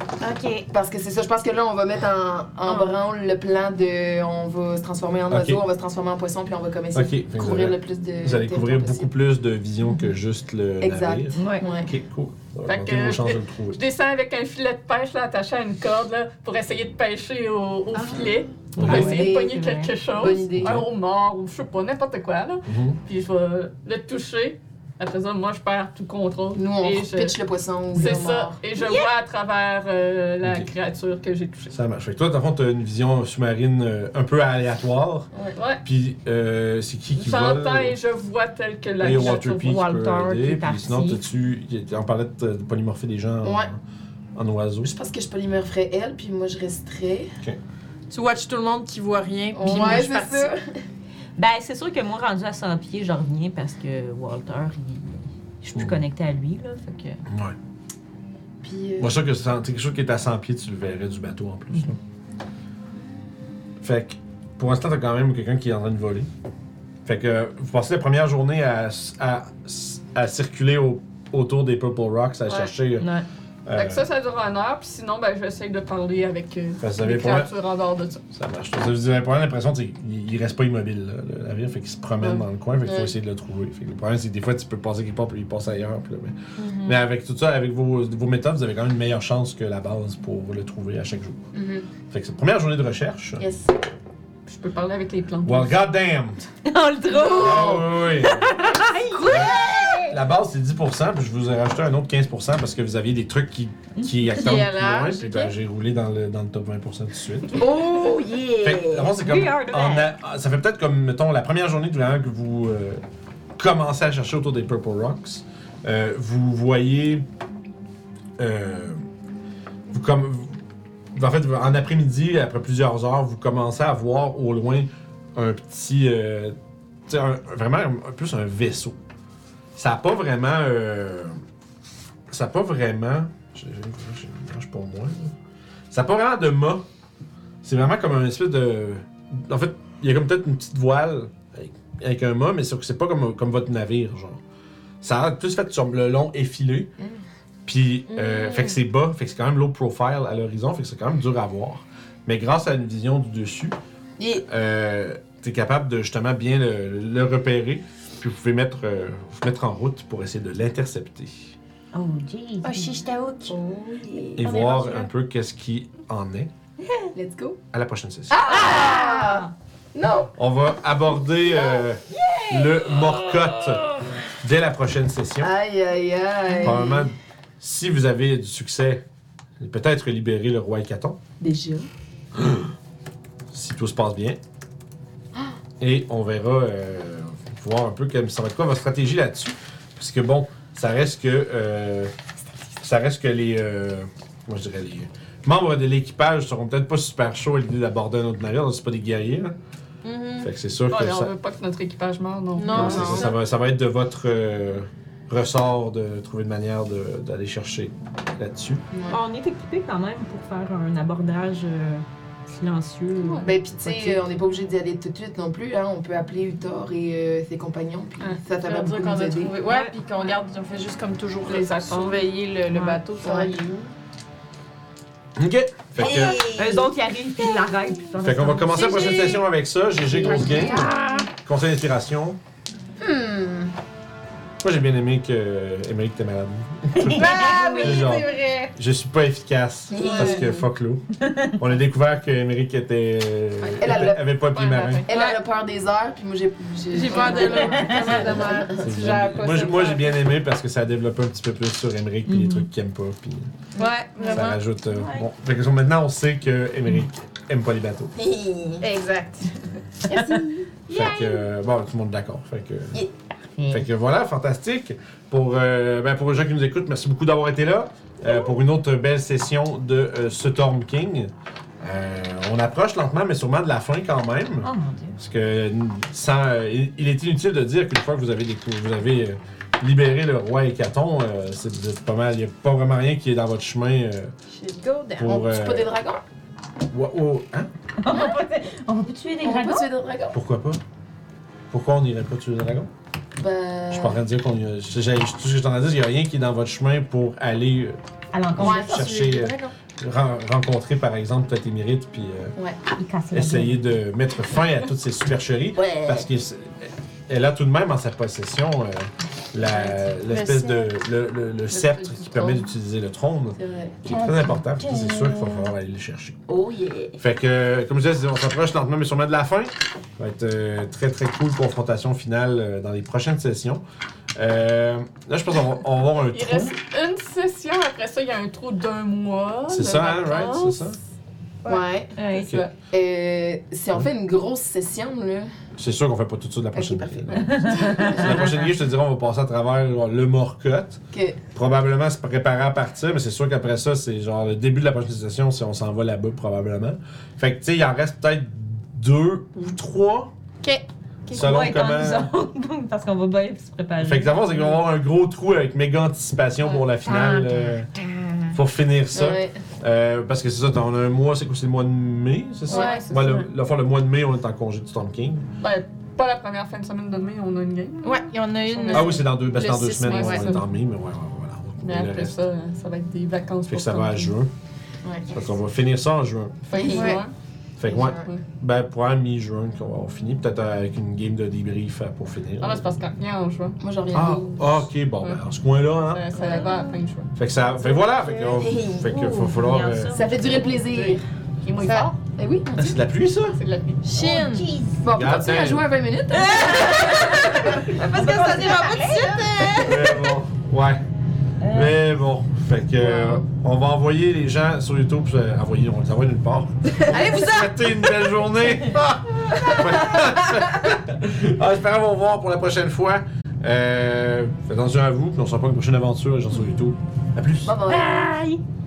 Speaker 4: Ok. Parce que c'est ça, je pense que là, on va mettre en, en
Speaker 2: Ah.
Speaker 4: branle le plan de. On va se transformer en
Speaker 1: Ok.
Speaker 4: oiseau, on va se transformer en poisson, puis on va comme essayer
Speaker 1: Ok, fait
Speaker 4: de
Speaker 1: que vous,
Speaker 4: couvrir le plus de.
Speaker 1: vous allez
Speaker 4: territoire
Speaker 1: couvrir beaucoup
Speaker 4: possible.
Speaker 1: plus de vision que juste le
Speaker 4: Exact.
Speaker 1: navire.
Speaker 3: Ouais.
Speaker 4: Ouais.
Speaker 1: Ok, cool.
Speaker 2: Fait
Speaker 1: augmenter
Speaker 2: que-
Speaker 1: vos chances de le trouver.
Speaker 2: Je descends avec un filet de pêche là, attaché à une corde là, pour essayer de pêcher au, au
Speaker 4: Ah.
Speaker 2: filet. Pour
Speaker 1: Ouais.
Speaker 2: essayer de pogner
Speaker 3: c'est
Speaker 2: quelque chose.
Speaker 4: Bonne idée.
Speaker 2: Un homard ou je sais pas, n'importe quoi là.
Speaker 1: Mhm.
Speaker 2: Puis je vais le toucher. Après ça, moi je perds tout contrôle.
Speaker 4: Nous, on
Speaker 2: et je...
Speaker 4: pitch le poisson
Speaker 2: C'est ça.
Speaker 4: mort.
Speaker 2: Et je vois à travers euh, la
Speaker 1: Ok.
Speaker 2: créature que j'ai touchée.
Speaker 1: Ça marche. Fait que toi, dans le fond, t'as une vision sous-marine euh, un peu aléatoire.
Speaker 2: Ouais. ouais.
Speaker 1: Puis, euh, c'est qui qui vole?
Speaker 2: J'entends et je vois tel que la
Speaker 1: Et
Speaker 2: créature
Speaker 1: Walter P
Speaker 3: Walter qui est
Speaker 1: Puis sinon, t'as-tu... On parlait de, de polymorpher des gens en,
Speaker 4: Ouais.
Speaker 1: en oiseau.
Speaker 4: Je pense que je polymorpherais elle, puis moi, je resterais.
Speaker 5: Tu watches tout le monde qui voit rien, puis moi,
Speaker 4: Ouais,
Speaker 5: je [laughs]
Speaker 3: Ben, c'est sûr que moi, rendu à 100 pieds, je reviens parce que Walter, il... je suis plus
Speaker 1: Mm.
Speaker 3: connecté à lui, là. Fait que.
Speaker 1: Ouais.
Speaker 4: Puis. euh,
Speaker 1: Moi, je suis sûr que c'est quelque chose qui est à 100 pieds, tu le verrais du bateau en plus. là. Fait que, pour l'instant, t'as quand même quelqu'un qui est en train de voler. Fait que, vous passez la première journée à, à à circuler au- autour des Purple Rocks, à
Speaker 2: Ouais.
Speaker 1: chercher.
Speaker 3: Ouais.
Speaker 1: Euh,
Speaker 2: Fait que ça, ça dure une heure, puis sinon, ben, je vais essayer de parler avec euh,
Speaker 1: Fait que vous avez
Speaker 2: les créatures en dehors de ça.
Speaker 1: Ça marche. Vous avez- vous avez pas l'impression qu'il il reste pas immobile, là, le navire, fait qu'il se promène
Speaker 2: Ouais.
Speaker 1: dans le coin, fait qu'il faut
Speaker 2: Ouais.
Speaker 1: essayer de le trouver. Fait que le problème, c'est que des fois, tu peux passer quelque part, puis il passe ailleurs. puis là, mais...
Speaker 2: Mm-hmm.
Speaker 1: mais avec tout ça, avec vos, vos méthodes, vous avez quand même une meilleure chance que la base pour le trouver à chaque jour.
Speaker 4: Mhm.
Speaker 1: Fait que c'est la première journée de recherche.
Speaker 4: Yes.
Speaker 2: Je peux parler avec les plantes.
Speaker 1: Well, goddamn! [laughs]
Speaker 3: On le trouve!
Speaker 1: Ah oui, oui. [laughs] La base, c'est 10%, puis je vous ai rajouté un autre 15% parce que vous aviez des trucs qui, qui attendent plus loin, puis ben, j'ai roulé dans le, dans le top 20% tout de suite.
Speaker 4: Oh
Speaker 1: Fait que,
Speaker 4: yeah!
Speaker 1: d'abord, c'est comme.
Speaker 3: We are the
Speaker 1: en a- ça fait peut-être comme, mettons, la première journée vraiment que vous euh, commencez à chercher autour des Purple Rocks. Euh, vous voyez. euh, vous comme. vous- en fait, en après-midi, après plusieurs heures, vous commencez à voir au loin un petit. euh, tu sais, un- vraiment un- plus un vaisseau. Ça n'a pas vraiment. euh, ça n'a pas vraiment. Je je pour moi. là. Ça n'a pas vraiment de mât. C'est vraiment comme un espèce de. En fait, il y a comme peut-être une petite voile avec, avec un mât, mais c'est c'est pas comme, comme votre navire, genre. Ça a plus fait sur le long effilé. Puis, euh, fait que c'est bas, fait que c'est quand même low profile à l'horizon, fait que c'est quand même dur à voir. Mais grâce à une vision du dessus,
Speaker 4: Yeah.
Speaker 1: euh, t'es capable de justement bien le, le repérer, puis vous pouvez mettre, euh, vous mettre en route pour essayer de l'intercepter
Speaker 3: Oh, jeez.
Speaker 6: Oh, chiche ta hook.
Speaker 4: Oh
Speaker 1: et
Speaker 6: On est
Speaker 1: voir
Speaker 6: rendu là.
Speaker 1: un peu qu'est-ce qui en est [laughs]
Speaker 4: Let's go.
Speaker 1: à la prochaine session.
Speaker 4: Ah! Non!
Speaker 1: On va aborder euh, le Morcotte dès la prochaine session.
Speaker 4: Aïe aïe aïe.
Speaker 1: Probablement, si vous avez du succès, peut-être libérer le roi Hécaton,
Speaker 4: Déjà. [gasps]
Speaker 1: si tout se passe bien. Et on verra, euh, voir un peu comme ça va être quoi votre stratégie là-dessus. Parce que bon, ça reste que, euh, ça reste que les, euh, comment je dirais, les membres de l'équipage seront peut-être pas super chauds à l'idée d'aborder un autre navire, c'est pas des guerriers. Là.
Speaker 5: Mhm.
Speaker 1: Fait que c'est sûr
Speaker 2: Ouais,
Speaker 1: que
Speaker 2: on
Speaker 1: ça,
Speaker 2: veut pas que notre équipage meure, non.
Speaker 5: Non,
Speaker 1: Non, c'est ça, ça va, ça va être de votre euh, ressort de trouver une manière de- d'aller chercher là-dessus.
Speaker 3: On est équipé quand même pour faire un abordage euh, silencieux.
Speaker 2: Ouais.
Speaker 4: Ben, pis tu sais, euh, on n'est pas obligé d'y aller tout de suite non plus. Hein. On peut appeler Uthor et euh, ses compagnons, puis
Speaker 2: Ah,
Speaker 4: ça, ça
Speaker 5: Ça
Speaker 4: va beaucoup
Speaker 5: qu'on
Speaker 4: nous
Speaker 5: a
Speaker 4: aider.
Speaker 5: trouvé. Ouais, puis qu'on garde, on fait juste comme toujours
Speaker 2: Les
Speaker 5: surveiller le, le
Speaker 3: Ouais.
Speaker 5: bateau,
Speaker 4: Ouais.
Speaker 5: il est où.
Speaker 1: Ok. Fait que,
Speaker 3: Eux autres, ils arrivent puis ils l'arrêtent. puis
Speaker 1: fait qu'on va commencer la prochaine session avec ça. GG, grosse game. Conseil d'inspiration.
Speaker 4: Hmm.
Speaker 1: Moi, j'ai bien aimé que Émeric était malade. [laughs]
Speaker 5: Ah oui,
Speaker 1: Genre.
Speaker 5: c'est vrai.
Speaker 1: Je suis pas efficace parce que fuck l'eau. On a découvert que Émeric était,
Speaker 4: Elle, elle
Speaker 1: était- avait pas
Speaker 2: Ouais,
Speaker 1: marin.
Speaker 4: Elle a peur des heures, puis moi j'ai.
Speaker 5: J'ai peur de l'eau.
Speaker 1: Moi,
Speaker 5: ça,
Speaker 1: j'ai- moi,
Speaker 5: ça.
Speaker 1: j'ai bien aimé parce que ça a développé un petit peu plus sur Émeric puis les
Speaker 3: Mhm.
Speaker 1: trucs qu'il aime pas. Puis
Speaker 5: Ouais,
Speaker 1: ça
Speaker 5: vraiment.
Speaker 1: rajoute. euh, bon. Fait que maintenant, on sait que Émeric aime pas les bateaux.
Speaker 5: Exact.
Speaker 1: Fait que, bon, tout le monde est d'accord. Fait que,
Speaker 3: Yeah.
Speaker 1: Fait que voilà, fantastique. Pour, euh, ben, pour les gens qui nous écoutent, merci beaucoup d'avoir été là euh, pour une autre belle session de euh, Storm King. Euh, on approche lentement, mais sûrement de la fin quand même.
Speaker 3: Oh mon dieu.
Speaker 1: Parce que sans, euh, il, il est inutile de dire qu'une fois que vous avez, vous avez euh, libéré le roi Hécaton, euh, c'est pas mal. Il n'y a pas vraiment rien qui est dans votre chemin euh, pour.
Speaker 4: On tue pas des dragons?
Speaker 1: oh, hein? [laughs]
Speaker 3: On va pas, on va pas tuer des
Speaker 4: On
Speaker 3: dragons?
Speaker 4: tuer des dragons?
Speaker 1: Pourquoi pas? Pourquoi on n'irait pas tuer le dragon?
Speaker 4: Ben.
Speaker 1: Je suis pas en train de dire qu'on y a. j'ai- Tout ce que je suis en train de dire, il n'y a rien qui est dans votre chemin pour aller
Speaker 3: À l'encontre.
Speaker 4: Ouais,
Speaker 1: chercher, euh, ren- rencontrer, par exemple, peut-être Émérite, puis euh,
Speaker 3: la
Speaker 1: essayer de mettre fin à toutes ces supercheries.
Speaker 4: Ouais.
Speaker 1: Parce qu'elle a tout de même en sa possession euh, l'espèce de. le, le- le sceptre qui permet d'utiliser le trône,
Speaker 4: C'est vrai.
Speaker 1: qui est très important. Puis c'est sûr qu'il va falloir aller le chercher.
Speaker 4: Oh yeah.
Speaker 1: Fait que, comme je disais, on s'approche lentement mais sûrement de la fin. Ça va être euh, très très cool confrontation finale euh, dans les prochaines sessions. Euh, là, je pense qu'on va, on va avoir un
Speaker 2: Il
Speaker 1: trou.
Speaker 2: reste une session, après ça, il y a un trou d'un mois.
Speaker 1: C'est
Speaker 2: de
Speaker 1: ça, hein, right?
Speaker 2: vacances.
Speaker 1: C'est ça?
Speaker 4: Ouais.
Speaker 3: Ouais.
Speaker 2: C'est ça.
Speaker 4: Euh, si on fait une grosse session, là.
Speaker 1: C'est sûr qu'on fait pas tout ça de la prochaine
Speaker 4: Ok, parfait.
Speaker 1: game. C'est [laughs] la prochaine game, je te dirais, on va passer à travers genre, le Morcotte. Probablement se préparer à partir, mais c'est sûr qu'après ça, c'est genre le début de la prochaine session si on s'en va là-bas, probablement. Fait que, tu sais, il en reste peut-être deux ou trois.
Speaker 5: Ok.
Speaker 1: Selon comment. [laughs]
Speaker 3: Parce qu'on va bien se préparer.
Speaker 1: Fait que d'abord, c'est qu'on va avoir un gros trou avec méga anticipation pour la finale. euh, pour finir ça.
Speaker 4: Ouais.
Speaker 1: Euh, parce que c'est ça, on a un mois, c'est quoi, c'est le mois de mai, c'est ça?
Speaker 2: Ouais, c'est
Speaker 1: Ouais,
Speaker 2: ça.
Speaker 1: le, la fois, le mois de mai, on est en congé de Storm King.
Speaker 2: Ben, pas la première fin de semaine de mai, on a une game.
Speaker 5: Ouais, il y en a une.
Speaker 1: Ah oui, c'est dans deux, ben, dans deux semaines,
Speaker 5: mai,
Speaker 1: on
Speaker 5: ouais.
Speaker 1: est en mai, mais ouais, ouais, voilà. on-
Speaker 2: Mais
Speaker 1: on
Speaker 2: après ça, ça va être des vacances.
Speaker 1: Fait que
Speaker 2: pour
Speaker 1: ça va à juin.
Speaker 5: Ouais.
Speaker 1: Fait qu'on va finir ça en juin.
Speaker 2: Fin
Speaker 5: Ouais.
Speaker 2: juin.
Speaker 1: Fait que ouais, ben pour la mi-juin qu'on va finir, peut-être avec une game de débrief pour finir.
Speaker 2: Ah, là, c'est parce qu'on vient en juin.
Speaker 4: Moi, je reviens.
Speaker 1: Ah,
Speaker 4: le 12.
Speaker 1: ah, ok, bon, ben, en ce coin-là, hein.
Speaker 2: Ça, ça va à la fin juin.
Speaker 1: Fait que ça. Fait que voilà, fait que, euh, fait que faut falloir. Euh,
Speaker 3: ça.
Speaker 4: Ça fait durer le plaisir.
Speaker 2: Est moins
Speaker 7: Ça-
Speaker 2: fort,
Speaker 4: Eh oui.
Speaker 1: ah, c'est de la pluie, ça?
Speaker 2: c'est de la pluie.
Speaker 5: Chine!
Speaker 4: Bon, on peut continuer à jouer à 20 minutes. [laughs]
Speaker 5: Parce que ça n'ira pas de suite!
Speaker 1: Bon, ouais. Mais bon, fait que euh, on va envoyer les gens sur YouTube, euh, envoyer, on les envoie nulle part. [laughs]
Speaker 5: Allez, vous
Speaker 1: Souhaiter une belle journée. [laughs] ah, j'espère vous revoir pour la prochaine fois. Euh, faites attention à vous, puis on se revoit pour une prochaine aventure, les gens sur YouTube. À plus.
Speaker 4: Bye bye.
Speaker 3: Bye!